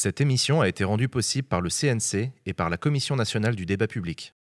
Cette émission a été rendue possible par le CNC et par la Commission nationale du débat public.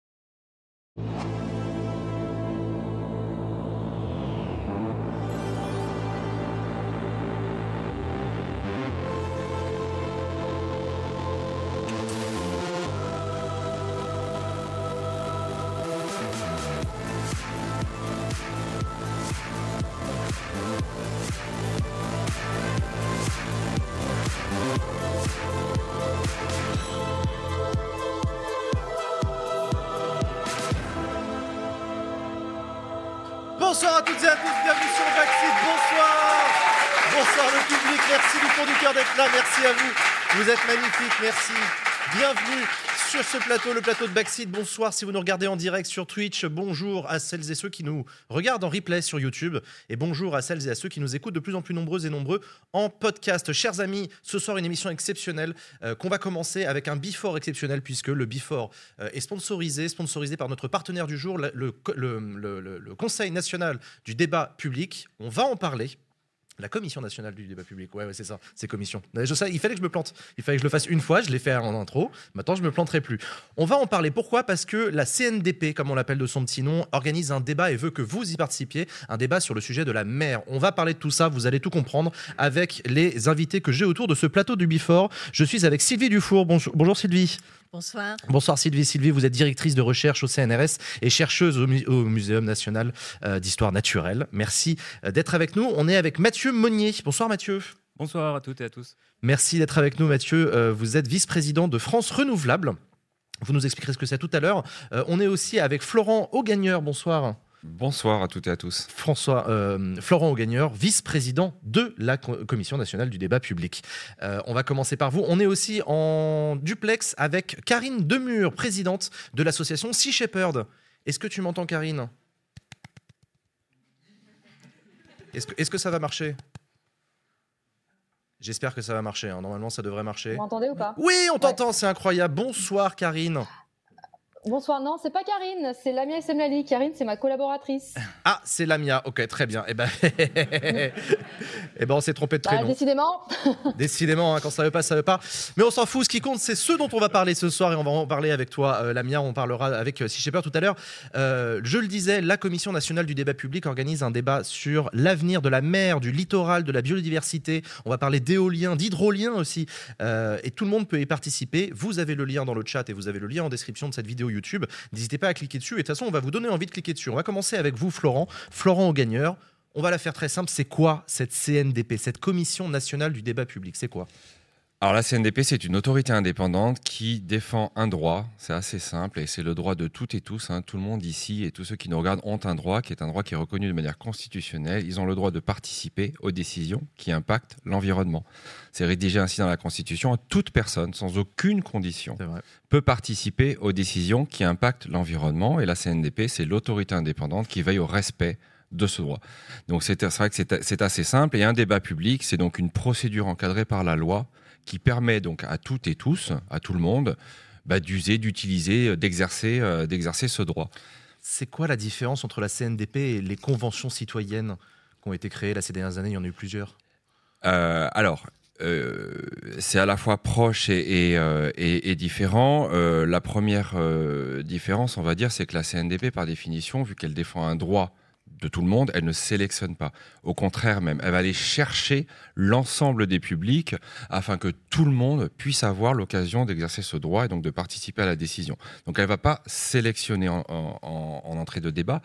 Merci. Bienvenue sur ce plateau, le plateau de Backseat. Bonsoir si vous nous regardez en direct sur Twitch. Bonjour à celles et ceux qui nous regardent en replay sur YouTube. Et bonjour à celles et à ceux qui nous écoutent de plus en plus nombreux et nombreux en podcast. Chers amis, ce soir, une émission exceptionnelle euh, qu'on va commencer avec un before exceptionnel puisque le before euh, est sponsorisé, sponsorisé par notre partenaire du jour, le, Conseil national du débat public. On va en parler. La commission nationale du débat public, ouais, c'est ça, c'est commission. Je sais, il fallait que je me plante. Il fallait que je le fasse une fois, je l'ai fait en intro. Maintenant, je me planterai plus. On va en parler. Pourquoi? Parce que la CNDP, comme on l'appelle de son petit nom, organise un débat et veut que vous y participiez. Un débat sur le sujet de la mer. On va parler de tout ça. Vous allez tout comprendre avec les invités que j'ai autour de ce plateau du Bifort. Je suis avec Sylvie Dufour. Bonjour Sylvie. Bonsoir. Bonsoir Sylvie. Sylvie, vous êtes directrice de recherche au CNRS et chercheuse au, au Muséum national euh, d'histoire naturelle. Merci euh, d'être avec nous. On est avec Mathieu Monnier. Bonsoir Mathieu. Bonsoir à toutes et à tous. Merci d'être avec nous Mathieu. Euh, vous êtes vice-président de France Renouvelable. Vous nous expliquerez ce que c'est tout à l'heure. Euh, on est aussi avec Florent Augagneur. Bonsoir. Bonsoir à toutes et à tous. François, euh, Florent Augagneur, vice-président de la Co- Commission nationale du débat public. Euh, on va commencer par vous. On est aussi en duplex avec Karine Demure, présidente de l'association Sea Shepherd. Est-ce que tu m'entends, Karine? Est-ce que, est-ce que ça va marcher? J'espère que ça va marcher. hein. Normalement, ça devrait marcher. Vous m'entendez ou pas? Oui, on t'entend, c'est incroyable. Bonsoir, Karine. Bonsoir, non, c'est pas Karine, c'est Lamia Semlali. Karine, c'est ma collaboratrice. Ah, c'est Lamia. Ok, très bien. Eh ben, eh ben on s'est trompé de Bah, prénom. décidément, Décidément, hein, quand ça veut pas, ça veut pas. Mais on s'en fout. Ce qui compte, c'est ce dont on va parler ce soir et on va en parler avec toi, euh, Lamia. On parlera avec euh, Si Shepherd tout à l'heure. Euh, je le disais, la Commission nationale du débat public organise un débat sur l'avenir de la mer, du littoral, de la biodiversité. On va parler d'éolien, d'hydrolien aussi. Et tout le monde peut y participer. Vous avez le lien dans le chat et vous avez le lien en description de cette vidéo YouTube. N'hésitez pas à cliquer dessus. Et de toute façon, on va vous donner envie de cliquer dessus. On va commencer avec vous, Florent. Florent Augagneur. On va la faire très simple. C'est quoi cette CNDP, cette Commission nationale du débat public? C'est quoi? Alors la CNDP, c'est une autorité indépendante qui défend un droit. C'est assez simple et c'est le droit de toutes et tous. hein. Tout le monde ici et tous ceux qui nous regardent ont un droit qui est un droit qui est reconnu de manière constitutionnelle. Ils ont le droit de participer aux décisions qui impactent l'environnement. C'est rédigé ainsi dans la Constitution. Toute personne, sans aucune condition, peut participer aux décisions qui impactent l'environnement. Et la CNDP, c'est l'autorité indépendante qui veille au respect de ce droit. Donc c'est vrai que c'est assez simple. Et un débat public, c'est donc une procédure encadrée par la loi qui permet donc à toutes et tous, à tout le monde, bah, d'user, d'utiliser, euh, d'exercer, euh, d'exercer ce droit. C'est quoi la différence entre la CNDP et les conventions citoyennes qui ont été créées là, ces dernières années? Il y en a eu plusieurs. Euh, alors, euh, c'est à la fois proche et, et, euh, et- et différent. Euh, la première différence, on va dire, c'est que la CNDP, par définition, vu qu'elle défend un droit de tout le monde, elle ne sélectionne pas. Au contraire même, elle va aller chercher l'ensemble des publics afin que tout le monde puisse avoir l'occasion d'exercer ce droit et donc de participer à la décision. Donc elle ne va pas sélectionner en, en- en- en entrée de débat.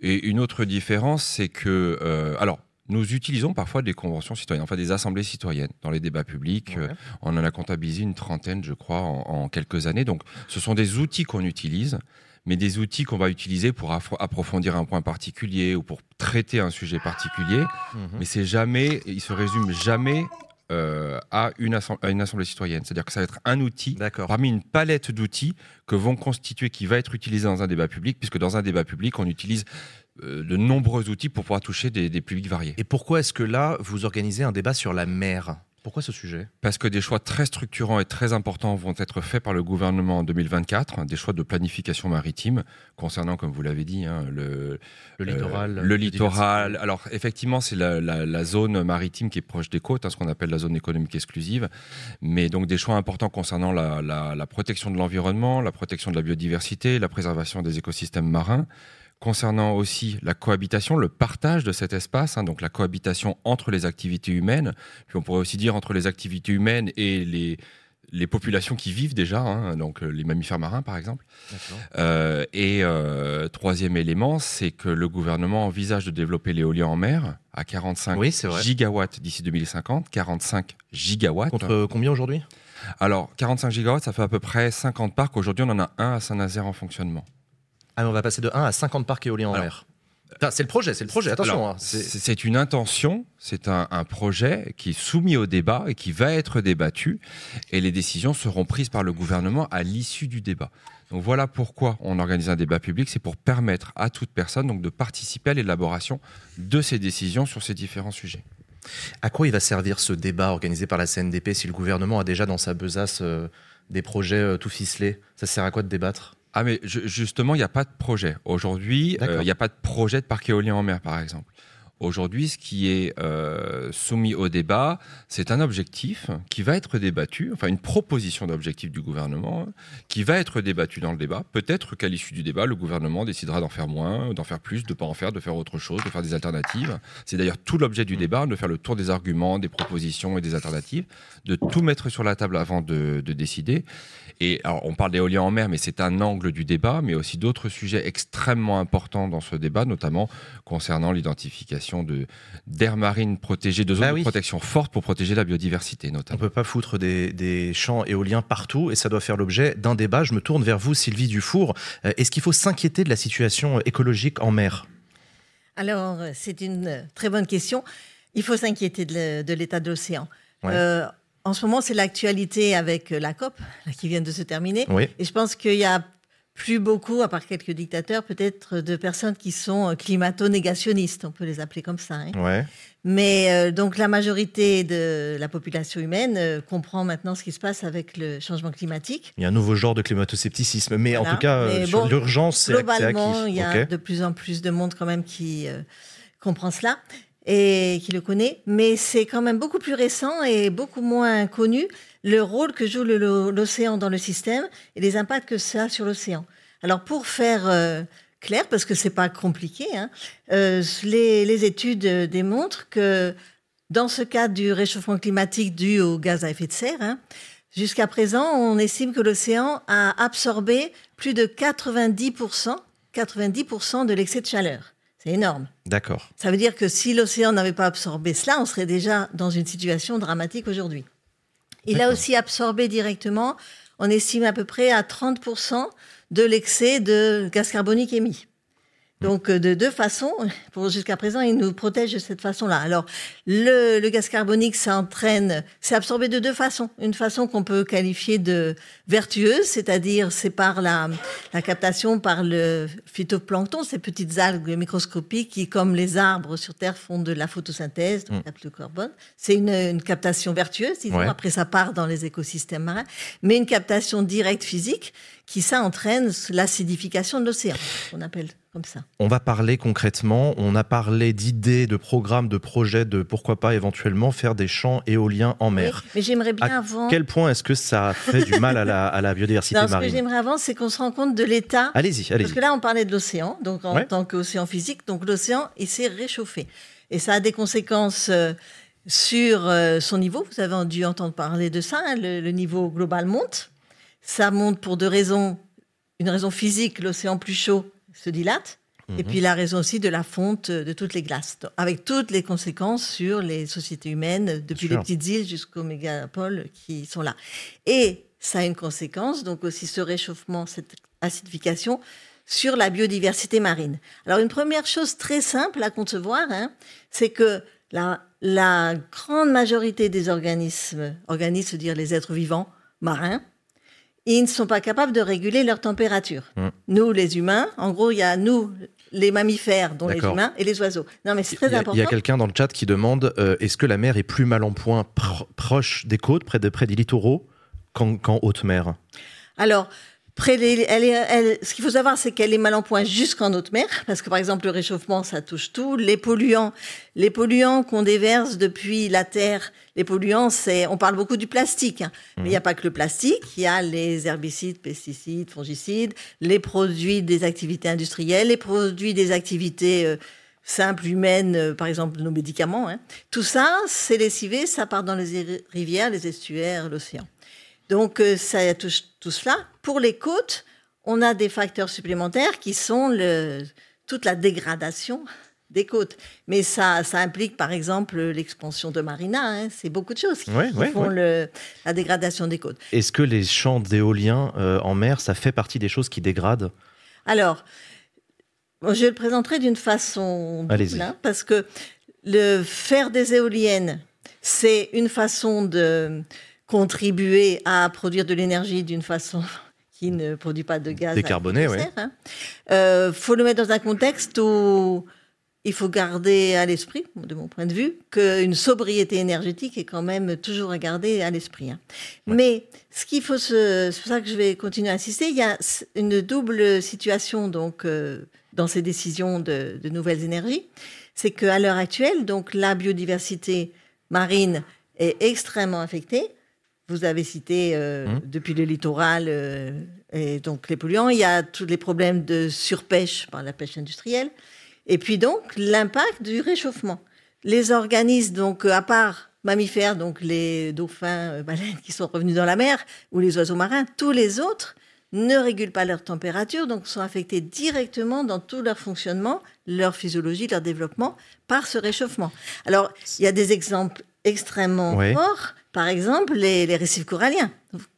Et une autre différence, c'est que... euh, alors, nous utilisons parfois des conventions citoyennes, enfin des assemblées citoyennes dans les débats publics. Ouais. Euh, On en a comptabilisé une trentaine, je crois, en, en quelques années. Donc, ce sont des outils qu'on utilise, mais des outils qu'on va utiliser pour approfondir un point particulier ou pour traiter un sujet particulier. Mhm. Mais c'est jamais, il se résume jamais euh, à, une assemb- à une assemblée citoyenne. C'est-à-dire que ça va être un outil parmi une palette d'outils que vont constituer, qui va être utilisé dans un débat public, puisque dans un débat public, on utilise euh, de nombreux outils pour pouvoir toucher des, des publics variés. Et pourquoi est-ce que là, vous organisez un débat sur la mer? Pourquoi ce sujet? Parce que des choix très structurants et très importants vont être faits par le gouvernement en 2024, des choix de planification maritime concernant, comme vous l'avez dit, hein, le, le, littoral. Euh, le littoral. Alors effectivement, c'est la, la, la, zone maritime qui est proche des côtes, hein, ce qu'on appelle la zone économique exclusive, mais donc des choix importants concernant la, la protection de l'environnement, la protection de la biodiversité, la préservation des écosystèmes marins concernant aussi la cohabitation, le partage de cet espace, hein, donc la cohabitation entre les activités humaines, puis on pourrait aussi dire entre les activités humaines et les, les populations qui vivent déjà, hein, donc euh, les mammifères marins par exemple. Euh, et euh, troisième élément, c'est que le gouvernement envisage de développer l'éolien en mer à 45 gigawatts d'ici 2050, 45 gigawatts. Contre combien aujourd'hui? Alors 45 gigawatts, ça fait à peu près 50 parcs. Aujourd'hui, on en a un à Saint-Nazaire en fonctionnement. Ah, on va passer de 1 à 50 parcs éoliens en mer. C'est le projet, c'est le projet, attention. Hein, c'est une intention, c'est un, projet qui est soumis au débat et qui va être débattu. Et les décisions seront prises par le gouvernement à l'issue du débat. Donc voilà pourquoi on organise un débat public, c'est pour permettre à toute personne donc, de participer à l'élaboration de ces décisions sur ces différents sujets. À quoi il va servir ce débat organisé par la CNDP si le gouvernement a déjà dans sa besace euh, des projets euh, tout ficelés? Ça sert à quoi de débattre? Ah mais justement, il n'y a pas de projet. Aujourd'hui, euh, il n'y a pas de projet de parc éolien en mer, par exemple. Aujourd'hui, ce qui est euh, soumis au débat, c'est un objectif qui va être débattu, enfin une proposition d'objectif du gouvernement qui va être débattue dans le débat. Peut-être qu'à l'issue du débat, le gouvernement décidera d'en faire moins, d'en faire plus, de ne pas en faire, de faire autre chose, de faire des alternatives. C'est d'ailleurs tout l'objet du débat, de faire le tour des arguments, des propositions et des alternatives, de tout mettre sur la table avant de, de décider. Et alors, on parle d'éolien en mer, mais c'est un angle du débat, mais aussi d'autres sujets extrêmement importants dans ce débat, notamment concernant l'identification de d'aires marines protégées, de zones bah de protection fortes pour protéger la biodiversité, notamment. On ne peut pas foutre des, des, champs éoliens partout, et ça doit faire l'objet d'un débat. Je me tourne vers vous, Sylvie Dufour. Euh, est-ce qu'il faut s'inquiéter de la situation écologique en mer? Alors, c'est une très bonne question. Il faut s'inquiéter de l'état de l'océan. Euh, en ce moment, c'est l'actualité avec euh, la COP qui vient de se terminer. Et je pense qu'il y a plus beaucoup, à part quelques dictateurs, peut-être de personnes qui sont euh, climato-négationnistes, on peut les appeler comme ça. Hein. Mais euh, donc la majorité de la population humaine comprend maintenant ce qui se passe avec le changement climatique. Il y a un nouveau genre de climato-scepticisme, mais en tout cas, sur l'urgence, c'est Globalement, il y a de plus en plus de monde quand même qui comprend cela et qui le connaît, mais c'est quand même beaucoup plus récent et beaucoup moins connu le rôle que joue l'océan dans le système et les impacts que ça a sur l'océan. Alors pour faire euh, clair, parce que c'est pas compliqué, hein, euh, les, études démontrent que dans ce cadre du réchauffement climatique dû aux gaz à effet de serre, hein, jusqu'à présent, on estime que l'océan a absorbé plus de 90%, 90% de l'excès de chaleur. C'est énorme. D'accord. Ça veut dire que si l'océan n'avait pas absorbé cela, on serait déjà dans une situation dramatique aujourd'hui. Il a aussi absorbé directement, on estime à peu près à 30% de l'excès de gaz carbonique émis. Donc euh, de deux façons, pour jusqu'à présent, il nous protège de cette façon-là. Alors le, le, gaz carbonique, ça entraîne, c'est absorbé de deux façons. Une façon qu'on peut qualifier de vertueuse, c'est-à-dire c'est par la, la captation par le phytoplancton, ces petites algues microscopiques qui, comme les arbres sur Terre, font de la photosynthèse, donc mmh. le carbone. C'est une, une, captation vertueuse, disons. Après, ça part dans les écosystèmes marins, mais une captation directe physique qui ça entraîne l'acidification de l'océan, on appelle comme ça. On va parler concrètement, on a parlé d'idées, de programmes, de projets, de pourquoi pas éventuellement faire des champs éoliens en mer. mais j'aimerais bien avant... quel point est-ce que ça fait du mal à la, à la biodiversité non, marine Ce que j'aimerais avant, c'est qu'on se rend compte de l'état... Allez-y, allez-y. Parce que là, on parlait de l'océan, donc en tant qu'océan physique, donc l'océan, il s'est réchauffé. Et ça a des conséquences... Euh, sur euh, son niveau, vous avez dû entendre parler de ça, hein, le niveau global monte, ça monte pour deux raisons. Une raison physique, l'océan plus chaud se dilate. Et mhm. puis la raison aussi de la fonte de toutes les glaces, avec toutes les conséquences sur les sociétés humaines, depuis les petites îles jusqu'aux mégapoles qui sont là. Et ça a une conséquence, donc aussi ce réchauffement, cette acidification, sur la biodiversité marine. Alors une première chose très simple à concevoir, hein, c'est que la, la grande majorité des organismes, organismes, c'est-à-dire les êtres vivants marins, ils ne sont pas capables de réguler leur température. Mm. Nous, les humains, en gros, il y a nous, les mammifères, dont les humains, et les oiseaux. Non, mais c'est très a- important. Il y a quelqu'un dans le chat qui demande euh, est-ce que la mer est plus mal en point pro- proche des côtes, près, de, près des littoraux, qu'en qu'en haute mer? Alors, près des- elle est- elle- ce qu'il faut savoir, c'est qu'elle est mal en point jusqu'en haute mer, parce que par exemple, le réchauffement, ça touche tout. Les polluants, les polluants qu'on déverse depuis la Terre, les polluants, c'est, on parle beaucoup du plastique, hein. mais il n'y a pas que le plastique, il y a les herbicides, pesticides, fongicides, les produits des activités industrielles, les produits des activités euh, simples, humaines, euh, par exemple nos médicaments. hein. Tout ça, c'est lessivé, ça part dans les rivières, les estuaires, l'océan. Donc, euh, ça touche tout cela. Pour les côtes, on a des facteurs supplémentaires qui sont le, toute la dégradation des côtes. Mais ça, ça implique, par exemple, l'expansion de marina. hein. C'est beaucoup de choses qui, Ouais, qui ouais, font ouais. le- la dégradation des côtes. Est-ce que les champs d'éolien euh, en mer, ça fait partie des choses qui dégradent? Alors, je le présenterai d'une façon Allez-y. hein, parce que le faire des éoliennes, c'est une façon de contribuer à produire de l'énergie d'une façon qui ne produit pas de gaz. Décarboné, de serre, hein. Euh, faut le mettre dans un contexte où il faut garder à l'esprit, de mon point de vue, qu'une sobriété énergétique est quand même toujours à garder à l'esprit. hein. Mais ce qu'il faut se, c'est pour ça que je vais continuer à insister, il y a une double situation donc euh, dans ces décisions de, de nouvelles énergies, c'est qu'à l'heure actuelle, donc la biodiversité marine est extrêmement affectée. Vous avez cité euh, Mmh. depuis le littoral euh, et donc les polluants. Il y a tous les problèmes de surpêche par la pêche industrielle. Et puis donc l'impact du réchauffement. Les organismes, donc euh, à part mammifères, donc les dauphins, euh, baleines qui sont revenus dans la mer, ou les oiseaux marins, tous les autres ne régulent pas leur température, donc sont affectés directement dans tout leur fonctionnement, leur physiologie, leur développement, par ce réchauffement. Alors, il y a des exemples extrêmement Ouais. forts. Par exemple, les, les récifs coralliens.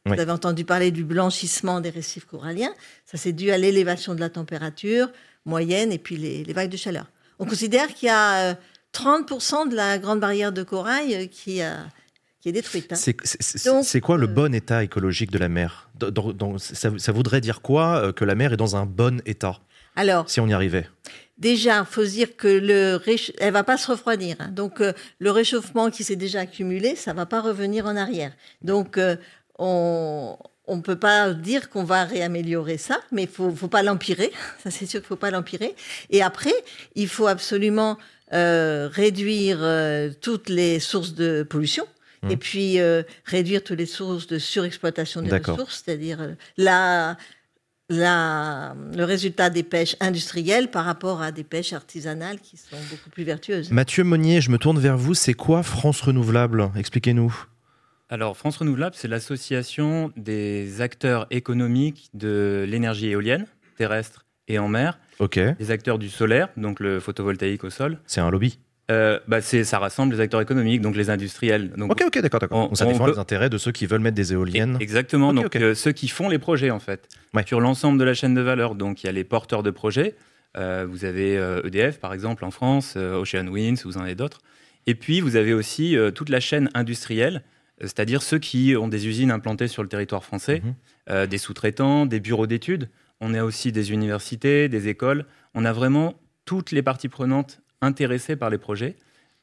Vous avez entendu parler du blanchissement des récifs coralliens. Ça, c'est dû à l'élévation de la température moyenne et puis les, les vagues de chaleur. On considère qu'il y a euh, 30% de la grande barrière de corail euh, qui, a- qui est détruite. hein. C'est quoi le euh, bon état écologique de la mer? Dans- dans- dans- ça, ça voudrait dire quoi euh, que la mer est dans un bon état, Alors, si on y arrivait déjà, faut se dire que le réch... elle va pas se refroidir. hein. Donc, euh, le réchauffement qui s'est déjà accumulé, ça va pas revenir en arrière. Donc, euh, on on peut pas dire qu'on va réaméliorer ça, mais faut, faut pas l'empirer. Ça, c'est sûr qu'il faut pas l'empirer. Et après, il faut absolument euh, réduire euh, toutes les sources de pollution. Mhm. Et puis euh, réduire toutes les sources de surexploitation des ressources, c'est-à-dire la, la, le résultat des pêches industrielles par rapport à des pêches artisanales qui sont beaucoup plus vertueuses. Mathieu Monnier, je me tourne vers vous. C'est quoi France Renouvelable? Expliquez-nous. Alors, France Renouvelable, c'est l'association des acteurs économiques de l'énergie éolienne, terrestre et en mer, Ok, des acteurs du solaire, donc le photovoltaïque au sol. c'est un lobby. Euh, bah, ça rassemble les acteurs économiques, donc les industriels. Donc, Ok, ok, d'accord, d'accord. On- ça on défend peut- les intérêts de ceux qui veulent mettre des éoliennes. Exactement, Ok, donc euh, ceux qui font les projets en fait, Ouais. sur l'ensemble de la chaîne de valeur. Donc il y a les porteurs de projets, Euh, vous avez euh, EDF par exemple en France, Ocean Winds, vous en avez d'autres. Et puis vous avez aussi toute la chaîne industrielle, c'est-à-dire ceux qui ont des usines implantées sur le territoire français, Mhm. des sous-traitants, des bureaux d'études. On a aussi des universités, des écoles. On a vraiment toutes les parties prenantes intéressées par les projets,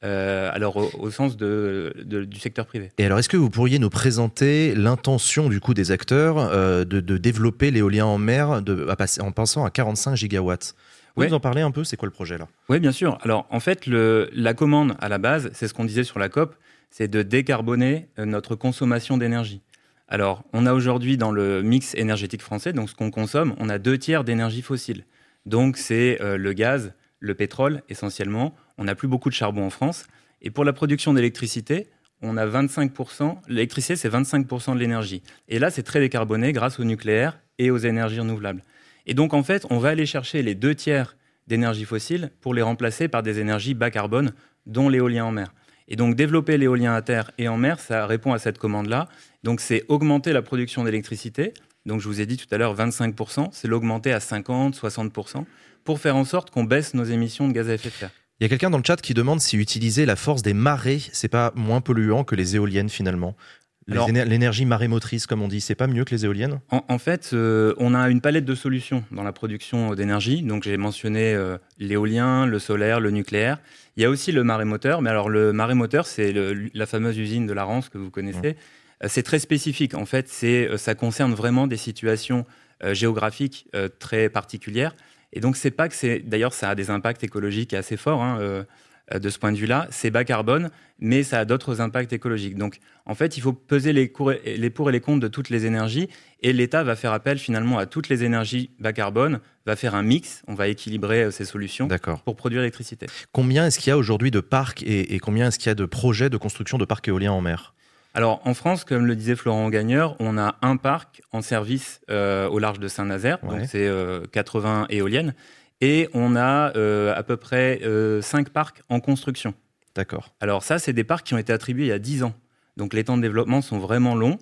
euh, alors au, au sens de- de- du secteur privé. Et alors, est-ce que vous pourriez nous présenter l'intention du coup des acteurs euh, de, de développer l'éolien en mer de, à passer- en pensant à 45 gigawatts? Vous Ouais. nous en parlez un peu C'est quoi le projet là? Oui, bien sûr. Alors, en fait, le- la commande à la base, c'est ce qu'on disait sur la COP, c'est de décarboner euh, notre consommation d'énergie. Alors, on a aujourd'hui dans le mix énergétique français, donc ce qu'on consomme, on a deux tiers d'énergie fossile. Donc, c'est euh, le gaz, le pétrole essentiellement. On n'a plus beaucoup de charbon en France. Et pour la production d'électricité, on a 25%. L'électricité, c'est 25% de l'énergie. Et là, c'est très décarboné grâce au nucléaire et aux énergies renouvelables. Et donc, en fait, on va aller chercher les deux tiers d'énergie fossile pour les remplacer par des énergies bas carbone, dont l'éolien en mer. Et donc développer l'éolien à terre et en mer, ça répond à cette commande-là. Donc c'est augmenter la production d'électricité. Donc je vous ai dit tout à l'heure 25%, c'est l'augmenter à 50, 60% pour faire en sorte qu'on baisse nos émissions de gaz à effet de serre. Il y a quelqu'un dans le chat qui demande si utiliser la force des marées, c'est pas moins polluant que les éoliennes finalement. L'énergie marémotrice, comme on dit, c'est pas mieux que les éoliennes? En, fait, euh, on a une palette de solutions dans la production d'énergie. Donc, j'ai mentionné euh, l'éolien, le solaire, le nucléaire. Il y a aussi le marémoteur. Mais alors, le marémoteur, c'est la fameuse usine de la Rance que vous connaissez. Mmh. C'est très spécifique. En fait, ça concerne vraiment des situations géographiques très particulières. Et donc, c'est pas que c'est. D'ailleurs, ça a des impacts écologiques assez forts. Hein, euh, de ce point de vue-là. C'est bas carbone, mais ça a d'autres impacts écologiques. Donc, en fait, il faut peser les, pour et les contre de toutes les énergies, et l'État va faire appel finalement à toutes les énergies bas carbone, va faire un mix, on va équilibrer euh, ces solutions pour produire l'électricité. Combien est-ce qu'il y a aujourd'hui de parcs et, combien est-ce qu'il y a de projets de construction de parcs éoliens en mer? Alors en France, comme le disait Florent Gagneur, on a un parc en service euh, au large de Saint-Nazaire, donc c'est 80 éoliennes. Et on a euh, à peu près euh, 5 parcs en construction. D'accord. Alors ça, c'est des parcs qui ont été attribués il y a 10 ans. Donc les temps de développement sont vraiment longs.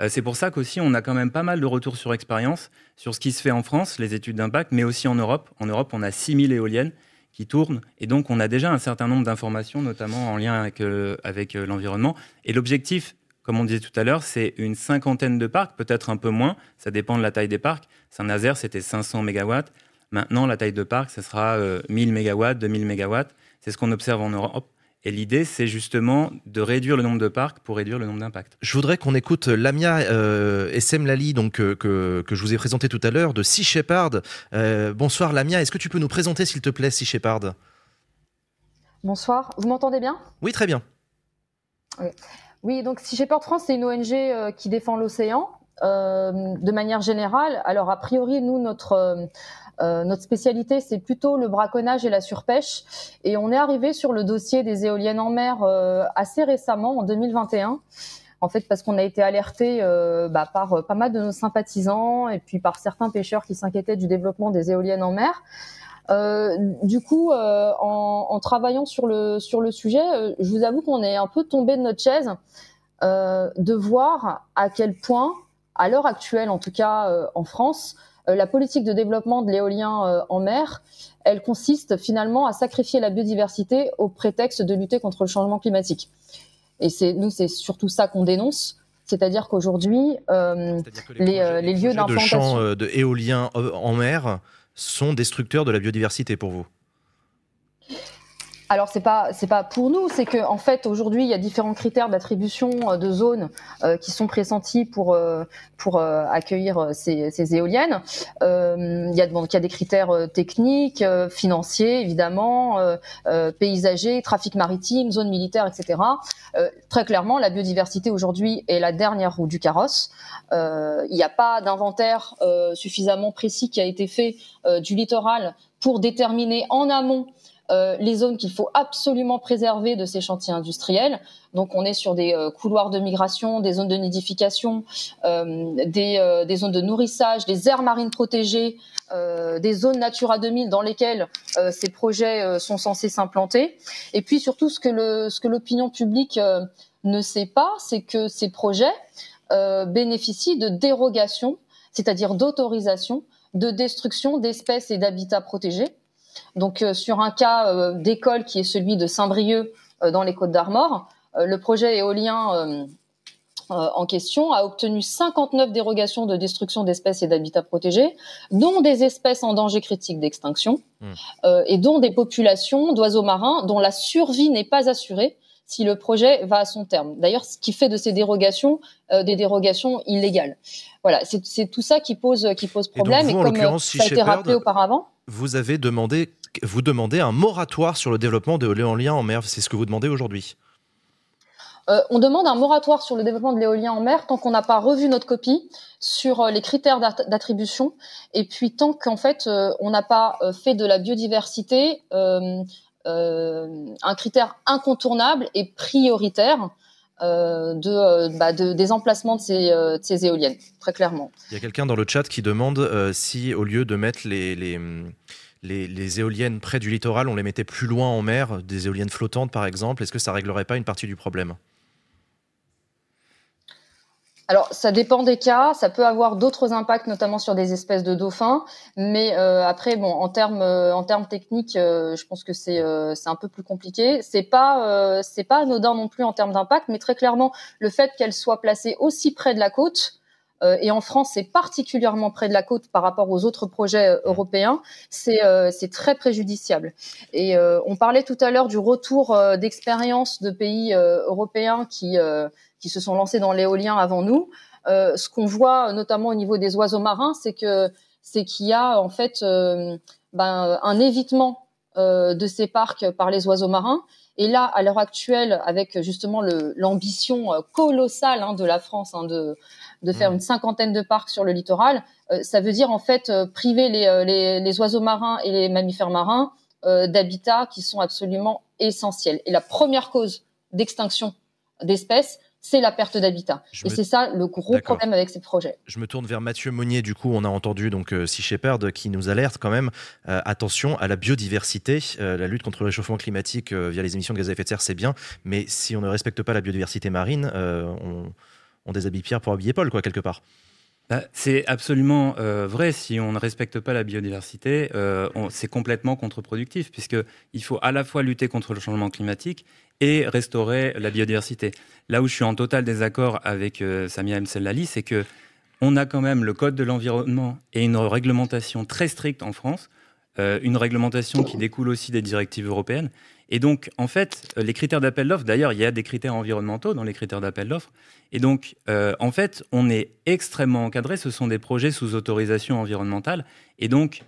Euh, c'est pour ça qu'aussi on a quand même pas mal de retours sur expérience sur ce qui se fait en France, les études d'impact, mais aussi en Europe. En Europe, on a 6000 éoliennes qui tournent et donc on a déjà un certain nombre d'informations, notamment en lien avec, euh, avec l'environnement. Et l'objectif, comme on disait tout à l'heure, c'est une cinquantaine de parcs, peut-être un peu moins, ça dépend de la taille des parcs. Saint-Nazaire, c'était 500 MW. Maintenant, la taille de parc, ce sera 1000 MW, 2000 MW. C'est ce qu'on observe en Europe. Et l'idée, c'est justement de réduire le nombre de parcs pour réduire le nombre d'impacts. Je voudrais qu'on écoute Lamia euh, Essem Lali, donc, euh, que, je vous ai présenté tout à l'heure, de Sea Shepherd. Euh, bonsoir Lamia, est-ce que tu peux nous présenter, s'il te plaît, Sea Shepherd? Bonsoir, vous m'entendez bien? Oui, très bien. Oui. Donc Sea Shepherd France, c'est une ONG euh, qui défend l'océan. de manière générale, alors a priori, nous, notre, euh, notre spécialité, c'est plutôt le braconnage et la surpêche. Et on est arrivé sur le dossier des éoliennes en mer euh, assez récemment, en 2021. En fait, parce qu'on a été alerté euh, bah, par pas mal de nos sympathisants et puis par certains pêcheurs qui s'inquiétaient du développement des éoliennes en mer. Du coup, en, en, travaillant sur le sur le sujet, je vous avoue qu'on est un peu tombé de notre chaise de voir à quel point, à l'heure actuelle, en tout cas en France, euh, la politique de développement de l'éolien euh, en mer, elle consiste finalement à sacrifier la biodiversité au prétexte de lutter contre le changement climatique. Et c'est nous, c'est surtout ça qu'on dénonce. C'est-à-dire qu'aujourd'hui, euh, les, les, lieux d'implantation de, de éolien en mer sont destructeurs de la biodiversité pour vous? Alors c'est pas c'est pas pour nous, c'est que en fait aujourd'hui il y a différents critères d'attribution euh, de zones euh, qui sont pressentis pour euh, pour accueillir ces, ces éoliennes. il y a il y a des critères techniques, financiers évidemment, paysagers, trafic maritime, zone militaire, etc. très clairement, la biodiversité aujourd'hui est la dernière roue du carrosse. Il n'y a pas d'inventaire suffisamment précis qui a été fait du littoral pour déterminer en amont euh, les zones qu'il faut absolument préserver de ces chantiers industriels. Donc on est sur des euh, couloirs de migration, des zones de nidification, euh, des, des, zones de nourrissage, des aires marines protégées, des zones Natura 2000 dans lesquelles ces projets sont censés s'implanter. Et puis surtout ce que le ce que l'opinion publique ne sait pas, c'est que ces projets bénéficient de dérogations, c'est-à-dire d'autorisation de destruction d'espèces et d'habitats protégés donc euh, sur un cas euh, d'école qui est celui de Saint-Brieuc euh, dans les Côtes d'Armor, le projet éolien en question a obtenu 59 dérogations de destruction d'espèces et d'habitats protégés, dont des espèces en danger critique d'extinction hmm. et dont des populations d'oiseaux marins dont la survie n'est pas assurée si le projet va à son terme. D'ailleurs, ce qui fait de ces dérogations des dérogations illégales. Voilà, c'est tout ça qui pose qui pose problème. Et, comme ça a été rappelé auparavant, vous avez demandé vous demandez un moratoire sur le développement de l'éolien en mer. C'est ce que vous demandez aujourd'hui euh, on demande un moratoire sur le développement de l'éolien en mer tant qu'on n'a pas revu notre copie sur euh, les critères d'attribution et puis tant qu'en fait euh, on n'a pas fait de la biodiversité un critère incontournable et prioritaire bah, de, des emplacements de ces, éoliennes, très clairement. Il y a quelqu'un dans le chat qui demande si au lieu de mettre les les, éoliennes près du littoral, on les mettait plus loin en mer, des éoliennes flottantes par exemple, est-ce que ça réglerait pas une partie du problème? Alors, ça dépend des cas. Ça peut avoir d'autres impacts, notamment sur des espèces de dauphins. Mais euh, après, bon, en termes euh, en termes techniques, euh, je pense que c'est c'est un peu plus compliqué. C'est pas c'est pas anodin non plus en termes d'impact, mais très clairement, le fait qu'elle soit placée aussi près de la côte. et en France, c'est particulièrement près de la côte par rapport aux autres projets européens. C'est c'est très préjudiciable. Et on parlait tout à l'heure du retour d'expérience de pays européens qui qui se sont lancés dans l'éolien avant nous. Euh, ce qu'on voit notamment au niveau des oiseaux marins, c'est que c'est qu'il y a en fait euh, ben, un évitement euh, de ces parcs par les oiseaux marins. Et là, à l'heure actuelle, avec justement l'ambition colossale hein, de la France hein, de, de faire mmh. une cinquantaine de parcs sur le littoral, ça veut dire en fait priver les, les, les, oiseaux marins et les mammifères marins d'habitats qui sont absolument essentiels. Et la première cause d'extinction d'espèces, c'est la perte d'habitat. Et c'est ça le gros problème avec ces projets. Je me tourne vers Mathieu Monnier. Du coup, on a entendu donc euh, Sea Shepherd qui nous alerte quand même. Euh, attention à la biodiversité. Euh, la lutte contre le réchauffement climatique via les émissions de gaz à effet de serre, c'est bien. Mais si on ne respecte pas la biodiversité marine, on, on déshabille Pierre pour habiller Paul, quoi, quelque part. Bah, c'est absolument vrai. Si on ne respecte pas la biodiversité, c'est complètement contre-productif, puisqu'il faut à la fois lutter contre le changement climatique et restaurer la biodiversité. Là où je suis en total désaccord avec euh, Samia Msellali, c'est que on a quand même le code de l'environnement et une réglementation très stricte en France, euh, une réglementation qui découle aussi des directives européennes. Et donc, en fait, les critères d'appel d'offres, d'ailleurs, il y a des critères environnementaux dans les critères d'appel d'offres. Et donc, euh, en fait, on est extrêmement encadré. Ce sont des projets sous autorisation environnementale. Et donc,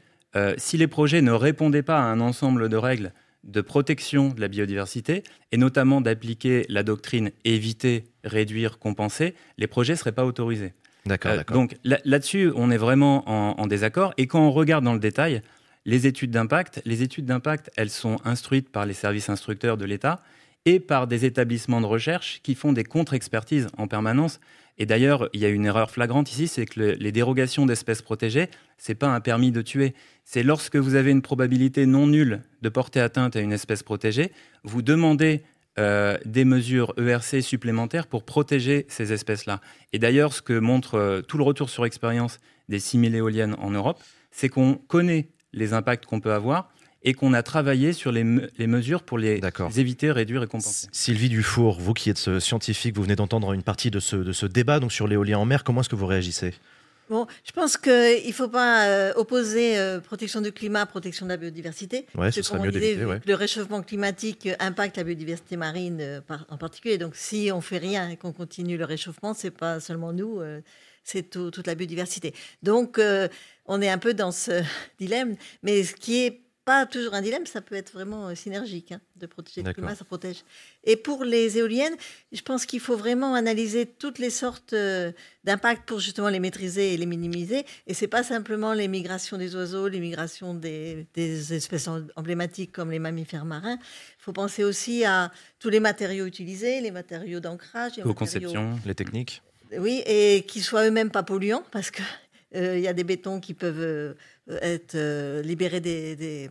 si les projets ne répondaient pas à un ensemble de règles de protection de la biodiversité et notamment d'appliquer la doctrine éviter, réduire, compenser, les projets ne seraient pas autorisés. D'accord. Euh, donc là-dessus, on est vraiment en, désaccord. Et quand on regarde dans le détail, les études d'impact, les études d'impact, elles sont instruites par les services instructeurs de l'État et par des établissements de recherche qui font des contre-expertises en permanence. Et d'ailleurs, il y a une erreur flagrante ici, c'est que les dérogations d'espèces protégées, c'est pas un permis de tuer. C'est lorsque vous avez une probabilité non nulle de porter atteinte à une espèce protégée, vous demandez euh, des mesures ERC supplémentaires pour protéger ces espèces-là. Et d'ailleurs, ce que montre euh, tout le retour sur expérience des 6000 éoliennes en Europe, c'est qu'on connaît les impacts qu'on peut avoir, et qu'on a travaillé sur les, mesures pour les, éviter, réduire et compenser. Sylvie Dufour, vous qui êtes euh, scientifique, vous venez d'entendre une partie de ce, de ce débat donc sur l'éolien en mer. Comment est-ce que vous réagissez? Bon, je pense qu'il ne faut pas euh, opposer euh, protection du climat, protection de la biodiversité. Ouais, ce serait mieux d'éviter. Le réchauffement climatique impacte la biodiversité marine en particulier. Donc, si on fait rien et qu'on continue le réchauffement, c'est pas seulement nous, c'est toute la biodiversité. Donc, on est un peu dans ce dilemme. Mais ce qui est pas toujours un dilemme, ça peut être vraiment euh, synergique hein, de protéger le climat, ça protège. Et pour les éoliennes, je pense qu'il faut vraiment analyser toutes les sortes euh, d'impacts pour justement les maîtriser et les minimiser. Et c'est pas simplement les migrations des oiseaux, les migrations des, espèces emblématiques comme les mammifères marins. Il faut penser aussi à tous les matériaux utilisés, les matériaux d'ancrage, les conceptions, les techniques. Oui, et qu'ils soient eux-mêmes pas polluants parce que il y a des bétons qui peuvent euh, être euh, libérés des, des,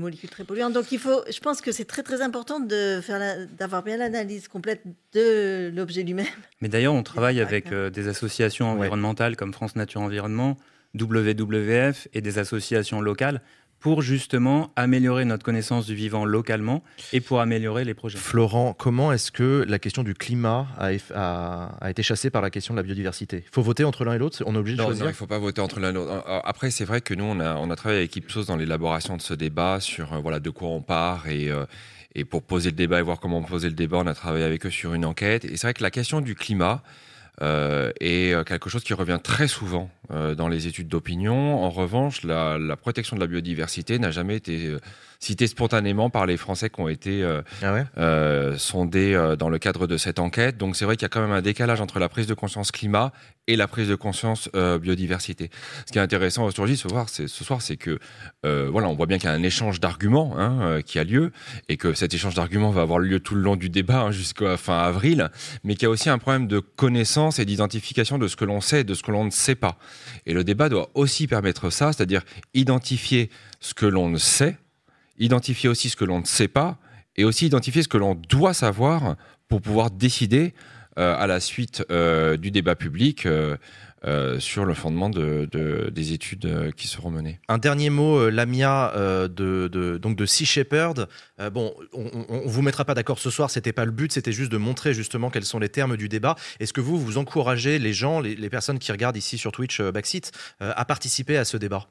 molécules très polluantes. Donc il faut, je pense que c'est très très important de faire d'avoir bien l'analyse complète de l'objet lui-même. Mais d'ailleurs, on travaille avec des associations environnementales comme France Nature Environnement, WWF et des associations locales pour justement améliorer notre connaissance du vivant localement et pour améliorer les projets. Florent, comment est-ce que la question du climat a, été chassée par la question de la biodiversité? Il faut voter entre l'un et l'autre On est obligé de choisir Non, il ne faut pas voter entre l'un et l'autre. Après, c'est vrai que nous, on a, on a travaillé avec Ipsos dans l'élaboration de ce débat sur euh, voilà, de quoi on part et... Euh, et pour poser le débat et voir comment poser le débat, on a travaillé avec eux sur une enquête. Et c'est vrai que la question du climat, euh, et euh, quelque chose qui revient très souvent euh, dans les études d'opinion. En revanche, la, la, protection de la biodiversité n'a jamais été euh, citée spontanément par les Français qui ont été ah sondés dans le cadre de cette enquête. Donc c'est vrai qu'il y a quand même un décalage entre la prise de conscience climat et la prise de conscience biodiversité. Ce qui est intéressant aujourd'hui ce soir, c'est ce que voilà, on voit bien qu'il y a un échange d'arguments hein, qui a lieu et que cet échange d'arguments va avoir lieu tout le long du débat hein, jusqu'à fin avril, mais qu'il y a aussi un problème de connaissance et d'identification de ce que l'on sait et de ce que l'on ne sait pas. Et le débat doit aussi permettre ça, c'est-à-dire identifier ce que l'on ne sait, identifier aussi ce que l'on ne sait pas, et aussi identifier ce que l'on doit savoir pour pouvoir décider à la suite du débat public. Euh, sur le fondement de, des études euh, qui seront menées. Un dernier mot, euh, Lamia, de, donc de Sea Shepherd. bon, on, ne vous mettra pas d'accord ce soir, c'était pas le but, c'était juste de montrer justement quels sont les termes du débat. Est-ce que vous, vous encouragez les gens, les, les, personnes qui regardent ici sur Twitch Backseat, à participer à ce débat?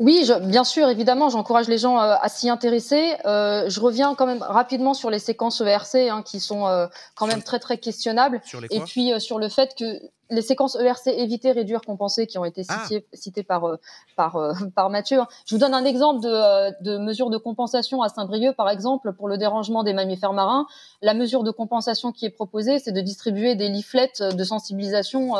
Oui, bien sûr, évidemment, j'encourage les gens euh, à s'y intéresser. Euh, je reviens quand même rapidement sur les séquences ERC hein, qui sont euh, quand même très très questionnables. Et puis sur le fait que les séquences ERC éviter, réduire, compenser qui ont été ah. citées, par par par Mathieu. Hein. Je vous donne un exemple de, de mesure de compensation à Saint-Brieuc, par exemple, pour le dérangement des mammifères marins. La mesure de compensation qui est proposée, c'est de distribuer des leaflets de sensibilisation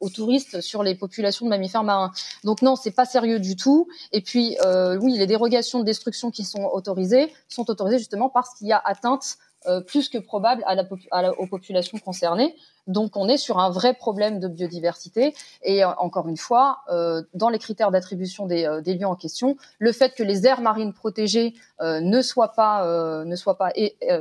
aux touristes sur les populations de mammifères marins. Donc non, c'est pas sérieux du tout. Et puis euh, oui, les dérogations de destruction qui sont autorisées sont autorisées justement parce qu'il y a atteinte euh, plus que probable à la, aux populations concernées. Donc on est sur un vrai problème de biodiversité. Et euh, encore une fois, euh, dans les critères d'attribution des, euh, des, lieux en question, le fait que les aires marines protégées ne soient pas, ne soient pas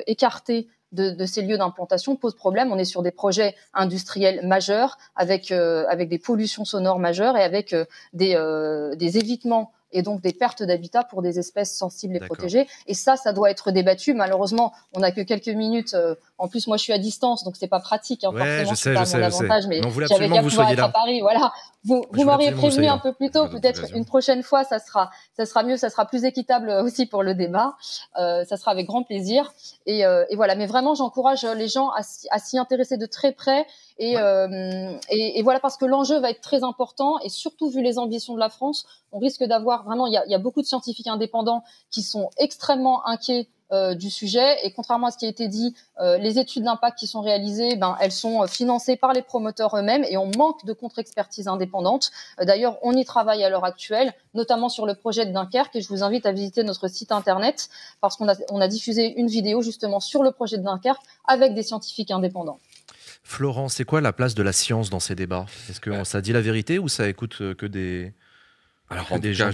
écartées de, ces lieux d'implantation pose problème. On est sur des projets industriels majeurs avec euh, avec des pollutions sonores majeures et avec euh, des, euh, des évitements et donc des pertes d'habitat pour des espèces sensibles et protégées. Et ça, ça doit être débattu. Malheureusement, on n'a que quelques minutes. En plus, moi, je suis à distance, donc c'est pas pratique. Hein, forcément, c'est pas mon avantage. Mais j'avais qu'à pouvoir être à Paris. Voilà. Vous, vous m'auriez prévenu un peu plus tôt. Peut-être une prochaine fois, ça sera, ça sera mieux, ça sera plus équitable aussi pour le débat. Euh, ça sera avec grand plaisir. Et, euh, et voilà. Mais vraiment, j'encourage les gens à, à s'y intéresser de très près. Et, euh, et, et, voilà, parce que l'enjeu va être très important. Et surtout, vu les ambitions de la France, on risque d'avoir vraiment, il y a, y a beaucoup de scientifiques indépendants qui sont extrêmement inquiets euh, du sujet. Et contrairement à ce qui a été dit, euh, les études d'impact qui sont réalisées, ben, elles sont euh, financées par les promoteurs eux-mêmes et on manque de contre-expertise indépendante. D'ailleurs, on y travaille à l'heure actuelle, notamment sur le projet de Dunkerque. Et je vous invite à visiter notre site internet parce qu'on a, on a diffusé une vidéo justement sur le projet de Dunkerque avec des scientifiques indépendants. Florent, c'est quoi la place de la science dans ces débats? Est-ce que ça dit la vérité ou ça écoute que des alors en tout, cas,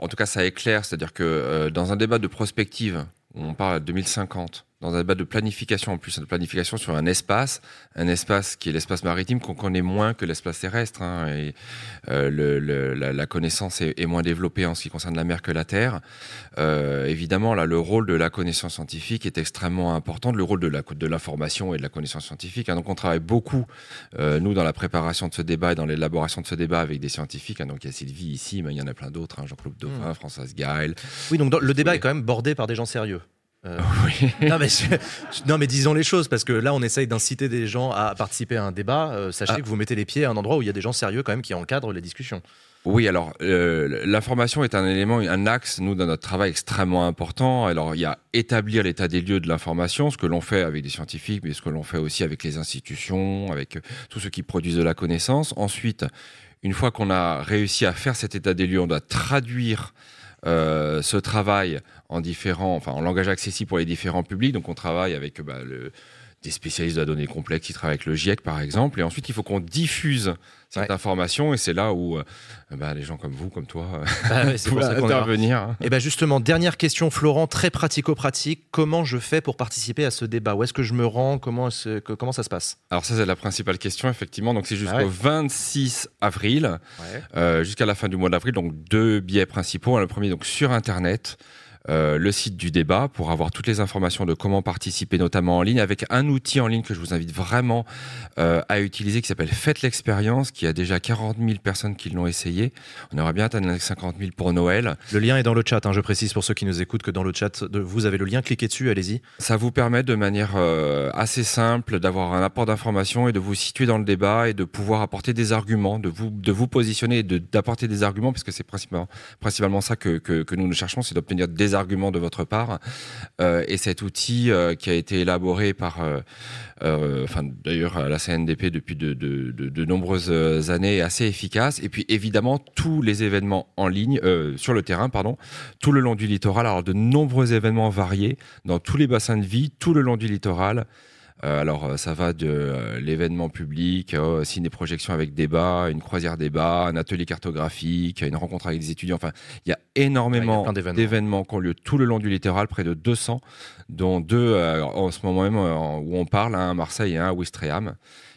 en tout, cas, ça éclaire, c'est-à-dire que euh, dans un débat de prospective, on parle de 2050, dans un débat de planification, en plus de planification sur un espace, un espace qui est l'espace maritime qu'on connaît moins que l'espace terrestre, hein, et euh, le, le, la, la, connaissance est, est, moins développée en ce qui concerne la mer que la terre. Euh, évidemment, là, le rôle de la connaissance scientifique est extrêmement important, le rôle de la de l'information et de la connaissance scientifique. Hein. donc, on travaille beaucoup, euh, nous, dans la préparation de ce débat et dans l'élaboration de ce débat avec des scientifiques. Hein. donc, il y a Sylvie ici, mais il y en a plein d'autres, Jean-Claude Dauphin, mmh. Françoise Gaël. Oui, donc le débat est quand même bordé par des gens sérieux. Euh, non, mais non, mais disons les choses, parce que là, on essaye d'inciter des gens à participer à un débat. Euh, sachez ah. que vous mettez les pieds à un endroit où il y a des gens sérieux quand même qui encadrent les discussions. Oui, alors euh, l'information est un élément, un axe, nous, dans notre travail extrêmement important. Alors, il y a établir l'état des lieux de l'information, ce que l'on fait avec des scientifiques, mais ce que l'on fait aussi avec les institutions, avec tous ceux qui produisent de la connaissance. Ensuite, une fois qu'on a réussi à faire cet état des lieux, on doit traduire euh, ce travail en différents, enfin en langage accessible pour les différents publics. Donc on travaille avec bah, le, des spécialistes de la donnée complexe qui travaillent avec le GIEC par exemple. Et ensuite il faut qu'on diffuse cette information et c'est là où euh, bah, les gens comme vous, comme toi, bah ouais, pour intervenir. Hein. Et ben justement, dernière question, Florent, très pratico-pratique. Comment je fais pour participer à ce débat? Où est-ce que je me rends? Comment, comment ça se passe? Alors ça, c'est la principale question, effectivement. Donc c'est jusqu'au ah 26 avril, euh, jusqu'à la fin du mois d'avril. Donc deux biais principaux. Le premier, donc sur Internet. Euh, le site du débat pour avoir toutes les informations de comment participer, notamment en ligne, avec un outil en ligne que je vous invite vraiment euh, à utiliser qui s'appelle Faites l'expérience, qui a déjà 40 000 personnes qui l'ont essayé. On aurait bien atteint les 50 000 pour Noël. Le lien est dans le chat, hein, je précise pour ceux qui nous écoutent que dans le chat, vous avez le lien, cliquez dessus, allez-y. Ça vous permet de manière euh, assez simple d'avoir un apport d'informations et de vous situer dans le débat et de pouvoir apporter des arguments, de vous, de vous positionner et d'apporter des arguments, parce que c'est principalement, principalement ça que, que, que nous nous cherchons, c'est d'obtenir des arguments de votre part. Euh, et cet outil euh, qui a été élaboré par, euh, enfin d'ailleurs la CNDP depuis de, de, de, de, nombreuses années, est assez efficace. Et puis évidemment tous les événements en ligne, sur le terrain, pardon, tout le long du littoral. Alors de nombreux événements variés dans tous les bassins de vie, tout le long du littoral. Euh, alors, euh, ça va de euh, l'événement public, euh, ciné-projection avec débat, une croisière débat, un atelier cartographique, une rencontre avec des étudiants. Enfin, il y a énormément d'événements. qui ont lieu tout le long du littoral, près de 200, dont deux en ce moment même où on parle, un à Marseille et un à Ouistreham.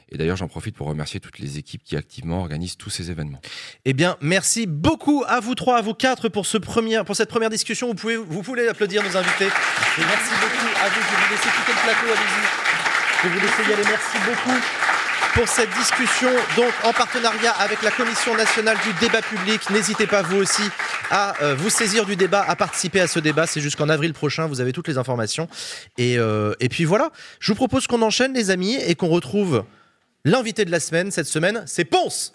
Et d'ailleurs, j'en profite pour remercier toutes les équipes qui activement organisent tous ces événements. Eh bien, merci beaucoup à vous trois, à vous quatre pour, ce premier, pour cette première discussion. Vous pouvez, vous pouvez applaudir nos invités. Et merci beaucoup à vous. Je vais vous laisser quitter le plateau, allez-y. Je vais vous laisser y aller. Merci beaucoup pour cette discussion, donc en partenariat avec la Commission nationale du débat public. N'hésitez pas, vous aussi, à euh, vous saisir du débat, à participer à ce débat. C'est jusqu'en avril prochain. Vous avez toutes les informations. Et, euh, et puis voilà. Je vous propose qu'on enchaîne, les amis, et qu'on retrouve l'invité de la semaine. Cette semaine, c'est Ponce.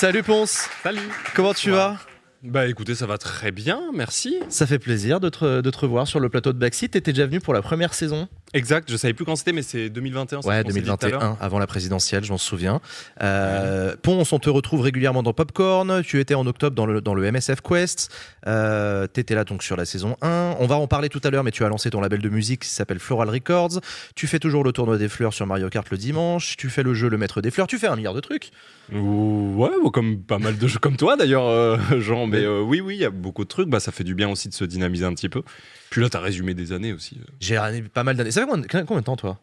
Salut Ponce, Salut comment tu vas Bah écoutez, ça va très bien, merci. Ça fait plaisir de te, de te revoir sur le plateau de Backseat. T'étais déjà venu pour la première saison Exact, je savais plus quand c'était, mais c'est 2021. c'est Ouais, ce qu'on s'est dit tout à l'heure. 2021, avant la présidentielle, je m'en souviens. Euh, Ponce, on te retrouve régulièrement dans Popcorn. Tu étais en octobre dans le, dans le MSF Quest. Euh, T'étais là donc sur la saison 1. On va en parler tout à l'heure, mais tu as lancé ton label de musique qui s'appelle Floral Records. Tu fais toujours le tournoi des fleurs sur Mario Kart le dimanche. Tu fais le jeu Le Maître des Fleurs. Tu fais un milliard de trucs. Ouais, ou comme pas mal de jeux comme toi d'ailleurs, euh, Jean. Mais euh, oui, oui, il y a beaucoup de trucs. Bah, ça fait du bien aussi de se dynamiser un petit peu. Puis là, t'as résumé des années aussi. euh. J'ai pas mal d'années. Ça fait combien, combien de temps, toi?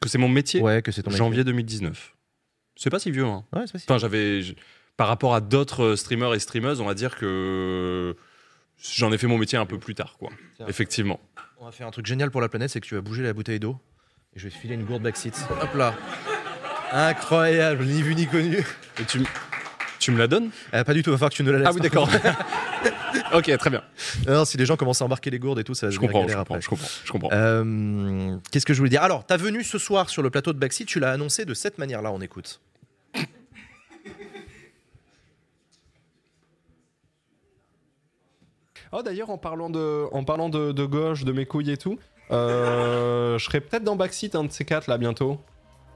Que c'est mon métier Ouais, que c'est ton métier. Janvier 2019. C'est pas si vieux, hein. Ouais, c'est pas si- Enfin, j'avais. Par rapport à d'autres euh, streamers et streameuses, on va dire que j'en ai fait mon métier un peu plus tard, quoi. Tiens. Effectivement. On va faire un truc génial pour la planète, c'est que tu vas bouger la bouteille d'eau et je vais te filer une gourde Backseat. Hop là. Incroyable, ni vu ni connu. Et tu, m- tu me la donnes Euh, pas du tout, il va falloir que tu nous la laisses. Ah oui, d'accord. ok, très bien. Non, si les gens commencent à embarquer les gourdes et tout, ça va Je comprends, je galère comprends, après. je comprends, je comprends. Euh, Qu'est-ce que je voulais dire? Alors, t'as venu ce soir sur le plateau de Backseat, tu l'as annoncé de cette manière-là, on écoute. Oh d'ailleurs en parlant de en parlant de, de gauche, de mes couilles et tout, euh, je serai peut-être dans Backseat un de ces quatre là bientôt.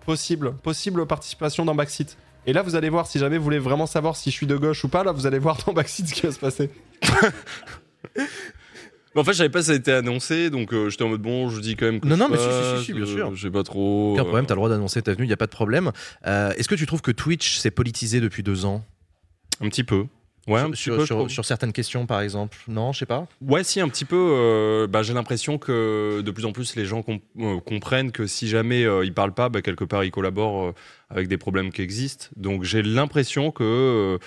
Possible, possible participation dans Backseat. Et là vous allez voir si jamais vous voulez vraiment savoir si je suis de gauche ou pas, là vous allez voir dans Backseat ce qui va se passer. Mais en fait, je savais pas si ça a été annoncé, donc euh, j'étais en mode bon, je dis quand même que Non, je non, mais si, si, si, bien euh, sûr. Je sais pas trop. Aucun euh, problème, t'as le droit d'annoncer ta venue, n'y a pas de problème. Euh, Est-ce que tu trouves que Twitch s'est politisé depuis deux ans? Un petit peu. Ouais, un sur, petit sur- peu. je sur- trouve. sur certaines questions, par exemple Non, je sais pas. Ouais, si, un petit peu. euh, bah, J'ai l'impression que de plus en plus les gens euh, comprennent que si jamais euh, ils parlent pas, bah, quelque part ils collaborent euh, avec des problèmes qui existent. Donc j'ai l'impression que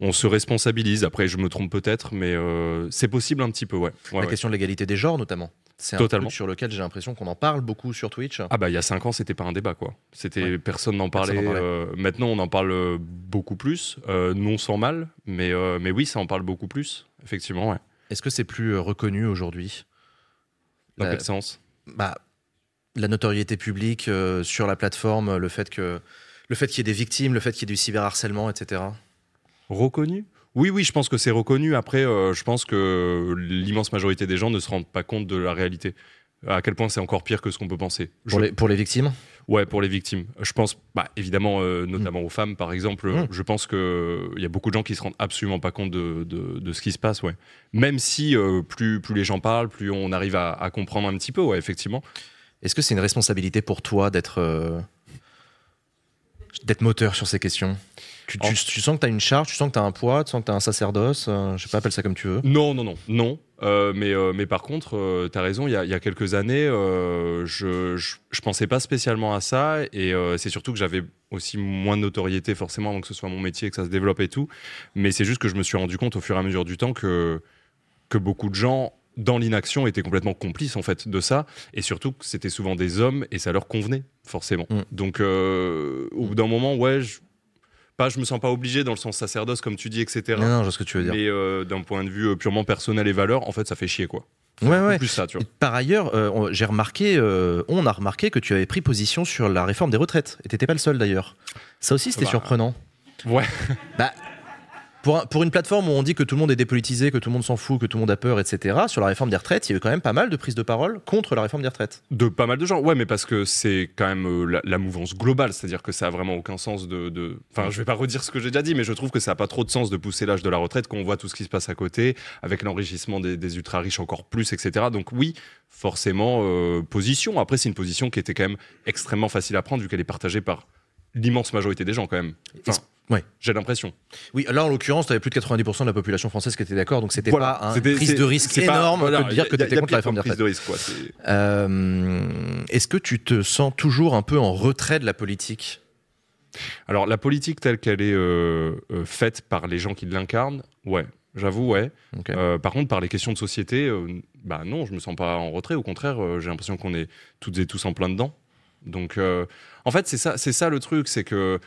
on se responsabilise. Après, je me trompe peut-être, mais euh, c'est possible un petit peu, ouais. Ouais, La ouais. question de l'égalité des genres, notamment. C'est un Totalement. truc sur lequel j'ai l'impression qu'on en parle beaucoup sur Twitch. Ah bah il y a 5 ans c'était pas un débat quoi. C'était Ouais. personne n'en parlait. euh, maintenant on en parle euh, beaucoup plus, euh, non sans mal, mais mais oui ça en parle beaucoup plus effectivement. Ouais. Est-ce que c'est plus reconnu aujourd'hui? Dans La- quel sens? bah, la notoriété publique sur la plateforme, le fait que le fait qu'il y ait des victimes, le fait qu'il y ait du cyberharcèlement, etc. Reconnu? Oui oui je pense que c'est reconnu. Après euh, je pense que l'immense majorité des gens ne se rendent pas compte de la réalité. À quel point c'est encore pire que ce qu'on peut penser. Pour les, pour les victimes? Ouais, pour les victimes. Je pense, bah, évidemment, euh, notamment aux femmes, par exemple, Mm. je pense qu'il y a beaucoup de gens qui se rendent absolument pas compte de, de- de ce qui se passe, ouais. Même si euh, plus, plus les gens parlent, plus on arrive à, à comprendre un petit peu, ouais, effectivement. Est-ce que c'est une responsabilité pour toi d'être d'être moteur sur ces questions? Tu, tu- En- tu sens que tu as une charge, tu sens que tu as un poids, tu sens que tu as un sacerdoce, euh, je sais pas, appelle ça comme tu veux. Non, non, non, non. Euh, mais, euh, mais par contre, tu as raison, il y a, il y a quelques années, euh, je, je, je pensais pas spécialement à ça. Et euh, c'est surtout que j'avais aussi moins de notoriété, forcément, avant que ce soit mon métier, que ça se développe et tout. Mais c'est juste que je me suis rendu compte au fur et à mesure du temps que, que beaucoup de gens, dans l'inaction, étaient complètement complices, en fait, de ça. Et surtout que c'était souvent des hommes et ça leur convenait, forcément. Mm. Donc, euh, au bout d'un moment, ouais, je, pas, je me sens pas obligé dans le sens sacerdoce, comme tu dis, etc. Non, non, je vois ce que tu veux dire. Mais euh, d'un point de vue euh, purement personnel et valeur, en fait, ça fait chier, quoi. Ouais, ouais. Plus ça, tu vois. par ailleurs, euh, on- j'ai remarqué, euh, on a remarqué que tu avais pris position sur la réforme des retraites. Et t'étais pas le seul d'ailleurs. Ça aussi, c'était Bah, surprenant. Ouais. Bah, Pour, un- pour une plateforme où on dit que tout le monde est dépolitisé, que tout le monde s'en fout, que tout le monde a peur, etc., sur la réforme des retraites, il y a eu quand même pas mal de prises de parole contre la réforme des retraites. De pas mal de gens, ouais, mais parce que c'est quand même euh, la, la mouvance globale, c'est-à-dire que ça a vraiment aucun sens de. de- Enfin, je vais pas redire ce que j'ai déjà dit, mais je trouve que ça a pas trop de sens de pousser l'âge de la retraite quand on voit tout ce qui se passe à côté, avec l'enrichissement des, des ultra riches encore plus, etc. Donc oui, forcément, euh, position. Après, c'est une position qui était quand même extrêmement facile à prendre vu qu'elle est partagée par l'immense majorité des gens quand même. Enfin, ouais. J'ai l'impression. Oui, là en l'occurrence, tu avais plus de 90% de la population française qui était d'accord, donc c'était Voilà. pas une prise de risque c'est pas- énorme voilà, que de dire que tu étais contre la réforme des retraites. prise de risque, quoi. Euh, Est-ce que tu te sens toujours un peu en retrait de la politique? Alors, la politique telle qu'elle est euh, euh, faite par les gens qui l'incarnent, ouais, j'avoue, ouais. Euh, par contre, par les questions de société, euh, bah non, je me sens pas en retrait. Au contraire, euh, j'ai l'impression qu'on est toutes et tous en plein dedans. Donc, en fait, c'est ça, c'est ça le truc, c'est que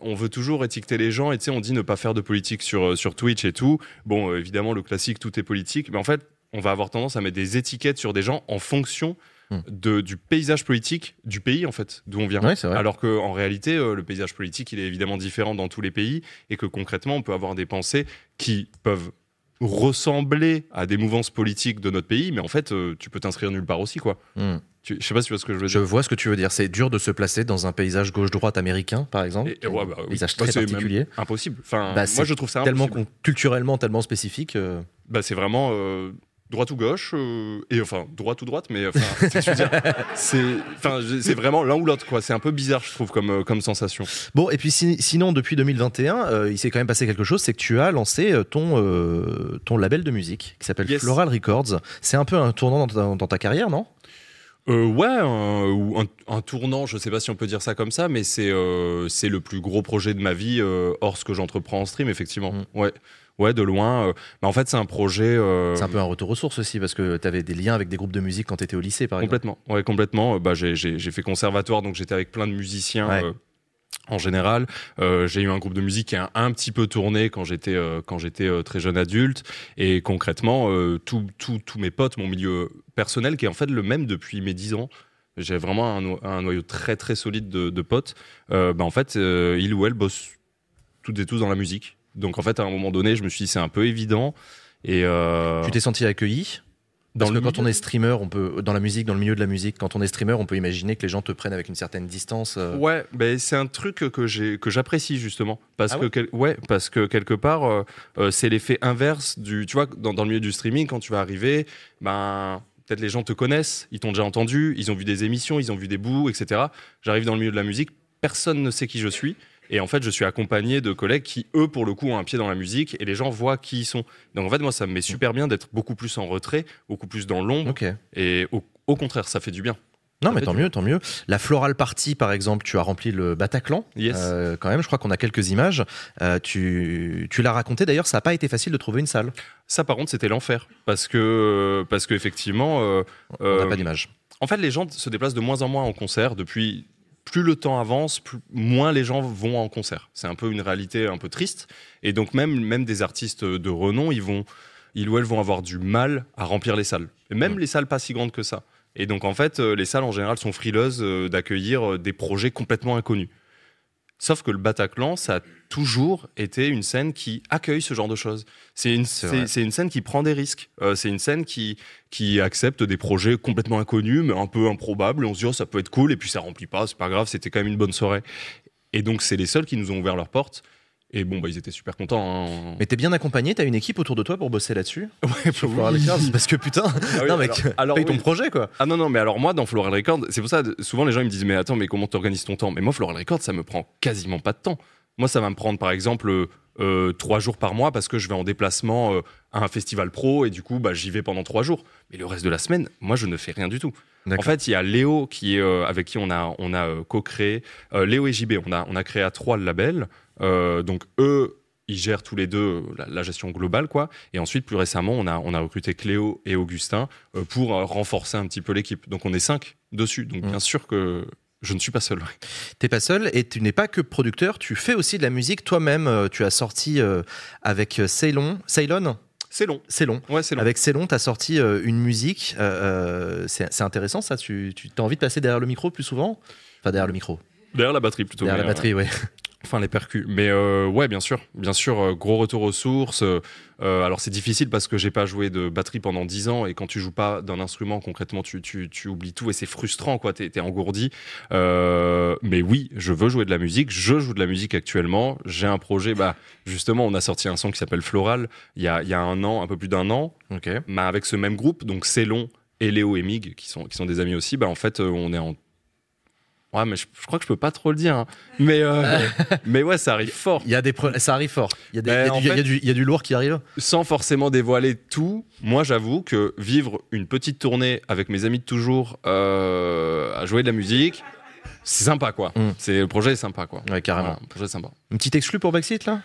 on veut toujours étiqueter les gens et tu sais, on dit ne pas faire de politique sur, euh, sur Twitch et tout. Bon, euh, évidemment, le classique, tout est politique, mais en fait, on va avoir tendance à mettre des étiquettes sur des gens en fonction Hmm. de, du paysage politique du pays, en fait, d'où on vient. Ouais. Alors qu'en réalité, euh, le paysage politique, il est évidemment différent dans tous les pays et que concrètement, on peut avoir des pensées qui peuvent ressembler à des mouvances politiques de notre pays, mais en fait, euh, tu peux t'inscrire nulle part aussi, quoi. Hmm. Tu- je sais pas si tu vois ce que je veux Je dire. vois ce que tu veux dire. C'est dur de se placer dans un paysage gauche-droite américain, par exemple. Et- et ouais, bah oui. paysage Bah, très particulier. Impossible. Enfin, Bah, moi, je trouve ça Tellement impossible. con- culturellement, tellement spécifique. euh, Bah, c'est vraiment euh, droite ou gauche, euh, et enfin, droite ou droite, mais enfin, c'est vraiment l'un ou l'autre, quoi. C'est un peu bizarre, je trouve, comme, euh, comme sensation. Bon, et puis si- sinon, depuis 2021, euh, il s'est quand même passé quelque chose, c'est que tu as lancé euh, ton, euh, ton label de musique qui s'appelle Yes. Floral Records. C'est un peu un tournant dans ta, dans ta carrière, non? Euh, ouais, un, un, un tournant, je sais pas si on peut dire ça comme ça, mais c'est euh, le plus gros projet de ma vie euh, hors ce que j'entreprends en stream, effectivement. Mm. Ouais, ouais, de loin. euh, mais en fait, c'est un projet. euh, C'est un peu un retour aux sources aussi, parce que tu avais des liens avec des groupes de musique quand tu étais au lycée, par exemple. Complètement, ouais, complètement. Euh, Bah, j'ai- j'ai j'ai fait conservatoire, donc j'étais avec plein de musiciens. Ouais. en général, Euh, j'ai eu un groupe de musique qui a un, petit peu tourné quand j'étais euh, quand j'étais euh, très jeune adulte et concrètement tous mes potes, mon milieu personnel qui est en fait le même depuis mes 10 ans. J'ai vraiment un, no- un noyau très très solide de, de potes. Bah, en fait, il ou elle bosse toutes et tous dans la musique. Donc en fait, à un moment donné, je me suis dit c'est un peu évident. Et euh, Tu t'es senti accueilli? Dans Parce le que quand on est streamer, on peut dans la musique, dans le milieu de la musique, quand on est streamer, on peut imaginer que les gens te prennent avec une certaine distance. euh. Ouais, ben c'est un truc que j'ai que j'apprécie justement parce Ah que ouais quel- ouais parce que quelque part euh, c'est l'effet inverse du tu vois dans, dans le milieu du streaming quand tu vas arriver ben peut-être les gens te connaissent, ils t'ont déjà entendu, ils ont vu des émissions, ils ont vu des bouts, etc. J'arrive dans le milieu de la musique, personne ne sait qui je suis. Et en fait, je suis accompagné de collègues qui, eux, pour le coup, ont un pied dans la musique et les gens voient qui ils sont. Donc, en fait, moi, ça me met super bien d'être beaucoup plus en retrait, beaucoup plus dans l'ombre. Ok. Et au, au contraire, ça fait du bien. Non, Ça mais tant mieux, tant mieux. La Floral Party, par exemple, tu as rempli le Bataclan. Yes. Euh, quand même, je crois qu'on a quelques images. Euh, tu tu l'as raconté d'ailleurs, ça n'a pas été facile de trouver une salle. Ça, par contre, c'était l'enfer. Parce que, parce qu'effectivement, euh, On n'a Euh, pas d'image. en fait, les gens se déplacent de moins en moins en concert depuis. Plus le temps avance, plus- moins les gens vont en concert. C'est un peu une réalité un peu triste. Et donc même, même des artistes de renom, ils vont, ils ou elles vont avoir du mal à remplir les salles. Et même les salles pas si grandes que ça. Et donc en fait, euh, les salles en général sont frileuses euh, d'accueillir euh, des projets complètement inconnus. Sauf que le Bataclan, ça a toujours été une scène qui accueille ce genre de choses. C'est une, C'est scène qui prend des risques. Euh, c'est une scène qui, qui accepte des projets complètement inconnus, mais un peu improbables. Et on se dit, oh, ça peut être cool, et puis ça remplit pas, c'est pas grave, c'était quand même une bonne soirée. Et donc, c'est les seuls qui nous ont ouvert leurs portes. Et bon, bah, ils étaient super contents. hein. Mais t'es bien accompagné, t'as une équipe autour de toi pour bosser là-dessus? Ouais, oui. Floral Records Parce que putain, Ah oui, non mec, alors- alors paye ton projet quoi. Ah non, non, mais alors moi, dans Floral Records, c'est pour ça, souvent les gens ils me disent, mais attends, mais comment t'organises ton temps? Mais moi, Floral Records, ça me prend quasiment pas de temps. Moi, ça va me prendre, par exemple, euh, euh, trois jours par mois parce que je vais en déplacement euh, à un festival pro et du coup, bah, j'y vais pendant trois jours. Mais le reste de la semaine, moi, je ne fais rien du tout. En fait, il y a Léo qui est, euh, avec qui on a, on a co-créé, Léo et JB, on a, on a créé à trois le label. Donc eux, ils gèrent tous les deux la, la gestion globale, quoi. Et ensuite, plus récemment, on a, on a recruté Cléo et Augustin pour renforcer un petit peu l'équipe. Donc on est cinq dessus. Donc Mm. bien sûr que je ne suis pas seul. T'es pas seul et tu n'es pas que producteur, tu fais aussi de la musique toi-même. Euh, Tu as sorti euh, avec euh, Ceylon, Ceylon, C'est long. Ceylon. Ouais, c'est long. Avec Ceylon, tu as sorti euh, une musique. euh, c'est c'est intéressant ça. Tu, tu as envie de passer derrière le micro plus souvent? Enfin, derrière le micro. Derrière la batterie plutôt. derrière la batterie, oui. Enfin, les percus. Mais euh, ouais, bien sûr. Bien sûr, euh, gros retour aux sources. Euh, alors, c'est difficile parce que j'ai pas joué de batterie pendant 10 ans. Et quand tu joues pas d'un instrument, concrètement, tu, tu, tu oublies tout. Et c'est frustrant, quoi. T'es es engourdi. Euh, mais oui, je veux jouer de la musique. Je joue de la musique actuellement. J'ai un projet. Bah, justement, on a sorti un son qui s'appelle Floral il y a, y a un an, un peu plus d'un an. Ok. Mais avec ce même groupe. Donc, Célon et Léo et Mig, qui sont, qui sont des amis aussi. Bah, en fait, on est en Ouais, mais je, je crois que je peux pas trop le dire. hein. Mais, euh, mais ouais, ça arrive fort. Il y a des ça arrive fort. Il y a, du, lourd qui arrive. Sans forcément dévoiler tout, moi j'avoue que vivre une petite tournée avec mes amis de toujours euh, à jouer de la musique, c'est sympa quoi. Mm. C'est le projet est sympa quoi. Ouais, carrément. Voilà, projet sympa. Une petite exclue pour Backseat là?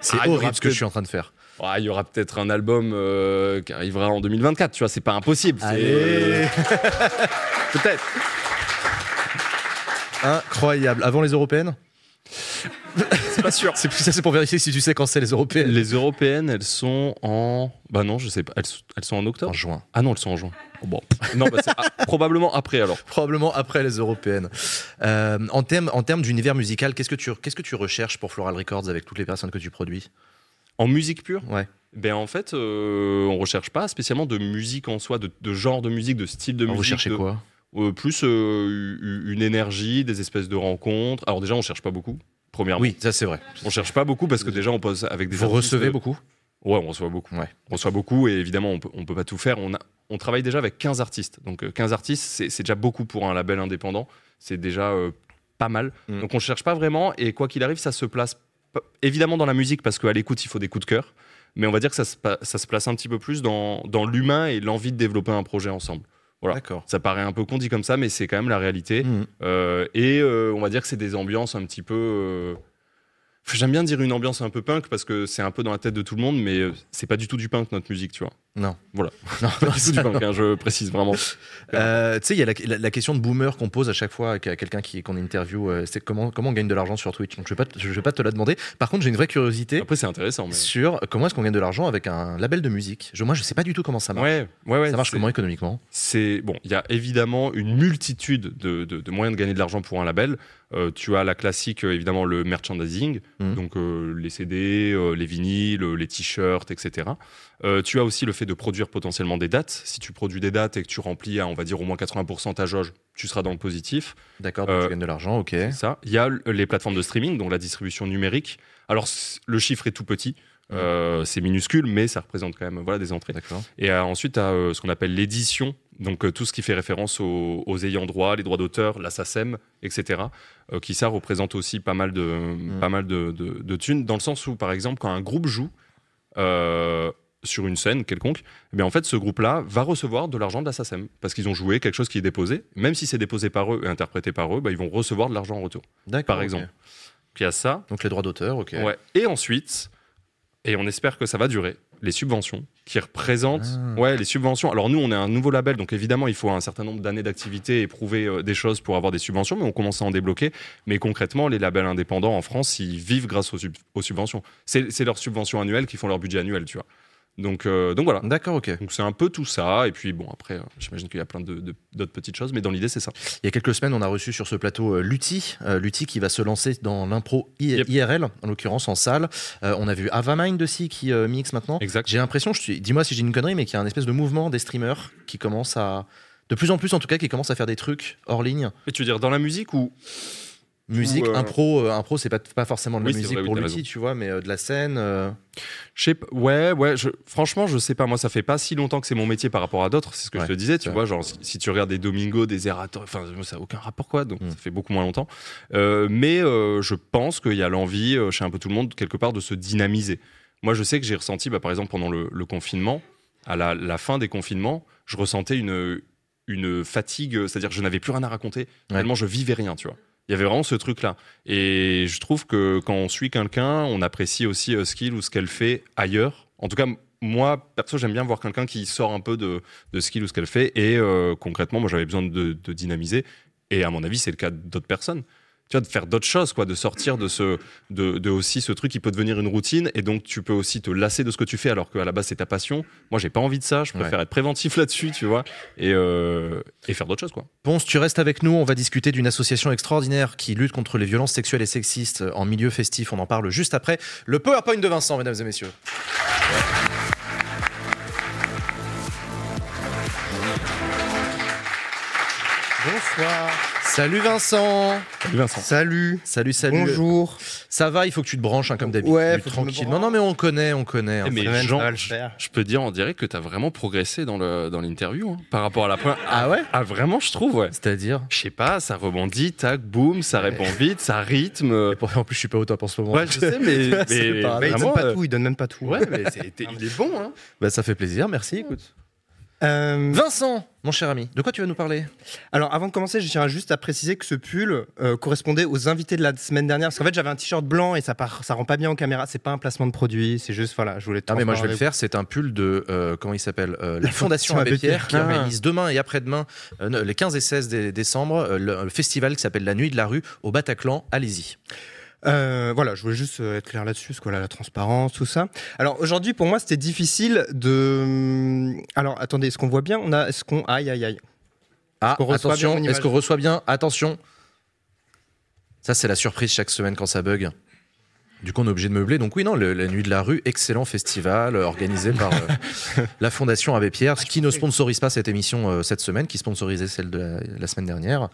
C'est Ah, horrible ce que je suis en train de faire. Ouais, Il y aura peut-être un album euh, qui arrivera en 2024, tu vois, c'est pas impossible. Allez Peut-être. Incroyable. Avant les européennes C'est pas sûr. C'est ça, c'est pour vérifier si tu sais quand c'est les européennes. Les européennes, elles sont en. Bah non, je sais pas. Elles, elles sont en En octobre juin. Ah non, elles sont en juin. Oh, bon. Non, bah c'est ah, probablement après alors. Probablement après les européennes. Euh, en termes en termes d'univers musical, qu'est-ce que tu qu'est-ce que tu recherches pour Floral Records avec toutes les personnes que tu produis? En musique pure Ouais. Ben en fait, euh, on recherche pas spécialement de musique en soi, de, de genre de musique, de style de musique. cherchez de- quoi? euh, Plus euh, une énergie, des espèces de rencontres. Alors déjà, on cherche pas beaucoup. Premièrement, Oui, ça c'est vrai. on cherche pas beaucoup parce que déjà on pose avec des. Vous recevez beaucoup? Ouais, on reçoit beaucoup. Ouais. On reçoit beaucoup et évidemment, on peut, on peut pas tout faire. On, a, on travaille déjà avec 15 artistes. Donc euh, 15 artistes, c'est déjà beaucoup pour un label indépendant. C'est déjà euh, pas mal. Mm. Donc on cherche pas vraiment et quoi qu'il arrive, ça se place évidemment dans la musique parce qu'à l'écoute, il faut des coups de cœur. Mais on va dire que ça se, pa- ça se place un petit peu plus dans, dans l'humain et l'envie de développer un projet ensemble. Voilà. Ça paraît un peu con dit comme ça, mais c'est quand même la réalité. Mhm. Euh, et euh, on va dire que c'est des ambiances un petit peu. euh, J'aime bien dire une ambiance un peu punk parce que c'est un peu dans la tête de tout le monde, mais c'est pas du tout du punk notre musique, tu vois. Non. Voilà. Non, du hein, je précise vraiment. Euh, tu sais, il y a la, la- la question de boomer qu'on pose à chaque fois à quelqu'un qui qu'on interview. euh, c'est comment comment on gagne de l'argent sur Twitch. Donc je vais pas te- je vais pas te la demander. Par contre, j'ai une vraie curiosité Après, c'est intéressant. Mais... sur comment est-ce qu'on gagne de l'argent avec un label de musique. Je, moi, je sais pas du tout comment ça marche. Ouais, ouais, ouais. ça marche comment économiquement? C'est bon, il y a évidemment une multitude de, de- de moyens de gagner de l'argent pour un label. Euh, tu as la classique, euh, évidemment, le merchandising, Mhm. donc euh, les CD, euh, les vinyles, euh, les t-shirts, etc. Euh, tu as aussi le fait de produire potentiellement des dates. Si tu produis des dates et que tu remplis à, on va dire, au moins 80% ta jauge, tu seras dans le positif. D'accord, donc Euh, tu gagnes de l'argent, ok. Ça. Il y a les plateformes de streaming, donc la distribution numérique. Alors, le chiffre est tout petit. euh, c'est minuscule, mais ça représente quand même voilà, des entrées. D'accord. Et euh, ensuite, tu as ce qu'on appelle l'édition, donc euh, tout ce qui fait référence aux, aux ayants droit, les droits d'auteur, la SACEM, etc. euh, qui ça représente aussi pas mal de, Mm. pas mal de, de- de thunes, dans le sens où, par exemple, quand un groupe joue euh, sur une scène quelconque, eh bien, en fait, ce groupe-là va recevoir de l'argent de la SACEM, parce qu'ils ont joué quelque chose qui est déposé. Même si c'est déposé par eux et interprété par eux, bah, ils vont recevoir de l'argent en retour, D'accord. par exemple. Puis il y a ça, Donc les droits d'auteur, ok. Ouais. Et ensuite, et on espère que ça va durer, les subventions qui représentent Ah. ouais, les subventions. Alors nous, on est un nouveau label, donc évidemment, il faut un certain nombre d'années d'activité et prouver euh, des choses pour avoir des subventions, mais on commence à en débloquer. Mais concrètement, les labels indépendants en France, ils vivent grâce aux, sub- aux subventions. C'est c'est leurs subventions annuelles qui font leur budget annuel, tu vois. Donc, euh, donc voilà. D'accord, ok. Donc c'est un peu tout ça. Et puis bon, après, euh, j'imagine qu'il y a plein de- de- d'autres petites choses, mais dans l'idée, c'est ça. Il y a quelques semaines, on a reçu sur ce plateau euh, Lutti, euh, Lutti qui va se lancer dans l'impro Yep. IRL, en l'occurrence en salle. On a vu Avamind aussi qui mixe maintenant. Exact. J'ai l'impression, dis-moi si j'ai une connerie, mais qu'il y a un espèce de mouvement des streamers qui commence à, de plus en plus en tout cas, qui commence à faire des trucs hors ligne. Et tu veux dire dans la musique ou Musique, euh, impro, euh, impro, c'est pas, pas forcément de la Oui, musique vrai, oui, pour Lutti, raison. tu vois, mais euh, de la scène. Je sais ouais, ouais, je- franchement, je sais pas. Moi, ça fait pas si longtemps que c'est mon métier par rapport à d'autres. C'est ce que Ouais, je te disais, tu vois. Genre, si, si tu regardes des Domingo, des Erator, enfin, ça n'a aucun rapport, quoi. Donc, Mm. ça fait beaucoup moins longtemps. Euh, mais euh, je pense qu'il y a l'envie, chez un peu tout le monde, quelque part, de se dynamiser. Moi, je sais que j'ai ressenti, bah, par exemple, pendant le, le confinement, à la, la fin des confinements, je ressentais une, une fatigue, c'est-à-dire que je n'avais plus rien à raconter, Ouais. tellement je vivais rien, tu vois. Il y avait vraiment ce truc-là. Et je trouve que quand on suit quelqu'un, on apprécie aussi euh, ce qu'il ou ce qu'elle fait ailleurs. En tout cas, moi, perso, j'aime bien voir quelqu'un qui sort un peu de, ce qu'il ou ce qu'elle fait. Et euh, concrètement, moi, j'avais besoin de dynamiser. Et à mon avis, c'est le cas d'autres personnes. Tu vois, de faire d'autres choses, quoi, de sortir de ce, de, de aussi ce truc qui peut devenir une routine, et donc tu peux aussi te lasser de ce que tu fais, alors qu'à la base c'est ta passion. Moi, j'ai pas envie de ça. Je préfère être préventif là-dessus, tu vois, et, euh, et faire d'autres choses, quoi. Ponce, tu restes avec nous. On va discuter d'une association extraordinaire qui lutte contre les violences sexuelles et sexistes en milieu festif. On en parle juste après. Le PowerPoint de Vincent, mesdames et messieurs. Bonsoir. Salut Vincent. Salut Vincent. Salut. Salut, salut. Bonjour. Ça va, il faut que tu te branches hein, comme d'habitude. Ouais, faut que je me tranquille. Non, non, mais on connaît, on connaît. hein. Eh, mais Semaine, Jean, je, peux dire en direct que tu as vraiment progressé dans le dans l'interview hein, par rapport à la première. Ah ouais Ah vraiment, je trouve, ouais. C'est-à-dire Je sais pas, ça rebondit, tac, boum, ça répond vite, ça rythme. Et pour- En plus, je suis pas au top en ce moment. Ouais, je sais, mais, C'est mais pas- Bah, il donne vraiment, pas euh, tout, il donne même pas tout. Ouais, mais c'est- t'es- il est bon, hein. Bah, ça fait plaisir, merci. Écoute. Euh, Vincent, mon cher ami, de quoi tu vas nous parler? Alors, avant de commencer, je tiens juste à préciser que ce pull euh, correspondait aux invités de la semaine dernière. Parce qu'en fait, j'avais un t-shirt blanc et ça, part, ça rend pas bien en caméra. C'est pas un placement de produit, c'est juste, voilà, je voulais Ah mais moi je vais le faire, c'est un pull de euh, comment il s'appelle euh, la Fondation Fondation Abbé Pierre qui organise demain et après-demain euh, les 15 et 16 dé- décembre euh, le, le festival qui s'appelle la Nuit de la rue au Bataclan. Allez-y. Euh, voilà, je voulais juste euh, être clair là-dessus, parce que voilà, la transparence, tout ça. Alors aujourd'hui, pour moi, c'était difficile de. hum, Alors attendez, est-ce qu'on voit bien? On a, est-ce qu'on, aïe, aïe, aïe. Ah attention, est-ce qu'on reçoit bien? Attention. Ça c'est la surprise chaque semaine quand ça bug. Du coup, on est obligé de meubler. Donc oui, non, le- la nuit de la rue, excellent festival euh, organisé par euh, la Fondation Abbé Pierre, qui ne sponsorise pas cette émission euh, cette semaine, qui sponsorisait celle de la, la semaine dernière.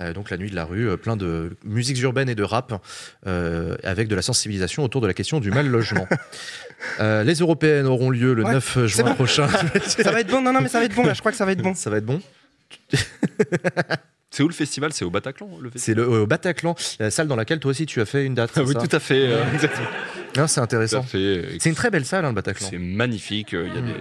Euh, donc la nuit de la rue, plein de musiques urbaines et de rap, avec de la sensibilisation autour de la question du mal logement. Les européennes auront lieu le Ouais, 9 juin bon. prochain. Ça va être bon Non, non, mais ça va être bon. Là, je crois que ça va être bon. Ça va être bon. C'est où le festival? C'est au Bataclan C'est le au Bataclan, la salle dans laquelle toi aussi tu as fait une date. Ah oui, ça? tout à fait. euh, exactement. C'est intéressant. euh, C'est une très belle salle, hein, le Bataclan. C'est magnifique. euh, Il y a des.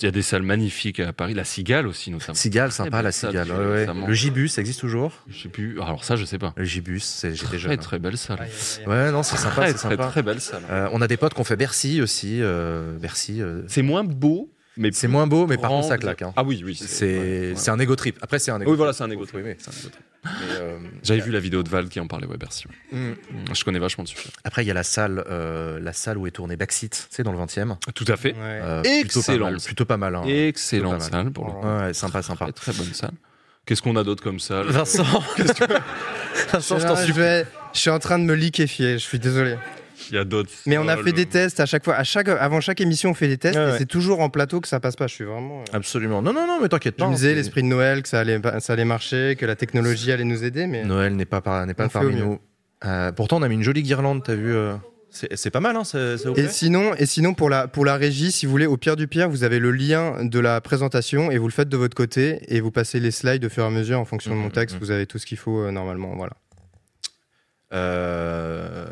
Il y a des salles magnifiques à Paris, la Cigale aussi notamment. Cigale, sympa la Cigale. ouais, ouais. Le Gibus, ça existe toujours? Je sais plus. Alors ça, je sais pas. Le Gibus, c'est- j'étais Très jeune. très belle salle. Ouais, non, c'est sympa, c'est très sympa. très belle salle. Euh, on a des potes qui ont fait Bercy aussi. euh, Bercy, euh, C'est moins beau, mais c'est moins beau, mais par contre ça claque. hein. Ah oui, oui. C'est ouais, ouais. c'est un ego trip. Après, c'est un ego Oui, voilà, c'est un ego. C'est trip. Euh, J'avais vu la vidéo de Val qui en parlait, ouais, Bercy. mm. Je connais vachement dessus. Après, il y a la salle, euh, la salle où est tourné Backseat, tu sais, dans le 20e. Tout à fait. Euh, Plutôt pas Excellente. mal. Plutôt pas mal. hein. Excellente salle pour le. Ouais, sympa, sympa. Très, très bonne salle. Qu'est-ce qu'on a d'autre comme salle? Vincent, Vincent, je t'en je, supplie. vais- je suis en train de me liquéfier, je suis désolé. Il y a d'autres. Mais on a fait des tests à chaque fois. À chaque, avant chaque émission, on fait des tests Ouais, et ouais. c'est toujours en plateau que ça passe pas. Je suis vraiment. euh, Absolument. Non, non, non, mais t'inquiète Je pas. me disais hein, l'esprit de Noël que ça allait, ça allait marcher, que la technologie allait nous aider, mais Noël n'est pas, par- n'est pas parmi nous. Euh, pourtant, on a mis une jolie guirlande, t'as vu euh, C'est pas mal, hein, ça, ça vous Et plaît sinon, et sinon pour, la, pour la régie, si vous voulez, au pire du pire, vous avez le lien de la présentation et vous le faites de votre côté et vous passez les slides au fur et à mesure en fonction de mon Mhm, texte. mhm. Vous avez tout ce qu'il faut euh, normalement. Voilà. Euh,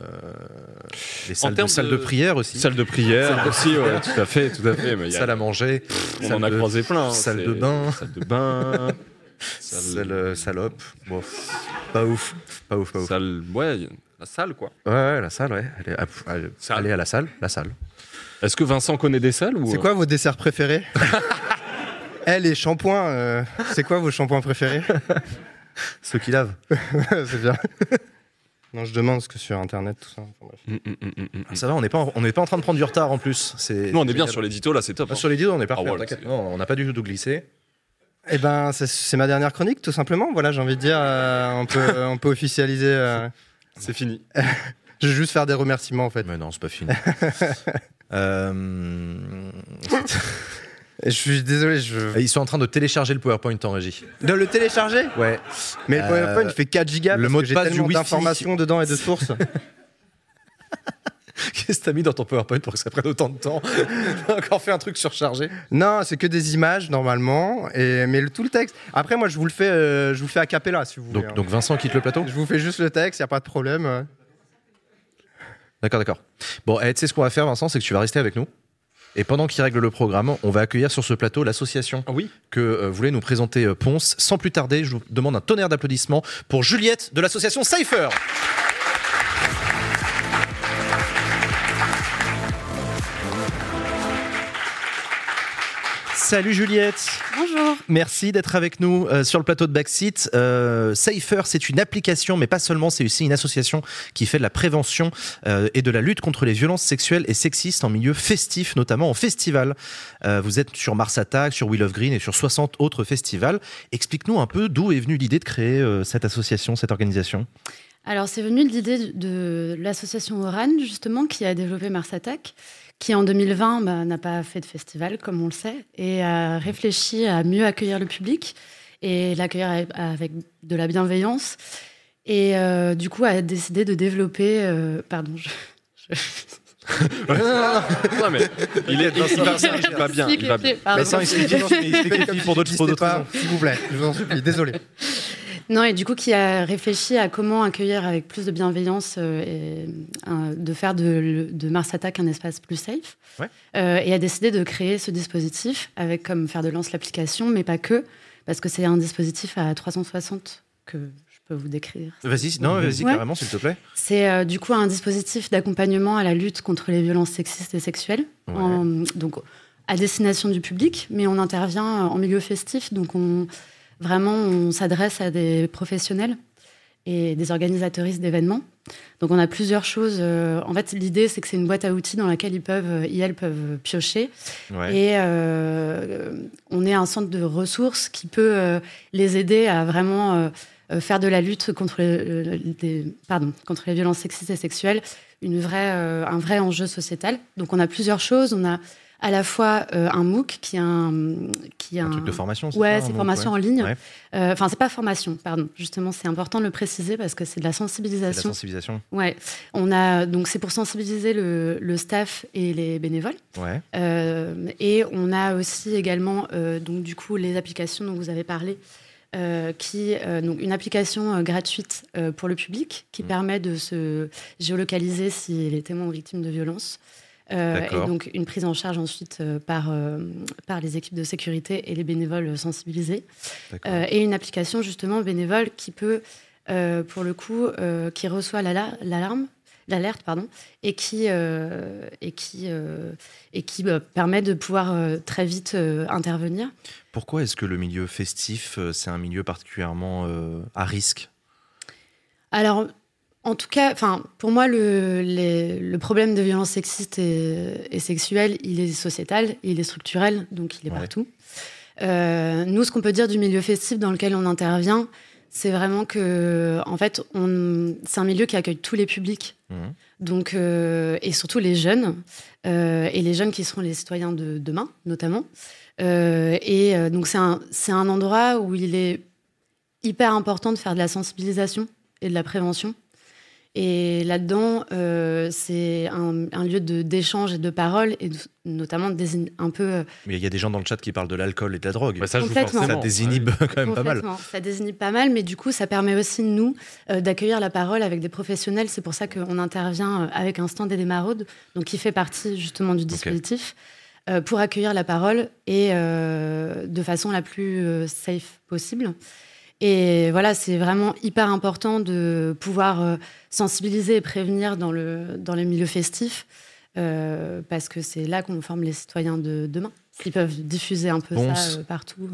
Les salles, de, termes salles de- de prière aussi. Salle de prière aussi, ouais, tout à fait, tout à fait. Mais il y a- Salle à manger. on salle en a de- croisé plein. hein, salle de bain. Salle de bain. Salle, euh, salope. Bon, pas ouf. Pas ouf, pas ouf. Salle, ouais, la salle quoi. Ouais, ouais, la salle, ouais. Allez, à, allez, Salle. allez à la salle, la salle. Est-ce que Vincent connaît des salles ou C'est quoi vos desserts préférés? Eh, les shampoings, euh, c'est quoi vos shampoings préférés? Ceux qui lavent. C'est bien. Non, je demande ce que sur internet, tout ça. Enfin, bref. Mm, mm, mm, mm, mm. Ah, Ça va, on n'est pas, en- on n'est pas en train de prendre du retard en plus. C'est. Nous on est bien sur l'édito là, c'est top. Ah, hein. sur dios, on est parfait. Ah, voilà, t'inquiète. c'est- Non, on n'a pas du tout glissé. Eh ben, c'est- c'est ma dernière chronique, tout simplement. Voilà, j'ai envie de dire, euh, on, peut, on peut officialiser. euh, C'est fini. je vais juste faire des remerciements, en fait. Mais non, c'est pas fini. Euh, Je suis désolé, je. Ils sont en train de télécharger le PowerPoint en régie. De le télécharger? Ouais. Mais le Euh, PowerPoint fait 4 gigas le parce mot que de passe tellement d'informations dedans et de sources. Qu'est-ce que t'as mis dans ton PowerPoint pour que ça prenne autant de temps? T'as encore fait un truc surchargé? Non, c'est que des images normalement, et mais le, tout le texte. Après, moi, je vous le fais, euh, je vous le fais a cappella si vous voulez. donc, hein. donc Vincent quitte le plateau? Je vous fais juste le texte, y a pas de problème. euh. D'accord, d'accord. Bon, eh, tu sais ce qu'on va faire, Vincent, c'est que tu vas rester avec nous. Et pendant qu'il règle le programme, on va accueillir sur ce plateau l'association Ah oui. que euh, voulait nous présenter euh, Ponce. Sans plus tarder, je vous demande un tonnerre d'applaudissements pour Juliette de l'association Cypher. Salut Juliette. Bonjour. Merci d'être avec nous euh, sur le plateau de Backseat. Euh, Safer, c'est une application, mais pas seulement, c'est aussi une association qui fait de la prévention euh, et de la lutte contre les violences sexuelles et sexistes en milieu festif, notamment en festival. Euh, vous êtes sur Mars Attack, sur Wheel of Green et sur 60 autres festivals. Explique-nous un peu d'où est venue l'idée de créer cette association, cette organisation. Alors, c'est venu de l'idée de l'association Oran, justement, qui a développé Mars Attack, qui en 2020 bah, n'a pas fait de festival, comme on le sait, et a réfléchi à mieux accueillir le public et l'accueillir avec- de la bienveillance. Et euh, du coup, a décidé de développer. euh, pardon, je- Non, mais il est, il va, il va bien. Il va bien. Pardon. Mais ça, il s'explique- il s'explique pour d'autres pour d'autres raisons. S'il vous plaît, je vous en supplie, désolé. Non, et du coup, qui a réfléchi à comment accueillir avec plus de bienveillance euh, et de faire de, de Mars Attack un espace plus safe. Ouais. Euh, et a décidé de créer ce dispositif avec comme faire de lance l'application, mais pas que, parce que c'est un dispositif à 360 que je peux vous décrire. Vas-y, non, vas-y Ouais. carrément, s'il te plaît. C'est euh, du coup un dispositif d'accompagnement à la lutte contre les violences sexistes et sexuelles, Ouais. en- donc à destination du public, mais on intervient en milieu festif, donc on, vraiment on s'adresse à des professionnels et des organisateuristes d'événements. Donc on a plusieurs choses. euh, en fait, l'idée c'est que c'est une boîte à outils dans laquelle ils peuvent, euh, ils, elles peuvent piocher Ouais. et euh, on est un centre de ressources qui peut euh, les aider à vraiment euh, faire de la lutte contre les, pardon, contre les violences sexistes et sexuelles une vraie, un vrai enjeu sociétal. Donc on a plusieurs choses. On a à la fois euh, un MOOC qui est un, qui est Un un, truc de formation, Ouais, c'est formation en ligne. Ouais. Euh, Enfin, c'est pas formation, pardon. Justement, c'est important de le préciser parce que c'est de la de la sensibilisation. sensibilisation. Ouais, on a donc c'est pour sensibiliser le, le staff et les bénévoles. Ouais. Euh, et on a aussi également euh, donc du coup les applications dont vous avez parlé, euh, qui euh, donc une application euh, gratuite euh, pour le public qui Mhm. permet de se géolocaliser si les témoins ont victimes de violences. Euh, et donc une prise en charge ensuite euh, par, euh, par les équipes de sécurité et les bénévoles sensibilisés. Et une application justement bénévole qui peut, pour le coup, qui reçoit l'ala- l'alarme, l'alerte, pardon, et qui, euh, et qui, euh, et qui euh, permet de pouvoir euh, très vite intervenir. Pourquoi est-ce que le milieu festif, c'est un milieu particulièrement à risque? Alors, en tout cas, enfin, pour moi, le, les- le problème de violence sexiste et, et sexuelle, il est sociétal, il est structurel, donc il est Ouais. partout. Euh, nous, ce qu'on peut dire du milieu festif dans lequel on intervient, c'est vraiment que, en fait, c'est un milieu qui accueille tous les publics, Mhm. donc euh, et surtout les jeunes euh, et les jeunes qui seront les citoyens de demain, notamment. Et donc c'est un c'est un endroit où il est hyper important de faire de la sensibilisation et de la prévention. Et là-dedans, euh, c'est un, un lieu d'échange et de parole, et de- notamment un peu euh, Mais il y a des gens dans le chat qui parlent de l'alcool et de la drogue. Bah, ça Complètement. ça désinhibe quand même pas mal. Ça désigne pas mal, mais du coup, ça permet aussi, nous, euh, d'accueillir la parole avec des professionnels. C'est pour ça qu'on intervient avec un stand et des maraudes, donc qui fait partie justement du dispositif, pour accueillir la parole et euh, de façon la plus safe possible. Et voilà, c'est vraiment hyper important de pouvoir euh, sensibiliser et prévenir dans, le, dans les milieux festifs, euh, parce que c'est là qu'on forme les citoyens de demain. Ils peuvent diffuser un peu Ponce. ça euh, partout.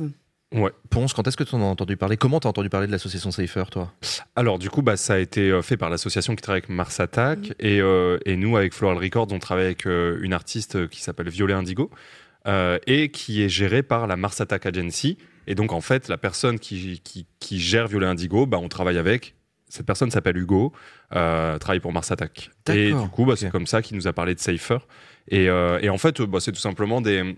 Ponce, quand est-ce que tu en as entendu parler? Comment tu as entendu parler de l'association Safer, toi? Alors du coup, bah, ça a été fait par l'association qui travaille avec Mars Attack Mhm. et, euh, et nous avec Floral Records, on travaille avec euh, une artiste qui s'appelle Violet Indigo euh, et qui est gérée par la Mars Attack Agency. Et donc en fait, la personne qui, qui, qui gère Violet Indigo, bah, on travaille avec. Cette personne s'appelle Hugo, euh, travaille pour Mars Attack. Et du coup, bah, c'est comme ça qu'il nous a parlé de Safer. Et, euh, et en fait, bah, c'est tout simplement des,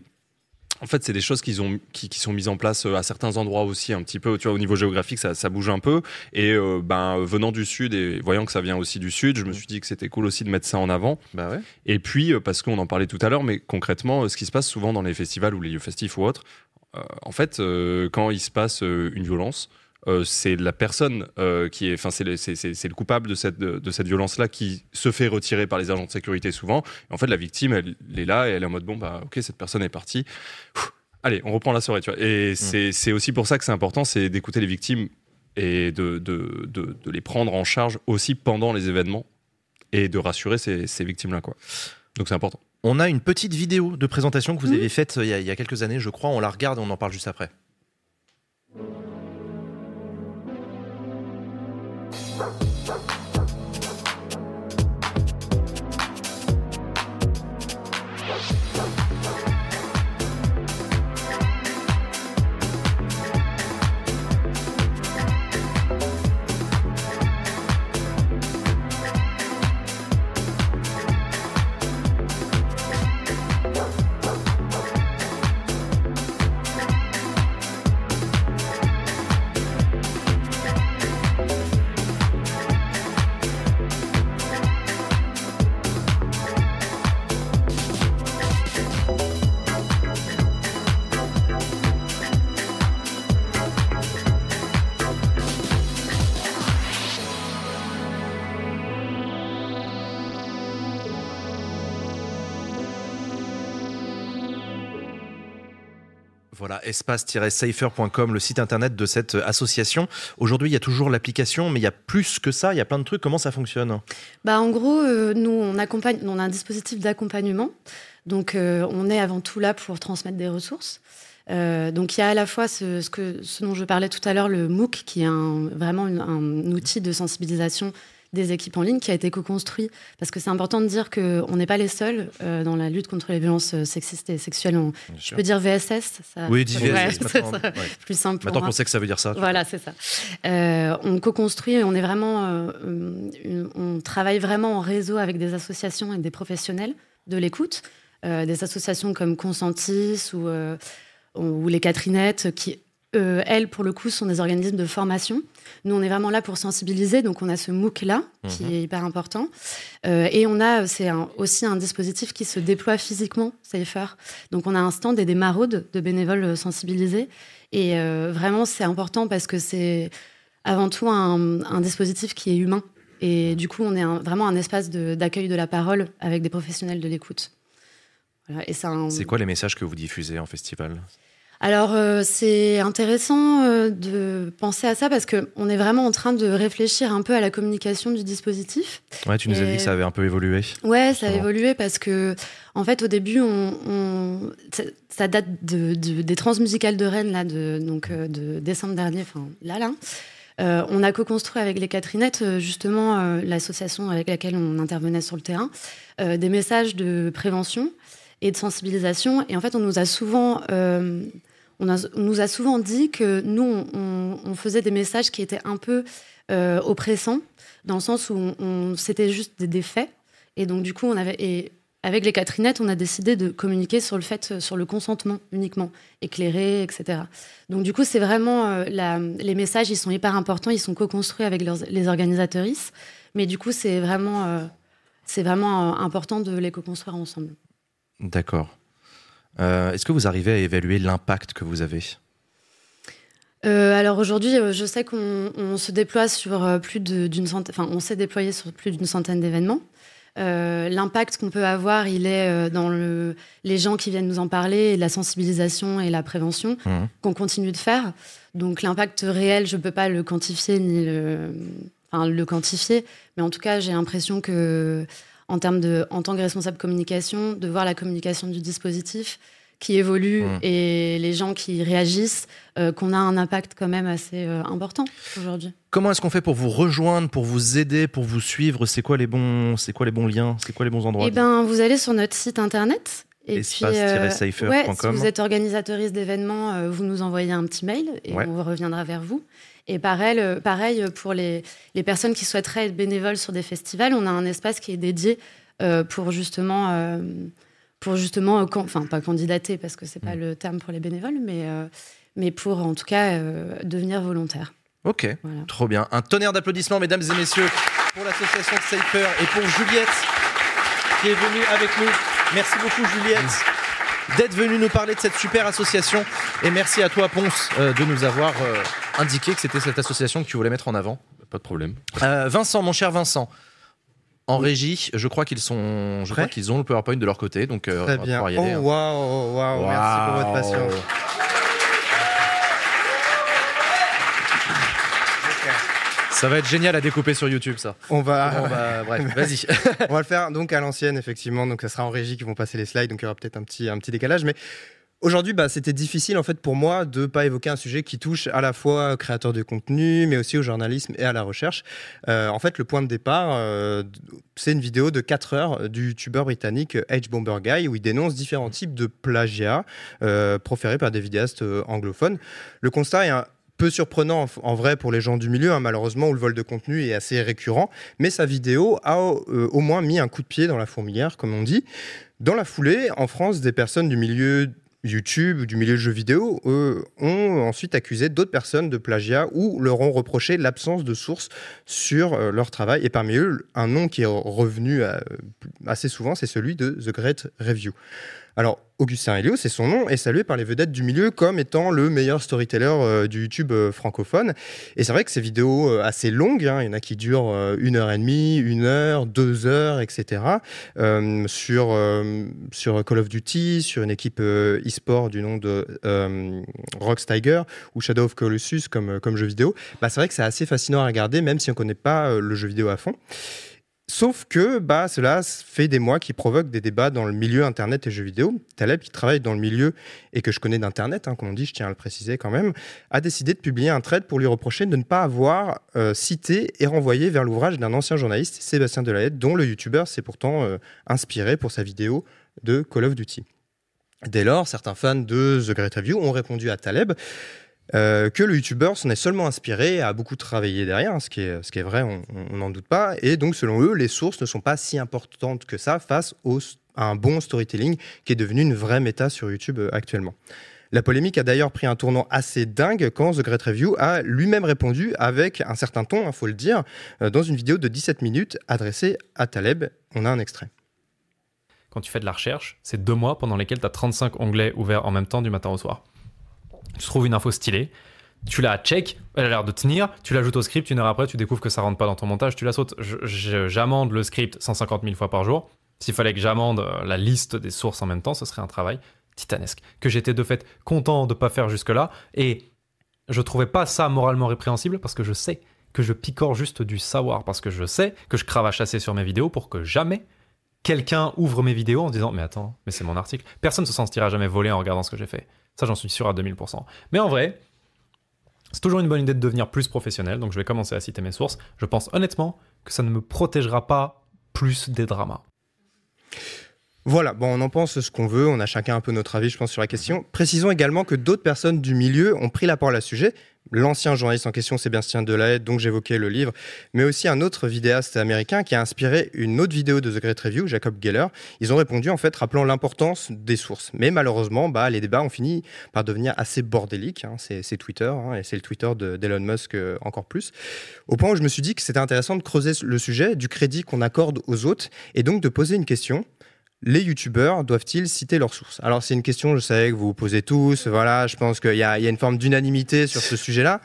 en fait, c'est des choses qu'ils ont, qui, qui sont mises en place euh, à certains endroits aussi, un petit peu. Tu vois, au niveau géographique, ça, ça bouge un peu. Et euh, ben, venant du sud et voyant que ça vient aussi du sud, je me suis dit que c'était cool aussi de mettre ça en avant. Bah ouais. Et puis, parce qu'on en parlait tout à l'heure, mais concrètement, ce qui se passe souvent dans les festivals ou les lieux festifs ou autres, en fait, euh, quand il se passe euh, une violence, euh, c'est la personne euh, qui est, enfin, c'est le, coupable de cette, de, de cette violence-là qui se fait retirer par les agents de sécurité souvent. Et en fait, la victime, elle, elle est là et elle est en mode bon, bah, ok, cette personne est partie. Ouh, allez, on reprend la soirée, tu vois. Et c'est c'est aussi pour ça que c'est important, c'est d'écouter les victimes et de, de, de, de les prendre en charge aussi pendant les événements et de rassurer ces, ces victimes-là, quoi. Donc c'est important. On a une petite vidéo de présentation que vous avez faite il y, a, il y a quelques années, je crois. On la regarde et on en parle juste après. espace-safer.com, le site internet de cette association. Aujourd'hui, il y a toujours l'application, mais il y a plus que ça, il y a plein de trucs. Comment ça fonctionne? Bah, En gros, euh, nous, on, accompagne, on a un dispositif d'accompagnement. Donc, euh, on est avant tout là pour transmettre des ressources. Euh, donc, il y a à la fois ce, dont je parlais tout à l'heure, le MOOC, qui est vraiment un outil de sensibilisation des équipes en ligne qui a été co-construit. Parce que c'est important de dire qu'on n'est pas les seuls euh, dans la lutte contre les violences euh, sexistes et sexuelles. On, je peux dire VSS ça, Oui, dis VSS. Ouais, ouais. plus simple. Maintenant qu'on sait que ça veut dire ça. Voilà, c'est ça. Euh, on co-construit, on est vraiment, on travaille vraiment en réseau avec des associations et des professionnels de l'écoute, des associations comme Consentis ou, ou les Catherinettes qui euh, elles, pour le coup, sont des organismes de formation. Nous, on est vraiment là pour sensibiliser, donc on a ce MOOC-là, qui Mhm. est hyper important. Euh, et on a, c'est un- aussi un dispositif qui se déploie physiquement, Safer. Donc on a un stand et des maraudes de bénévoles euh, sensibilisés. Et euh, vraiment, c'est important parce que c'est avant tout un, un dispositif qui est humain. Et du coup, on est un- vraiment un espace de- d'accueil de, la parole avec des professionnels de l'écoute. Voilà, et c'est C'est quoi les messages que vous diffusez en festival? Alors, euh, c'est intéressant euh, de penser à ça parce qu'on est vraiment en train de réfléchir un peu à la communication du dispositif. Ouais, tu nous as dit que ça avait un peu évolué. Ouais, ça a évolué parce que, en fait, au début, on, on- ça, ça date de, de- des transmusicales de Rennes, là, de, donc, euh, de décembre dernier, enfin, là, là. Euh, on a co-construit avec les Catherinettes, justement, l'association avec laquelle on intervenait sur le terrain, des messages de prévention et de sensibilisation. Et en fait, on nous a souvent, on, nous a souvent dit que nous, on, faisait des messages qui étaient un peu euh, oppressants, dans le sens où c'était juste des, faits. Et donc, du coup, on avait. Et avec les Catherinettes, on a décidé de communiquer sur le fait, sur le consentement uniquement, éclairé, etc. Donc, du coup, c'est vraiment. euh, les messages, ils sont hyper importants, ils sont co-construits avec les organisatrices. Mais du coup, c'est vraiment, euh, c'est vraiment important de les co-construire ensemble. D'accord. Euh, Est-ce que vous arrivez à évaluer l'impact que vous avez? Euh, alors aujourd'hui, euh, je sais qu'on on se déploie sur plus d'une centaine, enfin, on s'est déployé sur plus d'une centaine d'événements. Euh, L'impact qu'on peut avoir, il est dans le, les gens qui viennent nous en parler, et la sensibilisation et la prévention Mhm. qu'on continue de faire. Donc l'impact réel, je ne peux pas le quantifier ni le, enfin, le quantifier, mais en tout cas, j'ai l'impression que en termes de, en tant que responsable communication, de voir la communication du dispositif qui évolue Mhm. et les gens qui réagissent, euh, qu'on a un impact quand même assez euh, important aujourd'hui. Comment est-ce qu'on fait pour vous rejoindre, pour vous aider, pour vous suivre? C'est quoi les bons, c'est quoi les bons liens? C'est quoi les bons endroits? Eh ben, vous allez sur notre site internet. Et puis, euh, ouais, si vous êtes organisatrice d'événements, vous nous envoyez un petit mail et Ouais. on reviendra vers vous. Et pareil, euh, pareil pour les, les personnes qui souhaiteraient être bénévoles sur des festivals, on a un espace qui est dédié euh, pour justement, euh, pour justement, euh, enfin pas candidater parce que c'est pas Mm. le terme pour les bénévoles, mais euh, mais pour en tout cas euh, devenir volontaire. Ok, Voilà. trop bien. Un tonnerre d'applaudissements, mesdames et messieurs, pour l'association de Safer et pour Juliette qui est venue avec nous. Merci beaucoup, Juliette, d'être venue nous parler de cette super association. Et merci à toi, Ponce, euh, de nous avoir euh, indiqué que c'était cette association que tu voulais mettre en avant. Pas de problème. Euh, Vincent, mon cher Vincent. En régie, je crois qu'ils sont, je Prêt crois qu'ils ont le PowerPoint de leur côté, donc euh, on Très va bien. pouvoir y aller, Oh, hein. waouh, waouh, merci pour votre patience. Ça va être génial à découper sur YouTube, ça. On va, bref, vas-y. on va le faire donc à l'ancienne, effectivement. Donc, ça sera en régie qui vont passer les slides. Donc, il y aura peut-être un petit, un petit décalage. Mais aujourd'hui, bah, c'était difficile, en fait, pour moi de pas évoquer un sujet qui touche à la fois aux créateurs de contenu, mais aussi au journalisme et à la recherche. Euh, en fait, le point de départ, euh, c'est une vidéo de 4 heures du youtubeur britannique H. Bomber Guy où il dénonce différents types de plagiat euh, proférés par des vidéastes anglophones. Le constat est un peu surprenant en, vrai pour les gens du milieu, hein, malheureusement, où le vol de contenu est assez récurrent, mais sa vidéo a euh, au moins mis un coup de pied dans la fourmilière, comme on dit. Dans la foulée, en France, des personnes du milieu YouTube ou du milieu jeux vidéo euh, ont ensuite accusé d'autres personnes de plagiat ou leur ont reproché l'absence de sources sur euh, leur travail. Et parmi eux, un nom qui est revenu assez souvent, c'est celui de The Great Review. Alors, Augustin Helio, c'est son nom, est salué par les vedettes du milieu comme étant le meilleur storyteller euh, du YouTube euh, francophone. Et c'est vrai que ces vidéos euh, assez longues, hein, il y en a qui durent une heure et demie, une heure, deux heures, etc., sur, sur Call of Duty, sur une équipe e-sport du nom de Rox Tiger ou Shadow of Colossus comme, comme jeu vidéo, bah, c'est vrai que c'est assez fascinant à regarder, même si on ne connaît pas le jeu vidéo à fond. Sauf que bah, cela fait des mois qui provoque des débats dans le milieu Internet et jeux vidéo. Taleb, qui travaille dans le milieu et que je connais d'Internet, hein, comme on dit, je tiens à le préciser quand même, a décidé de publier un thread pour lui reprocher de ne pas avoir euh, cité et renvoyé vers l'ouvrage d'un ancien journaliste, Sébastien Delayette, dont le youtubeur s'est pourtant euh, inspiré pour sa vidéo de Call of Duty. Dès lors, certains fans de The Great Review ont répondu à Taleb euh, que le youtubeur s'en est seulement inspiré a beaucoup travaillé derrière, hein, ce, qui est, vrai, on n'en doute pas. Et donc, selon eux, les sources ne sont pas si importantes que ça face au, à un bon storytelling qui est devenu une vraie méta sur YouTube euh, actuellement. La polémique a d'ailleurs pris un tournant assez dingue quand The Great Review a lui-même répondu avec un certain ton, il faut le dire, euh, dans une vidéo de 17 minutes adressée à Taleb. On a un extrait. Quand tu fais de la recherche, c'est deux mois pendant lesquels tu as 35 onglets ouverts en même temps du matin au soir. Tu trouves une info stylée, tu la check, elle a l'air de tenir, tu l'ajoutes au script, une heure après, tu découvres que ça rentre pas dans ton montage, tu la sautes. J'amende le script 150 000 fois par jour. S'il fallait que j'amende euh, la liste des sources en même temps, ce serait un travail titanesque. Que j'étais de fait content de pas faire jusque-là. Et je trouvais pas ça moralement répréhensible parce que je sais que je picore juste du savoir, parce que je sais que je cravache assez sur mes vidéos pour que jamais quelqu'un ouvre mes vidéos en se disant mais attends, mais c'est mon article. Personne ne se sentira jamais volé en regardant ce que j'ai fait. Ça, j'en suis sûr à 2000%. Mais en vrai, c'est toujours une bonne idée de devenir plus professionnel, donc je vais commencer à citer mes sources. Je pense honnêtement que ça ne me protégera pas plus des dramas. Voilà, bon, on en pense ce qu'on veut, on a chacun un peu notre avis, je pense, sur la question. Précisons également que d'autres personnes du milieu ont pris la parole à ce sujet. L'ancien journaliste en question, Sébastien Delahaye, dont j'évoquais le livre, mais aussi un autre vidéaste américain qui a inspiré une autre vidéo de The Great Review, Jacob Geller. Ils ont répondu en fait rappelant l'importance des sources. Mais malheureusement, bah, les débats ont fini par devenir assez bordéliques. hein. C'est Twitter, hein, et c'est le Twitter de- d'Elon Musk euh, encore plus. Au point où je me suis dit que c'était intéressant de creuser le sujet du crédit qu'on accorde aux autres, et donc de poser une question les youtubeurs doivent-ils citer leurs sources? Alors c'est une question, je sais que vous vous posez tous, voilà, je pense qu'il y, a il y a une forme d'unanimité sur ce sujet-là.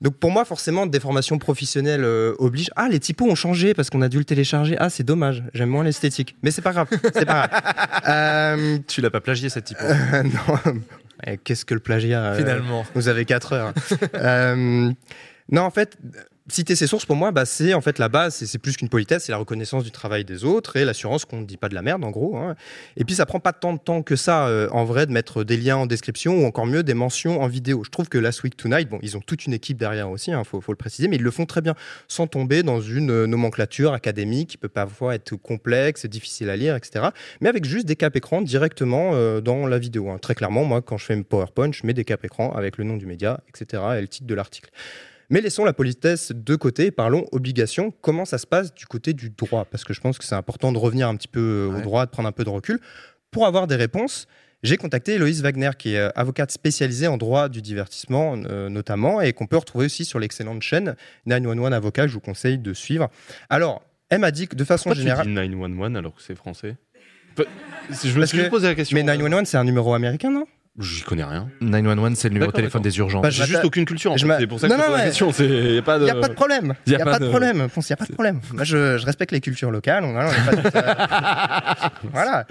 Donc pour moi, forcément, des formations professionnelles euh, obligent. Ah, les typos ont changé parce qu'on a dû le télécharger. Ah, c'est dommage. J'aime moins l'esthétique, mais c'est pas grave. C'est pas grave. Euh, Tu l'as pas plagié cette typo. euh, non. Qu'est-ce que le plagiat Finalement. Vous avez 4 heures. Non, en fait, citer ses sources, pour moi, bah, c'est en fait la base. C'est- plus qu'une politesse, c'est la reconnaissance du travail des autres et l'assurance qu'on ne dit pas de la merde, en gros. hein. Et puis, ça prend pas tant de temps que ça, euh, en vrai, de mettre des liens en description ou encore mieux, des mentions en vidéo. Je trouve que Last Week Tonight, bon, ils ont toute une équipe derrière aussi, il faut, faut le préciser, mais ils le font très bien, sans tomber dans une euh, nomenclature académique qui peut parfois être complexe, difficile à lire, etc. Mais avec juste des caps écran directement euh, dans la vidéo. hein. Très clairement, moi, quand je fais mes PowerPoint, je mets des caps écran avec le nom du média, etc. et le titre de l'article. Mais laissons la politesse de côté, parlons obligation. Comment ça se passe du côté du droit? Parce que je pense que c'est important de revenir un petit peu euh, au droit, de prendre un peu de recul. Pour avoir des réponses, j'ai contacté Héloïse Wagner, qui est euh, avocate spécialisée en droit du divertissement, euh, notamment, et qu'on peut retrouver aussi sur l'excellente chaîne 911 Avocat, je vous conseille de suivre. Alors, elle m'a dit que de façon Pourquoi générale. tu dis 911 alors que c'est français? Pe- Je me suis juste que- posé la question. Mais 911, c'est un numéro américain, non? J'y connais rien. 911, c'est le numéro de téléphone des urgences. Bah, J'ai Bah, juste aucune culture. en fait. C'est pour ça que Non, je non, pose la question. C'est y a pas de. Il n'y a pas de problème. Il a n'y a, pas de problème. Il n'y a pas de problème. Moi, je, je respecte les cultures locales. on- voilà, on est pas tout à- voilà.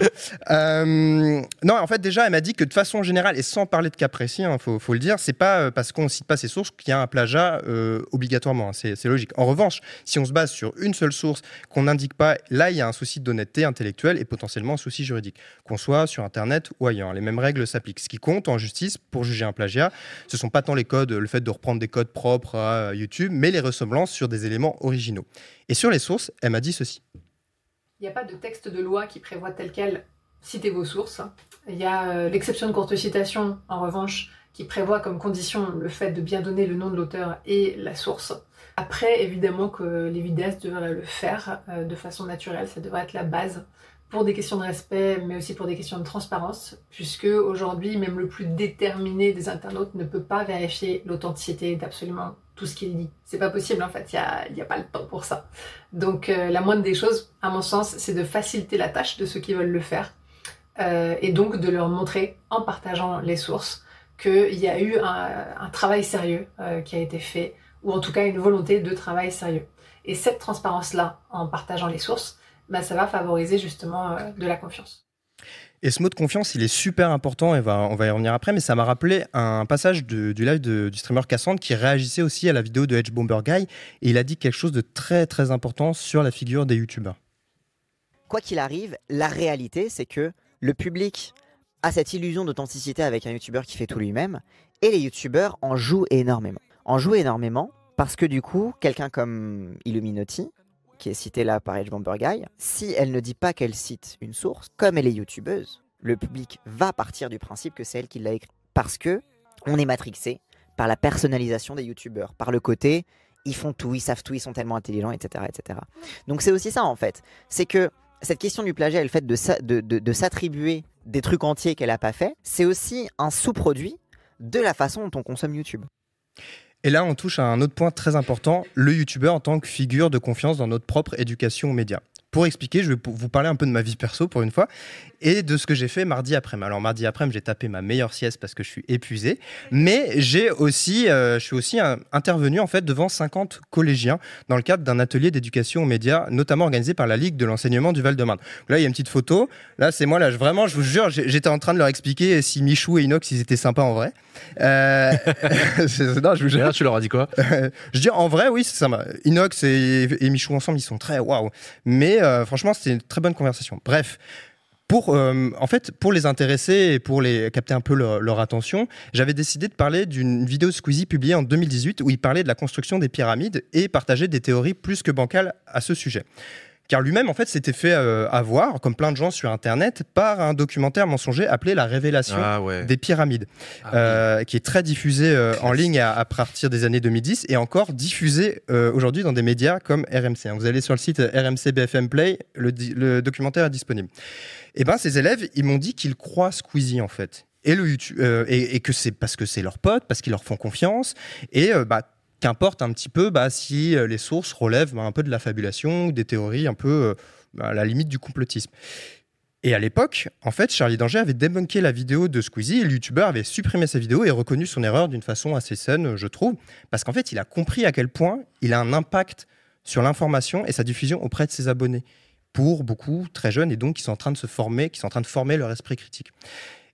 Euh, non, en fait, déjà, elle m'a dit que de façon générale, et sans parler de cas précis, il faut, faut le dire, c'est pas euh, parce qu'on cite pas ces sources qu'il y a un plagiat euh, obligatoirement. hein, c'est c'est logique. En revanche, si on se base sur une seule source qu'on n'indique pas, là, il y a un souci d'honnêteté intellectuelle et potentiellement un souci juridique. Qu'on soit sur Internet ou ailleurs, les mêmes règles s'appliquent. Qui compte en justice pour juger un plagiat, ce sont pas tant les codes, le fait de reprendre des codes propres à YouTube, mais les ressemblances sur des éléments originaux. Et sur les sources, elle m'a dit ceci. Il n'y a pas de texte de loi qui prévoit tel quel citer vos sources. Il y a euh, l'exception de courte citation, en revanche, qui prévoit comme condition le fait de bien donner le nom de l'auteur et la source. Après, évidemment que les vidéastes devraient le faire euh, de façon naturelle, ça devrait être la base pour des questions de respect, mais aussi pour des questions de transparence, puisque aujourd'hui, même le plus déterminé des internautes ne peut pas vérifier l'authenticité d'absolument tout ce qu'il dit. C'est pas possible en fait, il n'y a, pas le temps pour ça. Donc euh, la moindre des choses, à mon sens, c'est de faciliter la tâche de ceux qui veulent le faire, euh, et donc de leur montrer, en partageant les sources, qu'il y a eu un, un travail sérieux euh, qui a été fait, ou en tout cas une volonté de travail sérieux. Et cette transparence-là, en partageant les sources, bah, ça va favoriser justement euh, de la confiance. Et ce mot de confiance, il est super important, et va, on va y revenir après, mais ça m'a rappelé un passage de- du live de- du streamer Cassandre qui réagissait aussi à la vidéo de Edge Bomber Guy, et il a dit quelque chose de très très important sur la figure des youtubeurs. quoi qu'il arrive, la réalité, c'est que le public a cette illusion d'authenticité avec un youtubeur qui fait tout lui-même, et les youtubeurs en jouent énormément. En jouent énormément parce que du coup, quelqu'un comme Illuminati, qui est cité là par Edge Bomber Guy, si elle ne dit pas qu'elle cite une source, comme elle est youtubeuse, le public va partir du principe que c'est elle qui l'a écrit. Parce que on est matrixé par la personnalisation des youtubeurs, par le côté ils font tout, ils savent tout, ils sont tellement intelligents, etc. etc. Donc c'est aussi ça en fait. C'est que cette question du plagiat et le fait de- de s'attribuer des trucs entiers qu'elle n'a pas fait, c'est aussi un sous-produit de la façon dont on consomme YouTube. Et là, on touche à un autre point très important, le youtubeur en tant que figure de confiance dans notre propre éducation aux médias. Pour expliquer, je vais vous parler un peu de ma vie perso pour une fois et de ce que j'ai fait mardi après-midi. Alors mardi après-midi, j'ai tapé ma meilleure sieste parce que je suis épuisé, mais j'ai aussi, euh, je suis aussi un- intervenu en fait devant 50 collégiens dans le cadre d'un atelier d'éducation aux médias, notamment organisé par la Ligue de l'enseignement du Val-de-Marne. Là, il y a une petite photo. Là, c'est moi. Là, je- vraiment, je vous jure, j'étais en train de leur expliquer si Michou et Inox, ils étaient sympas en vrai. Euh, c'est- non, je vous jure. tu leur as dit quoi? Je dis en vrai, oui, c'est ça. Inox et, et Michou ensemble, ils sont très waouh. Mais euh, franchement, c'était une très bonne conversation. Bref. Pour, euh, en fait, pour les intéresser et pour les capter un peu leur, attention, j'avais décidé de parler d'une vidéo Squeezie publiée en 2018 où il parlait de la construction des pyramides et partageait des théories plus que bancales à ce sujet. Car lui-même, en fait, s'était fait euh, avoir, comme plein de gens sur Internet, par un documentaire mensonger appelé La Révélation Ah ouais. des pyramides, Ah euh, qui est très diffusé euh, en ligne à, à partir des années 2010 et encore diffusé aujourd'hui dans des médias comme RMC. hein. Vous allez sur le site RMC BFM Play, le, documentaire est disponible. Et ben, ces élèves, ils m'ont dit qu'ils croient Squeezie en fait. Et, le YouTube, euh, et, et que c'est parce que c'est leurs potes, parce qu'ils leur font confiance. Et euh, bah, qu'importe un petit peu bah, si euh, les sources relèvent bah, un peu de la fabulation ou des théories un peu euh, bah, à la limite du complotisme. Et à l'époque, en fait, Charlie Danger avait débunké la vidéo de Squeezie et le youtubeur avait supprimé sa vidéo et reconnu son erreur d'une façon assez saine, je trouve, parce qu'en fait, il a compris à quel point il a un impact sur l'information et sa diffusion auprès de ses abonnés. Pour beaucoup très jeunes et donc qui sont en train de se former, qui sont en train de former leur esprit critique.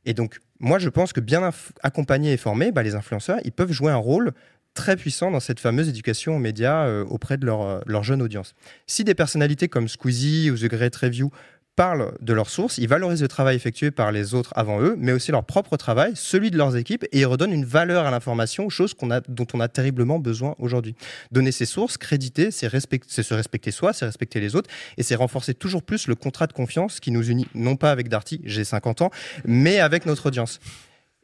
Et donc, moi, je pense que bien accompagnés et formés, les influenceurs, ils peuvent jouer un rôle très puissant dans cette fameuse éducation aux médias euh, auprès de leur, euh, leur jeune audience. Si des personnalités comme Squeezie ou The Great Review parlent de leurs sources, ils valorisent le travail effectué par les autres avant eux, mais aussi leur propre travail, celui de leurs équipes, et ils redonnent une valeur à l'information, chose qu'on a, dont on a terriblement besoin aujourd'hui. Donner ses sources, créditer, c'est c'est se respecter soi, c'est respecter les autres, et c'est renforcer toujours plus le contrat de confiance qui nous unit, non pas avec Darty, j'ai 50 ans, mais avec notre audience.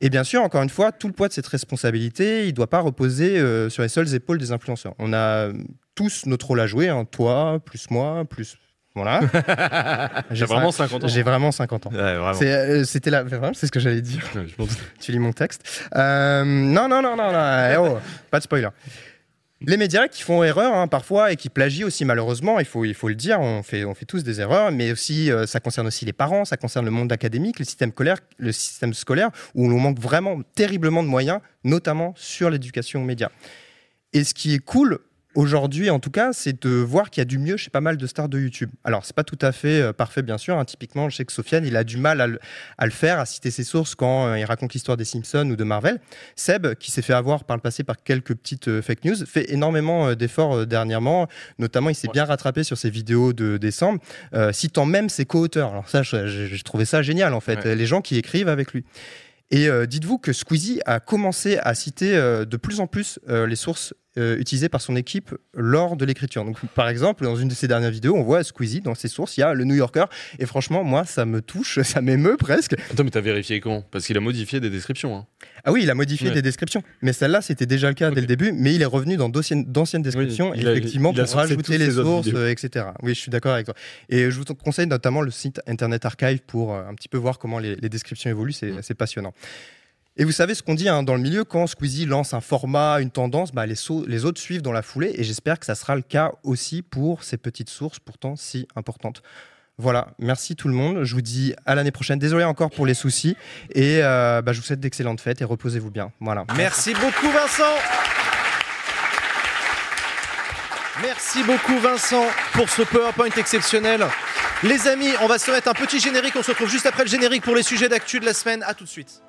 Et bien sûr, encore une fois, tout le poids de cette responsabilité, il ne doit pas reposer euh, sur les seules épaules des influenceurs. On a euh, tous notre rôle à jouer, hein, toi, plus moi, plus... Voilà. J'ai vraiment 50 ans. J'ai vraiment 50 ans. Ouais, euh, C'était la... vraiment, c'est ce que j'allais dire. Ouais, je tu lis mon texte. Euh, non, non, non, non, non. eh oh, pas de spoiler. Les médias qui font erreur hein, parfois et qui plagient aussi malheureusement, il faut, il faut le dire, on fait, on fait tous des erreurs, mais aussi euh, ça concerne aussi les parents, ça concerne le monde académique, le système scolaire, le système scolaire où on manque vraiment terriblement de moyens, notamment sur l'éducation aux médias. Et ce qui est cool aujourd'hui, en tout cas, c'est de voir qu'il y a du mieux chez pas mal de stars de YouTube. Alors, c'est pas tout à fait euh, parfait, bien sûr. hein. Typiquement, je sais que Sofiane, il a du mal à le, à le faire, à citer ses sources quand euh, il raconte l'histoire des Simpsons ou de Marvel. Seb, qui s'est fait avoir par le passé par quelques petites euh, fake news, fait énormément d'efforts dernièrement. Notamment, il s'est bien rattrapé sur ses vidéos de décembre, citant même ses co-auteurs. Alors ça, j'ai trouvé ça génial, en fait. Les gens qui écrivent avec lui. Et euh, dites-vous que Squeezie a commencé à citer euh, de plus en plus euh, les sources euh, utilisées par son équipe lors de l'écriture. Donc, par exemple, dans une de ses dernières vidéos, on voit Squeezie dans ses sources, il y a le New Yorker. Et franchement, moi, ça me touche, ça m'émeut presque. Attends, mais t'as vérifié quand? Parce qu'il a modifié des descriptions. hein. Ah oui, il a modifié Ouais. des descriptions. Mais celle-là, c'était déjà le cas dès le début. Mais il est revenu dans d'anciennes descriptions, il a- effectivement, il a pour sourcé rajouter les sources, euh, etc. Oui, je suis d'accord avec toi. Et je vous conseille notamment le site Internet Archive pour euh, un petit peu voir comment les, les descriptions évoluent. C'est Mm. c'est passionnant. Et vous savez ce qu'on dit hein, dans le milieu, quand Squeezie lance un format, une tendance, bah, les, autres suivent dans la foulée. Et j'espère que ça sera le cas aussi pour ces petites sources pourtant si importantes. Voilà, merci tout le monde. Je vous dis à l'année prochaine. Désolé encore pour les soucis. Et euh, bah, je vous souhaite d'excellentes fêtes et reposez-vous bien. Voilà. Merci beaucoup Vincent. Merci beaucoup Vincent pour ce PowerPoint exceptionnel. Les amis, on va se mettre un petit générique. On se retrouve juste après le générique pour les sujets d'actu de la semaine. À tout de suite.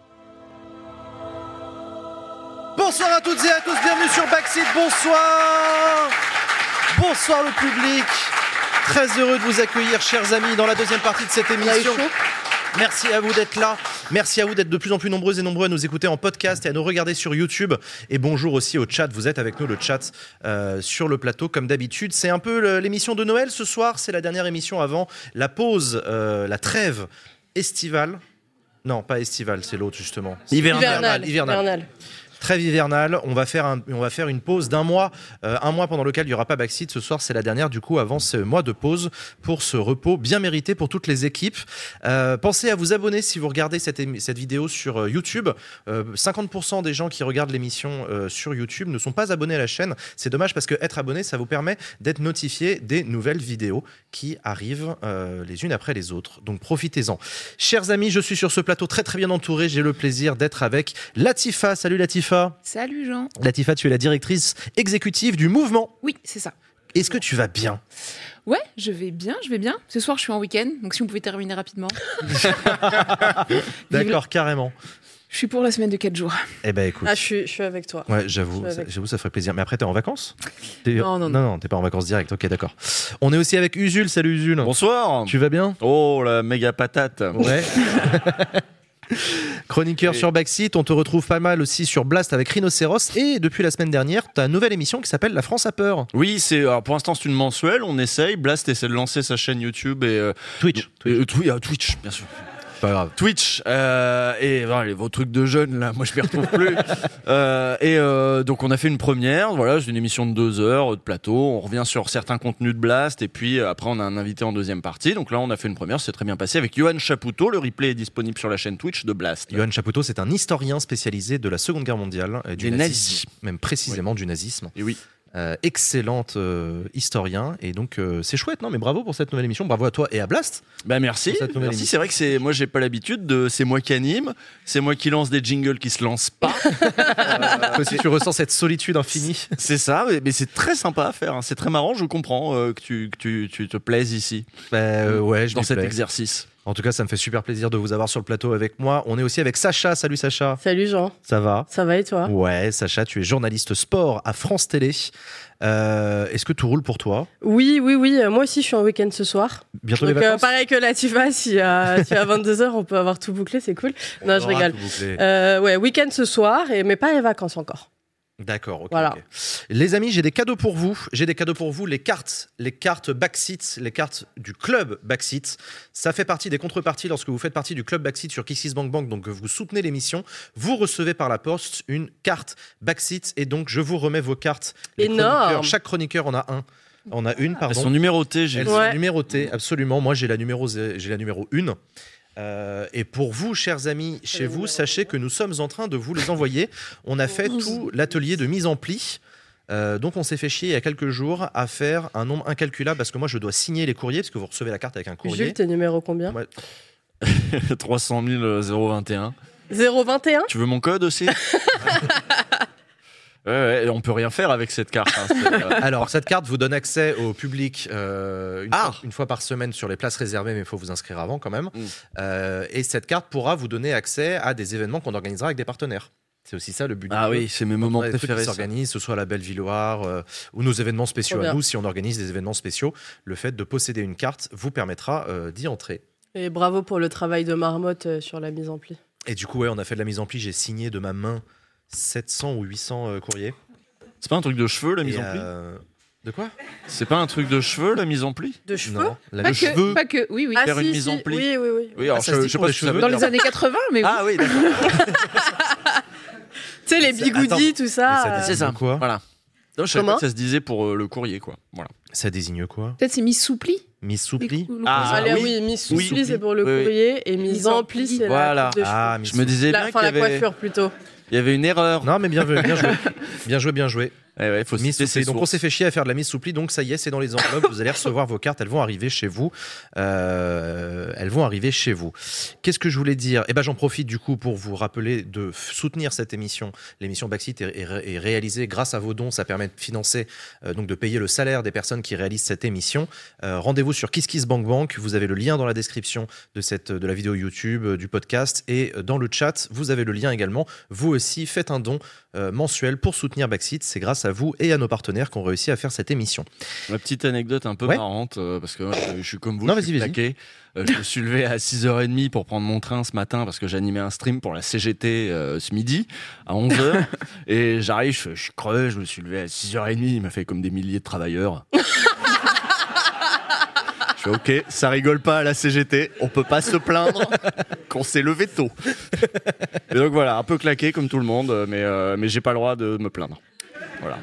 Bonsoir à toutes et à tous, bienvenue sur Backseat, bonsoir Bonsoir le public Très heureux de vous accueillir, chers amis, dans la deuxième partie de cette émission. Merci à vous d'être là. Merci à vous d'être de plus en plus nombreux et nombreux à nous écouter en podcast et à nous regarder sur YouTube. Et bonjour aussi au chat. Vous êtes avec nous, le chat, euh, sur le plateau, comme d'habitude. C'est un peu l'émission de Noël ce soir. C'est la dernière émission avant la pause, euh, la trêve estivale. Non, pas estivale, c'est l'autre justement. Hivernale. Hivernale. Hivernale. Trêve hivernale, on va faire, une pause d'un mois, euh, un mois pendant lequel il n'y aura pas Backseat. Ce soir, c'est la dernière, du coup, avant ce mois de pause pour ce repos bien mérité pour toutes les équipes. Euh, pensez à vous abonner si vous regardez cette, vidéo sur euh, YouTube. Euh, 50% des gens qui regardent l'émission sur YouTube ne sont pas abonnés à la chaîne. C'est dommage parce que être abonné, ça vous permet d'être notifié des nouvelles vidéos qui arrivent les unes après les autres. Donc profitez-en. Chers amis, je suis sur ce plateau très très bien entouré. J'ai le plaisir d'être avec Latifa. Salut Latifa. Salut Jean. Latifa, tu es la directrice exécutive du mouvement. Oui, c'est ça. Est-ce que tu vas bien? Ouais, je vais bien, je vais bien. Ce soir, je suis en week-end, donc si on pouvait terminer rapidement. D'accord, carrément. Je suis pour la semaine de 4 jours. Eh ben écoute. Ah, je suis, je suis avec toi. Ouais, j'avoue, j'avoue, ça ferait plaisir. Mais après, t'es en vacances? T'es- Non, non, non, non, t'es pas en vacances direct. Ok, d'accord. On est aussi avec Usul. Salut Usul. Bonsoir. Tu vas bien? Oh la méga patate. Ouais. Chroniqueur sur Backseat, on te retrouve pas mal aussi sur Blast avec Rhinocéros et depuis la semaine dernière, une nouvelle émission qui s'appelle La France a peur. Oui, c'est pour l'instant c'est une mensuelle, on essaye. Blast essaie de lancer sa chaîne YouTube et euh, Twitch. euh, ah, Twitch, bien sûr. Pas grave. Twitch euh, et les, vos trucs de jeunes là, moi je m'y retrouve plus. Euh, et euh, donc on a fait une première, voilà, c'est une émission de deux heures de plateau. On revient sur certains contenus de Blast et puis euh, après on a un invité en deuxième partie. Donc là on a fait une première, c'est très bien passé avec Johan Chapoutot. Le replay est disponible sur la chaîne Twitch de Blast. Johan Chapoutot, c'est un historien spécialisé de la Seconde Guerre mondiale, et du Des nazisme, nazis. même précisément du nazisme. Et oui. Euh, excellente euh, historien et donc euh, c'est chouette non mais bravo pour cette nouvelle émission bravo à toi et à Blast Bah merci. Merci. C'est vrai que c'est moi j'ai pas l'habitude de c'est moi qui anime, c'est moi qui lance des jingles qui se lancent pas. Toi aussi tu ressens cette solitude infinie c'est ça, mais, mais c'est très sympa à faire. hein. C'est très marrant. Je comprends euh, que tu que tu, tu te plaises ici Bah, euh, ouais je dans cet plais. exercice. En tout cas ça me fait super plaisir de vous avoir sur le plateau avec moi on est aussi avec Sacha salut Sacha Salut Jean. ça va Ça va et toi? Ouais Sacha tu es journaliste sport à France Télé Euh, est-ce que tout roule pour toi? Oui, oui, oui. Moi aussi, je suis en week-end ce soir. bientôt les Donc, euh, vacances? pareil que Latifa, si, euh, si à 22h, on peut avoir tout bouclé, c'est cool. Non, je rigole. ouais, week-end ce soir, et, mais pas les vacances encore. D'accord, ok. Voilà. ok. Les amis, j'ai des cadeaux pour vous. J'ai des cadeaux pour vous. Les cartes, les cartes Backseat, les cartes du club Backseat. Ça fait partie des contreparties lorsque vous faites partie du club Backseat sur KissKissBankBank, donc que vous soutenez l'émission. Vous recevez par la poste une carte Backseat et donc je vous remets vos cartes. Les Énorme. chroniqueurs, Chaque chroniqueur en a un. On a une, pardon. Elles sont numérotées. J'ai Elles sont numérotées, absolument. Moi, j'ai la numéro, j'ai la numéro 1. Et pour vous, chers amis, chez vous, sachez que nous sommes en train de vous les envoyer. On a fait tout l'atelier de mise en pli. Euh, donc on s'est fait chier il y a quelques jours à faire un nombre incalculable parce que moi je dois signer les courriers parce que vous recevez la carte avec un courrier. Jules, t'es numéro combien Ouais. 300 000 021. 021 Tu veux mon code aussi? Ouais, ouais, on peut rien faire avec cette carte. hein, euh, Alors cette carte vous donne accès au public euh, une, Ah. fois, une fois par semaine sur les places réservées, mais il faut vous inscrire avant quand même. Mm. Euh, et cette carte pourra vous donner accès à des événements qu'on organisera avec des partenaires. C'est aussi ça le but. Ah oui, c'est mes moments qui préférés. s'organisent, ce soit à la Bellevilloire euh, ou nos événements spéciaux à nous. Si on organise des événements spéciaux, le fait de posséder une carte vous permettra euh, d'y entrer. Et bravo pour le travail de Marmotte euh, sur la mise en pli. Et du coup, ouais, on a fait de la mise en pli. J'ai signé de ma main 700 ou 800 euh, courriers. C'est pas un truc de cheveux la mise Et, en pli euh, De quoi? C'est pas un truc de cheveux la mise en pli? De cheveux? Non, la Pas que, cheveux. pas que, oui, oui. Ah Faire si, une mise si, en pli. Oui, oui, oui. Oui, alors Ah, ça je, se je dit sais pour pas les ce que ça veut cheveux Dans dire. les années 80, mais oui. Ah oui, d'accord. Tu sais, les bigoudis, tout Mais ça. ça euh, désigne C'est ça. quoi? Voilà. Non, je savais Comment? pas que ça se disait pour euh, le courrier, quoi. Voilà. Ça désigne quoi? Peut-être c'est mis soupli. Mise soupli Ah, Allez, oui. oui, mise sous Oui. pli, c'est pour le Oui, oui. courrier, et mise en pli, c'est Voilà. la coupe de Ah, Je me disais La, bien enfin, qu'il y la avait, coiffure plutôt. Il y avait une erreur. Non, mais bien joué, bien joué. bien joué, bien joué. Eh ouais, faut Mise citer sous ses pli. Donc on s'est fait chier à faire de la mise sous pli. Donc ça y est, c'est dans les enveloppes. vous allez recevoir vos cartes. Elles vont arriver chez vous. Euh, elles vont arriver chez vous. Qu'est-ce que je voulais dire? Eh ben j'en profite du coup pour vous rappeler de soutenir cette émission. L'émission Backseat est, est ré- est réalisée grâce à vos dons. Ça permet de financer, euh, donc de payer le salaire des personnes qui réalisent cette émission. Euh, Rendez-vous sur KissKissBankBank. Vous avez le lien dans la description de cette de la vidéo YouTube, du podcast et dans le chat. Vous avez le lien également. Vous aussi faites un don euh, mensuel pour soutenir Backseat. C'est grâce à vous et à nos partenaires qu'on réussit à faire cette émission. Ma petite anecdote un peu Ouais. marrante, euh, parce que moi, je, je suis comme vous, Non, je suis. Euh, je me suis levé à 6h30 pour prendre mon train ce matin parce que j'animais un stream pour la CGT euh, ce midi à 11h. et j'arrive, je, je suis crevé, je me suis levé à 6h30, il m'a fait comme des milliers de travailleurs. fais ok, ça rigole pas à la CGT, on peut pas se plaindre qu'on s'est levé tôt. et donc voilà, un peu claqué comme tout le monde, mais, euh, mais j'ai pas le droit de me plaindre. Voilà.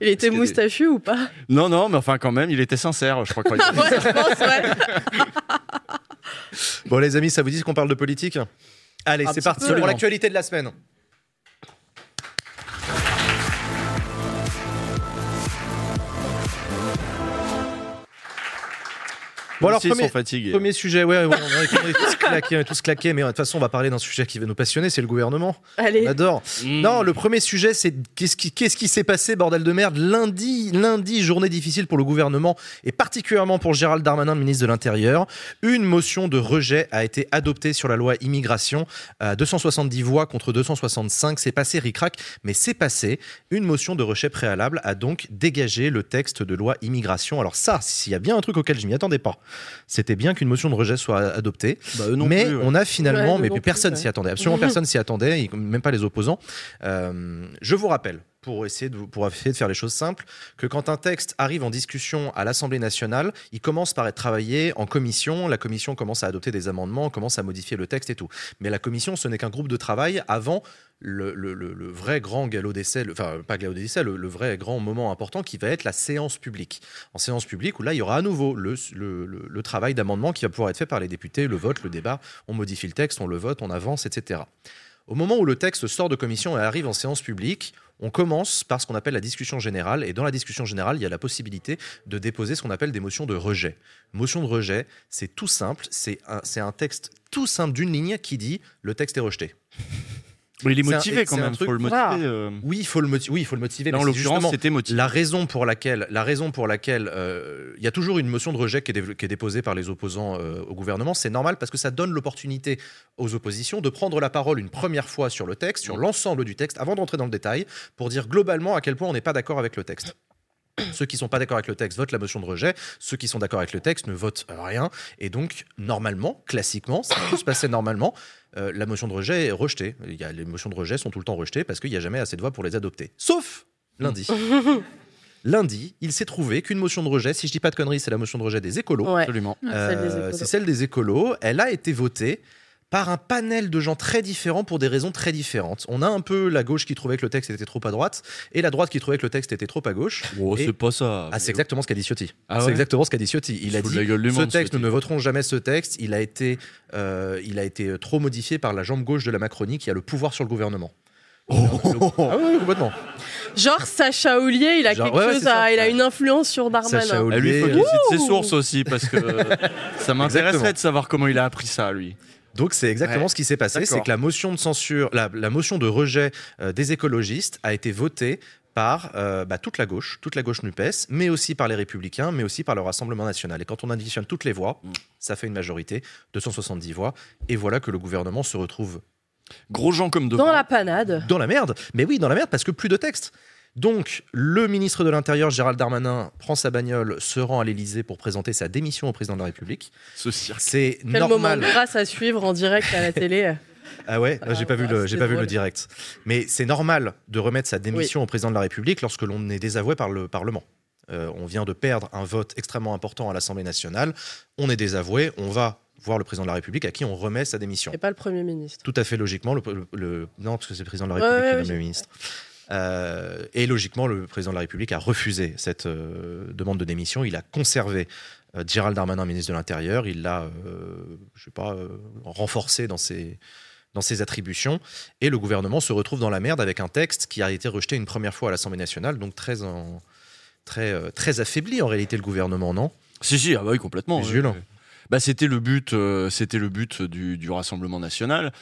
Il était que- moustachu ou pas? Non, non, mais enfin quand même, il était sincère, je crois. Dit Ouais, je pense, ouais. Bon les amis, ça vous dit qu'on parle de politique? Allez, c'est parti pour l'actualité de la semaine. Bon alors premier, sont fatigués. premier sujet, ouais, ouais, on, est, tous claqués, on est tous claqués, mais de toute façon on va parler d'un sujet qui va nous passionner, c'est le gouvernement. Allez. On adore. Mmh. Non, le premier sujet, c'est qu'est-ce qui s'est passé, bordel de merde, lundi, lundi, journée difficile pour le gouvernement et particulièrement pour Gérald Darmanin, le ministre de l'Intérieur. Une motion de rejet a été adoptée sur la loi immigration, à 270 voix contre 265. C'est passé ric-rac, mais c'est passé. Une motion de rejet préalable a donc dégagé le texte de loi immigration. Alors ça, s'il y a bien un truc auquel je m'y attendais pas, c'était bien qu'une motion de rejet soit adoptée. Bah, eux non mais plus, ouais. on a finalement, Ouais, mais personne s'y ouais. attendait, absolument personne s'y attendait, même pas les opposants. Euh, je vous rappelle, pour essayer, de, pour essayer de faire les choses simples, que quand un texte arrive en discussion à l'Assemblée nationale, il commence par être travaillé en commission, la commission commence à adopter des amendements, commence à modifier le texte et tout. Mais la commission, ce n'est qu'un groupe de travail avant le, vrai grand galop d'essai, enfin pas galop d'essai, le, le vrai grand moment important qui va être la séance publique. En séance publique, où là, il y aura à nouveau le, travail d'amendement qui va pouvoir être fait par les députés, le vote, le débat, on modifie le texte, on le vote, on avance, etc. Au moment où le texte sort de commission et arrive en séance publique, on commence par ce qu'on appelle la discussion générale. Et dans la discussion générale, il y a la possibilité de déposer ce qu'on appelle des motions de rejet. Motion de rejet, c'est tout simple. C'est un texte tout simple d'une ligne qui dit le texte est rejeté. Mais il est un- motivé quand même, truc- faut le motiver. euh. Oui, il faut le motiver. Oui, il faut le motiver. Là, mais en l'occurrence, c'était motivé. La raison pour laquelle, la raison pour laquelle, euh, il y a toujours une motion de rejet qui est, dév- qui est déposée par les opposants euh, au gouvernement. C'est normal parce que ça donne l'opportunité aux oppositions de prendre la parole une première fois sur le texte, Mm. sur l'ensemble du texte, avant d'entrer dans le détail, pour dire globalement à quel point on n'est pas d'accord avec le texte. Ceux qui sont pas d'accord avec le texte votent la motion de rejet. Ceux qui sont d'accord avec le texte ne votent rien. Et donc, normalement, classiquement, ça peut se passer normalement. Euh, la motion de rejet est rejetée. Il y a, les motions de rejet sont tout le temps rejetées parce qu'il n'y a jamais assez de voix pour les adopter. Sauf lundi. Lundi, il s'est trouvé qu'une motion de rejet, si je dis pas de conneries, c'est la motion de rejet des écolos. Ouais. Absolument. Euh, Celle des écolos. c'est celle des écolos. Elle a été votée par un panel de gens très différents pour des raisons très différentes. On a un peu la gauche qui trouvait que le texte était trop à droite et la droite qui trouvait que le texte était trop à gauche. Oh, c'est pas ça. Ah, c'est exactement ce qu'a dit Ciotti. Ah c'est ouais exactement ce qu'a dit Ciotti. Il Il a dit ce monde, texte, nous ne voterons jamais ce texte. Il a été, euh, il a été trop modifié par la jambe gauche de la Macronie qui a le pouvoir sur le gouvernement. Ah oui, complètement. Genre Sacha Oulier, il a Genre, quelque ouais, chose à, il a une influence sur Darmanin. Ah, lui, il faut qu'il cite ses sources aussi, parce que ça m'intéresserait de savoir comment il a appris ça, lui. Donc c'est exactement Ouais. ce qui s'est passé, c'est que la motion de censure, la, la motion de rejet euh, des écologistes a été votée par euh, bah, toute la gauche, toute la gauche NUPES, mais aussi par les Républicains, mais aussi par le Rassemblement national. Et quand on additionne toutes les voix, Mm. ça fait une majorité, 270 voix, et voilà que le gouvernement se retrouve Gros gens comme Dans la panade. dans la merde. Mais oui, dans la merde, parce que plus de texte. Donc, le ministre de l'Intérieur, Gérald Darmanin, prend sa bagnole, se rend à l'Élysée pour présenter sa démission au président de la République. Ce cirque. C'est Quel moment normal. de grâce à suivre en direct à la télé. Ah ouais, j'ai pas vu le, j'ai pas vu le direct. Mais c'est normal de remettre sa démission au président de la République lorsque l'on est désavoué par le Parlement. Euh, on vient de perdre un vote extrêmement important à l'Assemblée nationale. On est désavoué. On va voir le président de la République à qui on remet sa démission. Et pas le Premier ministre. Tout à fait logiquement. Le, le- le- non, parce que c'est le président de la République ouais, qui ouais, le ministre. Euh, et logiquement, le président de la République a refusé cette euh, demande de démission. Il a conservé euh, Gérald Darmanin, ministre de l'Intérieur. Il l'a, euh, je sais pas, renforcé dans ses, dans ses attributions. Et le gouvernement se retrouve dans la merde avec un texte qui a été rejeté une première fois à l'Assemblée nationale, donc très, en, très, très affaibli en réalité le gouvernement, non? Si, si, ah bah oui, complètement. Bah, c'était le but, euh, c'était le but du, du Rassemblement national.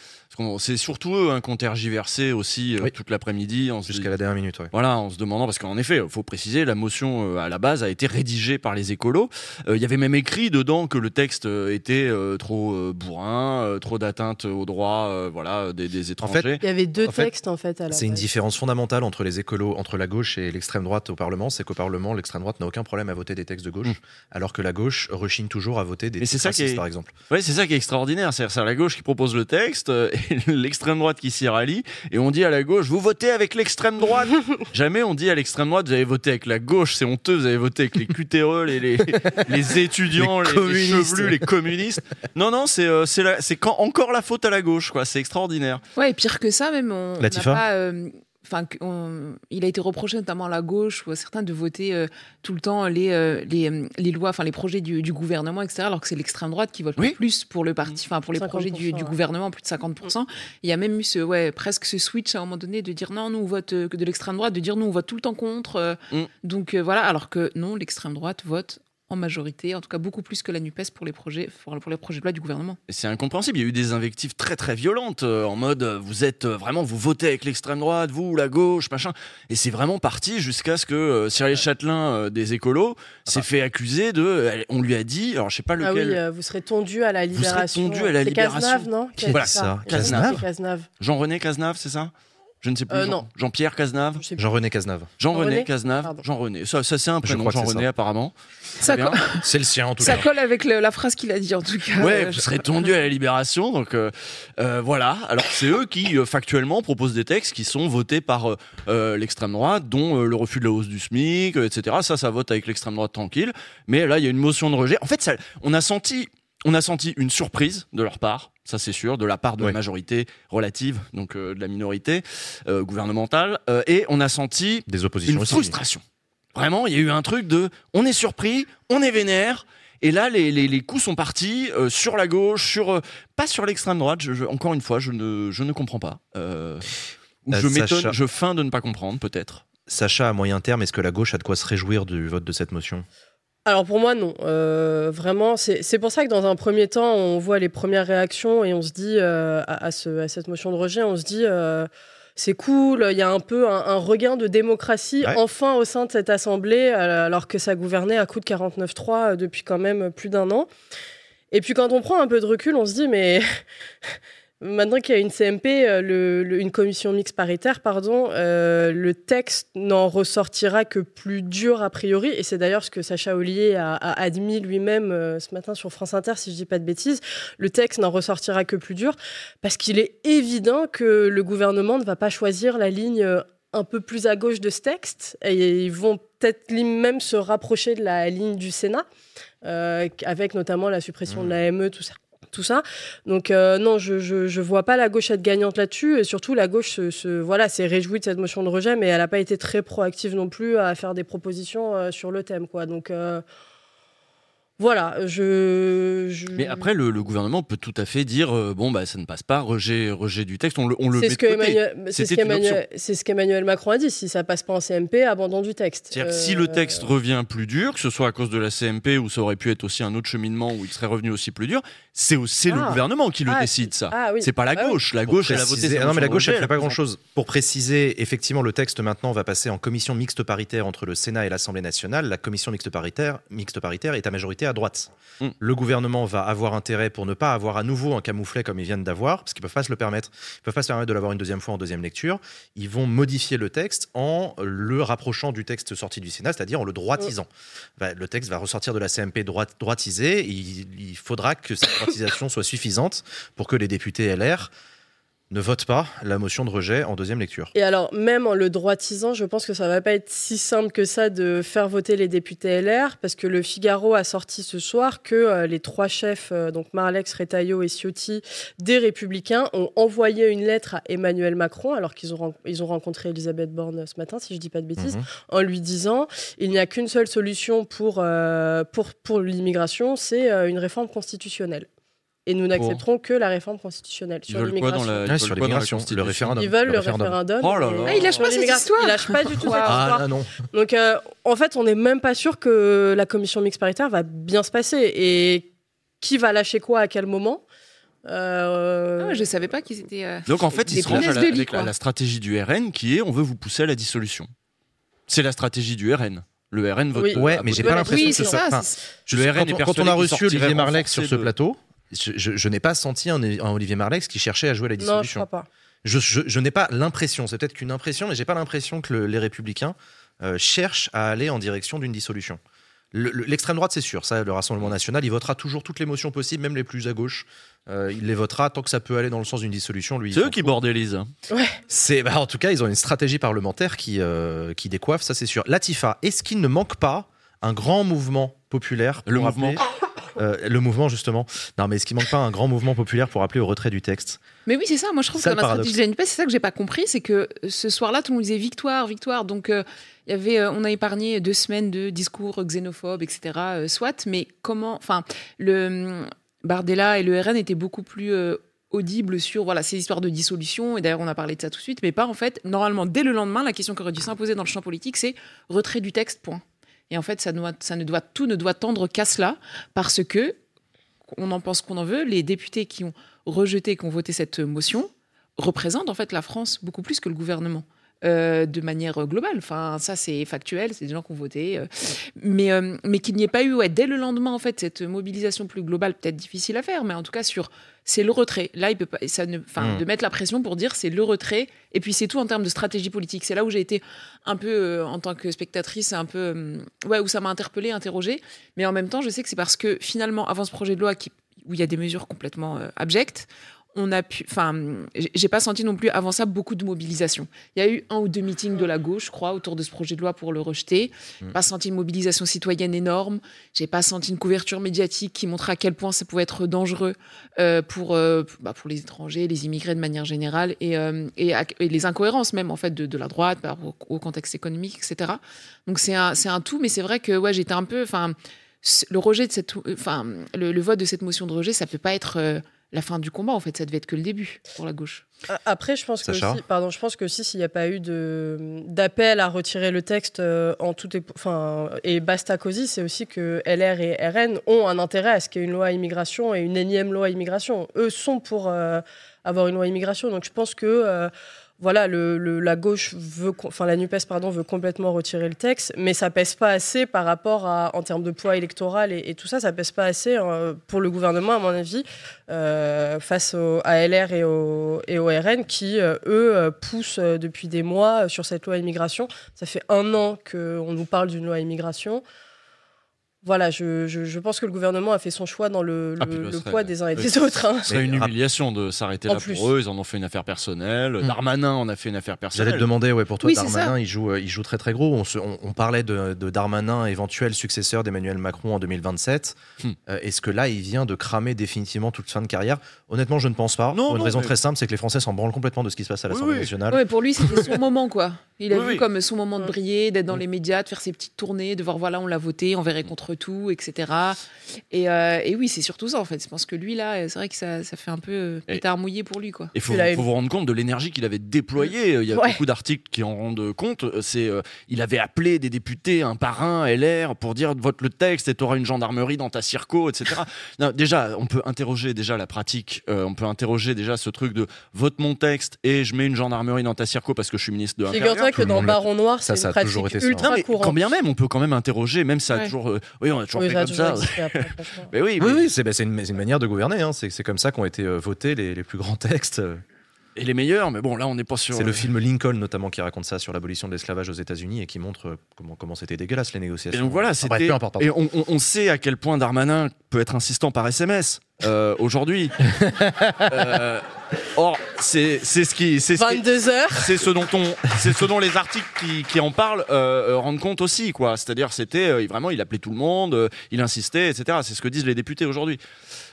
C'est surtout eux hein, qui ont tergiversé aussi euh, toute l'après-midi. Jusqu'à la dernière minute, ouais. Voilà, en se demandant, parce qu'en effet, il faut préciser, la motion euh, à la base a été rédigée par les écolos. Euh, Il y avait même écrit dedans que le texte était euh, trop euh, bourrin, euh, trop d'atteinte aux droits euh, voilà, des, des étrangers. Il y avait deux En fait, textes en fait à la C'est une différence fondamentale entre les écolos, entre la gauche et l'extrême droite au Parlement, c'est qu'au Parlement, l'extrême droite n'a aucun problème à voter des textes de gauche, alors que la gauche rechigne toujours à voter des textes racistes, est, par exemple. Ouais, c'est ça qui est extraordinaire. C'est c'est la gauche qui propose le texte euh, et l'extrême droite qui s'y rallie. Et on dit à la gauche, vous votez avec l'extrême droite. Jamais on dit à l'extrême droite, vous avez voté avec la gauche. C'est honteux. Vous avez voté avec les cutéreux, les, les, les étudiants, Les les, les communistes. chevelus, les communistes. Non, non, c'est euh, c'est la- c'est quand- encore la faute à la gauche. quoi. C'est extraordinaire. Ouais, et pire que ça, même, on n'a pas. euh, Enfin, on- il a été reproché notamment à la gauche ou à certains de voter euh, tout le temps les, euh, les, euh, les lois, enfin les projets du, du gouvernement, etc. Alors que c'est l'extrême droite qui vote le plus pour le parti, enfin pour les projets du, 50%, du ouais. gouvernement, plus de 50%. Il y a même eu ce, ouais, presque ce switch à un moment donné de dire non, nous on vote que de l'extrême droite, de dire nous on vote tout le temps contre. euh, Mm. Donc euh, voilà, alors que non, l'extrême droite vote en majorité, en tout cas beaucoup plus que la NUPES pour les projets, pour les projets de loi du gouvernement. Et C'est incompréhensible. Il y a eu des invectives très très violentes euh, en mode euh, vous êtes euh, vraiment vous votez avec l'extrême droite, vous la gauche, machin. Et c'est vraiment parti jusqu'à ce que euh, Cyril Châtelain euh, des écolos s'est fait accuser de. on lui a dit, alors je sais pas Ah lequel. oui, euh, vous serez tondu à la Vous serez libération. tondu à la C'est libération. Cazenave, non? Voilà, ça. Cazenave. Jean-René Cazenave, c'est ça? Je ne sais plus. Euh, Jean- non. Jean-Pierre Cazenave Jean-René Cazenave. Jean-René Cazenave. Jean-René. Ça, ça c'est un Je prénom, Jean-René ça. apparemment. Ça bien. C'est le sien en tout Ça cas. colle avec le- la phrase qu'il a dit en tout cas. Ouais, Euh, vous serez tondu à la libération. Donc euh, euh, voilà. Alors c'est eux qui factuellement proposent des textes qui sont votés par l'extrême droite, dont euh, le refus de la hausse du SMIC, etc. Ça, ça vote avec l'extrême droite tranquille. Mais là, il y a une motion de rejet. En fait, ça, on a senti. On a senti une surprise de leur part, ça c'est sûr, de la part de la majorité relative, donc euh, de la minorité euh, gouvernementale, euh, et on a senti Des oppositions une aussi. frustration. Vraiment, il y a eu un truc de on est surpris, on est vénère. Et là, les, les, les coups sont partis sur la gauche, sur pas sur l'extrême droite. Je- je- encore une fois, je ne, je ne comprends pas. Je m'étonne, je feins de ne pas comprendre, peut-être. Sacha, à moyen terme, est-ce que la gauche a de quoi se réjouir du vote de cette motion? Alors pour moi, non. Euh, vraiment, c'est c'est pour ça que dans un premier temps, on voit les premières réactions et on se dit, euh, à, à ce- à cette motion de rejet, on se dit, euh, c'est cool, il y a un peu un, un regain de démocratie Ouais. enfin au sein de cette Assemblée, euh, alors que ça gouvernait à coup de 49-3 euh, depuis quand même plus d'un an. Et puis quand on prend un peu de recul, on se dit, mais maintenant qu'il y a une CMP, euh, le- le- une commission mixte paritaire, pardon, euh, le texte n'en ressortira que plus dur a priori. Et c'est d'ailleurs ce que Sacha Ollier a, a admis lui-même euh, ce matin sur France Inter, si je dis pas de bêtises. Le texte n'en ressortira que plus dur parce qu'il est évident que le gouvernement ne va pas choisir la ligne un peu plus à gauche de ce texte et ils vont peut-être même se rapprocher de la ligne du Sénat euh, avec notamment la suppression de l'AME, tout ça. Tout ça. Donc, euh, non, je, je, vois pas la gauche être gagnante là-dessus. Et surtout, la gauche se, se- voilà, s'est réjouie de cette motion de rejet, mais elle n'a pas été très proactive non plus à faire des propositions euh, sur le thème. Quoi. Donc, euh, Voilà, je. je- Mais après, le, le gouvernement peut tout à fait dire euh, bon, bah, ça ne passe pas, rejet, rejet du texte, on le, on le met ce, de côté. Emmanuel, c'est ce qu'Emmanuel- c'est ce qu'Emmanuel Macron a dit. Si ça passe pas en CMP, abandon du texte. C'est-à-dire que Euh, si le texte revient plus dur, que ce soit à cause de la CMP ou ça aurait pu être aussi un autre cheminement où il serait revenu aussi plus dur, c'est le Ah. gouvernement qui le Ah, décide, ça. ah oui. C'est pas la Ah oui. gauche. La gauche, elle a voté. non, mais la gauche, elle fait pas elle grand présente. chose. Pour préciser, effectivement, le texte maintenant va passer en commission mixte paritaire entre le Sénat et l'Assemblée nationale. La commission mixte paritaire, mixte paritaire est à majorité à droite. Mm. Le gouvernement va avoir intérêt pour ne pas avoir à nouveau un camouflet comme ils viennent d'avoir, parce qu'ils peuvent pas se le permettre. Ils peuvent pas se permettre de l'avoir une deuxième fois en deuxième lecture. Ils vont modifier le texte en le rapprochant du texte sorti du Sénat, c'est-à-dire en le droitisant. Va- le texte va ressortir de la CMP droitisé. Il, il faudra que cette droitisation soit suffisante pour que les députés LR ne votent pas la motion de rejet en deuxième lecture. Et alors, même en le droitisant, je pense que ça va pas être si simple que ça de faire voter les députés LR, parce que le Figaro a sorti ce soir que euh, les trois chefs, euh, donc Marlex, Retailleau et Ciotti, des Républicains, ont envoyé une lettre à Emmanuel Macron, alors qu'ils ont, ils ont rencontré Elisabeth Borne ce matin, si je dis pas de bêtises, Mhm. en lui disant il n'y a qu'une seule solution pour, euh, pour, pour l'immigration, c'est une réforme constitutionnelle. Et nous n'accepterons que la réforme constitutionnelle sur l'immigration. la, ils Ouais, veulent sur l'immigration, le référendum. Ils veulent Le le référendum. Oh là là. et- Ah, il lâche pas cette l'immigration. histoire. Il lâche pas du tout cette Ah, histoire. ah non. Donc, euh, en fait, on n'est même pas sûr que la commission mixte paritaire va bien se passer. Et qui va lâcher quoi à quel moment Euh, Ah je savais pas qu'ils étaient. euh, Donc en fait, ils se rangent à la, lit, la, stratégie du RN qui est on veut vous pousser à la dissolution. C'est la stratégie du RN. Le RN vote. Oui. Ouais, mais j'ai pas l'impression Oui, que ça. enfin, Le RN est quand, on, quand on a reçu Olivier Marlex sur ce de- plateau, je, je- je n'ai pas senti un, un Olivier Marlex qui cherchait à jouer à la non, je dissolution. crois pas. Je, je- je n'ai pas l'impression, c'est peut-être qu'une impression, mais j'ai pas l'impression que le- les Républicains euh, cherchent à aller en direction d'une dissolution. Le- le- L'extrême droite, c'est sûr, ça, le Rassemblement national, il votera toujours toutes les motions possibles, même les plus à gauche. Euh, il les votera tant que ça peut aller dans le sens d'une dissolution. Lui, C'est eux qui bordélisent. C'est, bah, en tout cas, ils ont une stratégie parlementaire qui, euh, qui décoiffe, ça c'est sûr. Latifa, est-ce qu'il ne manque pas un grand mouvement populaire Le mouvement Euh, Le mouvement, justement. Non, mais est-ce qu'il manque pas un grand mouvement populaire pour appeler au retrait du texte Mais oui, c'est ça. Moi, je trouve que dans la stratégie de la NUPES, c'est ça que j'ai pas compris, c'est que euh, ce soir-là, tout le monde disait victoire, victoire. Donc, euh, il y avait, euh, on a épargné deux semaines de discours xénophobes, etc. soit, mais comment, enfin, le hum, Bardella et le RN étaient beaucoup plus audibles sur voilà ces histoires de dissolution. Et d'ailleurs, on a parlé de ça tout de suite, mais pas en fait. Normalement, dès le lendemain, la question qui aurait dû s'imposer dans le champ politique, c'est retrait du texte. Point. Et en fait, ça, ne doit tout ne doit tendre qu'à cela, parce que on en pense qu'on en veut, les députés qui ont rejeté, qui ont voté cette motion, représentent en fait la France beaucoup plus que le gouvernement. Euh, de manière globale. Enfin, ça, c'est factuel, c'est des gens qui ont voté. euh, mais euh, mais qu'il n'y ait pas eu, ouais, dès le lendemain, en fait, cette mobilisation plus globale, peut-être difficile à faire, mais en tout cas, sur c'est le retrait. Là, il peut pas, ça ne, enfin, Mm. de mettre la pression pour dire c'est le retrait, et puis c'est tout en termes de stratégie politique. C'est là où j'ai été un peu, euh, en tant que spectatrice, un peu, euh, ouais, où ça m'a interpellée, interrogée. Mais en même temps, je sais que c'est parce que finalement, avant ce projet de loi qui, où il y a des mesures complètement euh, abjectes, on a pu, enfin, j'ai- pas senti non plus avant ça beaucoup de mobilisation. Il y a eu un ou deux meetings de la gauche, je crois, autour de ce projet de loi pour le rejeter. Mm. Pas senti une mobilisation citoyenne énorme. J'ai pas senti une couverture médiatique qui montrait à quel point ça pouvait être dangereux euh, pour, euh, bah, pour les étrangers, les immigrés de manière générale, et, euh, les incohérences même en fait de, la droite au, contexte économique, etc. Donc c'est un, un tout, mais c'est vrai que ouais, j'étais un peu, enfin, le rejet de cette, enfin, le, vote de cette motion de rejet, ça peut pas être la fin du combat en fait, ça devait être que le début pour la gauche. Après, je pense que aussi, pardon, je pense que aussi s'il n'y a pas eu de d'appel à retirer le texte euh, en tout et enfin et basta cosy, c'est aussi que LR et RN ont un intérêt à ce qu'il y ait une loi immigration et une énième loi immigration. Eux sont pour euh, avoir une loi immigration, donc je pense que euh, voilà, la gauche veut, enfin la Nupes pardon veut complètement retirer le texte, mais ça pèse pas assez par rapport à en termes de poids électoral et, tout ça, ça pèse pas assez euh, pour le gouvernement à mon avis euh, face au, à LR et au, RN qui euh, eux euh, poussent depuis des mois sur cette loi immigration. Ça fait un an qu'on nous parle d'une loi immigration. Voilà, je, je- je pense que le gouvernement a fait son choix dans le, Ah, le- le serait- poids des uns et oui, des autres. hein. Ce serait une humiliation de s'arrêter En là plus. pour eux. Ils en ont fait une affaire personnelle. Darmanin en a fait une affaire personnelle. J'allais te demander, ouais, pour toi, Oui, Darmanin, il joue, euh, il joue très très gros. On, se- on- on parlait de, de Darmanin, éventuel successeur d'Emmanuel Macron en 2027. Hmm. Euh, Est-ce que là, il vient de cramer définitivement toute fin de carrière? Honnêtement, je ne pense pas. pour une non, raison mais- très simple, c'est que les Français s'en branlent complètement de ce qui se passe à l'Assemblée nationale. Ouais, pour lui, c'était son moment, quoi. Il a Oui, vu oui. comme son moment de briller, d'être dans les médias, de faire ses petites tournées, de voir, voilà, on l'a voté, on verrait contre tout, etc. Et, euh, et oui, c'est surtout ça en fait. Je pense que lui là, c'est vrai que ça, ça fait un peu euh, pétard mouillé pour lui quoi. Il faut, faut vous rendre compte de l'énergie qu'il avait déployée. Il y a Ouais. beaucoup d'articles qui en rendent compte. C'est, euh, il avait appelé des députés, un par un, LR, pour dire vote le texte et tu auras une gendarmerie dans ta circo, etc. non, déjà, on peut interroger déjà la pratique. euh, on peut interroger déjà ce truc de vote mon texte et je mets une gendarmerie dans ta circo parce que je suis ministre de l'Intérieur. Figure-toi que dans Baron Noir, c'est une pratique ultra courante. Quand bien même, on peut quand même interroger, même ça a Ouais. toujours. euh, oui, on a toujours Oui, fait ça comme ça. après, mais oui, Oui, mais- oui, c'est bah, c'est une, manière de gouverner. hein. C'est comme ça qu'ont été euh, votés les, les plus grands textes. Et les meilleurs, mais bon, là, on n'est pas sur. C'est le film Lincoln, notamment, qui raconte ça sur l'abolition de l'esclavage aux États-Unis et qui montre euh, comment comment c'était dégueulasse les négociations. Et donc voilà, bref, c'était. et on, on- on sait à quel point Darmanin peut être insistant par SMS euh, aujourd'hui. Euh, or, c'est c'est ce qui. c'est ce qui- 22 heures. C'est ce dont on, c'est ce dont les articles qui, qui en parlent euh, euh, rendent compte aussi, quoi. C'est-à-dire, c'était euh, vraiment, il appelait tout le monde, euh, il insistait, etc. C'est ce que disent les députés aujourd'hui.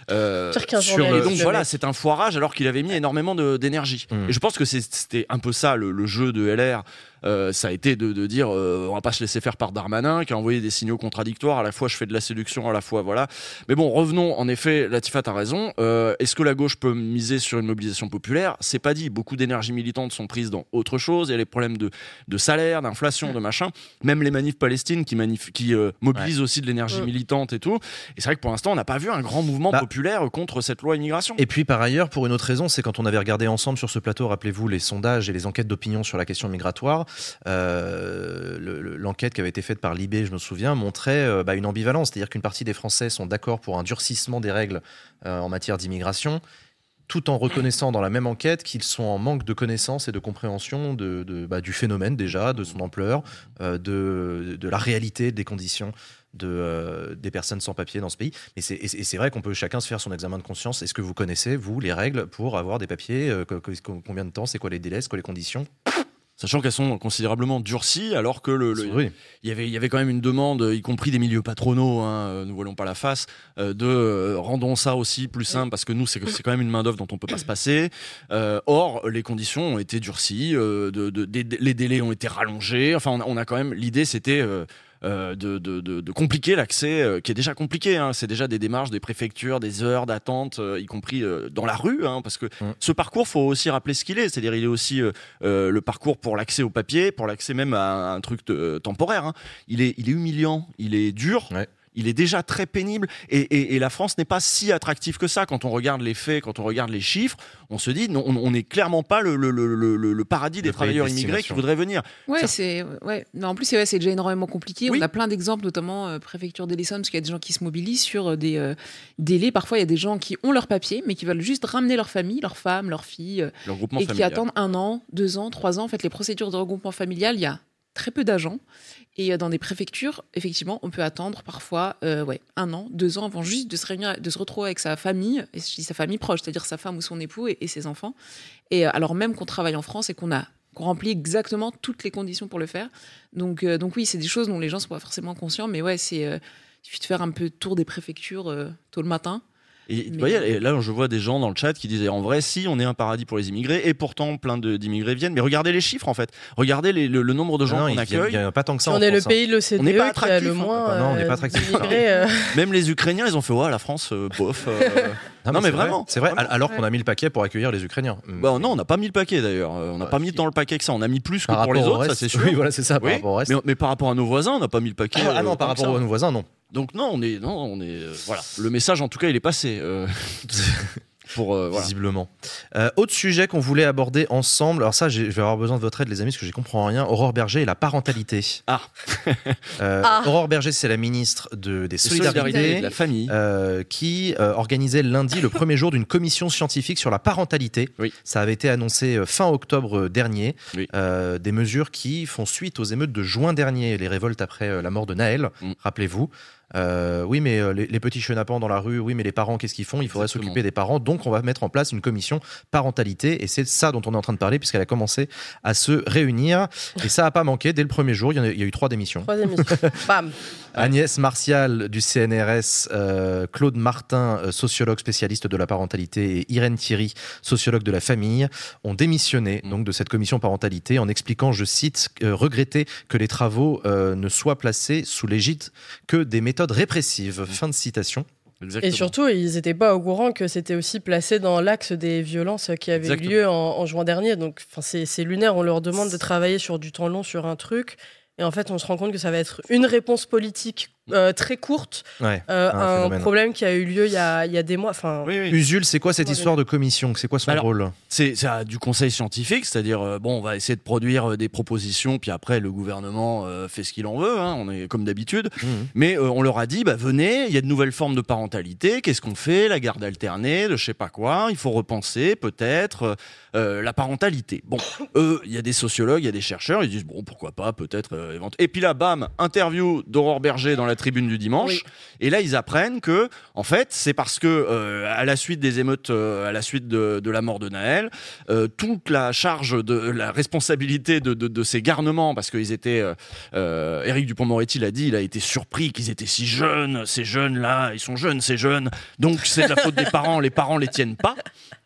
Euh, Pire qu'un sur le- donc voilà, c'est un foirage alors qu'il avait mis énormément de- d'énergie. Et je pense que c'était un peu ça le, le jeu de LR. Euh, ça a été de, de dire euh, on va pas se laisser faire par Darmanin qui a envoyé des signaux contradictoires. À la fois je fais de la séduction, à la fois voilà. Mais bon, revenons. En effet, Latifa a raison. Euh, Est-ce que la gauche peut miser sur une mobilisation populaire? C'est pas dit. Beaucoup d'énergie militante sont prises dans autre chose. Il y a les problèmes de, de salaire, d'inflation, de machin. Même les manifs palestines qui, manif- qui euh, mobilisent aussi de l'énergie militante et tout. Et c'est vrai que pour l'instant, on n'a pas vu un grand mouvement populaire contre cette loi immigration. Et puis par ailleurs, pour une autre raison, c'est quand on avait regardé ensemble sur ce plateau, rappelez-vous, les sondages et les enquêtes d'opinion sur la question migratoire, euh, le- le- l'enquête qui avait été faite par l'IB, je me souviens, montrait euh, bah, une ambivalence, c'est-à-dire qu'une partie des Français sont d'accord pour un durcissement des règles euh, en matière d'immigration, tout en reconnaissant dans la même enquête qu'ils sont en manque de connaissances et de compréhension de, bah, du phénomène déjà, de son ampleur, de, la réalité des conditions de, des personnes sans papier dans ce pays. Et c'est, vrai qu'on peut chacun se faire son examen de conscience. Est-ce que vous connaissez, vous, les règles pour avoir des papiers co- co- Combien de temps C'est quoi les délais C'est quoi les conditions? Sachant qu'elles sont considérablement durcies, alors que le, le- Oui. il, y avait, il y avait quand même une demande, y compris des milieux patronaux, hein, euh, nous voilons pas la face, euh, de euh, rendons ça aussi plus simple, parce que nous, c'est c'est quand même une main-d'œuvre dont on peut pas se passer. Euh, or, les conditions ont été durcies, de, de- des- les délais ont été rallongés. Enfin, on a, on a quand même. L'idée, c'était. Euh, de, de- de- de compliquer l'accès, euh, qui est déjà compliqué. hein. C'est déjà des démarches des préfectures, des heures d'attente, euh, y compris dans la rue, hein, parce que ce parcours, faut aussi rappeler ce qu'il est. C'est-à-dire, il est aussi le parcours pour l'accès au papier, pour l'accès même à un truc temporaire. hein. Il, est, il est humiliant, il est dur. Il est déjà très pénible et, et- et la France n'est pas si attractive que ça. Quand on regarde les faits, quand on regarde les chiffres, on se dit non, on n'est clairement pas le, le- le- le- le paradis des de travailleurs immigrés qui voudraient venir. Ouais, c'est ouais. Non, en plus, c'est ouais, déjà énormément compliqué. On a plein d'exemples, notamment euh, préfecture d'Essonne, parce qu'il y a des gens qui se mobilisent sur euh, des euh, délais. Parfois, il y a des gens qui ont leur papier, mais qui veulent juste ramener leur famille, leur femme, leur fille, euh, Leur groupement et qui attendent un an, deux ans, trois ans. En fait, les procédures de regroupement familial, il y a très peu d'agents. Et euh, dans des préfectures, effectivement, on peut attendre parfois euh, ouais, un an, deux ans avant juste de se retrouver avec sa famille, et sa famille proche, c'est-à-dire sa femme ou son époux et, ses enfants. Et euh, alors même qu'on travaille en France et qu'on a qu'on remplit exactement toutes les conditions pour le faire. Donc, donc oui, c'est des choses dont les gens sont pas forcément conscients, mais ouais, c'est il suffit de faire un peu tour des préfectures tôt le matin. Et, vous Mais- voyez, et là, je vois des gens dans le chat qui disaient en vrai, si on est un paradis pour les immigrés, et pourtant plein d'immigrés viennent. Mais regardez les chiffres en fait. Regardez les- le, le nombre de gens Ah non, qu'on accueille. il y a pas tant que ça On en est le France, hein. pays de l'OCDE On n'est pas qui a attractif, le moins Ah bah non, on n'est pas attractif. euh. Même les Ukrainiens, ils ont fait ouais, la France, euh, bof. euh. Non, non, mais c'est vrai, vraiment. C'est vrai, Vraiment. alors qu'on a mis le paquet pour accueillir les Ukrainiens. Bah non, on n'a pas mis le paquet d'ailleurs. On n'a pas mis dans le paquet que ça. On a mis plus que Par pour les autres, ça c'est sûr. Oui, voilà, c'est ça, par Oui, rapport au reste. Mais, mais par rapport à nos voisins, on n'a pas mis le paquet. Ah, ah non, euh, par rapport à nos voisins, non. Donc non, on est, non, on est, euh, voilà. Le message, en tout cas, il est passé. euh, pour euh, voilà. Visiblement. Euh, autre sujet qu'on voulait aborder ensemble. Alors ça, j'ai- je vais avoir besoin de votre aide, les amis, parce que je comprends rien. Aurore Berger et la parentalité. Ah. Euh, Ah. Aurore Berger, c'est la ministre de, des solidarités, de la famille. euh, qui euh, organisait lundi le premier jour d'une commission scientifique sur la parentalité. Ça avait été annoncé euh, fin octobre dernier. Euh, des mesures qui font suite aux émeutes de juin dernier, les révoltes après euh, la mort de Naël. Mm. Rappelez-vous. Euh, oui, mais euh, les, les petits chenapans dans la rue, oui, mais les parents, qu'est-ce qu'ils font? Il faudrait s'occuper des parents. Donc, on va mettre en place une commission parentalité. Et c'est ça dont on est en train de parler, puisqu'elle a commencé à se réunir. Et ça n'a pas manqué. Dès le premier jour, il y, y a eu trois démissions. Trois émissions. Bam. Agnès Martial du CNRS, euh, Claude Martin, euh, sociologue spécialiste de la parentalité, et Irène Thierry, sociologue de la famille, ont démissionné donc de cette commission parentalité en expliquant, je cite, euh, regretter que les travaux euh, ne soient placés sous l'égide que des méthodes méthode répressive. Fin de citation. Et surtout, ils n'étaient pas au courant que c'était aussi placé dans l'axe des violences qui avaient eu Exactement. lieu en, en juin dernier. Donc, c'est lunaire. On leur demande de travailler sur du temps long sur un truc. Et en fait, on se rend compte que ça va être une réponse politique euh, très courte Ouais, euh, un phénomène. problème qui a eu lieu il y a, il y a des mois. Enfin, Usul, c'est quoi cette histoire de commission? C'est quoi son Alors, rôle? C'est c'est, euh, du conseil scientifique, c'est-à-dire euh, bon, on va essayer de produire euh, des propositions, puis après le gouvernement euh, fait ce qu'il en veut, hein, on est comme d'habitude. Mais euh, on leur a dit, bah venez, il y a de nouvelles formes de parentalité, qu'est-ce qu'on fait? La garde alternée, de je sais pas quoi, il faut repenser peut-être la parentalité. Bon, eux, il y a des sociologues, il y a des chercheurs, ils disent bon, pourquoi pas, peut-être euh, Et puis là, bam, interview d'Aurore Berger dans la tribune du dimanche. Et là, ils apprennent que, en fait, c'est parce que euh, à la suite des émeutes, euh, à la suite de, de la mort de Naël, euh, toute la charge de la responsabilité de, de, de ces garnements, parce qu'ils étaient, euh, Éric Dupont-Moretti l'a dit, il a été surpris qu'ils étaient si jeunes, ces jeunes-là, ils sont jeunes, ces jeunes, donc c'est de la faute des parents, les parents les tiennent pas.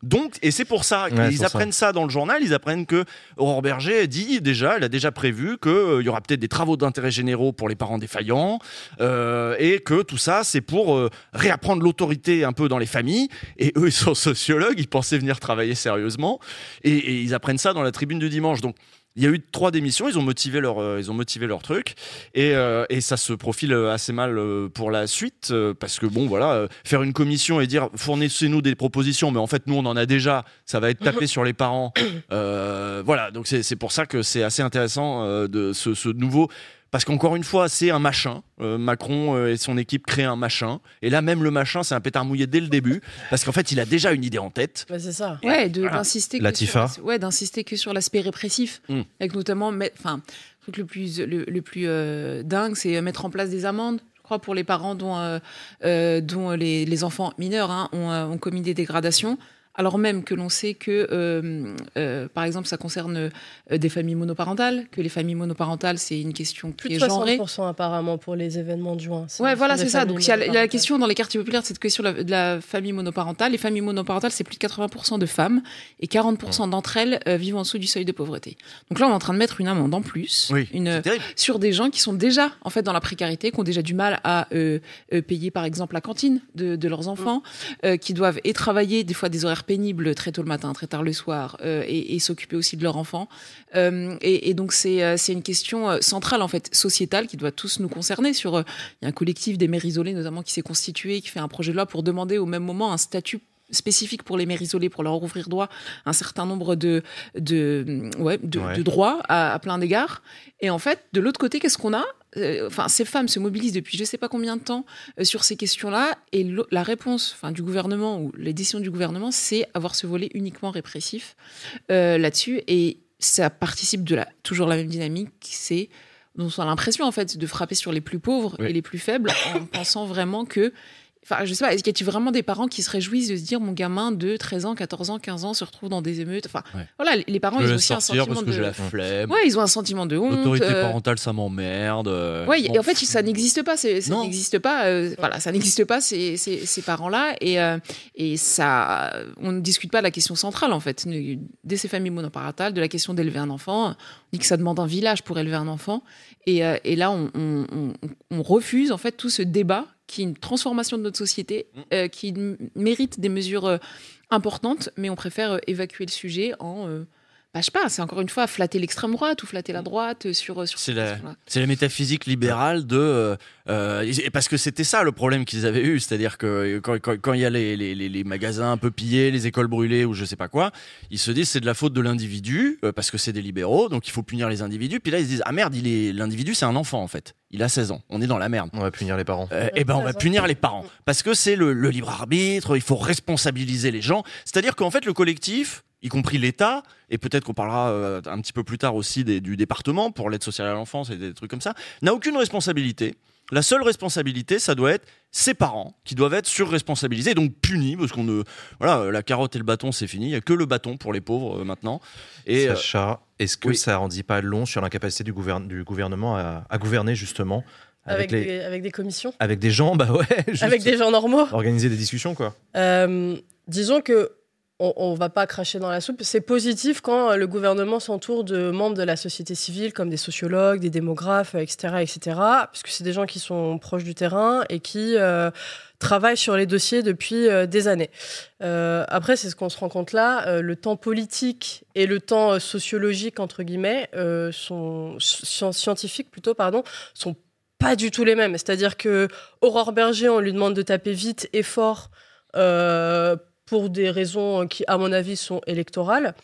Donc, et c'est pour ça qu'ils Ouais, apprennent ça. dans le journal, ils apprennent que Aurore Berger dit déjà, elle a déjà prévu qu'il y aura peut-être des travaux d'intérêt généraux pour les parents défaillants, euh, et que tout ça, c'est pour euh, réapprendre l'autorité un peu dans les familles. Et eux, ils sont sociologues, ils pensaient venir travailler sérieusement, et, et ils apprennent ça dans la tribune du dimanche. Donc, il y a eu trois démissions, ils ont motivé leur, euh, ils ont motivé leur truc, et, euh, et ça se profile assez mal euh, pour la suite, parce que bon, voilà, faire une commission et dire fournissez-nous des propositions, mais en fait nous on en a déjà, ça va être tapé sur les parents, voilà, donc c'est pour ça que c'est assez intéressant de ce, ce nouveau. Parce qu'encore une fois, c'est un machin. Euh, Macron euh, et son équipe créent un machin. Et là, même le machin, c'est un pétard mouillé dès le début. Parce qu'en fait, il a déjà une idée en tête. bah, c'est ça. Ouais, Voilà. d'insister que, ouais, d'insister que sur l'aspect répressif, Mm. avec notamment, enfin, le truc le plus, le, le plus euh, dingue, c'est mettre en place des amendes. Je crois pour les parents dont, euh, euh, dont les, les enfants mineurs hein, ont, ont commis des dégradations. Alors même que l'on sait que, euh, euh, par exemple, ça concerne euh, des familles monoparentales, que les familles monoparentales, c'est une question Plus qui de est genrée. 60% apparemment pour les événements de juin. Ouais, voilà, c'est ça. Donc, il y a la- question dans les quartiers populaires de cette question de la, de la famille monoparentale. Les familles monoparentales, c'est plus de 80% de femmes et 40% d'entre elles euh, vivent en dessous du seuil de pauvreté. Donc là, on est en train de mettre une amende en plus une, sur des gens qui sont déjà en fait dans la précarité, qui ont déjà du mal à euh, euh, payer par exemple la cantine de, de leurs enfants, euh, qui doivent et travailler des fois des horaires pénibles très tôt le matin, très tard le soir, euh, et, et s'occuper aussi de leurs enfants. Euh, et, et donc c'est euh, une question centrale en fait sociétale qui doit tous nous concerner. Sur il y a un collectif des mères isolées notamment qui s'est constitué, qui fait un projet de loi pour demander au même moment un statut spécifique pour les mères isolées, pour leur ouvrir droit à un certain nombre de, de, ouais, de, Ouais. de droits à, à plein d'égards. Et en fait, de l'autre côté, qu'est-ce qu'on a? Euh, Enfin, ces femmes se mobilisent depuis je sais pas combien de temps euh, sur ces questions-là, et la réponse, enfin, du gouvernement ou les décisions du gouvernement, c'est avoir ce volet uniquement répressif euh, là-dessus, et ça participe de la toujours la même dynamique, c'est dont on a l'impression en fait de frapper sur les plus pauvres et les plus faibles en pensant vraiment que Enfin, je sais pas, est-ce qu'il y a vraiment des parents qui se réjouissent de se dire mon gamin de 13 ans, 14 ans, 15 ans se retrouve dans des émeutes? Enfin, voilà, les- parents, Je ils ont aussi un sentiment parce que de. j'ai la flemme. Ouais, ils ont un sentiment de honte. L'autorité euh, parentale, ça m'emmerde. euh, Ouais, bon. et en fait, ça n'existe pas. Ça n'existe pas. euh, voilà, ça n'existe pas ces, ces, ces parents-là, et et ça, on ne discute pas de la question centrale en fait, de de ces familles monoparentales, de la question d'élever un enfant. On dit que ça demande un village pour élever un enfant, et, et là, on, on- on- on refuse en fait tout ce débat qui est une transformation de notre société, euh, qui mérite des mesures euh, importantes, mais on préfère euh, évacuer le sujet en bah, je sais pas, c'est encore une fois flatter l'extrême droite ou flatter la droite euh, sur, sur C'est ces la, questions-là. c'est la métaphysique libérale de. euh, euh, et parce que c'était ça le problème qu'ils avaient eu, c'est-à-dire que quand, quand- quand il y a les, les- les- magasins un peu pillés, les écoles brûlées ou je sais pas quoi, ils se disent c'est de la faute de l'individu euh, parce que c'est des libéraux, donc il faut punir les individus. Puis là ils se disent ah merde, il est l'individu c'est un enfant en fait, il a 16 ans, on est dans la merde. On va punir les parents. et ben on va punir les parents parce que c'est le, le libre arbitre, il faut responsabiliser les gens. C'est-à-dire qu'en fait le collectif, y compris l'État, et peut-être qu'on parlera euh, un petit peu plus tard aussi des- du département pour l'aide sociale à l'enfance et des trucs comme ça, n'a aucune responsabilité. La seule responsabilité, ça doit être ses parents qui doivent être surresponsabilisés, donc punis, parce qu'on ne. Voilà, la carotte et le bâton, c'est fini. Il n'y a que le bâton pour les pauvres euh, maintenant. Et, euh, Sacha, est-ce que oui. ça en dit pas long sur l'incapacité du, gouverne- du gouvernement à, à gouverner justement Avec, les- des, avec des commissions avec des gens, bah ouais, juste Avec des gens normaux organiser des discussions quoi. Euh, disons que on, on va pas cracher dans la soupe. C'est positif quand euh, le gouvernement s'entoure de membres de la société civile, comme des sociologues, des démographes, euh, etc., etc., parce que c'est des gens qui sont proches du terrain et qui euh, travaillent sur les dossiers depuis euh, des années. Euh, après, c'est ce qu'on se rend compte là, euh, le temps politique et le temps euh, sociologique entre guillemets euh, sont sci- scientifiques plutôt, pardon, sont pas du tout les mêmes. C'est-à-dire que Aurore Berger, on lui demande de taper vite et fort euh, pour des raisons qui, à mon avis, sont électorales.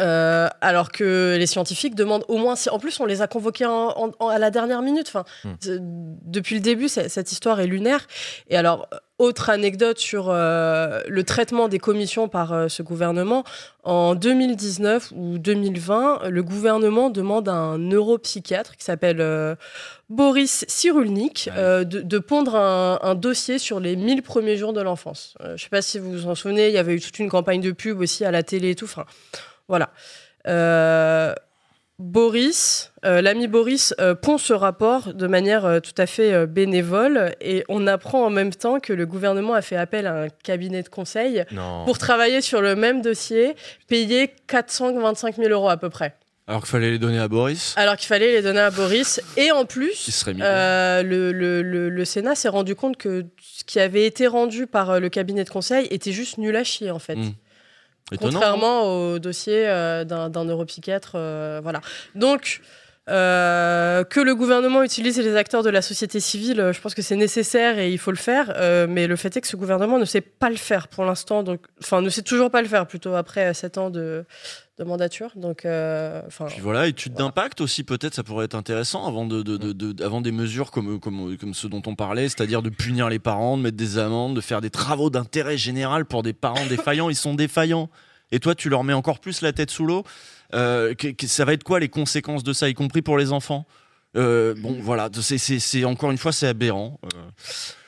Euh, alors que les scientifiques demandent au moins si en plus on les a convoqués en- en- en- à la dernière minute. Enfin c'est- depuis le début cette histoire est lunaire. Et alors autre anecdote sur euh, le traitement des commissions par euh, ce gouvernement. En 2019 ou 2020 le gouvernement demande à un neuropsychiatre qui s'appelle euh, Boris Cyrulnik de, de pondre un, un dossier sur les 1000 premiers jours de l'enfance. Je ne sais pas si vous vous en souvenez, il y avait eu toute une campagne de pub aussi à la télé et tout. Enfin, voilà. Euh, Boris, euh, l'ami Boris, euh, pond ce rapport de manière euh, tout à fait bénévole et on apprend en même temps que le gouvernement a fait appel à un cabinet de conseil Non. pour travailler sur le même dossier, payé 425 000 euros à peu près. Alors qu'il fallait les donner à Boris. Alors qu'il fallait les donner à Boris. Et en plus, euh, le, le- le- le Sénat s'est rendu compte que ce qui avait été rendu par le cabinet de conseil était juste nul à chier, en fait. Hmm. Étonnant, Contrairement au dossier euh, d'un neuropsychiatre. euh, voilà. Donc. euh, que le gouvernement utilise les acteurs de la société civile, je pense que c'est nécessaire et il faut le faire. euh, mais le fait est que ce gouvernement ne sait pas le faire pour l'instant. Donc, enfin, ne sait toujours pas le faire plutôt après 7 ans de, de mandature. Donc, euh, Puis voilà, étude d'impact aussi, peut-être, ça pourrait être intéressant avant, de, de- de- de- avant des mesures comme, comme, comme ceux dont on parlait, c'est-à-dire de punir les parents, de mettre des amendes, de faire des travaux d'intérêt général pour des parents défaillants. Ils sont défaillants. Et toi, tu leur mets encore plus la tête sous l'eau. Euh, que- que- ça va être quoi les conséquences de ça, y compris pour les enfants? Euh, Bon, voilà, c'est- encore une fois, c'est aberrant.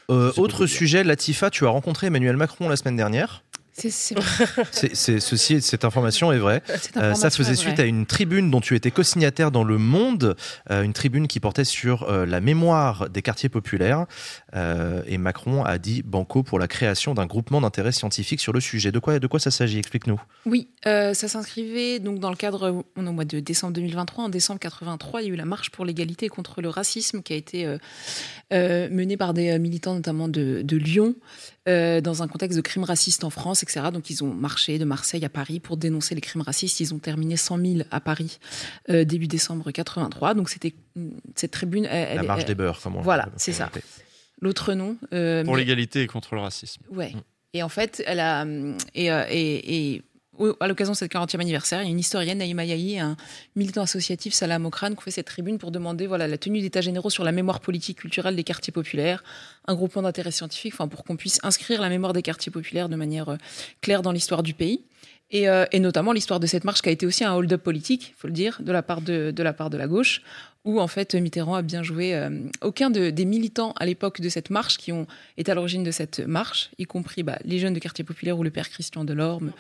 Autre sujet, Latifa, tu as rencontré Emmanuel Macron la semaine dernière. C'est ceci, cette information est vraie. Cette Euh, ça information faisait suite à une tribune dont tu étais co-signataire dans Le Monde, euh, une tribune qui portait sur euh, la mémoire des quartiers populaires. Euh, et Macron a dit banco pour la création d'un groupement d'intérêt scientifique sur le sujet. De quoi, de quoi ça s'agit? Explique-nous. Oui, ça s'inscrivait donc dans le cadre, on est au mois de décembre 2023. En décembre 83, il y a eu la marche pour l'égalité contre le racisme qui a été menée par des militants notamment de, de Lyon euh, dans un contexte de crimes racistes en France, etc. Donc ils ont marché de Marseille à Paris pour dénoncer les crimes racistes. Ils ont terminé 100 000 à Paris euh, début décembre 83. Donc c'était cette tribune. elle- La elle- marche elle- des beurs, comme on Voilà, c'est ça. L'autre nom. euh, pour mais- l'égalité et contre le racisme. Ouais. Et en fait, elle a. Et, euh, et, et au- à l'occasion de cette 40e anniversaire, il y a une historienne, Naïma Yahi, un militant associatif, Salah Mokran, qui fait cette tribune pour demander voilà, la tenue d'états généraux sur la mémoire politique culturelle des quartiers populaires, un groupement d'intérêt scientifique, enfin, pour qu'on puisse inscrire la mémoire des quartiers populaires de manière euh, claire dans l'histoire du pays. Et, euh, et notamment l'histoire de cette marche qui a été aussi un hold-up politique, faut le dire, de la part de, la part de la gauche, où en fait Mitterrand a bien joué. euh, aucun de- des militants à l'époque de cette marche qui ont été à l'origine de cette marche, y compris bah, les jeunes de quartier populaire ou le père Christian Delorme,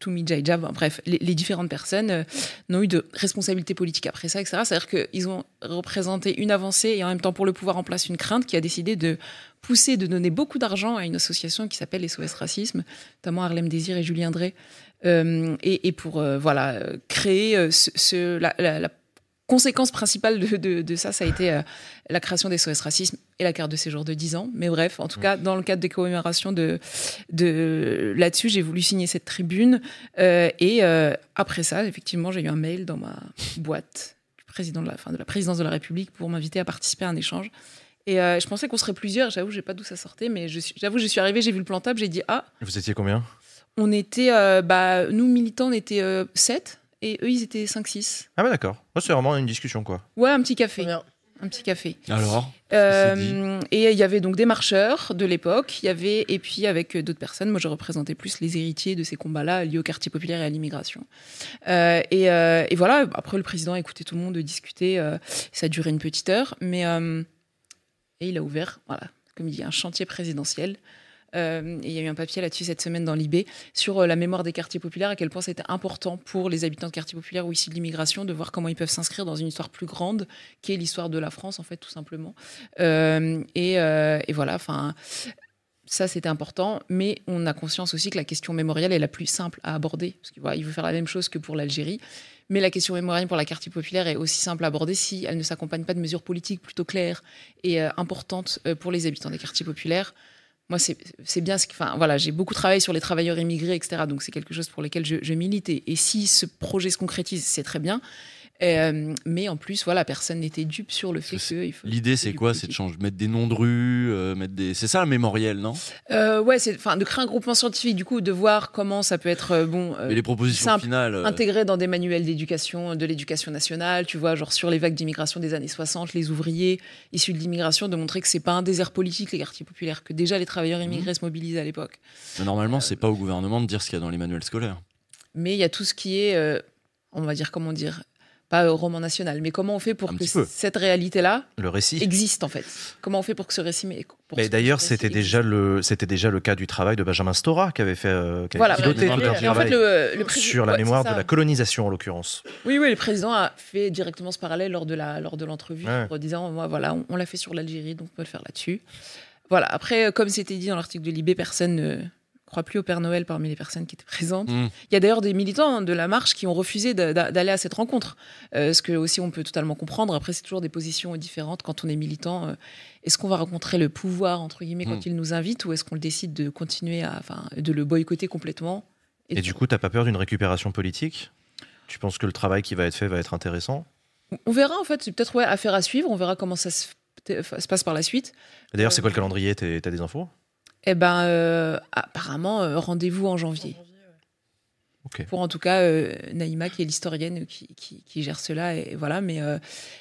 Toumi Jaija, bon, bref, les, différentes personnes euh, n'ont eu de responsabilité politique après ça, etc. C'est-à-dire qu'ils ont représenté une avancée et en même temps pour le pouvoir en place une crainte qui a décidé de pousser, de donner beaucoup d'argent à une association qui s'appelle SOS Racisme, notamment Harlem Désir et Julien Drey, euh, et, pour euh, voilà créer ce- la, la- la conséquence principale de, de- de ça, ça a été euh, la création des SOS Racisme et la carte de séjour de 10 ans. Mais bref, en tout cas, dans le cadre des commémorations de, de là-dessus, j'ai voulu signer cette tribune. Euh, et euh, après ça, effectivement, j'ai eu un mail dans ma boîte du président de la, enfin, de la présidence de la République pour m'inviter à participer à un échange. Et je pensais qu'on serait plusieurs. J'avoue, je sais pas d'où ça sortait, mais j'avoue, je suis arrivée, j'ai vu le plan table, j'ai dit ah, Vous étiez combien? On était, bah, nous militants, on était 7 et eux, ils étaient 5-6. Ah ouais, d'accord. Oh, c'est vraiment une discussion, quoi. Ouais, un petit café. Un petit café. Alors Euh, et il y avait donc des marcheurs de l'époque, il y avait et puis avec d'autres personnes. Moi, je représentais plus les héritiers de ces combats-là liés au quartier populaire et à l'immigration. Euh, et, euh, et voilà. Après, le président a écouté tout le monde discuter. euh, ça a duré une petite heure, mais euh, et il a ouvert, voilà, comme il dit, un chantier présidentiel. Euh, il y a eu un papier là-dessus cette semaine dans l'IB sur euh, la mémoire des quartiers populaires, à quel point c'était important pour les habitants de quartiers populaires ou issus de l'immigration de voir comment ils peuvent s'inscrire dans une histoire plus grande, qui est l'histoire de la France, en fait, tout simplement. Euh, et, voilà, enfin. ça, c'était important, mais on a conscience aussi que la question mémorielle est la plus simple à aborder, parce qu'il il veut faire la même chose que pour l'Algérie. Mais la question mémorielle pour la quartier populaire est aussi simple à aborder si elle ne s'accompagne pas de mesures politiques plutôt claires et importantes pour les habitants des quartiers populaires. Moi, c'est bien ce. Enfin, voilà, j'ai beaucoup travaillé sur les travailleurs immigrés, etc. Donc, c'est quelque chose pour lequel je, milite. Et, si ce projet se concrétise, c'est très bien. Euh, mais en plus, voilà, personne n'était dupe sur le fait que. L'idée, c'est quoi? C'est de changer, mettre des noms de rues, euh, mettre des. C'est ça le mémoriel, non? Euh, Ouais, c'est enfin de créer un groupement scientifique, du coup, de voir comment ça peut être bon. Mais les propositions simple, finales. Intégrées dans des manuels d'éducation, de l'éducation nationale, tu vois, genre sur les vagues d'immigration des années 60, les ouvriers issus de l'immigration, de montrer que c'est pas un désert politique les quartiers populaires, que déjà les travailleurs immigrés mmh. se mobilisent à l'époque. Normalement, c'est pas au gouvernement de dire ce qu'il y a dans les manuels scolaires. Mais il y a tout ce qui est on va dire, comment dire, pas au roman national, mais comment on fait pour que cette réalité-là le récit existe en fait? Comment on fait pour que ce récit Mais d'ailleurs, c'était déjà le c'était déjà le cas du travail de Benjamin Stora qui avait fait euh, qui voilà, piloté tout un travail le, le sur la mémoire de la colonisation en l'occurrence. Oui, oui, le président a fait directement ce parallèle lors de la lors de l'entrevue en disant moi voilà, on, l'a fait sur l'Algérie, donc on peut le faire là-dessus. Voilà. Après, comme c'était dit dans l'article de Libé, personne ne crois plus au Père Noël parmi les personnes qui étaient présentes. Mm. Il y a d'ailleurs des militants de la marche qui ont refusé d'aller à cette rencontre, euh, ce que aussi on peut totalement comprendre. Après, c'est toujours des positions différentes quand on est militant. Euh, est-ce qu'on va rencontrer le pouvoir entre guillemets quand mm. il nous invite, ou est-ce qu'on décide de continuer à, enfin, de le boycotter complètement Et, du coup, tu t'as pas peur d'une récupération politique? Tu penses que le travail qui va être fait va être intéressant? On verra en fait. C'est peut-être ouais, affaire à suivre. On verra comment ça se, passe par la suite. D'ailleurs, c'est quoi le calendrier? T'as des infos? Eh ben, euh, apparemment, euh, rendez-vous en janvier. Pour en tout cas euh, Naïma, qui est l'historienne qui, qui, gère cela. Et voilà, mais, euh,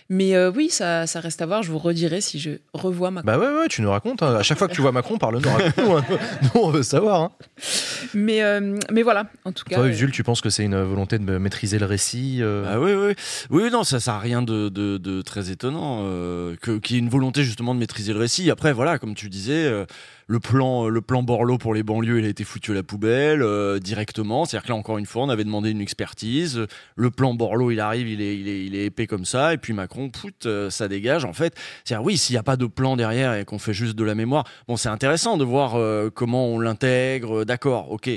mais euh, oui, ça, ça, reste à voir. Je vous redirai si je revois Macron. Bah ouais, ouais tu nous racontes. Hein. À chaque fois que tu vois Macron, parle-nous. Hein. nous, on veut savoir. Hein. Mais, mais voilà, en tout cas. Toi, Jules, tu penses que c'est une volonté de maîtriser le récit Ah oui, oui. Oui, non, ça n'a rien de, de, de, très étonnant. que, qu'il y ait une volonté justement de maîtriser le récit. Après, voilà, comme tu disais le plan, le plan Borloo pour les banlieues, il a été foutu à la poubelle directement. C'est-à-dire que là, encore une fois, on avait demandé une expertise. Le plan Borloo, il arrive, il est, il est, épais comme ça. Et puis Macron, pout, euh, ça dégage. En fait, c'est-à-dire, oui, s'il n'y a pas de plan derrière et qu'on fait juste de la mémoire, bon, c'est intéressant de voir euh, comment on l'intègre. D'accord, ok.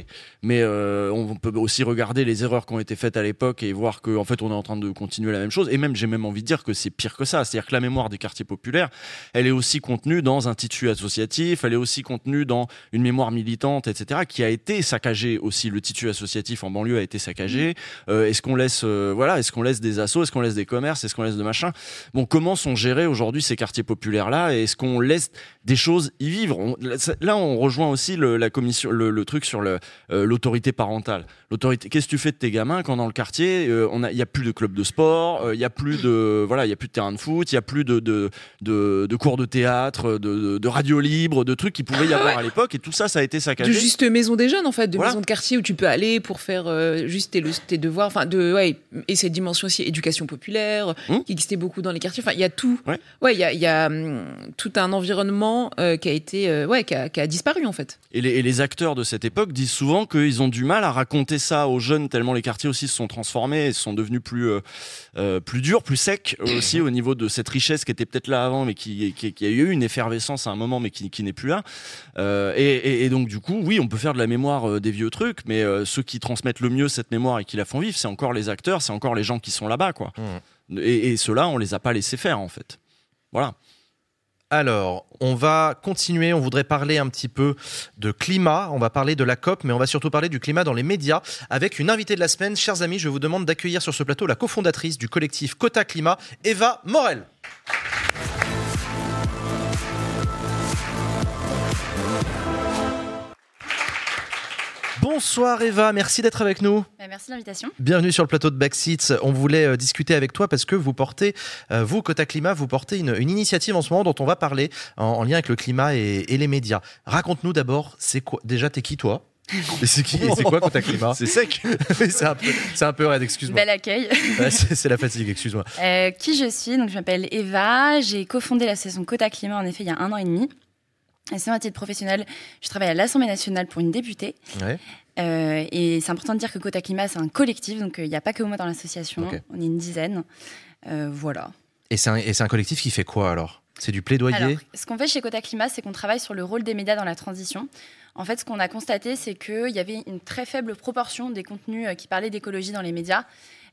Mais euh, on peut aussi regarder les erreurs qui ont été faites à l'époque et voir qu'en en fait, on est en train de continuer la même chose. Et même, j'ai même envie de dire que c'est pire que ça. C'est-à-dire que la mémoire des quartiers populaires, elle est aussi contenue dans un tissu associatif, elle est aussi contenue dans une mémoire militante, etc., qui a été saccagée aussi. Le tissu associatif en banlieue a été saccagé euh, Est-ce qu'on laisse, euh, voilà, est-ce qu'on laisse des assos Est-ce qu'on laisse des commerces Est-ce qu'on laisse de machin Bon, comment sont gérés aujourd'hui ces quartiers populaires là Et est-ce qu'on laisse des choses y vivre Là, on rejoint aussi le, la commission, le, truc sur euh, l'autorité parentale. L'autorité. Qu'est-ce que tu fais de tes gamins quand dans le quartier, on a, il y a plus de club de sport, il y a plus de, voilà, il y a plus de terrain de foot, il y a plus de de, de, cours de théâtre, de, de, radio libre, de trucs qui pouvaient y avoir à l'époque, et tout ça, ça a été saccagé. De juste maison des jeunes en fait, de maison de quartier où tu peux aller pour faire juste tes, tes devoirs, enfin de ouais, et cette dimension aussi éducation populaire mmh. qui existait beaucoup dans les quartiers. Enfin, il y a tout. Ouais, il y a, y a hum, tout un environnement euh, qui a été euh, ouais, qui a, qui a, disparu en fait. Et les, et les, acteurs de cette époque disent souvent qu'ils ont du mal à raconter ça aux jeunes tellement les quartiers aussi se sont transformés et se sont devenus plus euh, plus durs, plus secs aussi au niveau de cette richesse qui était peut-être là avant, mais qui, qui, qui, a eu une effervescence à un moment, mais qui, qui n'est plus là. Et, et, et, donc du coup, oui, on peut faire de la mémoire des vieux trucs, mais ceux qui transmettent le mieux cette mémoire et qui la font vivre, c'est encore les acteurs, c'est encore les gens qui sont là-bas, quoi. Mmh. Et, et ceux-là, on les a pas laissés faire, en fait. Voilà. Alors, on va continuer. On voudrait parler un petit peu de climat. On va parler de la COP, mais on va surtout parler du climat dans les médias avec une invitée de la semaine. Chers amis, je vous demande d'accueillir sur ce plateau la cofondatrice du collectif Cota Climat, Eva Morel. Bonsoir Eva, merci d'être avec nous. Bah, merci de l'invitation. Bienvenue sur le plateau de Backseats. On voulait euh, discuter avec toi parce que vous portez, euh, vous, Cota Climat, vous portez une, initiative en ce moment dont on va parler en, lien avec le climat et, les médias. Raconte-nous d'abord, c'est quoi Déjà, t'es qui toi? C'est qui C'est quoi Cota Climat C'est sec. c'est un, un, peu raide, excuse-moi. Bel accueil. c'est la fatigue, excuse-moi. Euh, qui je suis? Donc, je m'appelle Eva. J'ai cofondé la saison Cota Climat, en effet, il y a un an et demi. C'est un titre professionnel. Je travaille à l'Assemblée nationale pour une députée. Euh, et c'est important de dire que Cota Climat, c'est un collectif, donc euh, il n'y a pas que moi dans l'association. On est une dizaine. Euh, voilà. Et c'est un, un, collectif qui fait quoi alors? C'est du plaidoyer? Alors, ce qu'on fait chez Cota Climat, c'est qu'on travaille sur le rôle des médias dans la transition. En fait, ce qu'on a constaté, c'est qu'il y avait une très faible proportion des contenus qui parlaient d'écologie dans les médias.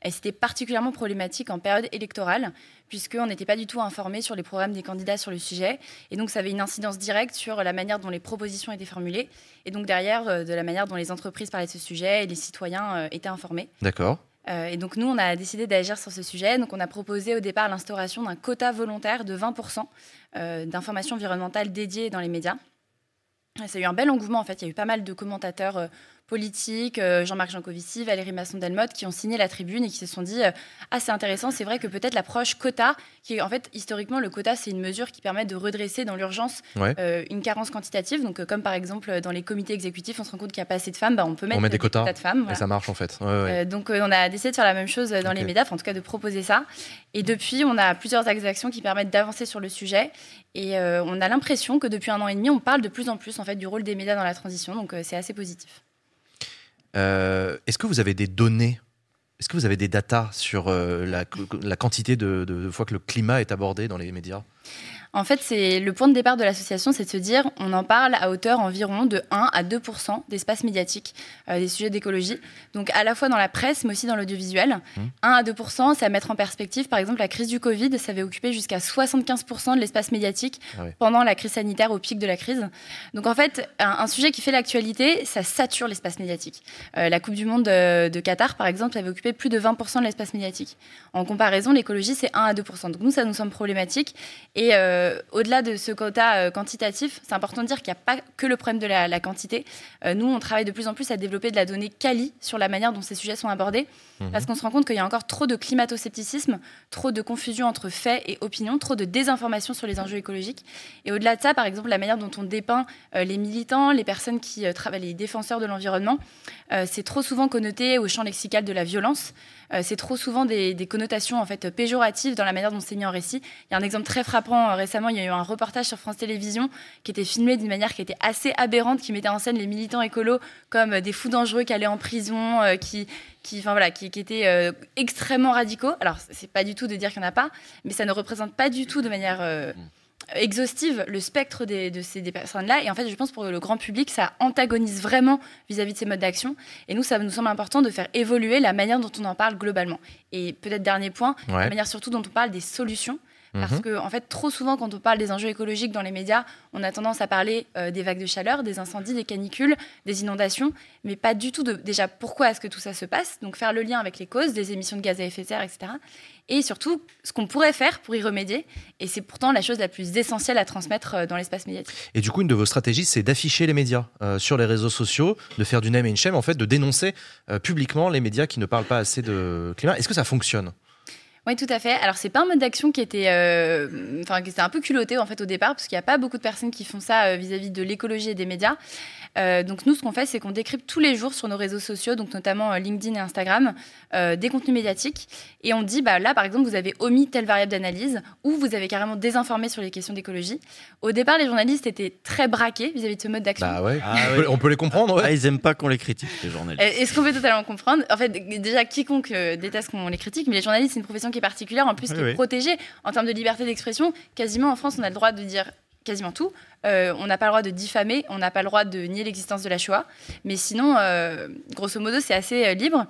Et c'était particulièrement problématique en période électorale, puisqu'on n'était pas du tout informé sur les programmes des candidats sur le sujet. Et donc, ça avait une incidence directe sur la manière dont les propositions étaient formulées, et donc derrière, euh, de la manière dont les entreprises parlaient de ce sujet et les citoyens euh, étaient informés. D'accord. Euh, et donc, nous, on a décidé d'agir sur ce sujet. Donc, on a proposé au départ l'instauration d'un quota volontaire de 20% euh, d'informations environnementales dédiées dans les médias. Et Ça a eu un bel engouement, en fait. Il y a eu pas mal de commentateurs euh, politiques, euh, Jean-Marc Jancovici, Valérie Masson-Delmotte, qui ont signé la tribune et qui se sont dit euh, Ah, c'est intéressant, c'est vrai que peut-être l'approche quota, qui est en fait, historiquement, le quota, c'est une mesure qui permet de redresser dans l'urgence Ouais. euh, une carence quantitative. Donc, comme par exemple, dans les comités exécutifs, on se rend compte qu'il n'y a pas assez de femmes, bah, on peut mettre On met des quotas, de femmes. et ça marche en fait. Ouais, ouais. Euh, donc euh, on a décidé de faire la même chose dans les enfin, en tout cas de proposer ça. Et depuis, on a plusieurs axes d'action qui permettent d'avancer sur le sujet. Et on a l'impression que depuis un an et demi, on parle de plus en plus en fait du rôle des médias dans la transition. Donc c'est assez positif. Euh, Est-ce que vous avez des données? Est-ce que vous avez des datas sur euh, la, quantité de fois que le climat est abordé dans les médias? En fait, c'est le point de départ de l'association, c'est de se dire, on en parle à hauteur environ de 1 à 2% d'espace médiatique euh, des sujets d'écologie. Donc à la fois dans la presse, mais aussi dans l'audiovisuel. 1 à 2 c'est à mettre en perspective. Par exemple, la crise du Covid, ça avait occupé jusqu'à 75% de l'espace médiatique Ah pendant la crise sanitaire au pic de la crise. Donc en fait, un, un sujet qui fait l'actualité, ça sature l'espace médiatique. Euh, la Coupe du Monde de, de Qatar, par exemple, avait occupé plus de 20% de l'espace médiatique. En comparaison, l'écologie, c'est 1 à 2% Donc nous, ça nous semble problématique. Et euh, au-delà de ce quota euh, quantitatif, c'est important de dire qu'il n'y a pas que le problème de la, la quantité. Euh, nous, on travaille de plus en plus à développer de la donnée quali sur la manière dont ces sujets sont abordés. Mhm. Parce qu'on se rend compte qu'il y a encore trop de climato-scepticisme, trop de confusion entre faits et opinions, trop de désinformation sur les enjeux écologiques. Et au-delà de ça, par exemple, la manière dont on dépeint euh, les militants, les personnes qui euh, travaillent, les défenseurs de l'environnement, euh, c'est trop souvent connoté au champ lexical de la violence. Euh, c'est trop souvent des, des connotations en fait péjoratives dans la manière dont c'est mis en récit. Il y a un exemple très frappant euh, récemment. Il y a eu un reportage sur France Télévisions qui était filmé d'une manière qui était assez aberrante, qui mettait en scène les militants écolos comme euh, des fous dangereux qui allaient en prison, euh, qui qui, enfin voilà, qui, qui étaient euh, extrêmement radicaux. Alors, c'est pas du tout de dire qu'il n'y en a pas, mais ça ne représente pas du tout de manière euh, exhaustive le spectre des, de ces des personnes-là. Et en fait, je pense pour le grand public, ça antagonise vraiment vis-à-vis de ces modes d'action. Et nous, ça nous semble important de faire évoluer la manière dont on en parle globalement. Et peut-être dernier point, Ouais. la manière surtout dont on parle des solutions. Parce Mhm. que, en fait, trop souvent, quand on parle des enjeux écologiques dans les médias, on a tendance à parler euh, des vagues de chaleur, des incendies, des canicules, des inondations, mais pas du tout de déjà pourquoi est-ce que tout ça se passe? Donc, faire le lien avec les causes des émissions de gaz à effet de serre, etc. Et surtout, ce qu'on pourrait faire pour y remédier. Et c'est pourtant la chose la plus essentielle à transmettre euh, dans l'espace médiatique. Et du coup, une de vos stratégies, c'est d'afficher les médias euh, sur les réseaux sociaux, de faire du name and shame, en fait, de dénoncer euh, publiquement les médias qui ne parlent pas assez de climat. Est-ce que ça fonctionne? Oui, tout à fait. Alors, c'est pas un mode d'action qui était, euh, enfin, qui était un peu culotté en fait au départ, parce qu'il n'y a pas beaucoup de personnes qui font ça euh, vis-à-vis de l'écologie et des médias. Euh, donc, nous, ce qu'on fait, c'est qu'on décrypte tous les jours sur nos réseaux sociaux, donc notamment euh, LinkedIn et Instagram, euh, des contenus médiatiques, et on dit, bah là, par exemple, vous avez omis telle variable d'analyse, ou vous avez carrément désinformé sur les questions d'écologie. Au départ, les journalistes étaient très braqués vis-à-vis de ce mode d'action. Bah ouais. Ah on, ouais. peut, on peut les comprendre. ouais. Ah, ils aiment pas qu'on les critique, les journalistes. Euh, Est-ce qu'on peut totalement comprendre? En fait, déjà, quiconque euh, déteste qu'on les critique, mais les journalistes, c'est une profession qui est particulière, en plus, Oui, qui est protégée en termes de liberté d'expression. Quasiment en France, on a le droit de dire quasiment tout. Euh, on n'a pas le droit de diffamer, on n'a pas le droit de nier l'existence de la Shoah. Mais sinon, euh, grosso modo, c'est assez euh, libre.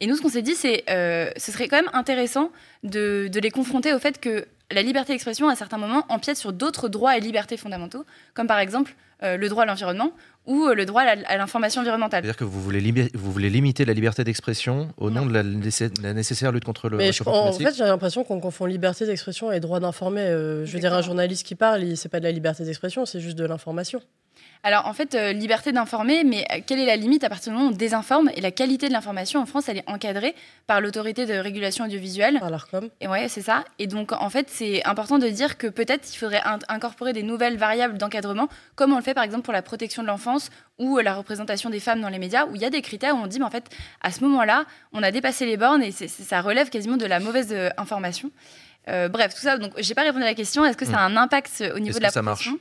Et nous, ce qu'on s'est dit, c'est euh, ce serait quand même intéressant de, de les confronter au fait que la liberté d'expression, à certains moments, empiète sur d'autres droits et libertés fondamentaux, comme par exemple euh, le droit à l'environnement ou euh, le droit à l'information environnementale. C'est-à-dire que vous voulez, limi- vous voulez limiter la liberté d'expression au nom de la, nécess- la nécessaire lutte contre le Mais je- réchauffement en fait, j'ai l'impression qu'on confond liberté d'expression et droit d'informer. Euh, je veux dire, un journaliste qui parle, c'est pas de la liberté d'expression, c'est juste de l'information. Alors en fait, euh, liberté d'informer, mais quelle est la limite à partir du moment où on désinforme Et la qualité de l'information en France, elle est encadrée par l'autorité de régulation audiovisuelle? Par l'ARCOM. Et ouais, c'est ça. Et donc en fait, c'est important de dire que peut-être il faudrait in- incorporer des nouvelles variables d'encadrement, comme on le fait par exemple pour la protection de l'enfance ou euh, la représentation des femmes dans les médias, où il y a des critères où on dit, mais en fait, à ce moment-là, on a dépassé les bornes et ça relève quasiment de la mauvaise euh, information. Euh, bref, tout ça. Donc, j'ai pas répondu à la question. Est-ce que ça a Hmm. un impact au niveau de la que ça marche? profession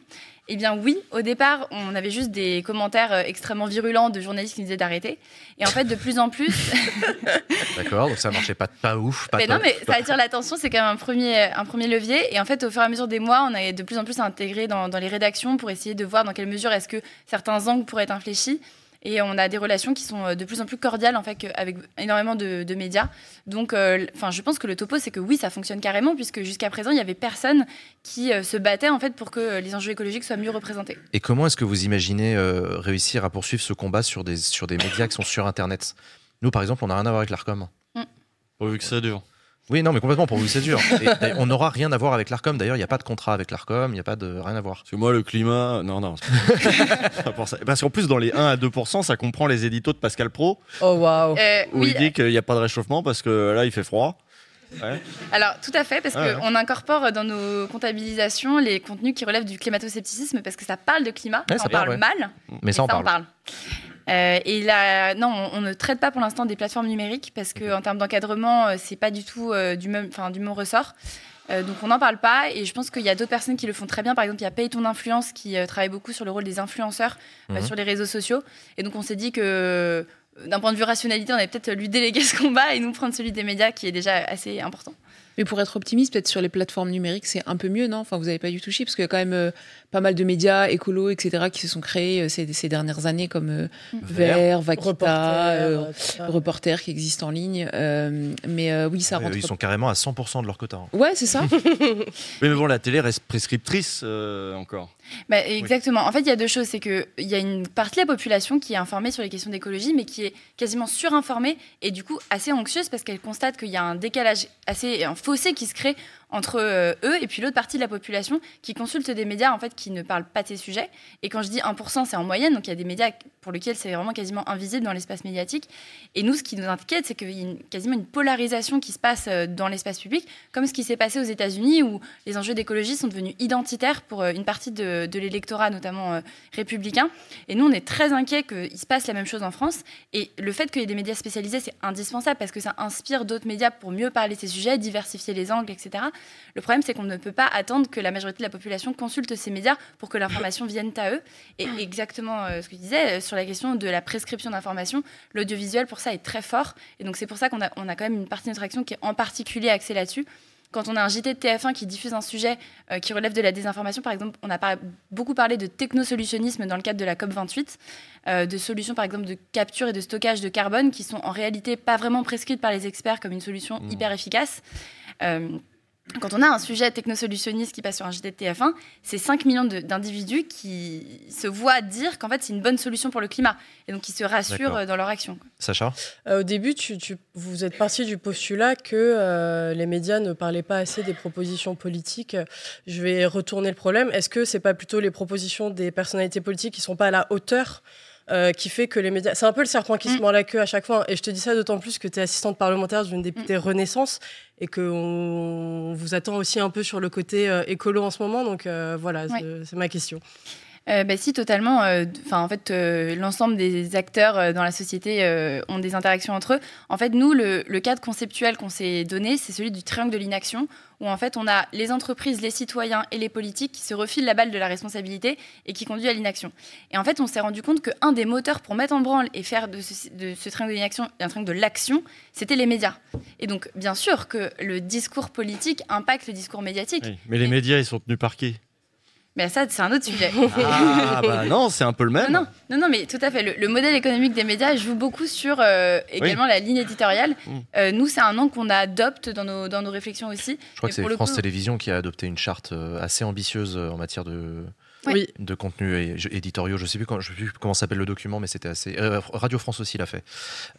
Eh bien, oui. Au départ, on avait juste des commentaires euh, extrêmement virulents de journalistes qui nous disaient d'arrêter. Et en fait, de plus en plus, D'accord, donc ça marchait pas, pas ouf. Pas mais non, mais ça attire l'attention, c'est quand même un premier, un premier levier. Et en fait, au fur et à mesure des mois, on a de plus en plus intégré dans, dans les rédactions pour essayer de voir dans quelle mesure est-ce que certains angles pourraient être infléchis. Et on a des relations qui sont euh, de plus en plus cordiales en fait avec énormément de, de médias. Donc, euh, enfin, je pense que le topo, c'est que oui, ça fonctionne carrément puisque jusqu'à présent, il y avait personne qui euh, se battait en fait pour que les enjeux écologiques soient mieux représentés. Et comment est-ce que vous imaginez euh, réussir à poursuivre ce combat sur des, sur des médias qui sont sur Internet? Nous, par exemple, on n'a rien à voir avec l'ARCOM. Mm. Pourvu que ça dure. Oui, non, mais complètement, pour vous, c'est dur. Et, et on n'aura rien à voir avec l'ARCOM. D'ailleurs, il n'y a pas de contrat avec l'ARCOM, il n'y a pas de rien à voir. Parce que moi, le climat. Non, non. c'est pas pour ça. Parce qu'en plus, dans les 1 à 2%, ça comprend les éditos de Pascal Pro. Oh waouh. Euh, Où oui, il dit qu'il n'y a pas de réchauffement parce que là, il fait froid. Ouais. Alors, tout à fait, parce Ah ouais. qu'on incorpore dans nos comptabilisations les contenus qui relèvent du climato-scepticisme, parce que ça parle de climat, Ouais, ça on parle, mal, Mais ça, on parle. Euh, et là, non, on, on ne traite pas pour l'instant des plateformes numériques, parce qu'en termes d'encadrement, euh, c'est pas du tout euh, du, même, du même ressort. Euh, donc on n'en parle pas et je pense qu'il y a d'autres personnes qui le font très bien. Par exemple, il y a Paye ton influence qui euh, travaille beaucoup sur le rôle des influenceurs euh, Mhm. sur les réseaux sociaux. Et donc on s'est dit que d'un point de vue rationalité, on allait peut-être lui déléguer ce combat et nous prendre celui des médias qui est déjà assez important. Mais pour être optimiste, peut-être sur les plateformes numériques, c'est un peu mieux, non? Enfin, vous n'avez pas du tout chier, parce qu'il y a quand même euh, pas mal de médias écolos, etc., qui se sont créés euh, ces, ces dernières années, comme euh, Vert, Vert, Vaquita, Reporter, euh. Reporter qui existent en ligne. euh, mais euh, oui, ça rentre. ils sont carrément à 100% de leur quota. hein. Ouais, c'est ça. Mais bon, la télé reste prescriptrice euh, encore. Bah, exactement. En fait, il y a deux choses. C'est qu'il y a une partie de la population qui est informée sur les questions d'écologie, mais qui est quasiment surinformée et du coup assez anxieuse parce qu'elle constate qu'il y a un décalage assez, un fossé qui se crée entre euh, eux et puis l'autre partie de la population qui consulte des médias en fait qui ne parlent pas de ces sujets. Et quand je dis 1%, c'est en moyenne, donc il y a des médias pour lesquels c'est vraiment quasiment invisible dans l'espace médiatique. Et nous, ce qui nous inquiète, c'est qu'il y a quasiment une polarisation qui se passe euh, dans l'espace public, comme ce qui s'est passé aux États-Unis où les enjeux d'écologie sont devenus identitaires pour euh, une partie de, l'électorat, notamment républicain. Et nous, on est très inquiets qu'il se passe la même chose en France. Et le fait qu'il y ait des médias spécialisés, c'est indispensable parce que ça inspire d'autres médias pour mieux parler de ces sujets, diversifier les angles, etc. Le problème, c'est qu'on ne peut pas attendre que la majorité de la population consulte ces médias pour que l'information vienne à eux. Et exactement euh, ce que je disais euh, sur la question de la prescription d'information, l'audiovisuel pour ça est très fort. Et donc c'est pour ça qu'on a, on a quand même une partie de notre action qui est en particulier axée là-dessus. Quand on a un JT de TF1 qui diffuse un sujet euh, qui relève de la désinformation, par exemple, on a par- beaucoup parlé de technosolutionnisme dans le cadre de la COP28, euh, de solutions par exemple de capture et de stockage de carbone qui sont en réalité pas vraiment prescrites par les experts comme une solution hyper efficace. Euh, quand on a un sujet technosolutionniste qui passe sur un JT de TF1, c'est 5 millions d'individus qui se voient dire qu'en fait c'est une bonne solution pour le climat et donc qui se rassurent dans leur action. Sacha Euh, au début, tu, tu- vous êtes parti du postulat que euh, les médias ne parlaient pas assez des propositions politiques. Je vais retourner le problème. Est-ce que c'est pas plutôt les propositions des personnalités politiques qui sont pas à la hauteur euh, qui fait que les médias. C'est un peu le serpent qui se mord la queue à chaque fois. Et je te dis ça d'autant plus que tu es assistante parlementaire d'une députée Renaissance et qu'on vous attend aussi un peu sur le côté euh, écolo en ce moment. Donc euh, voilà, c'est- ma question. Euh, bah, si, totalement. Euh, en fait, euh, l'ensemble des acteurs dans la société ont des interactions entre eux. En fait, nous, le, le cadre conceptuel qu'on s'est donné, c'est celui du triangle de l'inaction, où en fait, on a les entreprises, les citoyens et les politiques qui se refilent la balle de la responsabilité et qui conduit à l'inaction. Et en fait, on s'est rendu compte qu'un des moteurs pour mettre en branle et faire de ce, de ce triangle de l'inaction un triangle de l'action, c'était les médias. Et donc, bien sûr que le discours politique impacte le discours médiatique. Oui, Mais les médias, ils sont tenus par qui? Mais ça, c'est un autre sujet. Ah, bah non, c'est un peu le même. Non, non, mais tout à fait. Le, le modèle économique des médias joue beaucoup sur euh, également la ligne éditoriale. Mm. Euh, nous, c'est un angle qu'on adopte dans nos, dans nos réflexions aussi. Je crois que c'est France coup- Télévisions qui a adopté une charte euh, assez ambitieuse en matière de, Oui. de contenu éditoriaux. Je ne sais, plus quand- je sais plus comment s'appelle le document, mais c'était assez. euh, Radio France aussi l'a fait.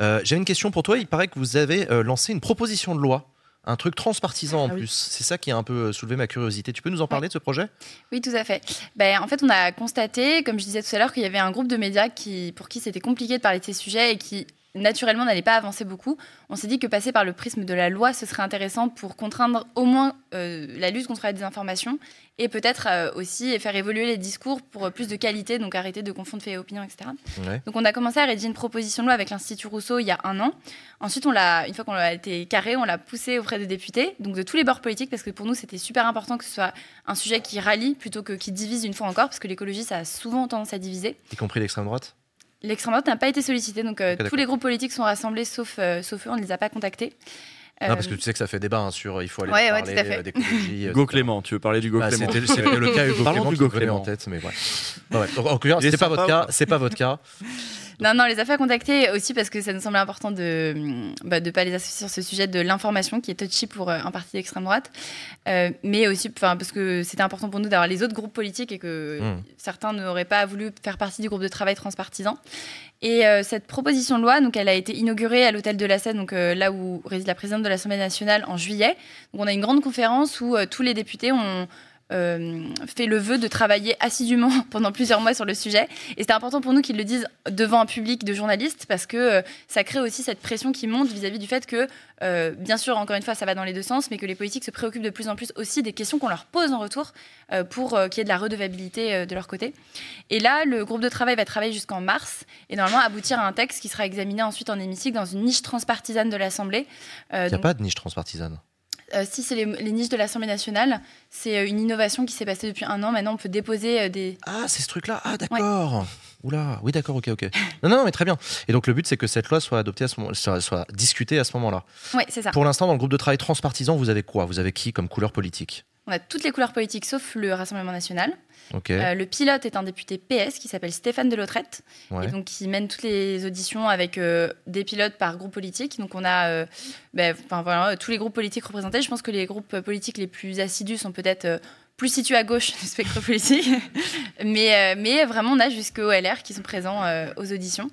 Euh, J'ai une question pour toi. Il paraît que vous avez euh, lancé une proposition de loi. Un truc transpartisan en Ah oui. plus. C'est ça qui a un peu euh, soulevé ma curiosité. Tu peux nous en parler de ce projet? Oui, tout à fait. Ben, en fait, on a constaté, comme je disais tout à l'heure, qu'il y avait un groupe de médias qui, pour qui c'était compliqué de parler de ces sujets et qui naturellement n'allait pas avancer beaucoup, on s'est dit que passer par le prisme de la loi, ce serait intéressant pour contraindre au moins euh, la lutte contre la désinformation et peut-être euh, aussi faire évoluer les discours pour plus de qualité, donc arrêter de confondre faits et opinions, etc. Ouais. Donc on a commencé à rédiger une proposition de loi avec l'Institut Rousseau il y a un an. Ensuite, on l'a, une fois qu'on a été carré, on l'a poussé auprès des députés, donc de tous les bords politiques, parce que pour nous c'était super important que ce soit un sujet qui rallie plutôt que qui divise une fois encore, parce que l'écologie ça a souvent tendance à diviser. Y compris l'extrême droite? L'extrême droite n'a pas été sollicité, donc euh, tous les groupes politiques sont rassemblés sauf, euh, sauf eux, on ne les a pas contactés. Non, Euh, parce que tu sais que ça fait débat hein, sur il faut aller Ouais, ouais, parler tout à fait. euh, d'écologie. Hugo Clément, tu veux parler d'Hugo Bah, Clément c'était c'était le cas Hugo Parlons Clément d'Hugo qui me venait en Clément. tête, mais ouais. Bah ouais. En, c'est pas votre cas. C'est pas votre cas. Non, non, on les a pas contactés aussi parce que ça nous semblait important de ne bah, de pas les associer sur ce sujet de l'information qui est touchy pour euh, un parti d'extrême droite, Euh, mais aussi parce que c'était important pour nous d'avoir les autres groupes politiques et que Hmm. certains n'auraient pas voulu faire partie du groupe de travail transpartisan. Et euh, cette proposition de loi, donc, elle a été inaugurée à l'hôtel de la Seine, donc euh, là où réside la présidente de l'Assemblée nationale, en juillet. Donc on a une grande conférence où tous les députés ont euh, fait le vœu de travailler assidûment pendant plusieurs mois sur le sujet. Et c'était important pour nous qu'ils le disent devant un public de journalistes parce que euh, ça crée aussi cette pression qui monte vis-à-vis du fait que, euh, bien sûr, encore une fois, ça va dans les deux sens, mais que les politiques se préoccupent de plus en plus aussi des questions qu'on leur pose en retour pour qu'il y ait de la redevabilité de leur côté. Et là, le groupe de travail va travailler jusqu'en mars et normalement aboutir à un texte qui sera examiné ensuite en hémicycle dans une niche transpartisane de l'Assemblée. Il n'y a donc- pas de niche transpartisane. Euh, si c'est les, les niches de l'Assemblée nationale, c'est euh, une innovation qui s'est passée depuis un an. Maintenant, on peut déposer euh, des. Ah, c'est ce truc-là. Ah, d'accord. Oula, oui, d'accord, ok, ok. Non, non, non, mais très bien. Et donc le but, c'est que cette loi soit adoptée à ce moment, soit, soit discutée à ce moment-là. Oui, c'est ça. Pour l'instant, dans le groupe de travail transpartisan, vous avez quoi? Vous avez qui comme couleur politique? On a toutes les couleurs politiques sauf le Rassemblement national. Euh, le pilote est un député PS qui s'appelle Stéphane Delotrette Ouais. et donc qui mène toutes les auditions avec euh, des pilotes par groupe politique. Donc on a euh, ben, voilà, tous les groupes politiques représentés. Je pense que les groupes politiques les plus assidus sont peut-être plus situés à gauche du spectre politique, mais, mais vraiment on a jusqu'au LR qui sont présents aux auditions.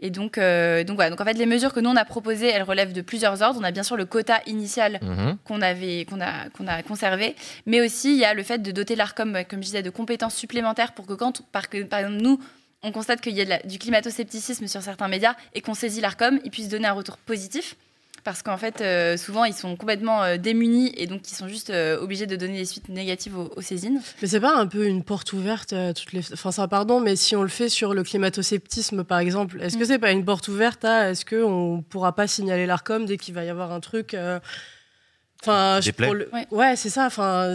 Et donc, euh, donc voilà. Donc en fait, les mesures que nous on a proposées, elles relèvent de plusieurs ordres. On a bien sûr le quota initial Mhm. qu'on avait, qu'on a, qu'on a conservé, mais aussi il y a le fait de doter l'Arcom, euh, comme je disais, de compétences supplémentaires pour que quand, par, que, par exemple, nous, on constate qu'il y a de la- du climato-scepticisme sur certains médias et qu'on saisit l'Arcom, ils puissent donner un retour positif. Parce qu'en fait, euh, souvent, ils sont complètement euh, démunis et donc ils sont juste euh, obligés de donner des suites négatives aux, aux saisines. Mais c'est pas un peu une porte ouverte à toutes les. Enfin, ça, pardon, mais si on le fait sur le climato-sceptisme, par exemple, est-ce que c'est pas une porte ouverte à. Est-ce qu'on pourra pas signaler l'ARCOM dès qu'il va y avoir un truc. euh, Enfin, je- Déplaît. pour le- Ouais. ouais, c'est ça. Enfin,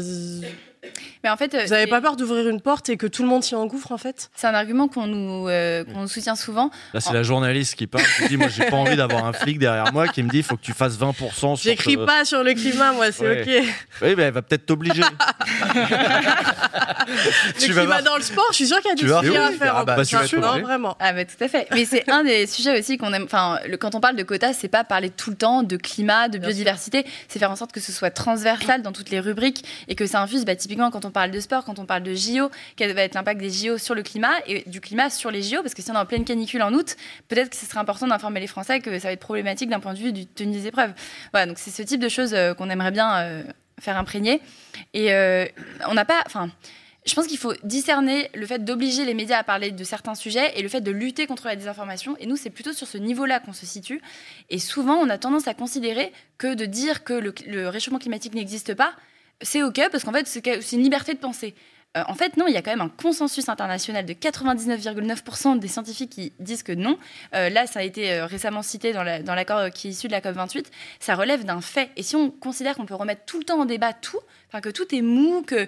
Mais en fait, euh, vous avez c'est- pas peur d'ouvrir une porte et que tout le monde s'y engouffre en fait? C'est un argument qu'on nous, euh, qu'on nous soutient souvent. Là, c'est En- la journaliste qui parle. qui dit Moi, j'ai pas envie d'avoir un flic derrière moi qui me dit Il faut que tu fasses 20% sur. J'écris ce- pas sur le climat, moi, c'est Ouais. ok. Oui, mais elle va peut-être t'obliger. Le Tu vas climat voir. dans le sport, je suis sûr qu'il y a des vas- sujets Oui, à faire. ah en bah, plus, tu vas hein. Non, vraiment. Ah bah tout à fait. Mais c'est un des sujets aussi qu'on aime. Enfin, le- quand on parle de quotas, c'est pas parler tout le temps de climat, de biodiversité. C'est faire en sorte que ce soit transversal dans toutes les rubriques et que ça infuse. Bah, typiquement, quand on parle de sport, quand on parle de JO, quel va être l'impact des JO sur le climat et du climat sur les JO Parce que si on est en pleine canicule en août, peut-être que ce serait important d'informer les Français que ça va être problématique d'un point de vue du tenue des épreuves. Voilà. Donc c'est ce type de choses euh, qu'on aimerait bien euh, faire imprégner. Et euh, on n'a pas. Enfin. Je pense qu'il faut discerner le fait d'obliger les médias à parler de certains sujets et le fait de lutter contre la désinformation. Et nous, c'est plutôt sur ce niveau-là qu'on se situe. Et souvent, on a tendance à considérer que de dire que le, le réchauffement climatique n'existe pas, c'est OK, parce qu'en fait, c'est une liberté de penser. Euh, en fait, non, il y a quand même un consensus international de 99,9% des scientifiques qui disent que non. Euh, là, ça a été euh, récemment cité dans la- dans l'accord qui est issu de la COP28. Ça relève d'un fait. Et si on considère qu'on peut remettre tout le temps en débat tout, que tout est mou, que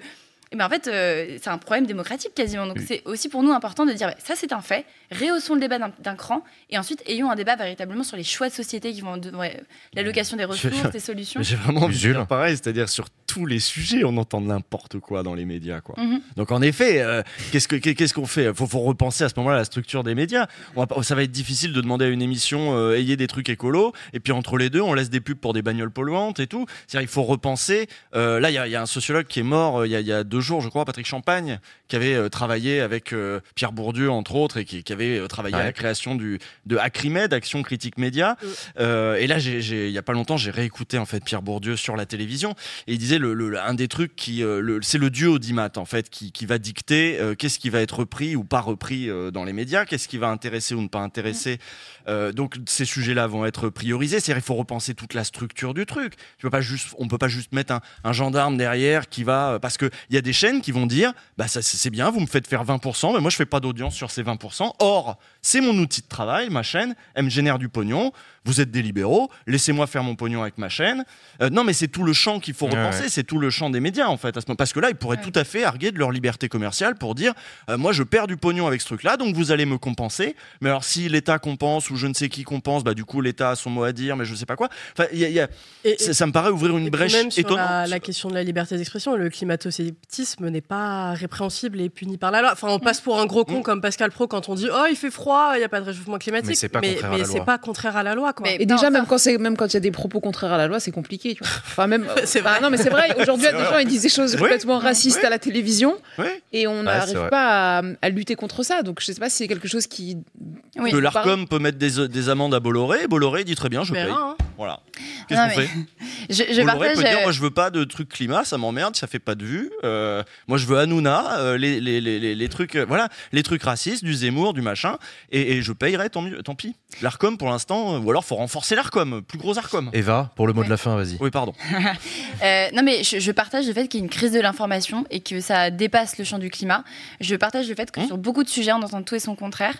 eh ben en fait, euh, c'est un problème démocratique quasiment. Donc c'est aussi pour nous important de dire ouais, ça c'est un fait, rehaussons le débat d'un- cran et ensuite ayons un débat véritablement sur les choix de société qui vont de- ouais, l'allocation des ressources, des solutions. Mais J'ai vraiment envie de dire pareil, c'est-à-dire sur tous les sujets, on entend n'importe quoi dans les médias. Quoi. Mhm. Donc en effet, euh, qu'est-ce que- qu'est-ce qu'on fait? Faut, faut repenser à ce moment-là la structure des médias. On va pas- ça va être difficile de demander à une émission euh, ayez des trucs écolos, et puis entre les deux, on laisse des pubs pour des bagnoles polluantes et tout. C'est-à-dire il faut repenser. euh, là, il y, a- il y a un sociologue qui est mort euh, il y, a- il y a deux jours, je crois, Patrick Champagne, qui avait euh, travaillé avec euh, Pierre Bourdieu, entre autres, et qui, qui avait euh, travaillé à la création du, de Acrimed, Action Critique Média. Euh, et là, il y a pas longtemps, j'ai réécouté en fait Pierre Bourdieu sur la télévision, et il disait le un des trucs qui, euh, c'est le dieu audimat en fait, qui, qui va dicter euh, qu'est-ce qui va être repris ou pas repris euh, dans les médias, qu'est-ce qui va intéresser ou ne pas intéresser. Euh, donc ces sujets-là vont être priorisés. C'est-à-dire il faut repenser toute la structure du truc. Tu peux pas juste, on peut pas juste mettre un, un gendarme derrière qui va, parce que il y a des chaînes qui vont dire, bah ça c'est bien, vous me faites faire 20%, mais moi je fais pas d'audience sur ces 20%. Or c'est mon outil de travail, ma chaîne, elle me génère du pognon. Vous êtes des libéraux, laissez-moi faire mon pognon avec ma chaîne. Euh, non, mais c'est tout le champ qu'il faut repenser, ouais. c'est tout le champ des médias en fait. à ce moment. Parce que là, ils pourraient tout à fait arguer de leur liberté commerciale pour dire, euh, moi je perds du pognon avec ce truc-là, donc vous allez me compenser. Mais alors si l'État compense ou je ne sais qui compense, bah du coup l'État a son mot à dire, mais je sais pas quoi. Enfin, il y a- il y a- ça, ça me paraît ouvrir une Et brèche même sur étonnante. la, la question de la liberté d'expression, le climato-sceptisme n'est pas répréhensible et puni par la loi. Enfin, on passe pour un gros Mm. con comme Pascal Pro quand on dit oh il fait froid, il n'y a pas de réchauffement climatique. Mais c'est pas contraire à mais la c'est loi. pas contraire à la loi. Quoi. Et déjà, même quand c'est même quand il y a des propos contraires à la loi, c'est compliqué. Tu vois. Enfin, même. c'est vrai. non, mais c'est vrai. Aujourd'hui, il y a des gens ils disent des choses Oui. complètement racistes Oui. à la télévision, Oui. et on n'arrive pas à, à lutter contre ça. Donc, je sais pas si c'est quelque chose qui. que l'Arcom peut mettre des, des amendes à Bolloré, et Bolloré dit très bien, je paye. hein. Voilà. Qu'est-ce Non, qu'on mais fait je, je Bolloré partage. peut dire, euh, moi je veux pas de trucs climat, ça m'emmerde, ça fait pas de vue. Euh, moi je veux Hanouna, euh, les, les, les, les, les trucs, euh, voilà, les trucs racistes, du Zemmour, du machin, et, et je payerai, tant, mieux, tant pis. L'Arcom pour l'instant, ou alors faut renforcer l'Arcom, plus gros Arcom. Eva, pour le mot de la fin, vas-y. Oui, pardon. Euh, non, mais je, je partage le fait qu'il y ait une crise de l'information et que ça dépasse le champ du climat. Je partage le fait que sur beaucoup de sujets, on entend tout et son contraire.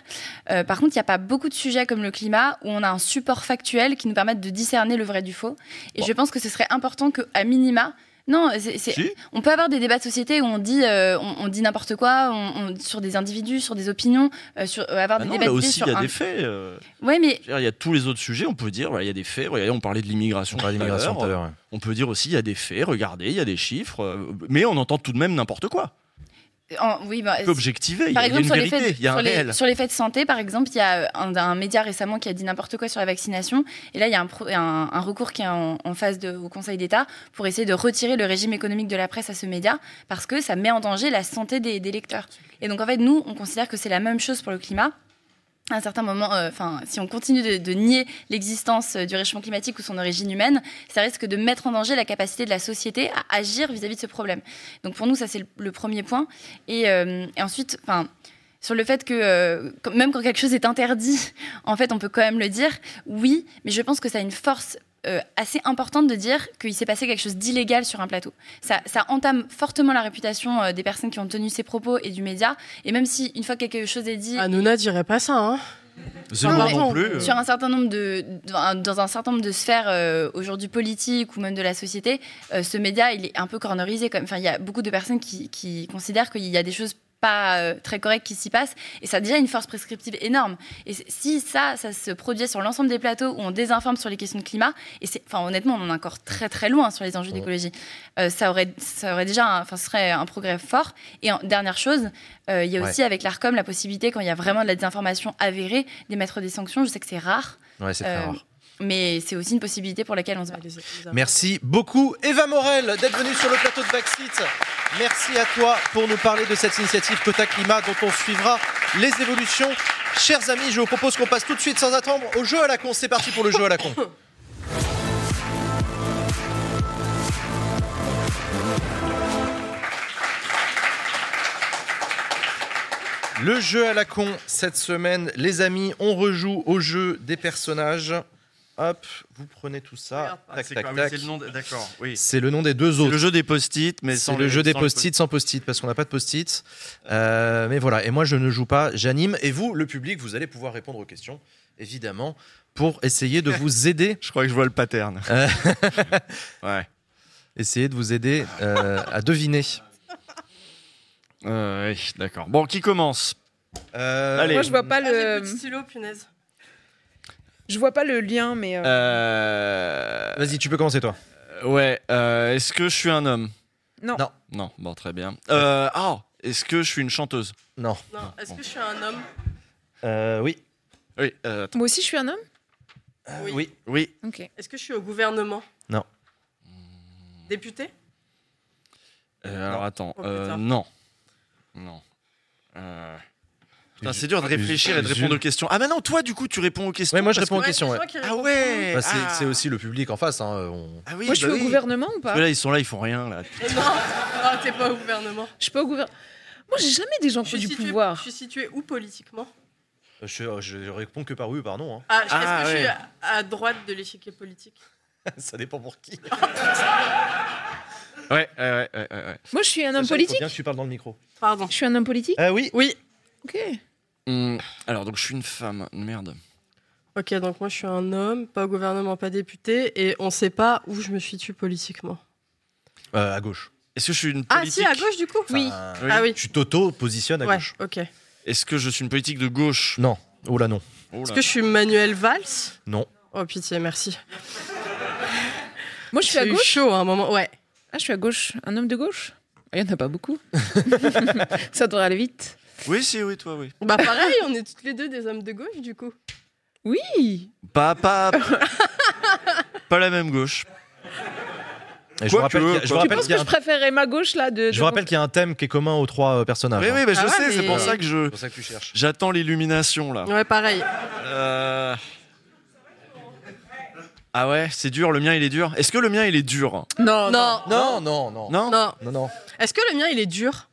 Euh, par contre, il n'y a pas beaucoup de sujets comme le climat où on a un support factuel qui nous permette de discerner le vrai du faux. Et je pense que ce serait important qu'à minima, non, c'est- c'est- Si. on peut avoir des débats de société où on dit, euh, on, on dit n'importe quoi, on, on- sur des individus, sur des opinions, euh, sur euh, avoir Ah des non, débats là d'idées aussi, sur il y a un- des faits. euh. Ouais, mais Il y a tous les autres sujets, on peut dire, voilà, il y a des faits. Regardez, on parlait de l'immigration. tout à l'immigration l'heure. tout à l'heure, ouais. On peut dire aussi, il y a des faits, regardez, il y a des chiffres, euh, mais on entend tout de même n'importe quoi. En- oui, bah, objectiver, Par il y a exemple, une sur les, faits, il y a un sur, les, réel. sur les faits de santé, par exemple, il y a un, un média récemment qui a dit n'importe quoi sur la vaccination. Et là, il y a un- un recours qui est en, en phase de, au Conseil d'État pour essayer de retirer le régime économique de la presse à ce média parce que ça met en danger la santé des, des lecteurs. Et donc, en fait, nous, on considère que c'est la même chose pour le climat. À un certain moment, euh, enfin, si on continue de, nier l'existence euh, du réchauffement climatique ou son origine humaine, ça risque de mettre en danger la capacité de la société à agir vis-à-vis de ce problème. Donc pour nous, ça c'est le, premier point. Et, euh, et ensuite, enfin, sur le fait que même quand quelque chose est interdit, en fait, on peut quand même le dire. Oui, mais je pense que ça a une force euh, assez importante de dire qu'il s'est passé quelque chose d'illégal sur un plateau. Ça, ça entame fortement la réputation euh, des personnes qui ont tenu ces propos et du média. Et même si une fois que quelque chose est dit, Hanouna dirait pas ça. Hein. Pardon. non plus. euh. sur un certain nombre de dans, dans un certain nombre de sphères euh, aujourd'hui politiques ou même de la société, euh, ce média il est un peu cornerisé. Comme, enfin, il y a beaucoup de personnes qui, qui considèrent qu'il y a des choses pas euh, très correctes qui s'y passent et ça a déjà une force prescriptive énorme. Et si ça, ça se produit sur l'ensemble des plateaux où on désinforme sur les questions de climat, et c'est, enfin honnêtement, on en est encore très très loin sur les enjeux d'écologie. Euh, ça aurait, ça aurait déjà, enfin, ce serait un progrès fort. Et en dernière chose, euh, il y a Ouais. aussi avec l'Arcom la possibilité, quand il y a vraiment de la désinformation avérée, d'émettre des sanctions. Je sais que c'est rare. Ouais, c'est très rare. Mais c'est aussi une possibilité pour laquelle on se bat. Merci beaucoup Eva Morel d'être venue sur le plateau de Backseat. Merci à toi pour nous parler de cette initiative Quota Climat dont on suivra les évolutions. Chers amis, je vous propose qu'on passe tout de suite sans attendre au jeu à la con. C'est parti pour le jeu à la con. Le jeu à la con cette semaine, les amis, on rejoue au jeu des personnages. Hop, vous prenez tout ça. Tac, c'est le nom des- d'accord, oui. C'est le nom des deux autres. le jeu des post-it, mais sans le les- jeu des post-it sans post-it parce qu'on n'a pas de post-it. Euh, mais voilà, et moi je ne joue pas, j'anime. Et vous, le public, vous allez pouvoir répondre aux questions, évidemment, pour essayer de vous aider. Je crois que je vois le pattern. Euh, ouais. Essayer de vous aider euh, à deviner. Euh, oui, d'accord. Bon, qui commence? Euh, Allez. Moi, je vois pas Ah, le. stylo, punaise. Je vois pas le lien, mais. euh, Euh, Vas-y, tu peux commencer toi. Ouais. euh, Est-ce que je suis un homme? Non. Non. Non. Bon, très bien. Euh, ah, est-ce que je suis une chanteuse? Non. Non, est-ce que je suis un homme? Euh, oui. Oui. euh, attends. Moi aussi, je suis un homme? Oui. Oui. Oui. Ok. Est-ce que je suis au gouvernement? Non. Député? Euh, alors attends. Oh, euh, putain. non. Non. Euh, c'est dur de réfléchir et de répondre aux questions. Ah, mais non, toi, du coup, tu réponds aux questions. Ouais, moi je réponds aux que- questions. ouais. Ah ouais Bah, c'est ah. c'est aussi le public en face. hein, on- Ah oui, Moi, je suis bah au oui. gouvernement ou pas Parce que là, ils sont là, ils font rien. Là. Non, non t'es pas au gouvernement. Je suis pas au gouvernement. Moi, j'ai jamais des gens qui ont du pouvoir. Je suis situé où politiquement? Je, je réponds que par oui ou par non. hein. ah, Est-ce Ah, que je suis à, à droite de l'échiquier politique? Ça dépend pour qui. Ouais, ouais, ouais, ouais, ouais. Moi, je suis un Sacha, homme il faut politique. bien que tu parles dans le micro. Pardon. Je suis un homme politique. Ah oui. Oui. Ok. Hum, alors, donc, je suis une femme. Merde. Ok, donc moi je suis un homme, pas au gouvernement, pas député, et on sait pas où je me situe politiquement. Euh, à gauche. Est-ce que je suis une Ah politique si, à gauche du coup Oui. Ah oui. Tu t'auto-positionnes à Ouais, gauche. ok. Est-ce Est-ce que je suis une politique de gauche? Non. Oh là non. Oh là. que je suis Manuel Valls? Non. Oh pitié, merci. Moi, je suis à gauche. chaud à un moment, ouais. Ah, je suis à gauche. Un homme de gauche? Ah, Il y en a pas beaucoup. Ça devrait aller vite. Oui, si, oui, toi, oui. Bah pareil, on est toutes les deux des hommes de gauche du coup. Oui. Pas, pas, pas la même gauche. Et je vous rappelle qu'il y a- je vous Tu rappelle penses qu'il y que a je un- préférais ma gauche là de. je vous rappelle qu'il y a un thème qui est commun aux trois euh, personnages. Oui, hein. oui, bah, je Ah ouais, sais, c'est mais- pour ça que je. C'est pour ça que tu cherches. J'attends l'illumination là. Ouais, pareil. Euh, Ah ouais, c'est dur, le mien il est dur. Est-ce que le mien il est dur? Non, Non, Non, non, non. Non? Non. Non, non. Est-ce que le mien il est dur?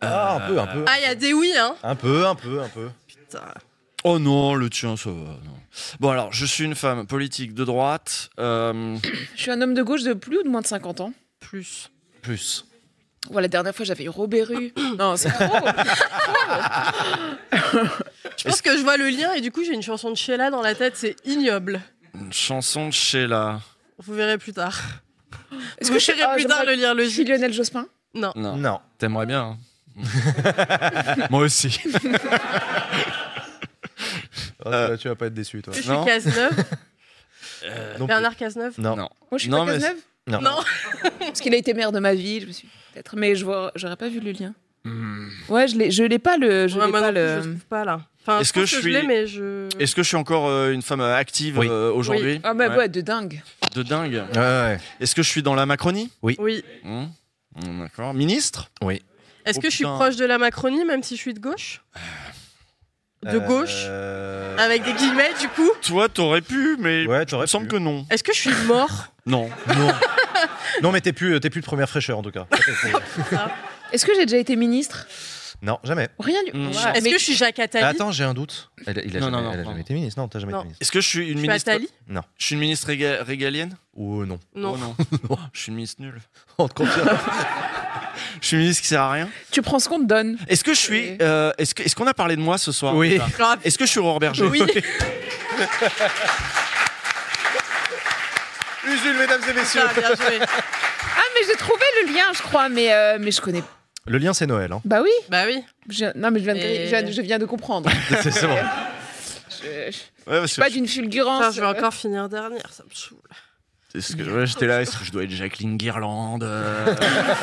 Ah, un peu, un peu. Ah, il y a des oui, hein. Un peu, un peu, un peu. Putain. Oh non, le tien ça va. non. Bon alors, je suis une femme politique de droite. euh, Je suis un homme de gauche de plus ou de moins de 50 ans? Plus. Plus. Voilà, la dernière fois j'avais eu Robert Rue. non, c'est trop. Je pense que je vois le lien et du coup j'ai une chanson de Sheila dans la tête, c'est ignoble. Une chanson de Sheila. Vous verrez plus tard. Est-ce Vous que je verrez ah, plus tard j'aimerais- le lire Je suis logique. Lionel Jospin? Non. Non. Non. T'aimerais bien. hein Moi aussi. Oh, tu vas pas être déçu, toi. Je Non. suis Cazeneuve Non Bernard Cazeneuve Non. Non. Moi, je suis Non, pas mais Cazeneuve Non. Non. Parce qu'il a été maire de ma ville, je me suis peut-être. Mais je vois, j'aurais pas vu le lien. Hmm. Ouais, je l'ai, je l'ai pas le. Je Ouais, l'ai moi pas non plus, je le. le trouve pas là. Enfin, Est-ce je que pense je que je suis- l'ai, mais je. Est-ce que je suis encore euh, une femme euh, active Oui. euh, aujourd'hui? Ah, mais Ouais. ouais, de dingue. De dingue. Ouais, ouais. Est-ce que je suis dans la Macronie? Oui. Hmm. Hmm, D'accord. Ministre? Oui. Est-ce Oh, que je suis proche de la Macronie, même si je suis de gauche De Euh, gauche euh, Avec des guillemets, du coup Toi, t'aurais pu, mais Ouais, il t'aurais me semble pu. que non. Est-ce que je suis mort Non. Non. non, mais t'es plus, t'es plus de première fraîcheur en tout cas. Est-ce que j'ai déjà été ministre? Non, jamais. Rien du. Mm. Voilà. Est-ce Mais- que je suis Jacques Attali? Attends, j'ai un doute. Elle- il a Non, jamais, non, non, elle a non. jamais été ministre. Non, t'as jamais Non. été ministre. Est-ce que je suis une Je suis ministre Attali? Non. Je suis une ministre réga- régalienne? Ou non. Non. Oh non. je suis une ministre nulle. On te confirme. Je suis une ministre qui sert à rien. Tu prends ce qu'on te donne. Est-ce que je suis. euh, est-ce que- est-ce qu'on a parlé de moi ce soir Oui. Grave. Est-ce que je suis Aurore Berger Oui. Usul, mesdames et messieurs. Ah, bien joué. Ah, mais j'ai trouvé le lien, je crois, mais, euh, mais je connais. Le lien, c'est Noël. Hein. Bah oui. Bah oui. Je- Non, mais je viens, de... Et- je viens- je viens de comprendre. C'est bon. Je, Ouais, suis pas d'une fulgurance. Putain, je vais encore finir dernière, ça me saoule. Que ouais, j'étais là, est-ce que je dois être Jacqueline Guirlande, euh,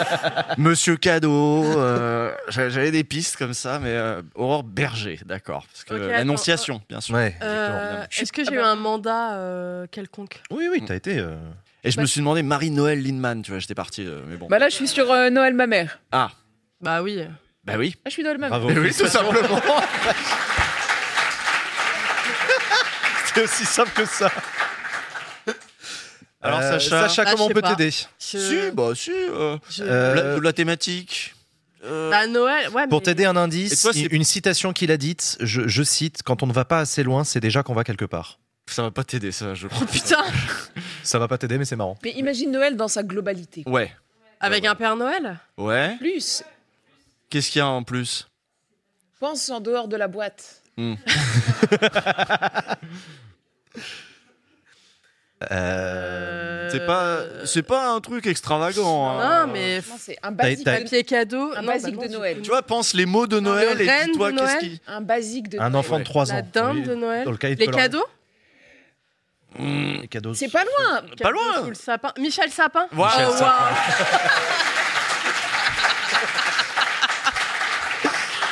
Monsieur Cadeau euh, j'a- J'avais des pistes comme ça, mais euh, Aurore Berger, d'accord. Parce que l'annonciation, bien sûr. Ouais. Euh, Est-ce que j'ai eu un mandat euh, quelconque? Oui, oui, t'as été. euh, Et je me suis demandé Marie-Noël Lindemann, tu vois, j'étais parti, euh, mais bon. Bah là, je suis sur euh, Noël, ma mère. Ah, Bah oui. bah oui. Ah, je suis Noël, ma mère. Bravo. Eh oui, tout simplement. C'est aussi simple que ça. Alors, Euh, Sacha, Ah, comment je on sais peut pas. t'aider Je- Si, bah si. euh, je- Euh, la, la thématique. euh, Bah Noël, ouais. Pour mais- t'aider un Et indice, toi, c'est- une citation qu'il a dite, je, je cite, quand on ne va pas assez loin, c'est déjà qu'on va quelque part. ça va pas t'aider, ça, je crois. Oh putain Ça va pas t'aider, mais c'est marrant. Mais imagine Noël dans sa globalité. Ouais. Avec un Père Noël Ouais. Plus, Qu'est-ce qu'il y a en plus? Pense en dehors de la boîte. Euh, C'est pas, c'est pas un truc extravagant. hein. Non, mais c'est un basique, t'as- papier cadeau. un non, basique bah non, de Noël. Tu vois, pense les mots de Noël le et dis-toi de qu'est-ce qui. Un basique de Un enfant Ouais. de 3 La ans. dinde Oui. de Noël. Dans le cahier de Les cadeaux. Les cadeaux. C'est pas loin. Pas loin. le sapin. Michel Sapin. Oh, waouh.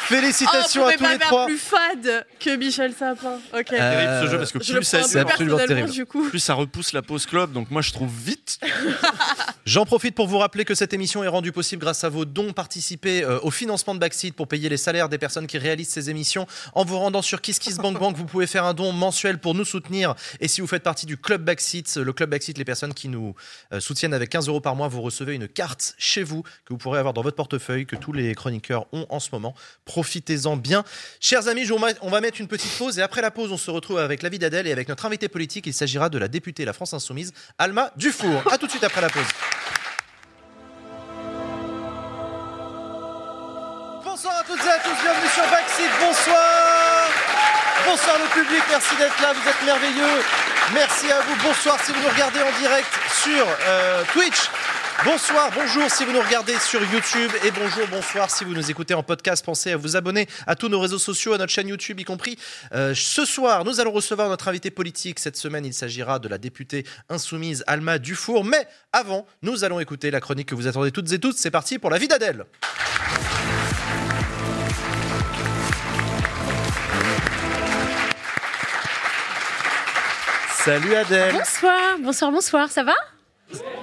Félicitations oh, on à pouvait tous pas les faire trois. plus fade que Michel Sapin. Ok. Euh, terrible ce jeu parce que je le plus prends ça, un c'est peu absolument personnellement terrible. du coup. plus ça repousse la pause club, donc moi je trouve vite. Je J'en profite pour vous rappeler que cette émission est rendue possible grâce à vos dons. Participez euh, au financement de Backseat pour payer les salaires des personnes qui réalisent ces émissions. En vous rendant sur KissKissBankBank, vous pouvez faire un don mensuel pour nous soutenir. Et si vous faites partie du club Backseat, le club Backseat, les personnes qui nous euh, soutiennent avec 15 euros par mois, vous recevez une carte chez vous que vous pourrez avoir dans votre portefeuille, que tous les chroniqueurs ont en ce moment. Profitez-en bien. Chers amis, on va mettre une petite pause et après la pause, on se retrouve avec la vie d'Adèle et avec notre invité politique. Il s'agira de la députée La France Insoumise, Alma Dufour. A tout de suite après la pause. Bonsoir à toutes et à tous, bienvenue sur Backseat, bonsoir Bonsoir le public, merci d'être là, vous êtes merveilleux. Merci à vous, bonsoir si vous nous regardez en direct sur euh, Twitch. Bonsoir, bonjour si vous nous regardez sur YouTube et bonjour, bonsoir si vous nous écoutez en podcast. Pensez à vous abonner à tous nos réseaux sociaux, à notre chaîne YouTube y compris. Euh, ce soir, nous allons recevoir notre invité politique. Cette semaine, il s'agira de la députée insoumise Alma Dufour. Mais avant, nous allons écouter la chronique que vous attendez toutes et toutes. C'est parti pour la vie d'Adèle. Salut Adèle. Bonsoir, bonsoir, bonsoir, ça va?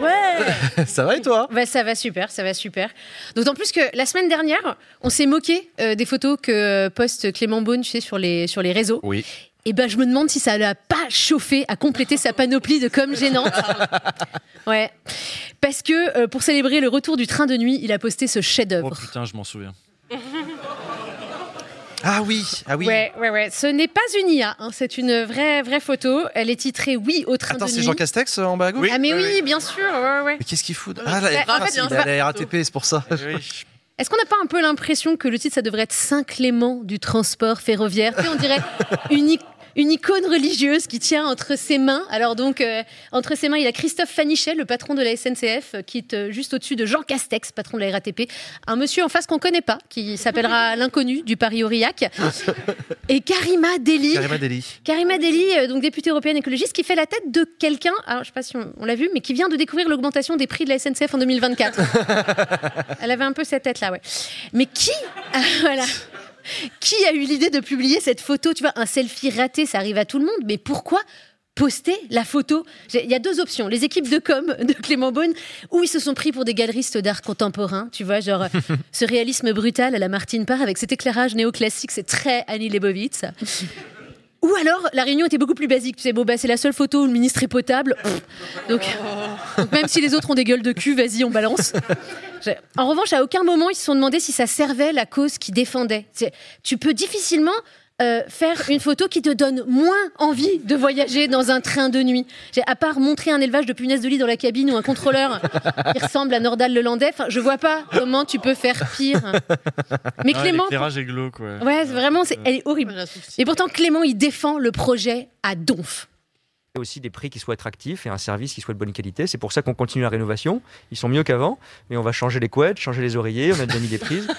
Ouais Ça va et toi? Bah, Ça va super, ça va super. D'autant plus que la semaine dernière, on s'est moqué euh, des photos que poste Clément Beaune tu sais, sur, les, sur les réseaux. Oui. Et ben, je me demande si ça l'a pas chauffé à compléter sa panoplie de com gênante. Ouais. Parce que euh, pour célébrer le retour du train de nuit, il a posté ce Oh chef-d'œuvre. putain, je m'en souviens. Ah oui, ah oui. Ouais, ouais, ouais. Ce n'est pas une IA, hein, c'est une vraie, vraie photo. Elle est titrée Oui au train Attends, de c'est nuit. Jean Castex euh, en bas à gauche Ah, mais oui, bien sûr, ouais, ouais. Mais qu'est-ce qu'il fout? Ah, la, Ouais, en fait, il est à la RATP, c'est pour ça. Est-ce qu'on n'a pas un peu l'impression que le titre, ça devrait être Saint-Clément du transport ferroviaire? On dirait une, une icône religieuse qui tient entre ses mains. Alors donc, euh, entre ses mains, il y a Christophe Fanichet, le patron de la SNCF, euh, qui est euh, juste au-dessus de Jean Castex, patron de la RATP. Un monsieur en face qu'on connaît pas, qui s'appellera l'inconnu du Paris-Aurillac. Et Karima Deli. Karima Deli. Karima Deli, euh, donc députée européenne écologiste, qui fait la tête de quelqu'un, alors je sais pas si on, on l'a vu, mais qui vient de découvrir l'augmentation des prix de la SNCF en 2024. Elle avait un peu cette tête-là, ouais. Mais qui, voilà, qui a eu l'idée de publier cette photo Tu vois, un selfie raté, ça arrive à tout le monde, mais pourquoi poster la photo? Il y a deux options. Les équipes de com de Clément Beaune, où ils se sont pris pour des galeristes d'art contemporain, tu vois, genre ce réalisme brutal à la Martine Parr avec cet éclairage néoclassique, c'est très Annie Leibovitz. Ou alors, la réunion était beaucoup plus basique. Tu sais, bon, bah, c'est la seule photo où le ministre est potable. Donc, même si les autres ont des gueules de cul, vas-y, on balance. En revanche, à aucun moment, ils se sont demandé si ça servait la cause qu'ils défendaient. Tu peux difficilement euh, faire une photo qui te donne moins envie de voyager dans un train de nuit. J'ai- À part montrer un élevage de punaises de lit dans la cabine ou un contrôleur qui ressemble à Nordal Lelandais, enfin, je vois pas comment tu peux faire pire. Mais Clément, L'éclairage est glauque, ouais. Ouais, c'est vraiment, c'est, elle est horrible. Et pourtant, Clément, il défend le projet à donf. Et aussi des prix qui soient attractifs et un service qui soit de bonne qualité. C'est pour ça qu'on continue la rénovation. Ils sont mieux qu'avant, mais on va changer les couettes, changer les oreillers, on a déjà mis des prises.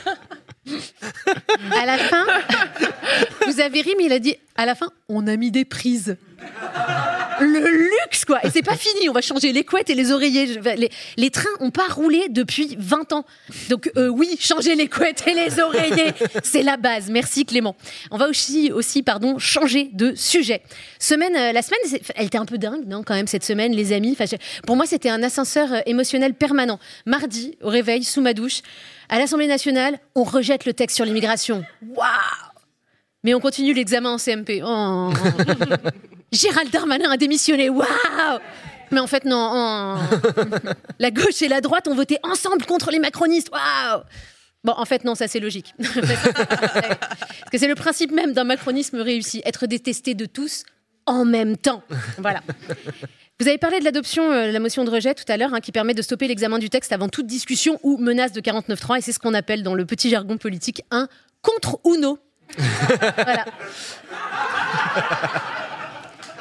À la fin, vous avez ri, mais il a dit à la fin, on a mis des prises. Le luxe, quoi. Et c'est pas fini, on va changer les couettes et les oreillers. Les, trains ont pas roulé depuis 20 ans. Donc, euh, oui, changer les couettes et les oreillers, c'est la base. Merci Clément. On va aussi, aussi pardon, changer de sujet. Semaine, euh, la semaine, elle était un peu dingue, non, quand même, cette semaine, les amis. Pour moi, c'était un ascenseur euh, émotionnel permanent. Mardi, au réveil, sous ma douche, à l'Assemblée nationale, on rejette le texte sur l'immigration. Waouh mais on continue l'examen en CMP. Oh. Gérald Darmanin a démissionné. Waouh Mais en fait, non. oh. La gauche et la droite ont voté ensemble contre les macronistes. Waouh Bon, en fait, non, ça c'est logique. Parce que c'est le principe même d'un macronisme réussi, être détesté de tous en même temps. Voilà. Vous avez parlé de l'adoption, euh, la motion de rejet tout à l'heure, hein, qui permet de stopper l'examen du texte avant toute discussion ou menace de 49.3, et c'est ce qu'on appelle dans le petit jargon politique un contre uno. voilà.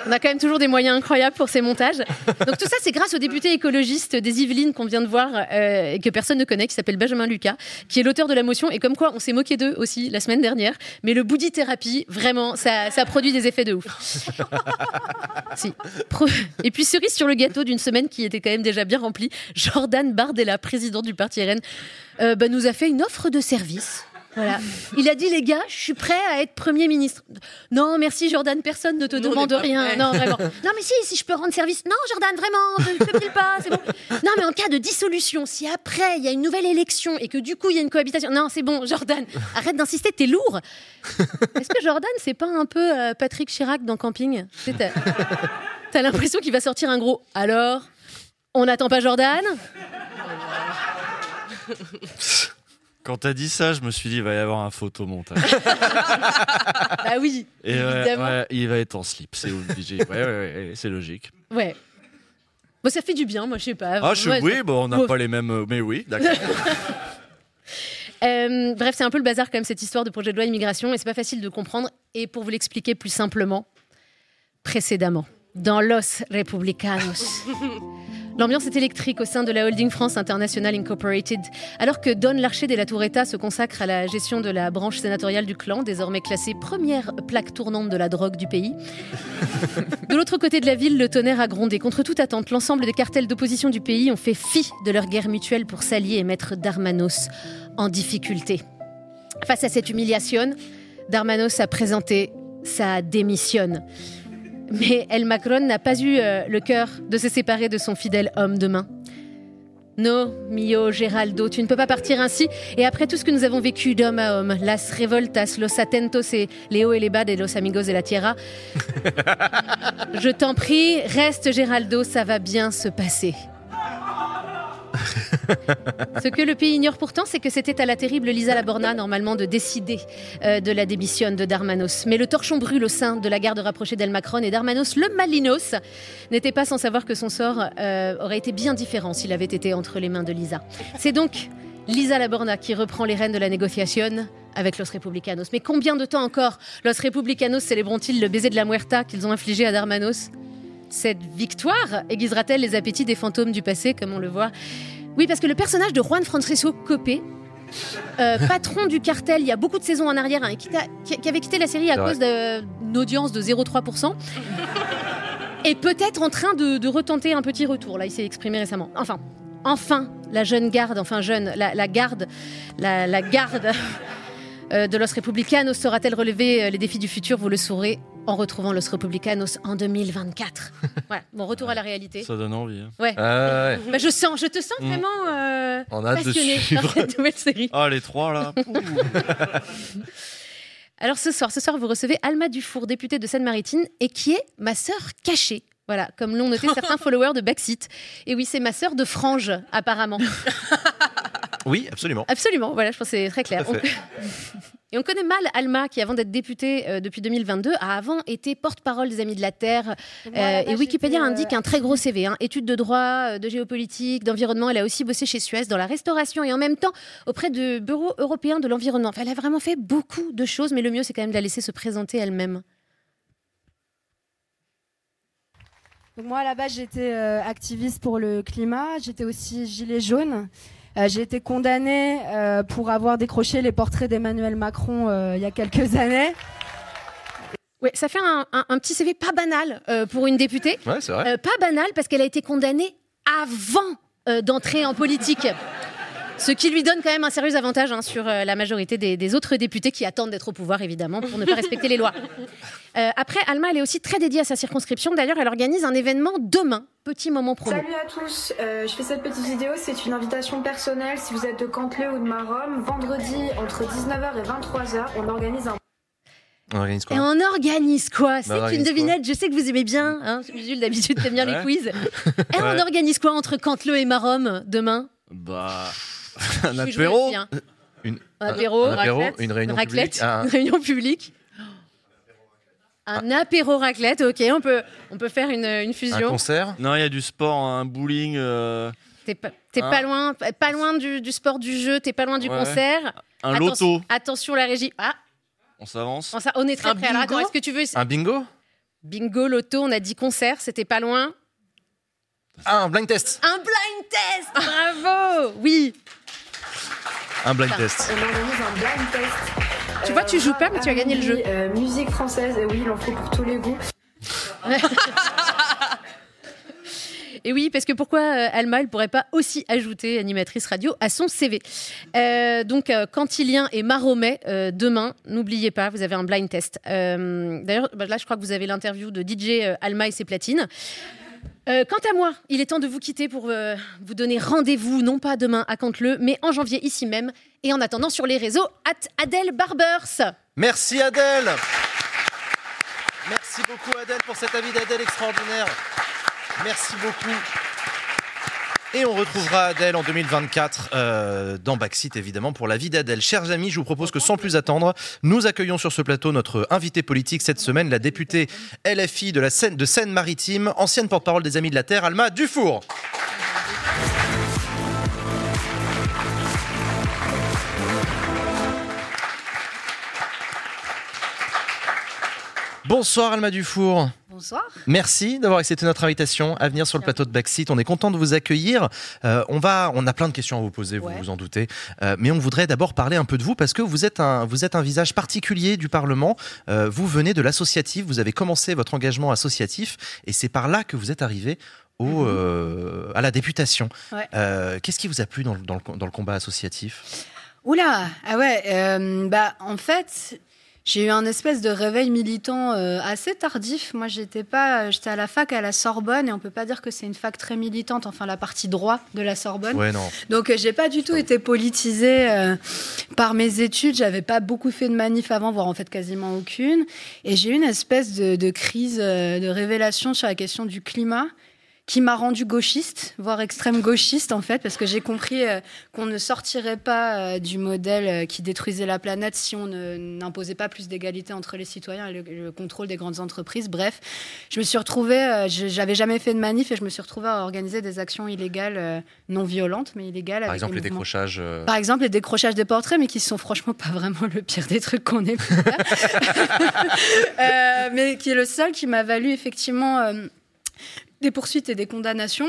On a quand même toujours des moyens incroyables pour ces montages. Donc tout ça, c'est grâce au député écologiste des Yvelines qu'on vient de voir euh, et que personne ne connaît, qui s'appelle Benjamin Lucas, qui est l'auteur de la motion. Et comme quoi, on s'est moqué d'eux aussi la semaine dernière. Mais le bouddhi thérapie, vraiment, ça, ça produit des effets de ouf. Si. Et puis cerise sur le gâteau d'une semaine qui était quand même déjà bien remplie, Jordan Bardella, président du parti RN, euh, bah, nous a fait une offre de service. Voilà. Il a dit, les gars, je suis prêt à être Premier ministre. Non, merci Jordan, personne ne te Nous, demande rien. Non, vraiment. Non, mais si, si je peux rendre service. Non, Jordan, vraiment, ne te pile pas, c'est bon. Non, mais en cas de dissolution, si après, il y a une nouvelle élection et que du coup, il y a une cohabitation. Non, c'est bon, Jordan, arrête d'insister, t'es lourd. Est-ce que Jordan, c'est pas un peu euh, Patrick Chirac dans Camping? T'as l'impression qu'il va sortir un gros. Alors, on n'attend pas Jordan? Quand t'as dit ça, je me suis dit, il va y avoir un photomontage. Bah oui, Et ouais, évidemment. ouais, il va être en slip, c'est obligé. Ouais, ouais, ouais, c'est logique. Ouais. Bon, ça fait du bien, moi, je sais pas. Ah, je, Ouais, oui, ça- bon, on n'a Bon. pas les mêmes. euh, Mais oui, d'accord. Euh, bref, c'est un peu le bazar quand même cette histoire de projet de loi immigration et c'est pas facile de comprendre. Et pour vous l'expliquer plus simplement, précédemment, dans Los Republicanos. L'ambiance est électrique au sein de la holding France International Incorporated, alors que Don Larcher de la Touretta se consacre à la gestion de la branche sénatoriale du clan, désormais classée première plaque tournante de la drogue du pays. De l'autre côté de la ville, le tonnerre a grondé. Contre toute attente, l'ensemble des cartels d'opposition du pays ont fait fi de leur guerre mutuelle pour s'allier et mettre Darmanos en difficulté. Face à cette humiliation, Darmanos a présenté sa démission. Mais El Macron n'a pas eu euh, le cœur de se séparer de son fidèle homme de main. No, mio Geraldo, tu ne peux pas partir ainsi. Et après tout ce que nous avons vécu d'homme à homme, las revoltas, los atentos et les hauts et les bas de los amigos de la tierra, je t'en prie, reste Geraldo, ça va bien se passer. Ce que le pays ignore pourtant, c'est que c'était à la terrible Lisa Laborna, normalement, de décider euh, de la démission de Darmanos. Mais le torchon brûle au sein de la garde rapprochée d'El Macron et Darmanos, le Malinos, n'était pas sans savoir que son sort euh, aurait été bien différent s'il avait été entre les mains de Lisa. C'est donc Lisa Laborna qui reprend les rênes de la négociation avec Los Republicanos. Mais combien de temps encore Los Republicanos célébreront-ils le baiser de la muerta qu'ils ont infligé à Darmanos? Cette victoire aiguisera-t-elle les appétits des fantômes du passé, comme on le voit? Oui, parce que le personnage de Juan Francisco Copé, euh, patron du cartel il y a beaucoup de saisons en arrière, hein, qui, avait quitté la série à cause d'une audience de 0,3%, est peut-être en train de, de retenter un petit retour. Là, il s'est exprimé récemment. Enfin, enfin, la jeune garde, enfin jeune, la, la garde, la, la garde euh, de Los Republicanos saura-t-elle relever euh, les défis du futur Vous le saurez en retrouvant Los Republicanos en 2024. voilà, bon retour à la réalité. Ça donne envie. hein. Ouais. Ah ouais. Bah, je sens, je te sens Mm. vraiment euh, On a passionné suivre. par cette nouvelle série. Ah, les trois là. Alors ce soir, ce soir, vous recevez Alma Dufour, députée de Seine-Maritime, et qui est ma sœur cachée. Voilà, comme l'ont noté certains followers de Backseat. Et oui, c'est ma sœur de frange, apparemment. Oui, absolument. Absolument, voilà, je pense que c'est très clair. Et on connaît mal Alma, qui avant d'être députée euh, depuis 2022, a avant été porte-parole des Amis de la Terre. Voilà, Euh, bah, et Wikipédia euh, indique un très gros CV. hein. Études de droit, de géopolitique, d'environnement. Elle a aussi bossé chez Suez dans la restauration et en même temps auprès de bureaux européens de l'environnement. Enfin, elle a vraiment fait beaucoup de choses, mais le mieux, c'est quand même de la laisser se présenter elle-même. Donc moi, à la base, j'étais euh, activiste pour le climat. J'étais aussi gilet jaune. Euh, j'ai été condamnée euh, pour avoir décroché les portraits d'Emmanuel Macron euh, il y a quelques années. Ouais, ça fait un, un- un petit CV pas banal euh, pour une députée. Ouais, c'est vrai. Euh, pas banal parce qu'elle a été condamnée avant euh, d'entrer en politique. Ce qui lui donne quand même un sérieux avantage hein, sur euh, la majorité des, des autres députés qui attendent d'être au pouvoir, évidemment, pour ne pas respecter les lois. Euh, après, Alma, elle est aussi très dédiée à sa circonscription. D'ailleurs, elle organise un événement demain. Petit moment promo. Salut à tous, Euh, je fais cette petite vidéo, c'est une invitation personnelle si vous êtes de Cantley ou de Marom. Vendredi entre 19h et 23h, on organise un On organise quoi Et on organise quoi Bah, C'est on une devinette, je sais que vous aimez bien. Hein Jules, d'habitude, t'aimes bien les Ouais. quiz. Et on organise quoi entre Cantleux et Marom demain? Bah. Un apéro aussi, hein. Une- Un apéro, un apéro, raclette, une réunion raclette, publique, un- une réunion publique. Un apéro raclette, ok, on peut, on peut faire une, une fusion. Non, il y a du sport, un bowling. euh, T'es pas, t'es Hein pas loin, pas loin du, du sport du jeu, t'es pas loin du Ouais. concert. Un Attention- loto. Attention la régie. Ah, On s'avance. on, ça- on est très Un près. Alors est-ce que tu veux Un bingo bingo, loto On a dit concert, c'était pas loin. Ah, un blind test. Un blind test, bravo. Oui. Un blind test. On organise un blind test. Tu vois, tu joues pas, mais tu as gagné le jeu. Euh, musique française, et oui, il en faut pour tous les goûts. Et oui, parce que pourquoi euh, Alma, elle pourrait pas aussi ajouter animatrice radio à son CV Euh, Donc, euh, Cantilien et Maromet, euh, demain, n'oubliez pas, vous avez un blind test. Euh, D'ailleurs, bah, là, je crois que vous avez l'interview de DJ euh, Alma et ses platines. Euh, quant à moi, il est temps de vous quitter pour euh, vous donner rendez-vous, non pas demain à Canteleu, mais en janvier ici même. Et en attendant sur les réseaux, at Adèle Barbers. Merci Adèle. Merci beaucoup Adèle pour cet avis d'Adèle extraordinaire. Merci beaucoup. Et on retrouvera Adèle en 2024 euh, dans Backseat, évidemment, pour la vie d'Adèle. Chers amis, je vous propose que sans plus attendre, nous accueillons sur ce plateau notre invité politique cette semaine, la députée LFI de la Seine-Maritime, ancienne porte-parole des Amis de la Terre, Alma Dufour. Bonsoir Alma Dufour. Bonsoir. Merci d'avoir accepté notre invitation à venir sur le plateau de Backseat. On est content de vous accueillir. Euh, on va, on a plein de questions à vous poser, vous vous en doutez. Euh, mais on voudrait d'abord parler un peu de vous parce que vous êtes un, vous êtes un visage particulier du Parlement. Euh, vous venez de l'associatif. Vous avez commencé votre engagement associatif et c'est par là que vous êtes arrivé au, euh, à la députation. Ouais. Qu'est-ce qui vous a plu dans, le- dans le, dans le combat associatif? Oula, ah ouais, bah en fait, j'ai eu un espèce de réveil militant euh, assez tardif. Moi, j'étais pas, j'étais à la fac à la Sorbonne et on peut pas dire que c'est une fac très militante. Enfin, la partie droit de la Sorbonne. Ouais, non. Donc, euh, j'ai pas du tout été politisée euh, par mes études. J'avais pas beaucoup fait de manif avant, voire en fait quasiment aucune. Et j'ai eu une espèce de, de crise euh, de révélation sur la question du climat qui m'a rendu gauchiste, voire extrême gauchiste en fait, parce que j'ai compris euh, qu'on ne sortirait pas euh, du modèle euh, qui détruisait la planète si on n'imposait pas plus d'égalité entre les citoyens et le, le contrôle des grandes entreprises. Bref, je me suis retrouvée, je- j'avais jamais fait de manif et je me suis retrouvée à organiser des actions illégales, non violentes, mais illégales. Par avec exemple, les mouvements. décrochages. Par exemple, les décrochages des portraits, mais qui sont franchement pas vraiment le pire des trucs qu'on ait pu faire. Mais qui est le seul qui m'a valu effectivement des poursuites et des condamnations.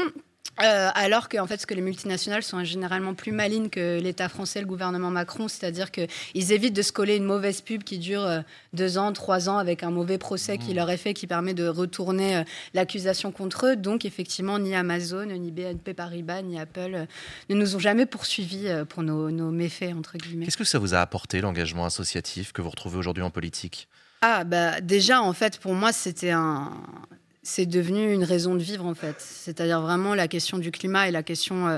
euh, alors que, en fait, ce que les multinationales sont généralement plus malines que l'État français, le gouvernement Macron, c'est-à-dire qu'ils évitent de se coller une mauvaise pub qui dure euh, deux ans, trois ans, avec un mauvais procès qui leur est fait, qui permet de retourner euh, l'accusation contre eux. Donc, effectivement, ni Amazon, ni BNP Paribas, ni Apple ne nous ont jamais poursuivis pour nos, nos méfaits, entre guillemets. Qu'est-ce que ça vous a apporté l'engagement associatif que vous retrouvez aujourd'hui en politique? Ah, bah déjà, en fait, pour moi, c'était un. C'est devenu une raison de vivre, en fait. C'est-à-dire vraiment la question du climat et la question euh,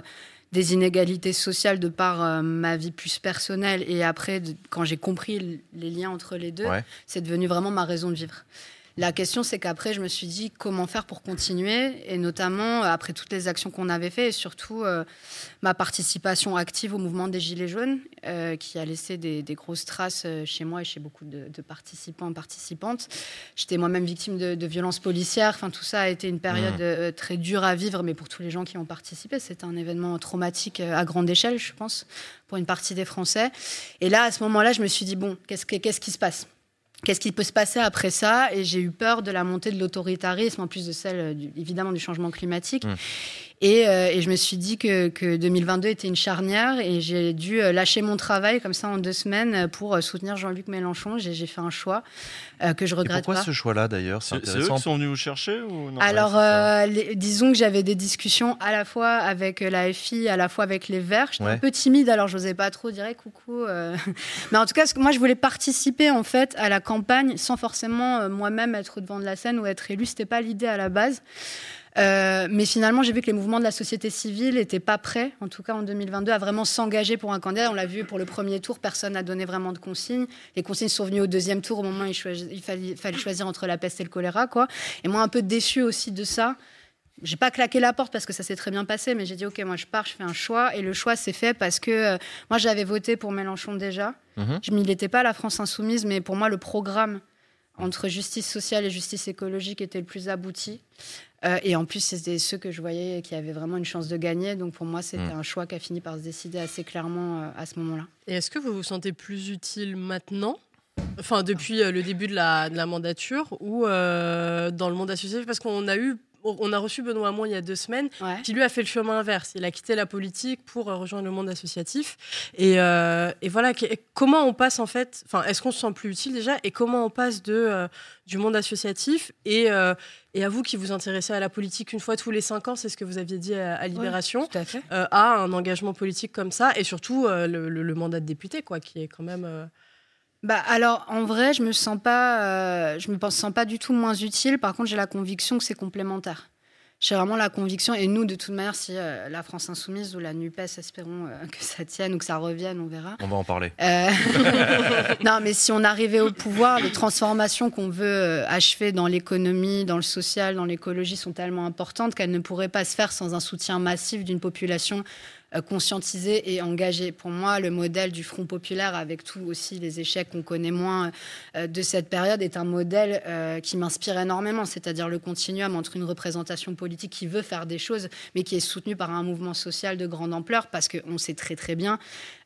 des inégalités sociales de par euh, ma vie plus personnelle. Et après, de- quand j'ai compris les liens entre les deux, Ouais. c'est devenu vraiment ma raison de vivre. La question, c'est qu'après, je me suis dit comment faire pour continuer, et notamment euh, après toutes les actions qu'on avait faites, et surtout euh, ma participation active au mouvement des Gilets jaunes, euh, qui a laissé des, des grosses traces chez moi et chez beaucoup de, de participants et participantes. J'étais moi-même victime de, de violences policières. Enfin, tout ça a été une période Mmh. euh, très dure à vivre, mais pour tous les gens qui ont participé, c'était un événement traumatique à grande échelle, je pense, pour une partie des Français. Et là, à ce moment-là, je me suis dit bon, qu'est-ce que- qu'est-ce qui se passe? Qu'est-ce qui peut se passer après ça? Et j'ai eu peur de la montée de l'autoritarisme, en plus de celle, euh, du- évidemment, du changement climatique. Et, euh, et je me suis dit que, que 2022 était une charnière et j'ai dû euh, lâcher mon travail comme ça en deux semaines euh, pour soutenir Jean-Luc Mélenchon. J'ai j'ai fait un choix euh, que je Et regrette pourquoi pas. ce choix-là d'ailleurs? C'est C'est c'est eux qui sont venus vous chercher ou non? Alors, euh, les- disons que j'avais des discussions à la fois avec la FI, à la fois avec les Verts. J'étais Ouais. un peu timide, alors j'osais pas trop dire Eh, coucou. euh. Mais en tout cas, moi, je voulais participer en fait à la campagne sans forcément euh, moi-même être devant de la scène ou être élu. C'était pas l'idée à la base. Euh, mais finalement, j'ai vu que les mouvements de la société civile n'étaient pas prêts, en tout cas en 2022, à vraiment s'engager pour un candidat. On l'a vu pour le premier tour, personne n'a donné vraiment de consignes. Les consignes sont venues au deuxième tour, au moment où il, fallait, fallait choisir entre la peste et le choléra. Quoi. Et moi, un peu déçu aussi de ça. J'ai pas claqué la porte parce que ça s'est très bien passé, mais j'ai dit ok, moi je pars, je fais un choix, et le choix s'est fait parce que euh, moi j'avais voté pour Mélenchon déjà. Mhm. Je militais pas à la France insoumise, mais pour moi le programme entre justice sociale et justice écologique était le plus abouti. Euh, et en plus, c'était ceux que je voyais qui avaient vraiment une chance de gagner. Donc pour moi, c'était Mm. un choix qui a fini par se décider assez clairement euh, à ce moment-là. Et est-ce que vous vous sentez plus utile maintenant Enfin, depuis euh, le début de la, de la mandature ou euh, dans le monde associatif? Parce qu'on a eu, on a reçu Benoît Hamon il y a deux semaines, qui lui a fait le chemin inverse. Il a quitté la politique pour euh, rejoindre le monde associatif. Et, euh, et voilà, comment on passe en fait, enfin, est-ce qu'on se sent plus utile déjà? Et comment on passe de, euh, du monde associatif et, et à vous qui vous intéressez à la politique une fois tous les cinq ans, c'est ce que vous aviez dit à, Libération, à, un engagement politique comme ça et surtout le, le, mandat de député, quoi, qui est quand même. Bah alors en vrai, je me sens pas, euh, je me sens pas du tout moins utile. Par contre, j'ai la conviction que c'est complémentaire. J'ai vraiment la conviction, et nous, de toute manière, si euh, la France Insoumise ou la NUPES, espérons euh, que ça tienne ou que ça revienne, on verra. On va en parler. non, mais si on arrivait au pouvoir, les transformations qu'on veut achever dans l'économie, dans le social, dans l'écologie sont tellement importantes qu'elles ne pourraient pas se faire sans un soutien massif d'une population conscientisé et engagé. Pour moi, le modèle du Front populaire, avec tous aussi les échecs qu'on connaît moins euh, de cette période, est un modèle euh, qui m'inspire énormément, c'est-à-dire le continuum entre une représentation politique qui veut faire des choses, mais qui est soutenue par un mouvement social de grande ampleur, parce qu'on sait très très bien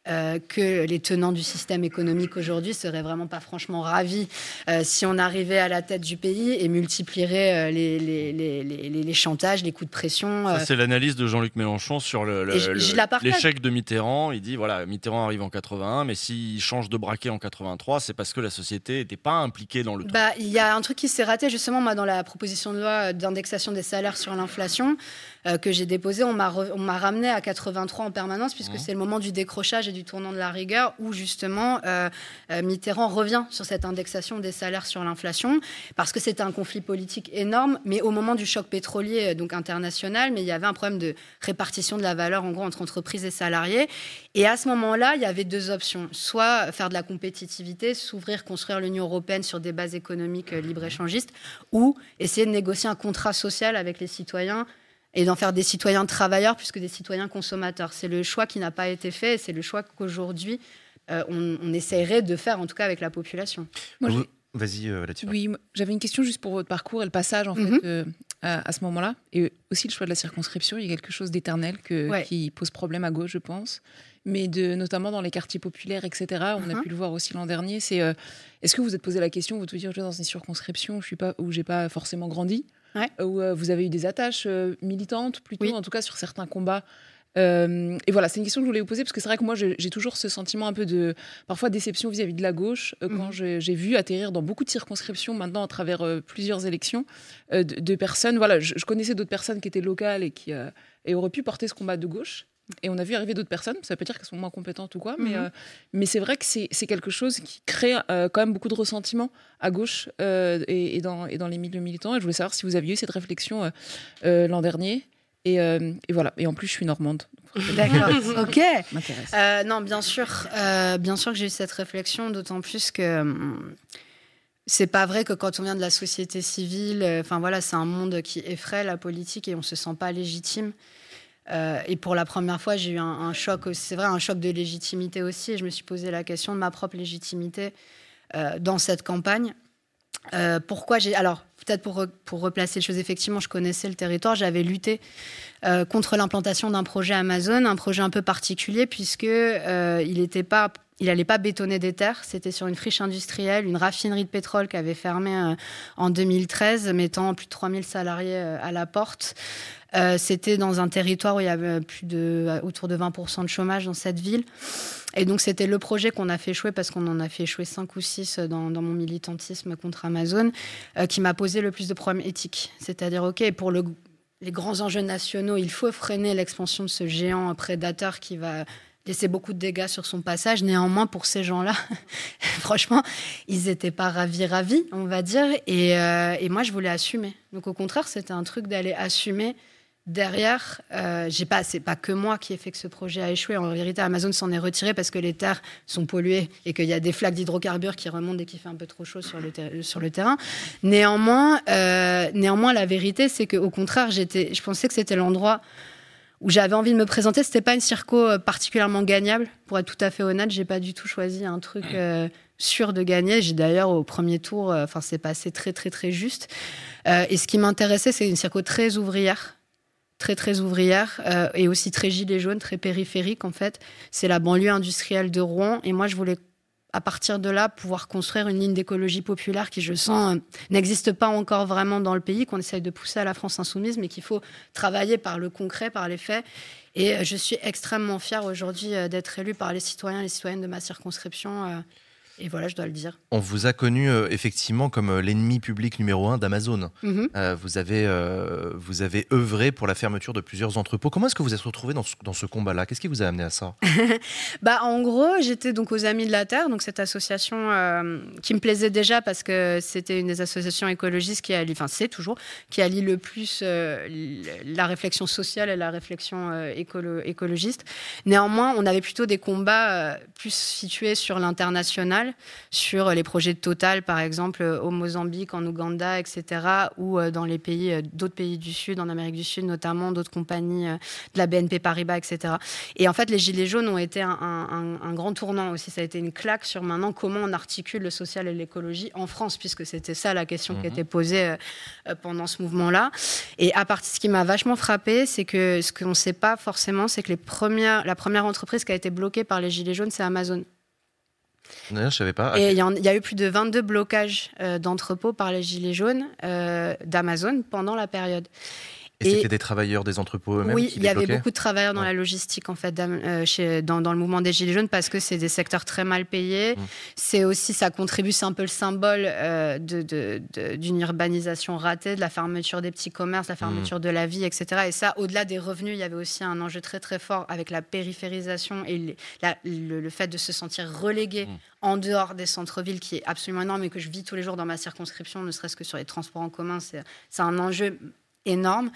euh, que les tenants du système économique aujourd'hui seraient vraiment pas franchement ravis euh, si on arrivait à la tête du pays et multiplierait euh, les, les, les, les, chantages, les coups de pression. c'est l'analyse de Jean-Luc Mélenchon sur l'échec de Mitterrand. Il dit voilà, Mitterrand arrive en 81, mais s'il change de braquet en 83, c'est parce que la société n'était pas impliquée dans le bah, Il y a un truc qui s'est raté justement moi, dans la proposition de loi d'indexation des salaires sur l'inflation. Euh, que j'ai déposé, on m'a ramené à 83 en permanence, puisque mmh. c'est le moment du décrochage et du tournant de la rigueur, où justement euh, euh, Mitterrand revient sur cette indexation des salaires sur l'inflation, parce que c'était un conflit politique énorme, mais au moment du choc pétrolier donc international, mais il y avait un problème de répartition de la valeur, en gros, entre entreprises et salariés. Et à ce moment-là, il y avait deux options. Soit faire de la compétitivité, s'ouvrir, construire l'Union européenne sur des bases économiques libre-échangistes, ou essayer de négocier un contrat social avec les citoyens et d'en faire des citoyens travailleurs plus que des citoyens consommateurs. C'est le choix qui n'a pas été fait et c'est le choix qu'aujourd'hui euh, on, essaierait de faire, en tout cas avec la population. Vas-y euh, là-dessus. Oui, j'avais une question juste pour votre parcours et le passage en mhm. fait euh, à, ce moment-là et aussi le choix de la circonscription. Il y a quelque chose d'éternel qui pose problème à gauche, je pense, mais de notamment dans les quartiers populaires, etc. On a Mhm. pu le voir aussi l'an dernier. C'est est-ce que vous vous êtes posé la question, vous je vais dans une circonscription où je suis pas, où j'ai pas forcément grandi, où euh, vous avez eu des attaches euh, militantes plutôt, en tout cas sur certains combats. Euh, et voilà, c'est une question que je voulais vous poser parce que c'est vrai que moi j'ai toujours ce sentiment un peu de parfois déception vis-à-vis de la gauche euh, quand Mhm. j'ai vu atterrir dans beaucoup de circonscriptions maintenant à travers euh, plusieurs élections de, de personnes. Voilà, je, je connaissais d'autres personnes qui étaient locales et qui et auraient pu porter ce combat de gauche. Et on a vu arriver d'autres personnes. Ça veut pas dire qu'elles sont moins compétentes ou quoi, mais, Mhm. euh, mais c'est vrai que c'est quelque chose qui crée euh, quand même beaucoup de ressentiment à gauche euh, et, et dans, et dans les milieux militants. Et je voulais savoir si vous aviez eu cette réflexion euh, euh, l'an dernier. Et, euh, et voilà. Et en plus, je suis normande. D'accord, ok. Euh, non, bien sûr, euh, bien sûr que j'ai eu cette réflexion, d'autant plus que hum, c'est pas vrai que quand on vient de la société civile, euh, enfin voilà, c'est un monde qui effraie la politique et on se sent pas légitime. Euh, et pour la première fois, j'ai eu un, choc, c'est vrai, un choc de légitimité aussi. Et je me suis posé la question de ma propre légitimité euh, dans cette campagne. Euh, pourquoi j'ai. Alors, peut-être pour, re- pour replacer les choses, effectivement, je connaissais le territoire. J'avais lutté contre l'implantation d'un projet Amazon, un projet un peu particulier, puisque euh, il n'était pas. Il n'allait pas bétonner des terres, c'était sur une friche industrielle, une raffinerie de pétrole qui avait fermé euh, en 2013, mettant plus de 3000 salariés euh, à la porte. Euh, c'était dans un territoire où il y avait plus de, autour de 20% de chômage dans cette ville. Et donc, c'était le projet qu'on a fait échouer parce qu'on en a fait échouer 5 ou 6 dans, mon militantisme contre Amazon, qui m'a posé le plus de problèmes éthiques. C'est-à-dire, OK, pour le, les grands enjeux nationaux, il faut freiner l'expansion de ce géant prédateur qui va laisser beaucoup de dégâts sur son passage. Néanmoins, pour ces gens-là, franchement, ils n'étaient pas ravis, ravis, on va dire. Et, euh, et moi, je voulais assumer. Donc, au contraire, c'était un truc d'aller assumer derrière, euh, j'ai pas, c'est pas que moi qui ai fait que ce projet a échoué. En vérité, Amazon s'en est retiré parce que les terres sont polluées et qu'il y a des flaques d'hydrocarbures qui remontent dès qu'il fait un peu trop chaud sur le, terrain. Néanmoins, euh, néanmoins, la vérité, c'est qu'au contraire, j'étais, je pensais que c'était l'endroit où j'avais envie de me présenter. C'était pas une circo euh, particulièrement gagnable. Pour être tout à fait honnête, j'ai pas du tout choisi un truc euh, sûr de gagner. J'ai d'ailleurs au premier tour, euh, enfin, c'est passé très très très juste. Euh, et ce qui m'intéressait, c'est une circo très ouvrière très très ouvrière et aussi très gilet jaune, très périphérique en fait. C'est la banlieue industrielle de Rouen et moi je voulais à partir de là, pouvoir construire une ligne d'écologie populaire qui, je sens, euh, n'existe pas encore vraiment dans le pays, qu'on essaye de pousser à la France insoumise, mais qu'il faut travailler par le concret, par les faits. Et euh, je suis extrêmement fière aujourd'hui euh, d'être élue par les citoyens et les citoyennes de ma circonscription. Et voilà, je dois le dire. On vous a connu euh, effectivement comme euh, l'ennemi public numéro un d'Amazon. Mhm. Euh, vous, avez, vous avez œuvré pour la fermeture de plusieurs entrepôts. Comment est-ce que vous êtes retrouvé dans ce, dans ce combat-là? Qu'est-ce qui vous a amené à ça? Bah, en gros, j'étais donc aux Amis de la Terre, donc cette association qui me plaisait déjà parce que c'était une des associations écologistes qui allie, enfin c'est toujours, qui allie le plus la réflexion sociale et la réflexion écolo- écologiste. Néanmoins, on avait plutôt des combats plus situés sur l'international, sur les projets de Total, par exemple, euh, au Mozambique, en Ouganda, etc., ou euh, dans les pays, euh, d'autres pays du Sud, en Amérique du Sud notamment, d'autres compagnies de la BNP Paribas, etc. Et en fait, les Gilets jaunes ont été un, un- un grand tournant aussi. Ça a été une claque sur maintenant comment on articule le social et l'écologie en France, puisque c'était ça la question qui Mhm. était posée pendant ce mouvement-là. Et à partir, ce qui m'a vachement frappé, c'est que ce qu'on ne sait pas forcément, c'est que les premières, la première entreprise qui a été bloquée par les Gilets jaunes, c'est Amazon. D'ailleurs, je savais pas. Et il y, en- il y a eu plus de 22 blocages euh, d'entrepôts par les Gilets jaunes euh, d'Amazon pendant la période. Et, c'était des travailleurs des entrepôts eux-mêmes Oui, il y avait beaucoup de travailleurs dans la logistique en fait, euh, chez- dans, dans le mouvement des Gilets jaunes parce que c'est des secteurs très mal payés. Mmh. C'est aussi, ça contribue, c'est un peu le symbole euh, de- de- de- d'une urbanisation ratée, de la fermeture des petits commerces, la fermeture Mmh. de la vie, etc. Et ça, au-delà des revenus, il y avait aussi un enjeu très très fort avec la périphérisation et les- la- le, le fait de se sentir relégué Mmh. en dehors des centres-villes qui est absolument énorme et que je vis tous les jours dans ma circonscription, ne serait-ce que sur les transports en commun. C'est un enjeu énorme.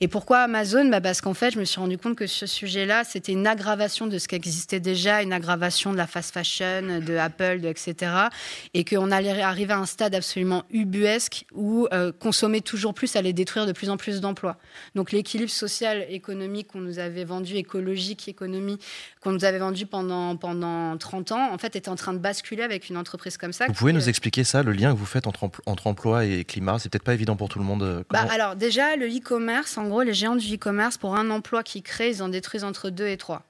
Et pourquoi Amazon? Bah Parce qu'en fait, je me suis rendu compte que ce sujet-là, c'était une aggravation de ce qui existait déjà, une aggravation de la fast fashion, de Apple, de, etc. Et qu'on allait arriver à un stade absolument ubuesque où euh, consommer toujours plus allait détruire de plus en plus d'emplois. Donc l'équilibre social, économique qu'on nous avait vendu, écologique, économie, qu'on nous avait vendu pendant, pendant 30 ans, en fait, était en train de basculer avec une entreprise comme ça. Vous pouvez euh, nous expliquer ça, le lien que vous faites entre, entre emploi et climat? C'est peut-être pas évident pour tout le monde. euh, Bah, alors déjà, le e-commerce, en gros, les géants du e-commerce, pour un emploi qu'ils créent, ils en détruisent entre deux et trois.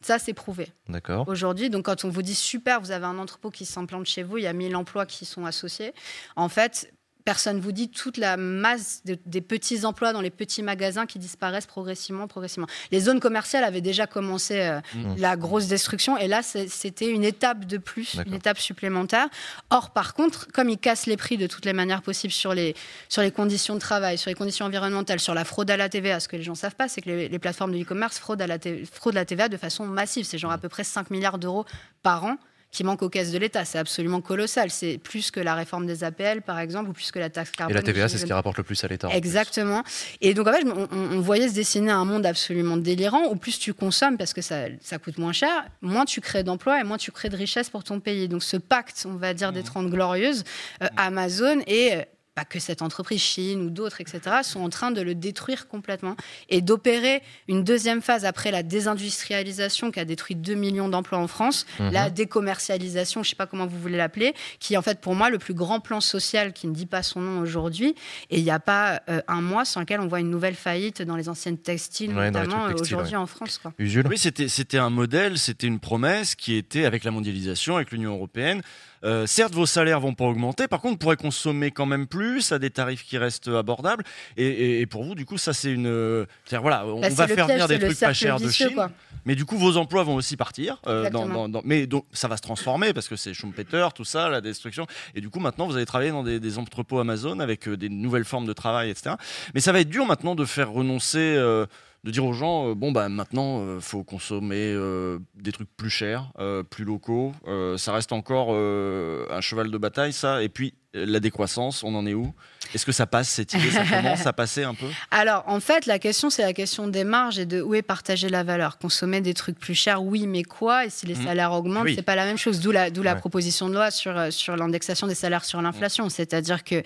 Ça, c'est prouvé. D'accord. Aujourd'hui, donc quand on vous dit super, vous avez un entrepôt qui s'implante chez vous, il y a 1000 emplois qui sont associés. En fait, personne vous dit toute la masse de- des petits emplois dans les petits magasins qui disparaissent progressivement, progressivement. Les zones commerciales avaient déjà commencé euh, Mhm. la grosse destruction et là, c'était une étape de plus, une étape supplémentaire. Or, par contre, comme ils cassent les prix de toutes les manières possibles sur les, sur les conditions de travail, sur les conditions environnementales, sur la fraude à la TVA, ce que les gens savent pas, c'est que les, les plateformes de e-commerce fraudent, à la fraudent la TVA de façon massive. C'est genre à peu près 5 milliards d'euros par an qui manquent aux caisses de l'État. C'est absolument colossal. C'est plus que la réforme des APL, par exemple, ou plus que la taxe Et carbone. la TVA, c'est ce qui rapporte le plus à l'État. Exactement. Et donc, en fait, on, on- on voyait se dessiner un monde absolument délirant où plus tu consommes, parce que ça, ça coûte moins cher, moins tu crées d'emplois et moins tu crées de richesses pour ton pays. Donc, ce pacte, on va dire, des 30 glorieuses, euh, Amazon et. Pas que cette entreprise, Chine ou d'autres, etc., sont en train de le détruire complètement et d'opérer une deuxième phase après la désindustrialisation qui a détruit 2 millions d'emplois en France, Mhm. la décommercialisation, je ne sais pas comment vous voulez l'appeler, qui est en fait pour moi le plus grand plan social qui ne dit pas son nom aujourd'hui. Et il n'y a pas euh, un mois sans lequel on voit une nouvelle faillite dans les anciennes textiles, Ouais, notamment aujourd'hui ouais. en France. Quoi. Oui, c'était c'était un modèle, c'était une promesse qui était avec la mondialisation, avec l'Union européenne. Euh, certes, vos salaires vont pas augmenter. Par contre, vous pourrez consommer quand même plus à des tarifs qui restent abordables. Et, et- et pour vous, du coup, ça c'est une. voilà, on Bah, va faire piège, venir des trucs pas chers de Chine. quoi. Mais du coup, vos emplois vont aussi partir. euh, dans- Exactement. dans- dans- mais donc, ça va se transformer parce que c'est Schumpeter, tout ça, la destruction. Et du coup, maintenant, vous allez travailler dans des, des entrepôts Amazon avec euh, des nouvelles formes de travail, etc. Mais ça va être dur maintenant de faire renoncer. Euh, de dire aux gens, euh, bon, bah maintenant, il faut consommer euh, des trucs plus chers, euh, plus locaux. Euh, ça reste encore euh, un cheval de bataille, ça. Et puis, euh, la décroissance, on en est où? Est-ce que ça passe, cette idée? Ça commence à passer un peu? Alors, en fait, la question, c'est la question des marges et de où est partagée la valeur. Consommer des trucs plus chers, oui, mais quoi? Et si les Mhm. salaires augmentent, Oui. c'est pas la même chose. D'où la, d'où la Ouais. proposition de loi sur, euh, sur l'indexation des salaires sur l'inflation. C'est-à-dire que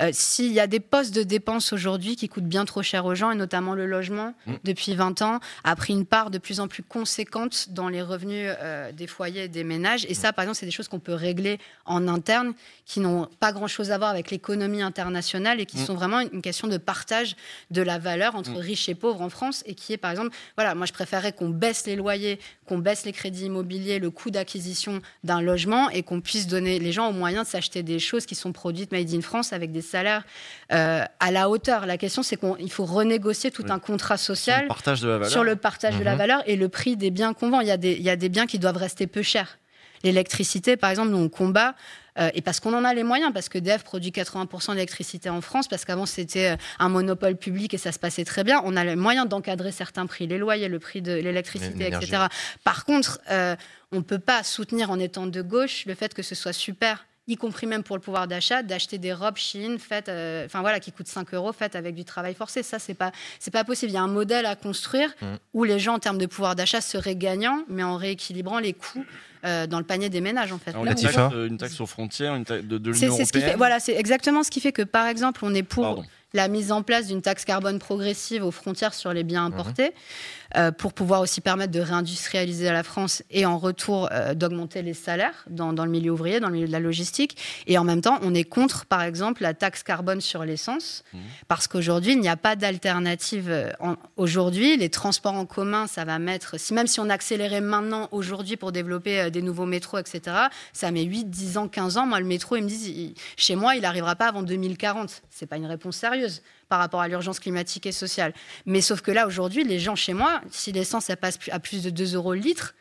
euh, s'il y a des postes de dépenses aujourd'hui qui coûtent bien trop cher aux gens, et notamment le logement, Mhm. depuis 20 ans, a pris une part de plus en plus conséquente dans les revenus euh, des foyers et des ménages. Et ça, par exemple, c'est des choses qu'on peut régler en interne qui n'ont pas grand-chose à voir avec l'économie internationale et qui Mm. sont vraiment une question de partage de la valeur entre Mm. riches et pauvres en France et qui est par exemple, voilà, moi je préférerais qu'on baisse les loyers, qu'on baisse les crédits immobiliers, le coût d'acquisition d'un logement et qu'on puisse donner les gens au moyen de s'acheter des choses qui sont produites made in France avec des salaires euh, à la hauteur. La question c'est qu'il faut renégocier tout Oui. un contrat social Sur le partage de la valeur. sur le partage de la Mhm. valeur et le prix des biens qu'on vend. Il y, a des, il y a des biens qui doivent rester peu chers. L'électricité, par exemple, nous on combat, euh, et parce qu'on en a les moyens, parce que DF produit 80% d'électricité en France, parce qu'avant c'était euh, un monopole public et ça se passait très bien, on a les moyens d'encadrer certains prix, les loyers, le prix de l'électricité, etc. Par contre, euh, on ne peut pas soutenir en étant de gauche le fait que ce soit super y compris même pour le pouvoir d'achat, d'acheter des robes Chine faites, euh, enfin voilà, qui coûtent 5 euros, faites avec du travail forcé. Ça, c'est pas, c'est pas possible. Il y a un modèle à construire Mm. où les gens, en termes de pouvoir d'achat, seraient gagnants, mais en rééquilibrant les coûts euh, dans le panier des ménages, en fait. Alors, Là, une, on taxe, euh, une taxe aux frontières une taxe de, de l'Union c'est ce qui fait, européenne. voilà, c'est exactement ce qui fait que, par exemple, on est pour Pardon. la mise en place d'une taxe carbone progressive aux frontières sur les Mhm. biens importés, euh, pour pouvoir aussi permettre de réindustrialiser la France et en retour euh, d'augmenter les salaires dans, dans le milieu ouvrier, dans le milieu de la logistique. Et en même temps, on est contre, par exemple, la taxe carbone sur l'essence, Mhm. parce qu'aujourd'hui, il n'y a pas d'alternative. euh, Aujourd'hui, les transports en commun, ça va mettre, si, même si on accélérait maintenant, aujourd'hui, pour développer euh, des nouveaux métros, etc., ça met 8, 10 ans, 15 ans. Moi, le métro, ils me disent, il- chez moi, il n'arrivera pas avant 2040. C'est pas une réponse sérieuse par rapport à l'urgence climatique et sociale. Mais sauf que là, aujourd'hui, les gens chez moi, si l'essence, passe à plus de 2 euros le litre,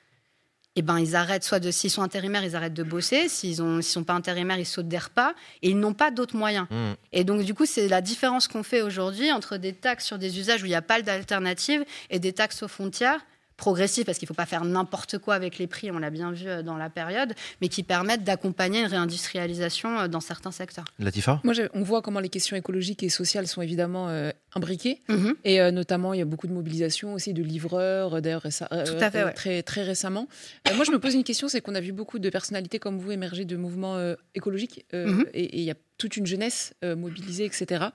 eh ben, ils arrêtent, soit de, s'ils sont intérimaires, ils arrêtent de bosser. S'ils ne sont pas intérimaires, ils sautent des repas. Et ils n'ont pas d'autres moyens. Mmh. Et donc, du coup, c'est la différence qu'on fait aujourd'hui entre des taxes sur des usages où il n'y a pas d'alternative et des taxes aux frontières progressives, parce qu'il ne faut pas faire n'importe quoi avec les prix, on l'a bien vu euh, dans la période, mais qui permettent d'accompagner une réindustrialisation euh, dans certains secteurs. Latifa? Moi, on voit comment les questions écologiques et sociales sont évidemment euh, imbriquées. Mhm. Et euh, notamment, il y a beaucoup de mobilisation aussi de livreurs, d'ailleurs, euh, euh, ouais. très, très récemment. Euh, moi, je me pose une question c'est qu'on a vu beaucoup de personnalités comme vous émerger de mouvements euh, écologiques euh, Mhm. et et il y a toute une jeunesse euh, mobilisée, etc.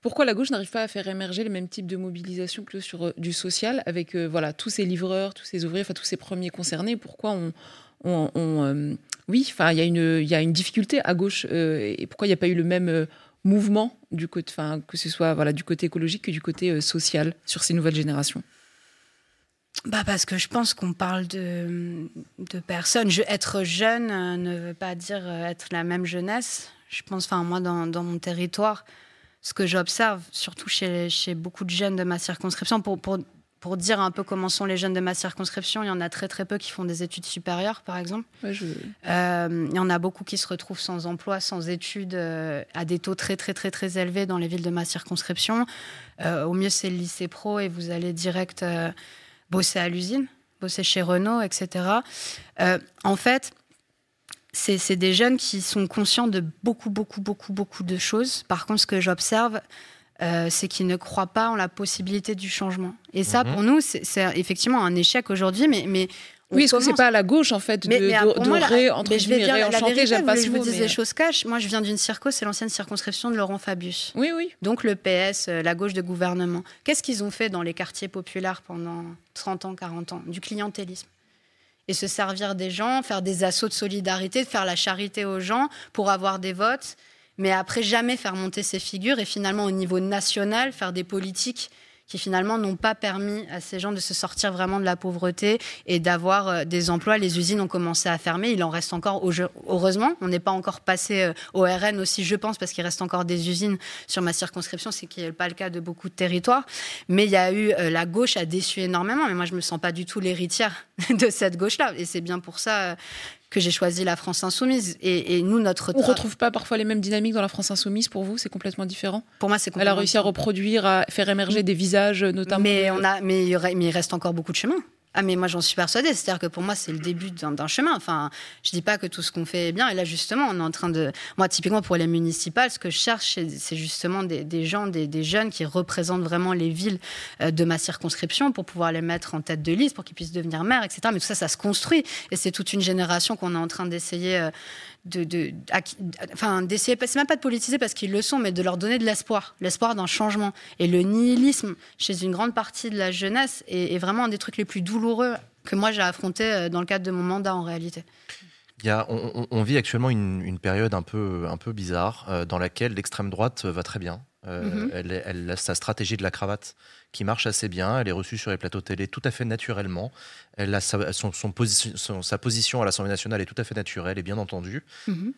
Pourquoi la gauche n'arrive pas à faire émerger le même type de mobilisation que sur euh, du social avec euh, voilà tous ces livreurs, tous ces ouvriers, enfin tous ces premiers concernés? Pourquoi on, euh, oui, enfin il y a une difficulté à gauche et pourquoi il n'y a pas eu le même mouvement du côté, enfin que ce soit voilà du côté écologique que du côté social sur ces nouvelles générations? Bah parce que je pense qu'on parle de, personnes. Être jeune ne veut pas dire être la même jeunesse. Je pense, enfin moi dans mon territoire, ce que j'observe, surtout chez, chez beaucoup de jeunes de ma circonscription, pour, pour, pour dire un peu comment sont les jeunes de ma circonscription, il y en a très très peu qui font des études supérieures, par exemple. Ouais, je- Euh, il y en a beaucoup qui se retrouvent sans emploi, sans études, euh, à des taux très très très très élevés dans les villes de ma circonscription. Euh, au mieux, c'est le lycée pro et vous allez direct bosser à l'usine, bosser chez Renault, etc. En fait, c'est des jeunes qui sont conscients de beaucoup, beaucoup, beaucoup, beaucoup de choses. Par contre, ce que j'observe, euh, c'est qu'ils ne croient pas en la possibilité du changement. Et ça, Mhm. pour nous, c'est effectivement un échec aujourd'hui, mais, mais on Oui, est-ce que c'est pas à la gauche en fait de, mais, mais, de, pour de moi, la- ré- entre mais je vais guillemets, dire réenchanter, j'aime pas ce je vous mais- les choses cash. Moi, je viens d'une circo, c'est l'ancienne circonscription de Laurent Fabius. Oui, oui. Donc le PS, euh, la gauche de gouvernement. Qu'est-ce qu'ils ont fait dans les quartiers populaires pendant 30 ans, 40 ans Du clientélisme? Et se servir des gens, faire des assauts de solidarité, faire la charité aux gens pour avoir des votes, mais après jamais faire monter ces figures et finalement au niveau national faire des politiques qui finalement n'ont pas permis à ces gens de se sortir vraiment de la pauvreté et d'avoir euh, des emplois. Les usines ont commencé à fermer, il en reste encore, heureusement, on n'est pas encore passé euh, au RN aussi, je pense, parce qu'il reste encore des usines sur ma circonscription, ce qui n'est pas le cas de beaucoup de territoires. Mais il y a eu, euh, la gauche a déçu énormément, mais moi je me sens pas du tout l'héritière de cette gauche-là. Et c'est bien pour ça que j'ai choisi la France insoumise. Et, et nous, notre... On tra- retrouve pas parfois les mêmes dynamiques dans la France insoumise pour vous? C'est complètement différent? Pour moi, c'est Elle a complètement réussi à reproduire, à faire émerger des visages, notamment. Mais, on a, mais il reste encore beaucoup de chemin. Ah mais moi j'en suis persuadée, c'est-à-dire que pour moi c'est le début d'un chemin. Enfin, je dis pas que tout ce qu'on fait est bien. Et là justement, on est en train de, moi typiquement pour les municipales, ce que je cherche, c'est- justement des, gens, des, des jeunes qui représentent vraiment les villes euh, de ma circonscription pour pouvoir les mettre en tête de liste, pour qu'ils puissent devenir maires, etc. Mais tout ça, ça se construit. Et c'est toute une génération qu'on est en train d'essayer. De, enfin, d'essayer, c'est même pas de politiser parce qu'ils le sont, mais de leur donner de l'espoir, l'espoir d'un changement. Et le nihilisme chez une grande partie de la jeunesse est, est vraiment un des trucs les plus douloureux que moi j'ai affronté euh, dans le cadre de mon mandat en réalité. Il y a, on, vit actuellement une, une période un peu, un peu bizarre euh, dans laquelle l'extrême droite va très bien. Euh, Mhm. elle, elle sa stratégie de la cravate qui marche assez bien. Elle est reçue sur les plateaux télé tout à fait naturellement. Elle a sa, son, son position, son- sa position à l'Assemblée nationale est tout à fait naturelle et bien entendue. Mhm.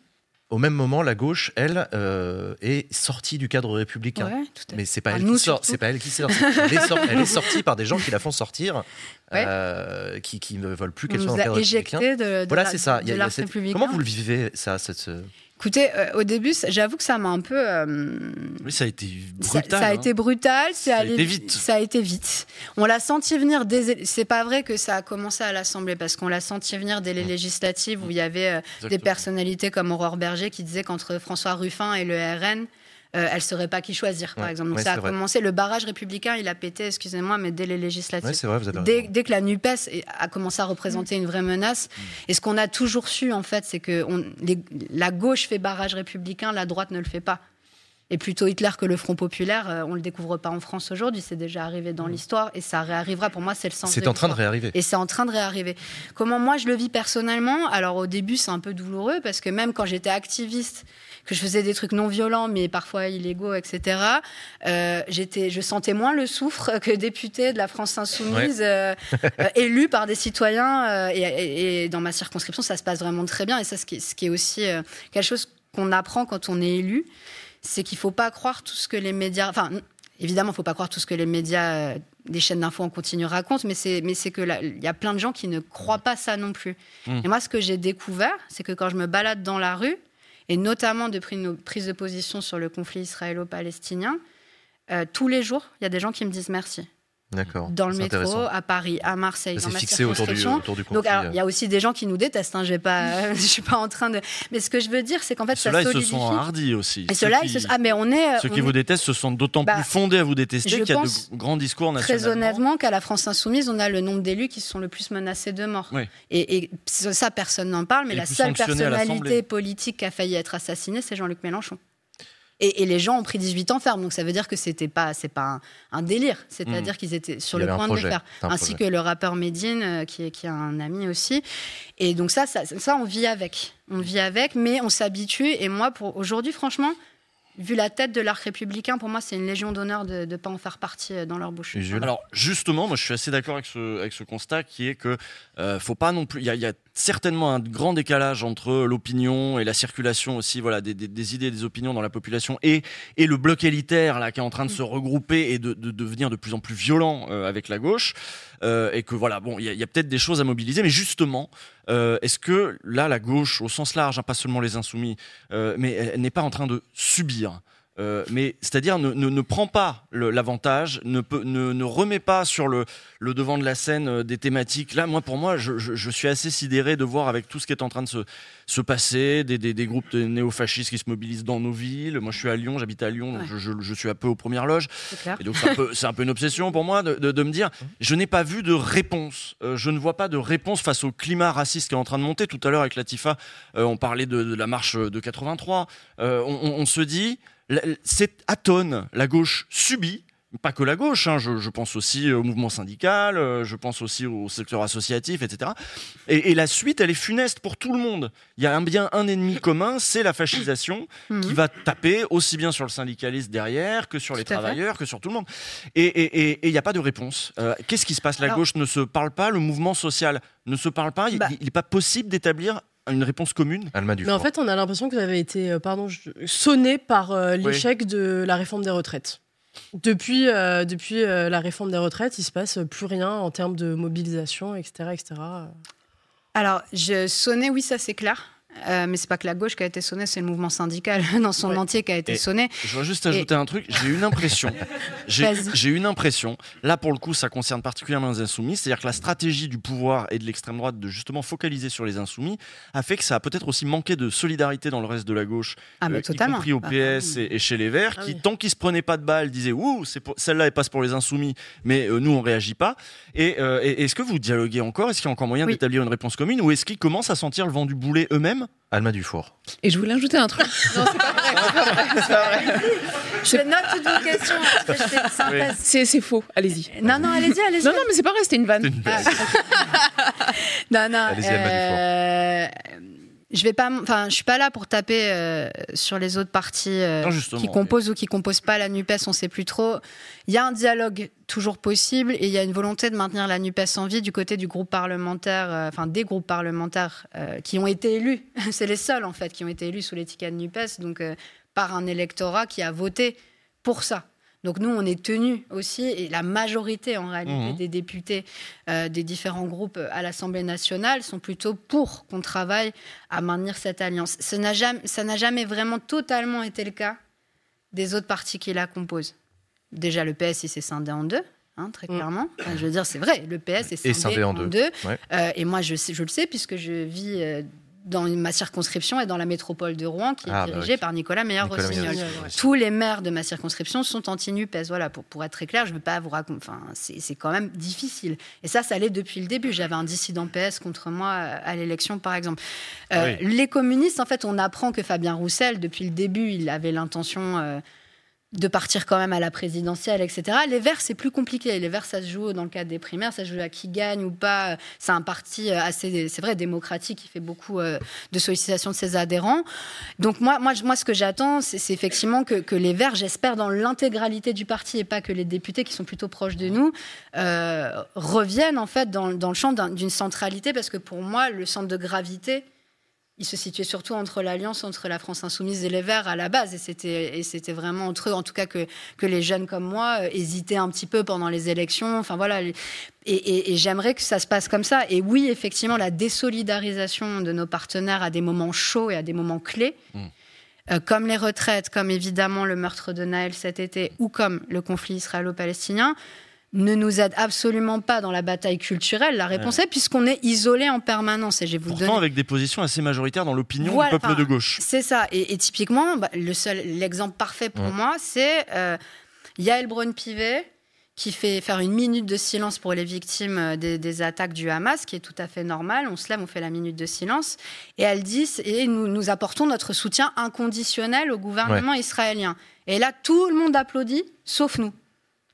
Au même moment, la gauche, elle, euh, est sortie du cadre républicain. Ouais. Mais c'est pas Ah, elle qui sort, c'est pas elle qui sort. Elle est, elle est sortie par des gens qui la font sortir, Ouais. euh, qui, qui ne veulent plus qu'elle soit dans le cadre républicain. de- de voilà, c'est ça. de Il y a- il y a l'art cette- républicain. Comment vous le vivez ça cette, ce- Écoutez, euh, au début, j'avoue que ça m'a un peu. euh, Oui, ça a été brutal. ça a hein. été brutal, Ça a allé été vite. Ça a été vite. On l'a senti venir dès. C'est pas vrai que ça a commencé à l'Assemblée parce qu'on l'a senti venir dès les législatives où il y avait euh, des personnalités comme Aurore Berger qui disait qu'entre François Ruffin et le RN. Euh, elle ne saurait pas qui choisir, par Ouais. exemple. Donc Ouais, ça a vrai. commencé, le barrage républicain, il a pété, excusez-moi, mais dès les législatives. Ouais, vrai, vous avez dès, que la NUPES a commencé à représenter une vraie menace, et ce qu'on a toujours su, en fait, c'est que on- les- la gauche fait barrage républicain, la droite ne le fait pas. Et plutôt Hitler que le Front populaire, euh, on ne le découvre pas en France aujourd'hui, c'est déjà arrivé dans l'histoire et ça réarrivera. Pour moi, c'est le sens. C'est en train de réarriver. Et c'est en train de réarriver. Comment moi je le vis personnellement Alors au début, c'est un peu douloureux parce que même quand j'étais activiste, que je faisais des trucs non violents mais parfois illégaux, etc., euh, j'étais, je sentais moins le souffre que député de la France insoumise, Ouais. euh, euh, élu par des citoyens. et, dans ma circonscription, ça se passe vraiment très bien. Et ça, ce qui, ce qui est aussi quelque chose qu'on apprend quand on est élu, c'est qu'il faut pas croire tout ce que les médias. Enfin, évidemment, il faut pas croire tout ce que les médias, des chaînes d'infos en continu racontent, mais c'est, mais c'est que il y a plein de gens qui ne croient pas ça non plus. Mm. Et moi, ce que j'ai découvert, c'est que quand je me balade dans la rue, et notamment depuis nos prises de position sur le conflit israélo-palestinien, euh, tous les jours, il y a des gens qui me disent merci. Dans le métro, à Paris, à Marseille, Ça dans ma fixé autour du- autour du Donc, conflit, euh. il y a aussi des gens qui nous détestent. Hein, je suis pas en train de. Mais ce que je veux dire, c'est qu'en fait, ça Ceux-là, ils se sont hardis aussi. Et Ceux ceux-là, qui- se- ah mais on est. Ceux on qui est- vous détestent se sentent d'autant Bah, plus fondés à vous détester qu'il y a de grands discours Très nationaux. honnêtement, qu'à la France insoumise, on a le nombre d'élus qui sont le plus menacés de mort. Oui. Et, et ça, personne n'en parle, mais Et la seule personnalité politique qui a failli être assassinée, c'est Jean-Luc Mélenchon. Et, et les gens ont pris 18 ans ferme, donc ça veut dire que c'était pas, c'est pas un, un délire, c'est-à-dire Mm. qu'ils étaient sur le point de le faire, ainsi projet. que le rappeur Medine, euh, qui est, qui est un ami aussi. Et donc ça, ça, ça, on vit avec, on vit avec, mais on s'habitue. Et moi, pour aujourd'hui, franchement, vu la tête de l'arc républicain, pour moi, c'est une légion d'honneur de ne pas en faire partie euh, dans leur bouche. Alors justement, moi je suis assez d'accord avec ce, avec ce constat qui est que euh, faut pas non plus. Il y, a- il y a certainement un grand décalage entre l'opinion et la circulation aussi, voilà, des, des- des idées, et des opinions dans la population et, et le bloc élitaire là qui est en train de se regrouper et de, de devenir de plus en plus violent euh, avec la gauche. Euh, et que voilà, bon, il y a, il y a peut-être des choses à mobiliser, mais justement, euh, est-ce que là, la gauche, au sens large, hein, pas seulement les insoumis, euh, mais elle, elle n'est pas en train de subir euh, mais c'est-à-dire ne, ne, ne prend pas l'avantage, ne, ne, ne remet pas sur le, le devant de la scène euh, des thématiques. Là, moi, pour moi, je, je- je suis assez sidéré de voir avec tout ce qui est en train de se, se passer, des, des, des groupes de néofascistes qui se mobilisent dans nos villes. Moi, je suis à Lyon, j'habite à Lyon, donc je, je- je suis un peu aux premières loges. Et donc, c'est un, peu- c'est un peu une obsession pour moi de, de- de me dire, je n'ai pas vu de réponse. Euh, je ne vois pas de réponse face au climat raciste qui est en train de monter. Tout à l'heure, avec Latifa, on parlait de, de la marche de 83. Euh, on, on- on se dit, c'est à tonnes. La gauche subit. Pas que la gauche, hein, je, je pense aussi au mouvement syndical, euh, je pense aussi au secteur associatif, etc. Et, et la suite, elle est funeste pour tout le monde. Il y a un bien un ennemi commun, c'est la fascisation, qui va taper aussi bien sur le syndicaliste derrière que sur les fait. travailleurs, que sur tout le monde. Et il n'y a pas de réponse. Euh, Qu'est-ce qui se passe? La Alors- gauche ne se parle pas, le mouvement social ne se parle pas. Il Bah. n'est pas possible d'établir une réponse commune? Alma Mais en fait, on a l'impression que vous avez été, euh, pardon, sonné par euh, l'échec de la réforme des retraites. Depuis, euh, depuis euh, la réforme des retraites, il se passe plus rien en termes de mobilisation, etc., etc. Alors, je sonnais, oui, ça c'est clair. Euh, mais c'est pas que la gauche qui a été sonnée, c'est le mouvement syndical dans son entier qui a été Et sonné. Je voudrais juste Et- ajouter un truc. J'ai une impression. J'ai une impression. Là, pour le coup, ça concerne particulièrement les insoumis. C'est-à-dire que la stratégie du pouvoir et de l'extrême droite de justement focaliser sur les insoumis a fait que ça a peut-être aussi manqué de solidarité dans le reste de la gauche, Ah, mais y compris au Ah, PS et, et chez les Verts, Ah qui oui. tant qu'ils se prenaient pas de balles disaient ouh, celle-là elle passe pour les insoumis, mais euh, nous on réagit pas. Et, euh, et- est-ce que vous dialoguez encore? Est-ce qu'il y a encore moyen Oui. d'établir une réponse commune, ou est-ce qu'ils commencent à sentir le vent du boulet eux-mêmes? Alma Dufour. Et je voulais ajouter un truc. Non, c'est pas vrai. c'est pas vrai, c'est pas vrai. Je note toutes vos questions. après je fais une synthèse. C'est faux, allez-y. Non, non, allez-y, allez-y. Non, non, mais c'est pas vrai, c'était une vanne. Ah, non, non. Allez-y, Alma euh, je vais pas, enfin, je suis pas là pour taper euh, sur les autres partis euh, Non, qui composent ou qui composent pas la Nupes. On sait plus trop. Il y a un dialogue toujours possible et il y a une volonté de maintenir la Nupes en vie du côté du groupe parlementaire, euh, enfin des groupes parlementaires qui ont été élus. C'est les seuls en fait qui ont été élus sous l'étiquette Nupes, donc par un électorat qui a voté pour ça. Donc nous, on est tenus aussi, et la majorité en réalité Mhm. des députés euh, des différents groupes à l'Assemblée nationale sont plutôt pour qu'on travaille à maintenir cette alliance. Ça n'a jamais, ça n'a jamais vraiment totalement été le cas des autres partis qui la composent. Déjà, le PS, il s'est scindé en deux. hein, très clairement. Enfin, je veux dire, c'est vrai, le PS est Et scindé, scindé en en deux. deux. Ouais. Euh, et moi, je, sais- je le sais, puisque je vis euh, dans ma circonscription et dans la métropole de Rouen, qui est Ah, bah dirigée oui. par Nicolas Meyer-Rossignol. Tous les maires de ma circonscription sont anti-NUPES. Voilà, pour, pour être très clair, je ne veux pas vous raconter. Enfin, c'est quand même difficile. Et ça, ça allait depuis le début. J'avais un dissident PS contre moi euh, à l'élection, par exemple. Euh, Oui. Les communistes, en fait, on apprend que Fabien Roussel, depuis le début, il avait l'intention. euh, de partir quand même à la présidentielle, etc. Les Verts, c'est plus compliqué. Les Verts, ça se joue dans le cadre des primaires, ça se joue à qui gagne ou pas. C'est un parti euh, assez, c'est vrai, démocratique qui fait beaucoup euh, de sollicitations de ses adhérents. Donc moi, moi, moi ce que j'attends, c'est effectivement que, les Verts, j'espère dans l'intégralité du parti et pas que les députés qui sont plutôt proches de nous, euh, reviennent en fait dans, le champ d'un- d'une centralité, parce que pour moi, le centre de gravité, il se situait surtout entre l'alliance entre la France insoumise et les Verts à la base, et c'était et c'était vraiment entre eux, en tout cas que que les jeunes comme moi euh, hésitaient un petit peu pendant les élections. Enfin voilà, et, et- et j'aimerais que ça se passe comme ça. Et oui, effectivement, la désolidarisation de nos partenaires à des moments chauds et à des moments clés. euh, comme les retraites, comme évidemment le meurtre de Naël cet été, ou comme le conflit israélo-palestinien, ne nous aide absolument pas dans la bataille culturelle. La réponse Ouais. est puisqu'on est isolé en permanence. Et je vais vous Pourtant, donner avec des positions assez majoritaires dans l'opinion voilà, du peuple de gauche. C'est ça. Et, et typiquement, bah, le seul, l'exemple parfait pour Ouais. moi, c'est euh, Yael Braun-Pivet qui fait faire une minute de silence pour les victimes euh, des, des attaques du Hamas, qui est tout à fait normal. On se lève, on fait la minute de silence, et elle dit et nous, nous apportons notre soutien inconditionnel au gouvernement Ouais. israélien. Et là, tout le monde applaudit, sauf nous.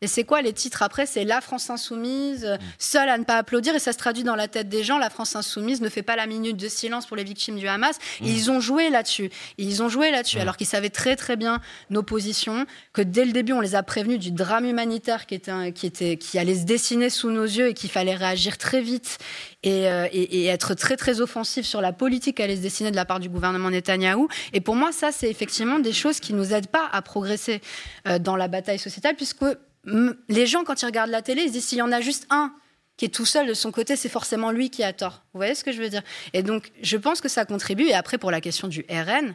Et c'est quoi les titres après? C'est La France Insoumise, euh, seule à ne pas applaudir, et ça se traduit dans la tête des gens. La France Insoumise ne fait pas la minute de silence pour les victimes du Hamas. Et ils ont joué là-dessus. Ils ont joué là-dessus, alors qu'ils savaient très très bien nos positions, que dès le début, on les a prévenus du drame humanitaire qui, était, qui, était, qui allait se dessiner sous nos yeux et qu'il fallait réagir très vite et, euh, et- et être très très offensif sur la politique qui allait se dessiner de la part du gouvernement Netanyahou. Et pour moi, ça, c'est effectivement des choses qui nous aident pas à progresser euh, dans la bataille sociétale, puisque les gens, quand ils regardent la télé, ils se disent s'il y en a juste un qui est tout seul de son côté, c'est forcément lui qui a tort. Vous voyez ce que je veux dire? Et donc, je pense que ça contribue. Et après, pour la question du RN,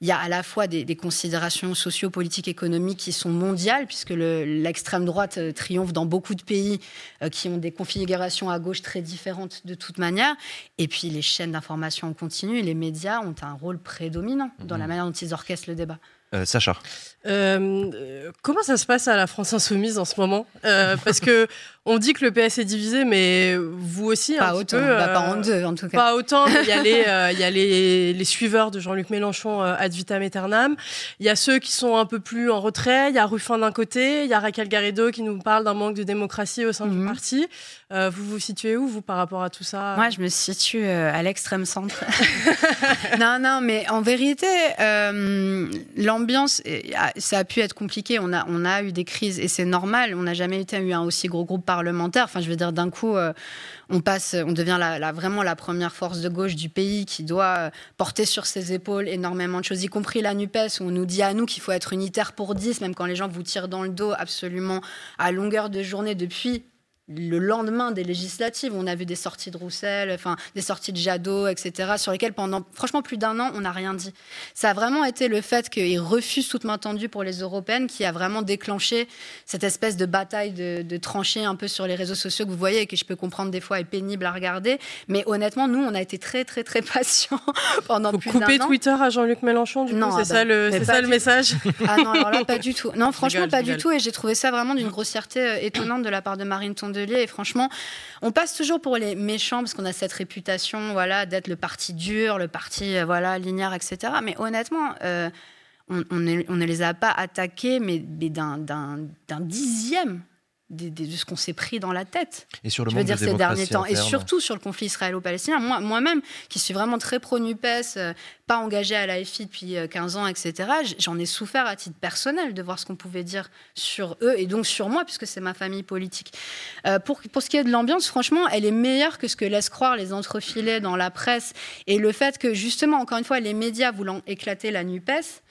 il y a à la fois des, des considérations sociopolitiques, économiques qui sont mondiales, puisque le- l'extrême droite euh, triomphe dans beaucoup de pays euh, qui ont des configurations à gauche très différentes de toute manière. Et puis les chaînes d'information en continu, les médias ont un rôle prédominant dans la manière dont ils orchestrent le débat. Euh, Sacha. Euh, euh, comment ça se passe à la France Insoumise en ce moment Euh, Parce que on dit que le PS est divisé, mais vous aussi Pas un petit autant, peu, bah, pas en deux, en tout cas. Pas autant. Il y a les, euh, il y a les, les suiveurs de Jean-Luc Mélenchon euh, ad vitam aeternam. Il y a ceux qui sont un peu plus en retrait. Il y a Ruffin d'un côté, il y a Raquel Garrido qui nous parle d'un manque de démocratie au sein Mhm. du parti. Euh, vous vous situez où vous par rapport à tout ça? Moi, je me situe euh, à l'extrême centre. non, non, mais en vérité, euh, l'ambiance, euh, ça a pu être compliqué. On a, on a eu des crises et c'est normal. On n'a jamais été eu un aussi gros groupe parlementaire. Enfin, je veux dire, d'un coup, euh, on passe, on devient la, vraiment la première force de gauche du pays qui doit euh, porter sur ses épaules énormément de choses, y compris la Nupes, où on nous dit à nous qu'il faut être unitaire pour 10, même quand les gens vous tirent dans le dos absolument à longueur de journée depuis le lendemain des législatives, on a vu des sorties de Roussel, enfin des sorties de Jadot, etc., sur lesquelles pendant franchement plus d'un an, on n'a rien dit. Ça a vraiment été le fait qu'ils refusent toute main tendue pour les européennes qui a vraiment déclenché cette espèce de bataille de, de tranchées un peu sur les réseaux sociaux que vous voyez et que je peux comprendre des fois est pénible à regarder. Mais honnêtement, nous, on a été très, très, très patients pendant plus d'un Couper an. Twitter à Jean-Luc Mélenchon, du Non, coup, ah c'est bah, ça le, c'est ça le message Ah non, alors là, pas du tout. Non, franchement, rigole, pas du tout. Et j'ai trouvé ça vraiment d'une grossièreté euh, étonnante de la part de Marine Tondelier. Et franchement, on passe toujours pour les méchants parce qu'on a cette réputation, voilà, d'être le parti dur, le parti, euh, voilà, linéaire, etc. Mais honnêtement, euh, on, ne, les a pas attaqués, mais, d'un dixième de ce qu'on s'est pris dans la tête. Et sur le je veux dire de ces derniers temps, et surtout sur le conflit israélo-palestinien. Moi- Moi-même, qui suis vraiment très pro-NUPES, euh, pas engagée à l'AFI depuis euh, 15 ans, etc., j'en ai souffert à titre personnel de voir ce qu'on pouvait dire sur eux et donc sur moi, puisque c'est ma famille politique. Euh, pour, pour ce qui est de l'ambiance, franchement, elle est meilleure que ce que laissent croire les entrefilets dans la presse et le fait que, justement, encore une fois, les médias voulant éclater la NUPES,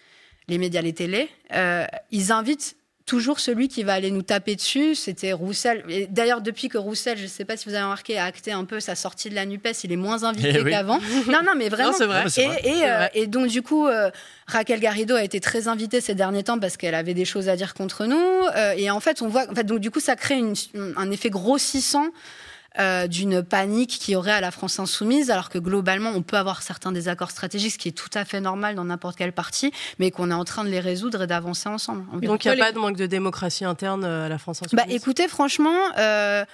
les médias, les télés, euh, ils invitent toujours celui qui va aller nous taper dessus. C'était Roussel. Et D'ailleurs, depuis que Roussel, je ne sais pas si vous avez remarqué, a acté un peu sa sortie de la NUPES, il est moins invité Eh oui. qu'avant. Non, non, mais vraiment. Non, c'est vrai. Et, C'est vrai. et, C'est euh, vrai. et donc, du coup, euh, Raquel Garrido a été très invitée ces derniers temps parce qu'elle avait des choses à dire contre nous. Euh, et en fait, on voit. En fait, donc, du coup, ça crée une- un effet grossissant euh, d'une panique qui aurait à la France insoumise, alors que globalement, on peut avoir certains désaccords stratégiques, ce qui est tout à fait normal dans n'importe quel parti, mais qu'on est en train de les résoudre et d'avancer ensemble. Donc il n'y a pas de manque de démocratie interne euh, à la France insoumise Bah, écoutez, franchement, euh,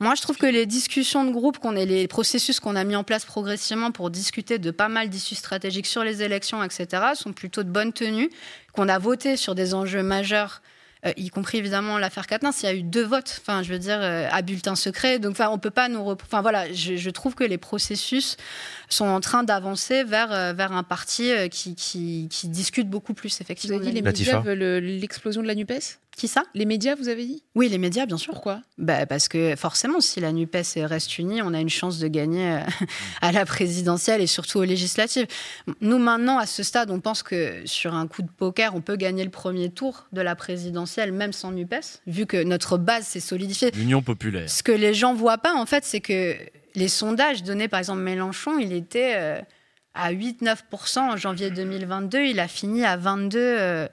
moi, je trouve que les discussions de groupe, qu'on ait les processus qu'on a mis en place progressivement pour discuter de pas mal d'issues stratégiques sur les élections, etc., sont plutôt de bonne tenue. Qu'on a voté sur des enjeux majeurs. Euh, y compris évidemment l'affaire Quatennens, il y a eu deux votes, enfin je veux dire euh, à bulletin secret, donc enfin on peut pas nous, enfin voilà, je, je trouve que les processus sont en train d'avancer vers euh, vers un parti qui, qui qui discute beaucoup plus Vous effectivement. avez dit les médias veulent l'explosion de la NUPES? Qui ça? Les médias, vous avez dit? Oui, les médias, bien sûr. Pourquoi? Bah, Parce que forcément, si la NUPES reste unie, on a une chance de gagner euh, à la présidentielle et surtout aux législatives. Nous, maintenant, à ce stade, on pense que sur un coup de poker, on peut gagner le premier tour de la présidentielle, même sans NUPES, vu que notre base s'est solidifiée. L'Union populaire. Ce que les gens voient pas, en fait, c'est que les sondages donnés, par exemple, Mélenchon, il était euh, à 8-9% en janvier 2022. Il a fini à 22 euh, euh,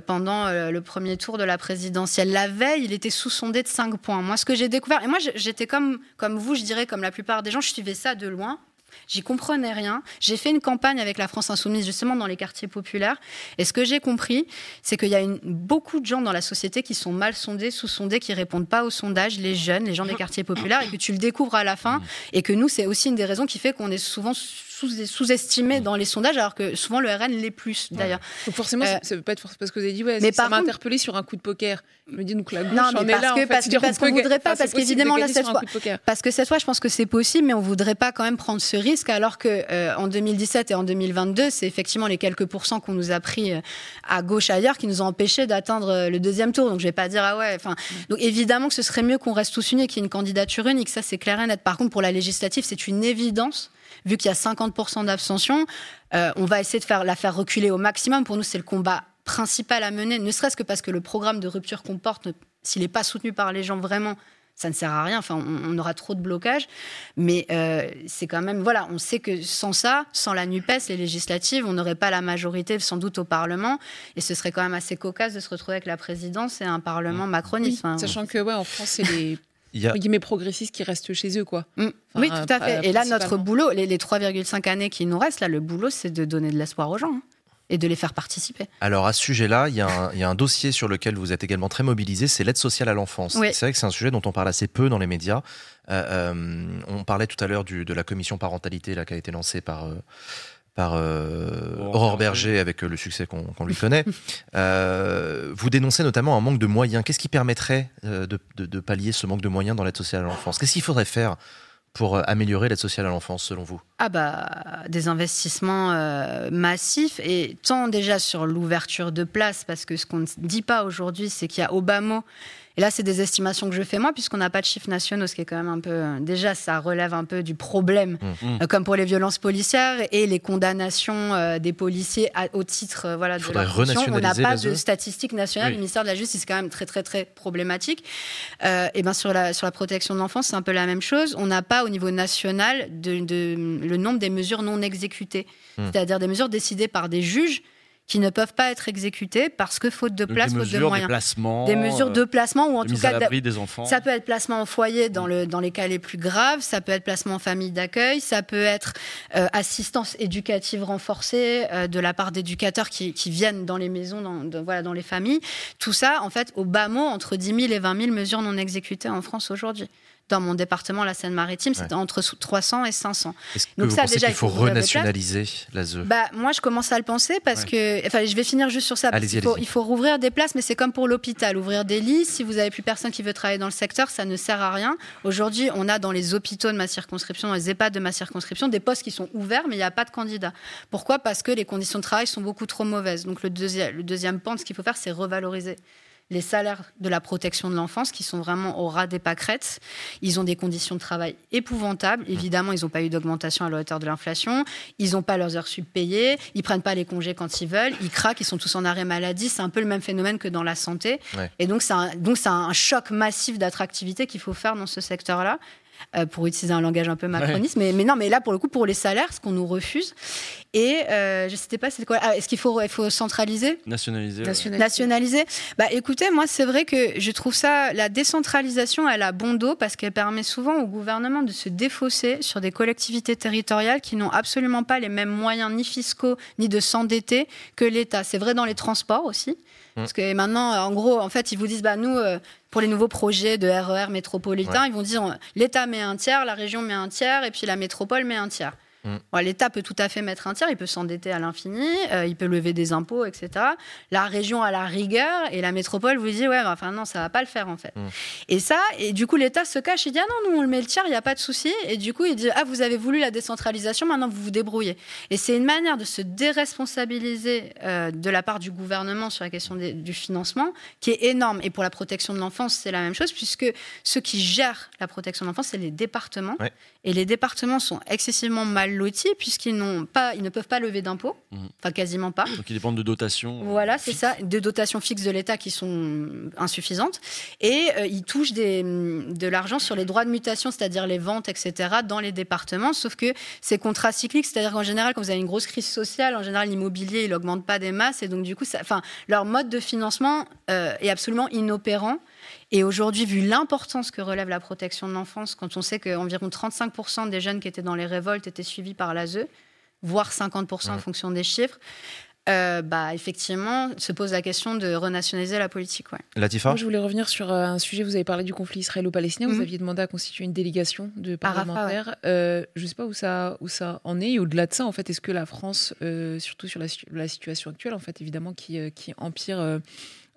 pendant euh, le premier tour de la présidentielle. La veille, il était sous-sondé de 5 points. Moi, ce que j'ai découvert, et moi, j'étais comme, comme vous, je dirais, comme la plupart des gens, je suivais ça de loin. J'y comprenais rien. J'ai fait une campagne avec la France Insoumise justement dans les quartiers populaires. Et ce que j'ai compris, c'est qu'il y a une- beaucoup de gens dans la société qui sont mal sondés, sous-sondés, qui répondent pas aux sondages, les jeunes, les gens des quartiers populaires, et que tu le découvres à la fin. Et que nous, c'est aussi une des raisons qui fait qu'on est souvent sous-estimé dans les sondages, alors que souvent le RN l'est plus d'ailleurs. Donc forcément, Euh, ça- ça veut pas être forcément parce que vous avez dit, ouais, mais ça m'a interpellé sur un coup de poker. Je me dis, donc la gauche Non, en mais est parce là. en que fait. parce, parce qu'on voudrait pas, enfin, parce qu'évidemment là cette fois, parce que cette fois, je pense que c'est possible, mais on voudrait pas quand même prendre ce risque, alors que euh, en 2017 et en 2022, c'est effectivement les quelques pourcents qu'on nous a pris euh, à gauche ailleurs qui nous ont empêchés d'atteindre euh, le deuxième tour. Donc je vais pas dire ah ouais. Enfin, donc évidemment que ce serait mieux qu'on reste tous unis, qu'il y ait une candidature unique. Ça c'est clair et net. Par contre, pour la législative, c'est une évidence. Vu qu'il y a 50% d'abstention, euh, on va essayer de faire, la faire reculer au maximum. Pour nous, c'est le combat principal à mener, ne serait-ce que parce que le programme de rupture qu'on porte, s'il n'est pas soutenu par les gens vraiment, ça ne sert à rien. Enfin, on, aura trop de blocages. Mais euh, c'est quand même, voilà, on sait que sans ça, sans la NUPES, les législatives, on n'aurait pas la majorité sans doute au Parlement. Et ce serait quand même assez cocasse de se retrouver avec la présidence et un Parlement macroniste. Sachant que, ouais, en France, c'est les. Il y a- guillemets progressistes qui restent chez eux, quoi. Mm. Enfin, oui, tout à fait. euh, Et là, notre boulot, les, les 3,5 années qui nous restent, là, le boulot, c'est de donner de l'espoir aux gens hein, et de les faire participer. Alors à ce sujet-là, il y, a un- il y a un dossier sur lequel vous êtes également très mobilisé, c'est l'aide sociale à l'enfance. Oui. C'est vrai que c'est un sujet dont on parle assez peu dans les médias. Euh, euh, on parlait tout à l'heure de la commission parentalité là, qui a été lancée par, euh, par euh, Aurore Berger avec euh, le succès qu'on lui connaît. Euh, vous dénoncez notamment un manque de moyens. Qu'est-ce qui permettrait euh, de, de- de pallier ce manque de moyens dans l'aide sociale à l'enfance? Qu'est-ce qu'il faudrait faire pour améliorer l'aide sociale à l'enfance selon vous? Ah bah des investissements euh, massifs et tant déjà sur l'ouverture de places parce que ce qu'on ne dit pas aujourd'hui c'est qu'il y a mot et là c'est des estimations que je fais moi puisqu'on n'a pas de chiffres nationaux ce qui est quand même un peu euh, déjà ça relève un peu du problème. Mmh. euh, comme pour les violences policières et les condamnations euh, des policiers à- au titre euh, voilà de la on n'a pas de statistiques nationales. Oui. le ministère de la justice c'est quand même très très très problématique. Euh, et ben sur la sur la protection de l'enfance c'est un peu la même chose. On n'a pas au niveau national de, de- le nombre des mesures non exécutées. Hmm. c'est-à-dire des mesures décidées par des juges qui ne peuvent pas être exécutées parce que faute de Donc, place, des faute de mesures, des moyens. placements, Des mesures de euh, placement ou en tout cas des enfants. Ça peut être placement en foyer dans, le, dans les cas les plus graves, ça peut être placement en famille d'accueil, ça peut être euh, assistance éducative renforcée euh, de la part d'éducateurs qui, qui viennent dans les maisons, dans, de- voilà, dans les familles. Tout ça, en fait, au bas mot, entre 10 000 et 20 000 mesures non exécutées en France aujourd'hui. Dans mon département, la Seine-Maritime, c'était entre 300 et 500. Est-ce que Donc vous ça, déjà, il faut, renationaliser l'ASE bah, Moi, je commence à le penser parce que... Enfin, je vais finir juste sur ça. il, faut, il faut rouvrir des places, mais c'est comme pour l'hôpital. Ouvrir des lits, si vous n'avez plus personne qui veut travailler dans le secteur, ça ne sert à rien. Aujourd'hui, on a dans les hôpitaux de ma circonscription, dans les EHPAD de ma circonscription, des postes qui sont ouverts, mais il n'y a pas de candidats. Pourquoi? Parce que les conditions de travail sont beaucoup trop mauvaises. Donc le, deuxième, le deuxième point, ce qu'il faut faire, c'est revaloriser les salaires de la protection de l'enfance qui sont vraiment au ras des pâquerettes. Ils ont des conditions de travail épouvantables. Mmh. Évidemment, ils n'ont pas eu d'augmentation à la hauteur de l'inflation. Ils n'ont pas leurs heures sub payées. Ils prennent pas les congés quand ils veulent. Ils craquent. Ils sont tous en arrêt maladie. C'est un peu le même phénomène que dans la santé. Et donc, c'est un, donc, c'est un choc massif d'attractivité qu'il faut faire dans ce secteur-là. Euh, pour utiliser un langage un peu macroniste. Mais, mais, non, mais là, pour le coup, pour les salaires, ce qu'on nous refuse. Et euh, je ne sais pas, c'est quoi ah, Est-ce qu'il faut, il faut centraliser? Nationaliser. Nationaliser. Bah, écoutez, moi, c'est vrai que je trouve ça, la décentralisation, elle a bon dos parce qu'elle permet souvent au gouvernement de se défausser sur des collectivités territoriales qui n'ont absolument pas les mêmes moyens ni fiscaux ni de s'endetter que l'État. C'est vrai dans les transports aussi. Mmh. Parce que maintenant, en gros, en fait, ils vous disent, bah, nous, euh, pour les nouveaux projets de RER métropolitain, ils vont dire l'État met un tiers, la région met un tiers, et puis la métropole met un tiers. Mm. L'État peut tout à fait mettre un tiers, il peut s'endetter à l'infini, euh, il peut lever des impôts, etc. La région a la rigueur et la métropole vous dit ouais, enfin non, ça va pas le faire en fait. Mm. Et ça, et du coup l'État se cache, il dit ah non, nous on le met le tiers, il n'y a pas de souci. Et du coup il dit ah vous avez voulu la décentralisation, maintenant vous vous débrouillez. Et c'est une manière de se déresponsabiliser euh, de la part du gouvernement sur la question du financement qui est énorme. Et pour la protection de l'enfance, c'est la même chose puisque ceux qui gèrent la protection de l'enfance, c'est les départements. Et les départements sont excessivement mal lotis puisqu'ils n'ont pas, ils ne peuvent pas lever d'impôts, mhm. enfin quasiment pas. Donc ils dépendent de dotations. Euh, voilà, c'est ça, de dotations fixes de l'État qui sont insuffisantes, et euh, ils touchent des, de l'argent sur les droits de mutation, c'est-à-dire les ventes, etc., dans les départements. Sauf que c'est contracyclique, c'est-à-dire qu'en général, quand vous avez une grosse crise sociale, en général l'immobilier il augmente pas des masses, et donc du coup, enfin, leur mode de financement euh, est absolument inopérant. Et aujourd'hui, vu l'importance que relève la protection de l'enfance, quand on sait qu'environ 35% des jeunes qui étaient dans les révoltes étaient suivis par l'ASE, voire 50% en fonction des chiffres, euh, bah, effectivement, se pose la question de renationaliser la politique. Ouais. Latifa Moi, je voulais revenir sur euh, un sujet. Vous avez parlé du conflit israélo-palestinien. Vous mhm. aviez demandé à constituer une délégation de parlementaires. Euh, je ne sais pas où ça, où ça en est. Et au-delà de ça, en fait, est-ce que la France, surtout sur la, la, situation actuelle, en fait, évidemment, qui, qui empire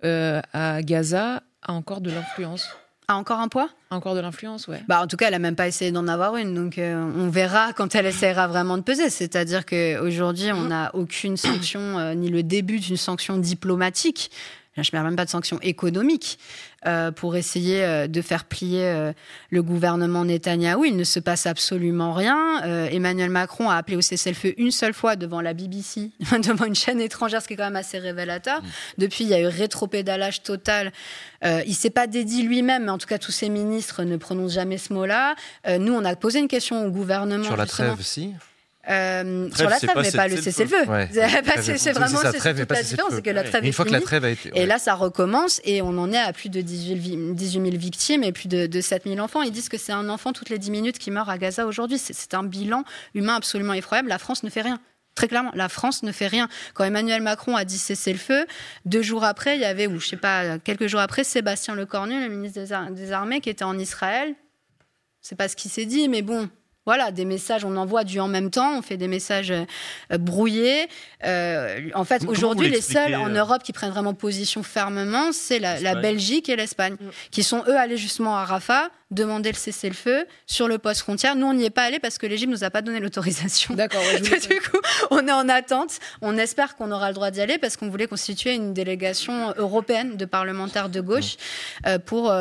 à Gaza, a encore de l'influence. A encore un poids? Encore de l'influence, ouais. Bah, en tout cas, elle n'a même pas essayé d'en avoir une, donc euh, on verra quand elle essaiera vraiment de peser. C'est-à-dire qu'aujourd'hui, on n'a aucune sanction, euh, ni le début d'une sanction diplomatique je ne parle même pas de sanctions économiques, euh, pour essayer euh, de faire plier euh, le gouvernement Netanyahou. Il ne se passe absolument rien. Emmanuel Macron a appelé au cessez-le-feu une seule fois devant la BBC, devant une chaîne étrangère, ce qui est quand même assez révélateur. Mmh. Depuis, il y a eu rétropédalage total. il ne s'est pas dédié lui-même, mais en tout cas, tous ses ministres ne prononcent jamais ce mot-là. nous, on a posé une question au gouvernement. Sur la trêve, si? Euh, sur la trêve, mais pas le cessez-le feu. c'est vraiment c'est toute la différence, c'est que la trêve Une fois que la trêve a été. Et là, ça recommence et on en est à plus de 18 000 victimes et plus de, de 7 000 enfants. Ils disent que c'est un enfant toutes les 10 minutes qui meurt à Gaza aujourd'hui. C'est un bilan humain absolument effroyable. La France ne fait rien. Très clairement, la France ne fait rien. Quand Emmanuel Macron a dit cesser le feu, deux jours après, il y avait, ou je sais pas, quelques jours après, Sébastien Lecornu, le ministre des, Armées, qui était en Israël. C'est pas ce qui s'est dit, mais bon, voilà, des messages, on envoie du en même temps, on fait des messages euh, brouillés. Euh, en fait, aujourd'hui, les seuls en euh Europe qui prennent vraiment position fermement, c'est la, Belgique et l'Espagne, mm. qui sont eux allés justement à Rafah demander le cessez-le-feu sur le poste frontière. Nous, on n'y est pas allé parce que l'Égypte nous a pas donné l'autorisation. D'accord. du coup, on est en attente. On espère qu'on aura le droit d'y aller parce qu'on voulait constituer une délégation européenne de parlementaires de gauche mm. pour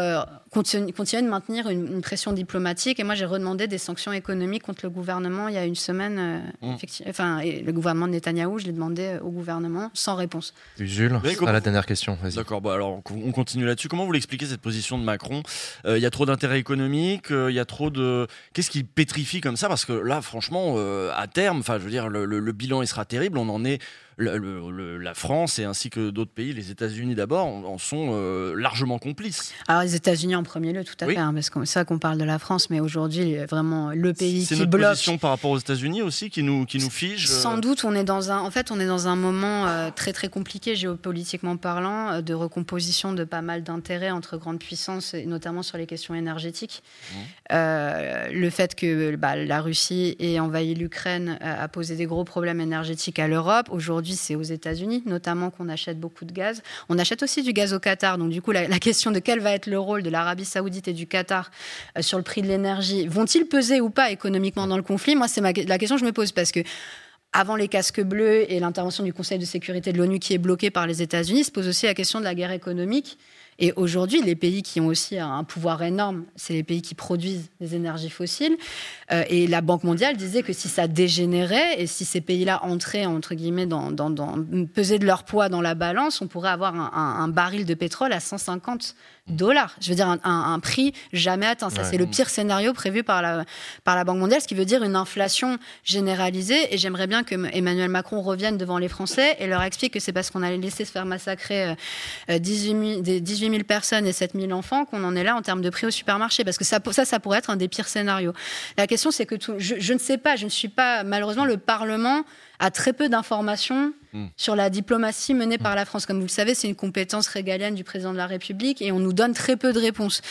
continuer, continuer de maintenir une, pression diplomatique. Et moi, j'ai redemandé des sanctions économiques contre le gouvernement il y a une semaine. Euh, mmh. Enfin, le gouvernement de Netanyahou, je l'ai demandé euh, au gouvernement sans réponse. Jules, à la dernière question. D'accord, bah alors on continue là-dessus. Comment vous l'expliquez cette position de Macron? Euh, Il y a trop d'intérêts économiques, il y a trop de. Qu'est-ce qui pétrifie comme ça? Parce que là, franchement, à terme, enfin, je veux dire, le, le bilan il sera terrible. On en est la France et ainsi que d'autres pays, les États-Unis d'abord, en, sont euh, largement complices. Alors les États-Unis en, premier lieu, tout à fait. hein, parce que c'est ça qu'on parle de la France, mais aujourd'hui, vraiment le pays C'est qui notre bloque. position par rapport aux États-Unis aussi qui nous, qui nous fige. euh, Sans doute, on est dans un, en fait, on est dans un moment euh, très très compliqué géopolitiquement parlant, de recomposition de pas mal d'intérêts entre grandes puissances, et notamment sur les questions énergétiques. Euh, le fait que bah, la Russie ait envahi l'Ukraine a posé des gros problèmes énergétiques à l'Europe. Aujourd'hui, c'est aux États-Unis, notamment qu'on achète beaucoup de gaz. On achète aussi du gaz au Qatar. Donc, du coup, la, question de quel va être le rôle de l'Arabie Saoudite et du Qatar euh, sur le prix de l'énergie, vont-ils peser ou pas économiquement dans le conflit? Moi, c'est la question que je me pose parce que avant les casques bleus et l'intervention du Conseil de sécurité de l'ONU qui est bloqué par les États-Unis, se pose aussi la question de la guerre économique. Et aujourd'hui, les pays qui ont aussi un pouvoir énorme, c'est les pays qui produisent des énergies fossiles. Euh, et la Banque mondiale disait que si ça dégénérait et si ces pays-là entraient, entre guillemets, dans, dans, de leur poids dans la balance, on pourrait avoir un, un- un baril de pétrole à 150 dollars. Je veux dire, un, un- un prix jamais atteint. Ça, Ouais. c'est le pire scénario prévu par la, par la Banque mondiale, ce qui veut dire une inflation généralisée. Et j'aimerais bien que Emmanuel Macron revienne devant les Français et leur explique que c'est parce qu'on allait laisser se faire massacrer euh, euh, 18 000, des 18 000 personnes et 7 000 enfants qu'on en est là en termes de prix au supermarché. Parce que ça, ça, ça pourrait être un des pires scénarios. La question, c'est que tout- je, je ne sais pas, je ne suis pas, malheureusement, le Parlement a très peu d'informations Mm. sur la diplomatie menée par la France. Comme vous le savez, c'est une compétence régalienne du président de la République et on nous donne très peu de réponses.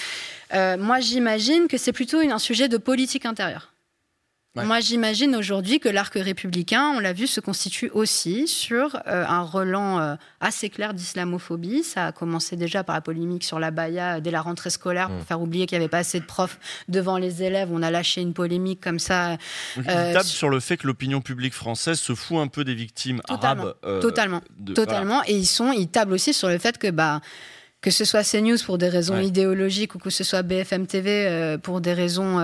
Euh, moi, j'imagine que c'est plutôt un sujet de politique intérieure. Moi, j'imagine aujourd'hui que l'arc républicain, on l'a vu, se constitue aussi sur euh, un relan euh, assez clair d'islamophobie. Ça a commencé déjà par la polémique sur la baya dès la rentrée scolaire pour faire oublier qu'il n'y avait pas assez de profs devant les élèves. On a lâché une polémique comme ça. Il euh, tape sur le fait que l'opinion publique française se fout un peu des victimes Totalement, arabes. euh, totalement, de- totalement. Et ils sont, ils tablent aussi sur le fait que bah que ce soit CNews pour des raisons Ouais. idéologiques ou que ce soit BFM TV euh, pour des raisons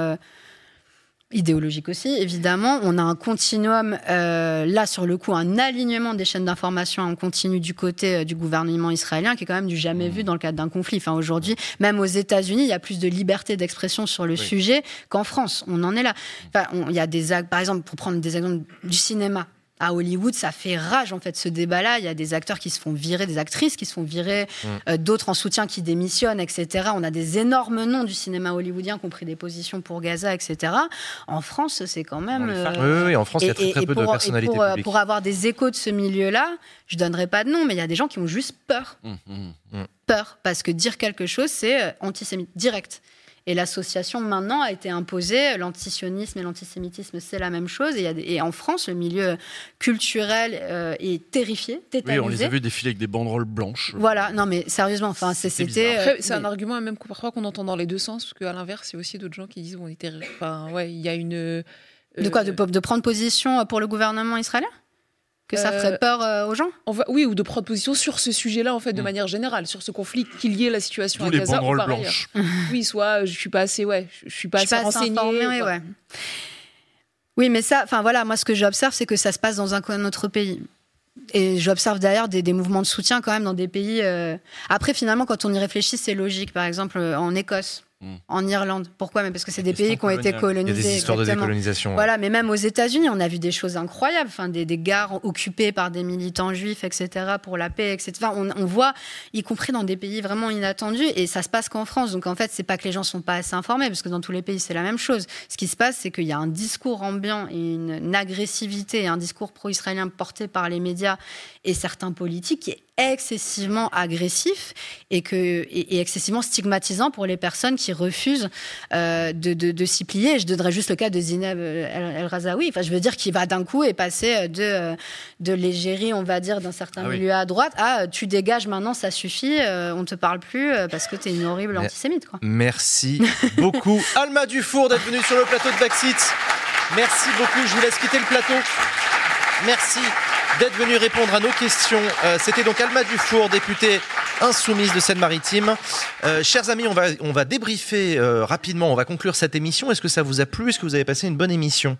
idéologiques aussi, évidemment, on a un continuum euh, là sur le coup, un alignement des chaînes d'information en continu du côté euh, du gouvernement israélien qui est quand même du jamais vu dans le cadre d'un conflit. Enfin aujourd'hui, même aux États-Unis, il y a plus de liberté d'expression sur le sujet qu'en France. On en est là. Enfin, on- il y a des par exemple pour prendre des exemples du cinéma à Hollywood, ça fait rage en fait ce débat-là. Il y a des acteurs qui se font virer, des actrices qui se font virer, Mm. euh, d'autres en soutien qui démissionnent, etc. On a des énormes noms du cinéma hollywoodien qui ont pris des positions pour Gaza, etc. En France, c'est quand même. femmes. Oui, oui, oui, en France, il y a très, très peu de pour, personnalités et pour, euh, publiques. pour avoir des échos de ce milieu-là, je donnerai pas de nom, mais il y a des gens qui ont juste peur. Hum, hum. Peur, parce que dire quelque chose, c'est euh, antisémite, direct. Et l'association maintenant a été imposée, l'antisionisme et l'antisémitisme, c'est la même chose. Et, il y a des- et en France, le milieu culturel euh, est terrifié, Oui, on les a vus défiler avec des banderoles blanches. Voilà, non mais sérieusement, enfin c'est- c'était. Après, euh, c'est un argument même parfois qu'on entend dans les deux sens, parce qu'à l'inverse, il y a aussi d'autres gens qui disent on était. Enfin, ouais, il y a une. euh, De quoi de, de prendre position pour le gouvernement israélien? Que ça ferait peur euh, aux gens on va, Oui, ou de prendre position sur ce sujet-là, en fait, de manière générale, sur ce conflit, qu'il y ait la situation D'où à les Gaza ou ailleurs. Oui, soit je suis pas assez, ouais, je suis pas Je suis assez pas assez renseignée. informée, ouais. Oui, mais ça, enfin voilà, moi ce que j'observe, c'est que ça se passe dans un, autre pays. Et j'observe d'ailleurs des, des mouvements de soutien quand même dans des pays. euh, Après, finalement, quand on y réfléchit, c'est logique. Par exemple, euh, en Écosse, en Irlande. Pourquoi? Mais parce que c'est des pays qui ont été colonisés. Il y a des histoires de décolonisation, ouais. Voilà, mais même aux États-Unis, on a vu des choses incroyables. Enfin, des, des gares occupées par des militants juifs, etc., pour la paix, etc. Enfin, on, on voit, y compris dans des pays vraiment inattendus, et ça se passe qu'en France. Donc en fait, c'est pas que les gens sont pas assez informés, parce que dans tous les pays, c'est la même chose. Ce qui se passe, c'est qu'il y a un discours ambiant et une, une agressivité et un discours pro-israélien porté par les médias et certains politiques qui est excessivement agressif et, que, et, et excessivement stigmatisant pour les personnes qui refusent euh, de, de, de s'y plier. Je donnerais juste le cas de Zineb euh, El, El Razaoui. Enfin, je veux dire qu'il va d'un coup et passer de, euh, de l'égérie, on va dire, d'un certain Ah oui. milieu à droite à tu dégages maintenant, ça suffit, euh, on te parle plus euh, parce que tu es une horrible antisémite. Quoi. Merci beaucoup, Alma Dufour, d'être venue sur le plateau de Backseat. Merci beaucoup. Je vous laisse quitter le plateau. Merci d'être venu répondre à nos questions. Euh, C'était donc Alma Dufour, députée insoumise de Seine-Maritime. Euh, chers amis, on va, on va débriefer euh, rapidement, on va conclure cette émission. Est-ce que ça vous a plu? Est-ce que vous avez passé une bonne émission?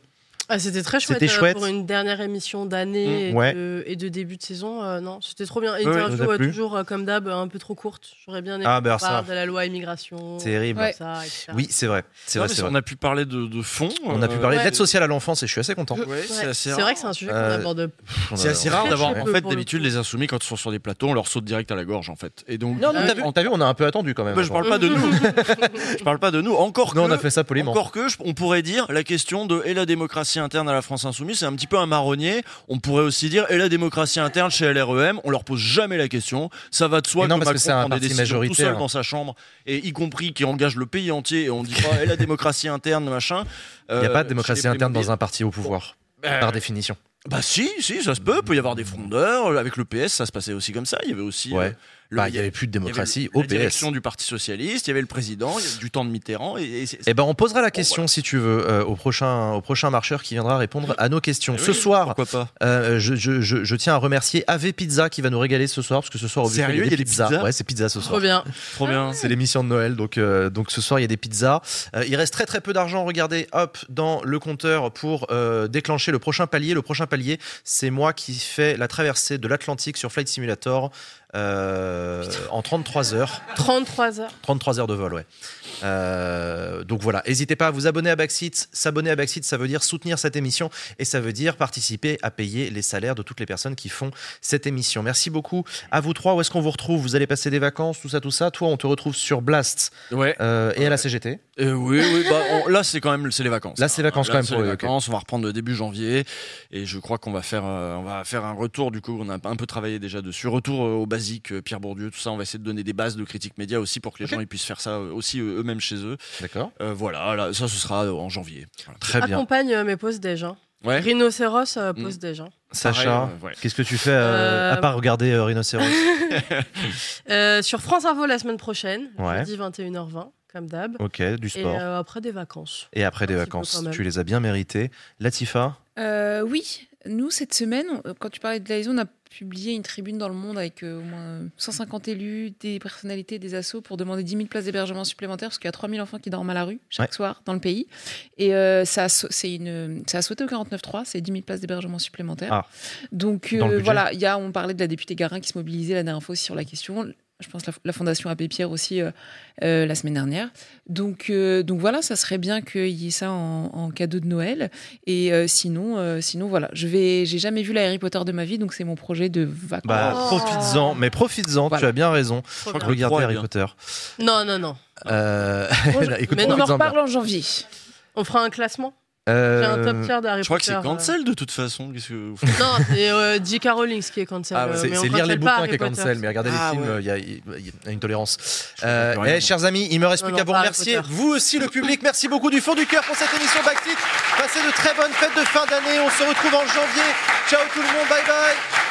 Ah, c'était très chouette, C'était euh, chouette. pour une dernière émission d'année Mm, et, ouais. de, et de début de saison. euh, non, c'était trop bien. Ouais, ouais, Interview t'a euh, toujours euh, comme d'hab un peu trop courte. J'aurais bien aimé Ah, bah, qu'on ça. parle de la loi immigration. Terrible. ça. Oui, c'est vrai. C'est vrai. On a pu parler de, de fond. On a pu parler ouais. d'aide sociale à l'enfance et je suis assez content. Ouais, c'est assez C'est rare. vrai que c'est un sujet qu'on Euh, aborde. C'est assez rare d'avoir. En fait, d'habitude, les insoumis, quand ils sont sur des plateaux, on leur saute direct à la gorge, en fait. Et donc, Non, t'as vu, on a un peu attendu quand même. Bah, je parle pas de nous. je parle pas de nous. Encore que. Non, on a fait ça poliment. Encore que, on pourrait dire la question de et la démocratie interne à la France insoumise, c'est un petit peu un marronnier. On pourrait aussi dire et la démocratie interne chez LREM. On leur pose jamais la question. Ça va de soi non, que parce que Macron c'est un prend des décisions tout seul dans sa chambre et y compris qui engage le pays entier. Et on dit pas et la démocratie interne machin. Il n'y a Euh, pas de démocratie chez les interne dans un parti au pouvoir, Euh, par définition. Bah si, si, ça se peut. Il peut y avoir des frondeurs. Avec le PS, ça se passait aussi comme ça. Il y avait aussi. Ouais. euh, le- Bah, il y avait plus de il y avait démocratie la au PS. direction du Parti socialiste. Il y avait le président. Il y avait du temps de Mitterrand. Et, et Eh ben, on posera la question, si tu veux, euh, au, prochain, au prochain marcheur qui viendra répondre à nos questions. Eh ce oui, soir, pourquoi pas. euh, je, je- je- je tiens à remercier AV Pizza qui va nous régaler ce soir, parce que ce soir, au buffet, Sérieux, il y a des pizzas. pizzas Ouais, c'est pizza ce soir. Trop bien. Trop bien. C'est l'émission de Noël, donc, euh, donc ce soir il y a des pizzas. Euh, il reste très très peu d'argent, regardez, hop, dans le compteur pour euh, déclencher le prochain palier. Le prochain c'est moi qui fais la traversée de l'Atlantique sur Flight Simulator euh, en 33 heures. 33 heures. 33 heures de vol, ouais. Euh, donc voilà, n'hésitez pas à vous abonner à Backseat. S'abonner à Backseat, ça veut dire soutenir cette émission et ça veut dire participer à payer les salaires de toutes les personnes qui font cette émission. Merci beaucoup à vous trois. Où est-ce qu'on vous retrouve? Vous allez passer des vacances, tout ça, tout ça. Toi, on te retrouve sur Blast Ouais. euh, et à la CGT. Euh, oui, oui, bah, on- là c'est quand même c'est les vacances. Là, c'est les vacances Là, quand même pour les vacances. On va reprendre le début janvier et je crois qu'on va faire euh, on va faire un retour du coup. On a un peu travaillé déjà dessus. Retour euh, au basique, euh, Pierre Bourdieu, tout ça. On va essayer de donner des bases de critique média aussi pour que les gens ils puissent faire ça euh, aussi euh, eux-mêmes chez eux. D'accord. Euh, voilà, là, ça ce sera en janvier. Voilà. Très bien. Accompagne mes pauses déjà. Ouais. Rhinocéros euh, pose déjà. Sacha, euh, ouais. qu'est-ce que tu fais euh, Euh, à part regarder euh, Rhinocéros Euh, sur France Info la semaine prochaine, Ouais. jeudi 21h20, comme d'hab. Ok, du sport. Et euh, après des vacances. Et après des vacances, tu les as bien méritées. Latifa Euh, oui, nous, cette semaine, quand tu parlais de l'AISO, on a publié une tribune dans le monde avec euh, au moins 150 élus, des personnalités, des assos pour demander 10 000 places d'hébergement supplémentaires parce qu'il y a 3 000 enfants qui dorment à la rue chaque Ouais. soir dans le pays. Et euh, ça, c'est une, ça a sauté au 49.3, c'est 10 000 places d'hébergement supplémentaires. Ah. Donc euh, voilà, il y a, on parlait de la députée Garin qui se mobilisait la dernière fois aussi sur la question. Je pense la, la Fondation Abbé Pierre aussi euh, euh, la semaine dernière. Donc, euh, donc voilà, ça serait bien qu'il y ait ça en, en cadeau de Noël. Et euh, sinon, euh, sinon voilà, je vais, j'ai jamais vu la Harry Potter de ma vie, donc c'est mon projet de vacances. Bah, profites-en, mais profites-en, tu as bien raison. Bien. Regardez Harry bien. Potter. Non, non, non. Euh, écoute, Mais on en reparle en janvier. On fera un classement? Euh, J'ai un top tier d'Harry Je crois que c'est cancel de toute façon. Que vous euh. Non, c'est euh, J.K. Rowling qui est cancel. Ah, euh, c'est lire les bouquins qui est Potter. cancel, mais regardez Ah, les films, ouais. il y, a- il y a une tolérance. Euh, eh, chers amis, il me reste Non, plus qu'à vous remercier. Vous aussi, le public, merci beaucoup du fond du cœur pour cette émission Backseat. Passez de très bonnes fêtes de fin d'année. On se retrouve en janvier. Ciao tout le monde, bye bye.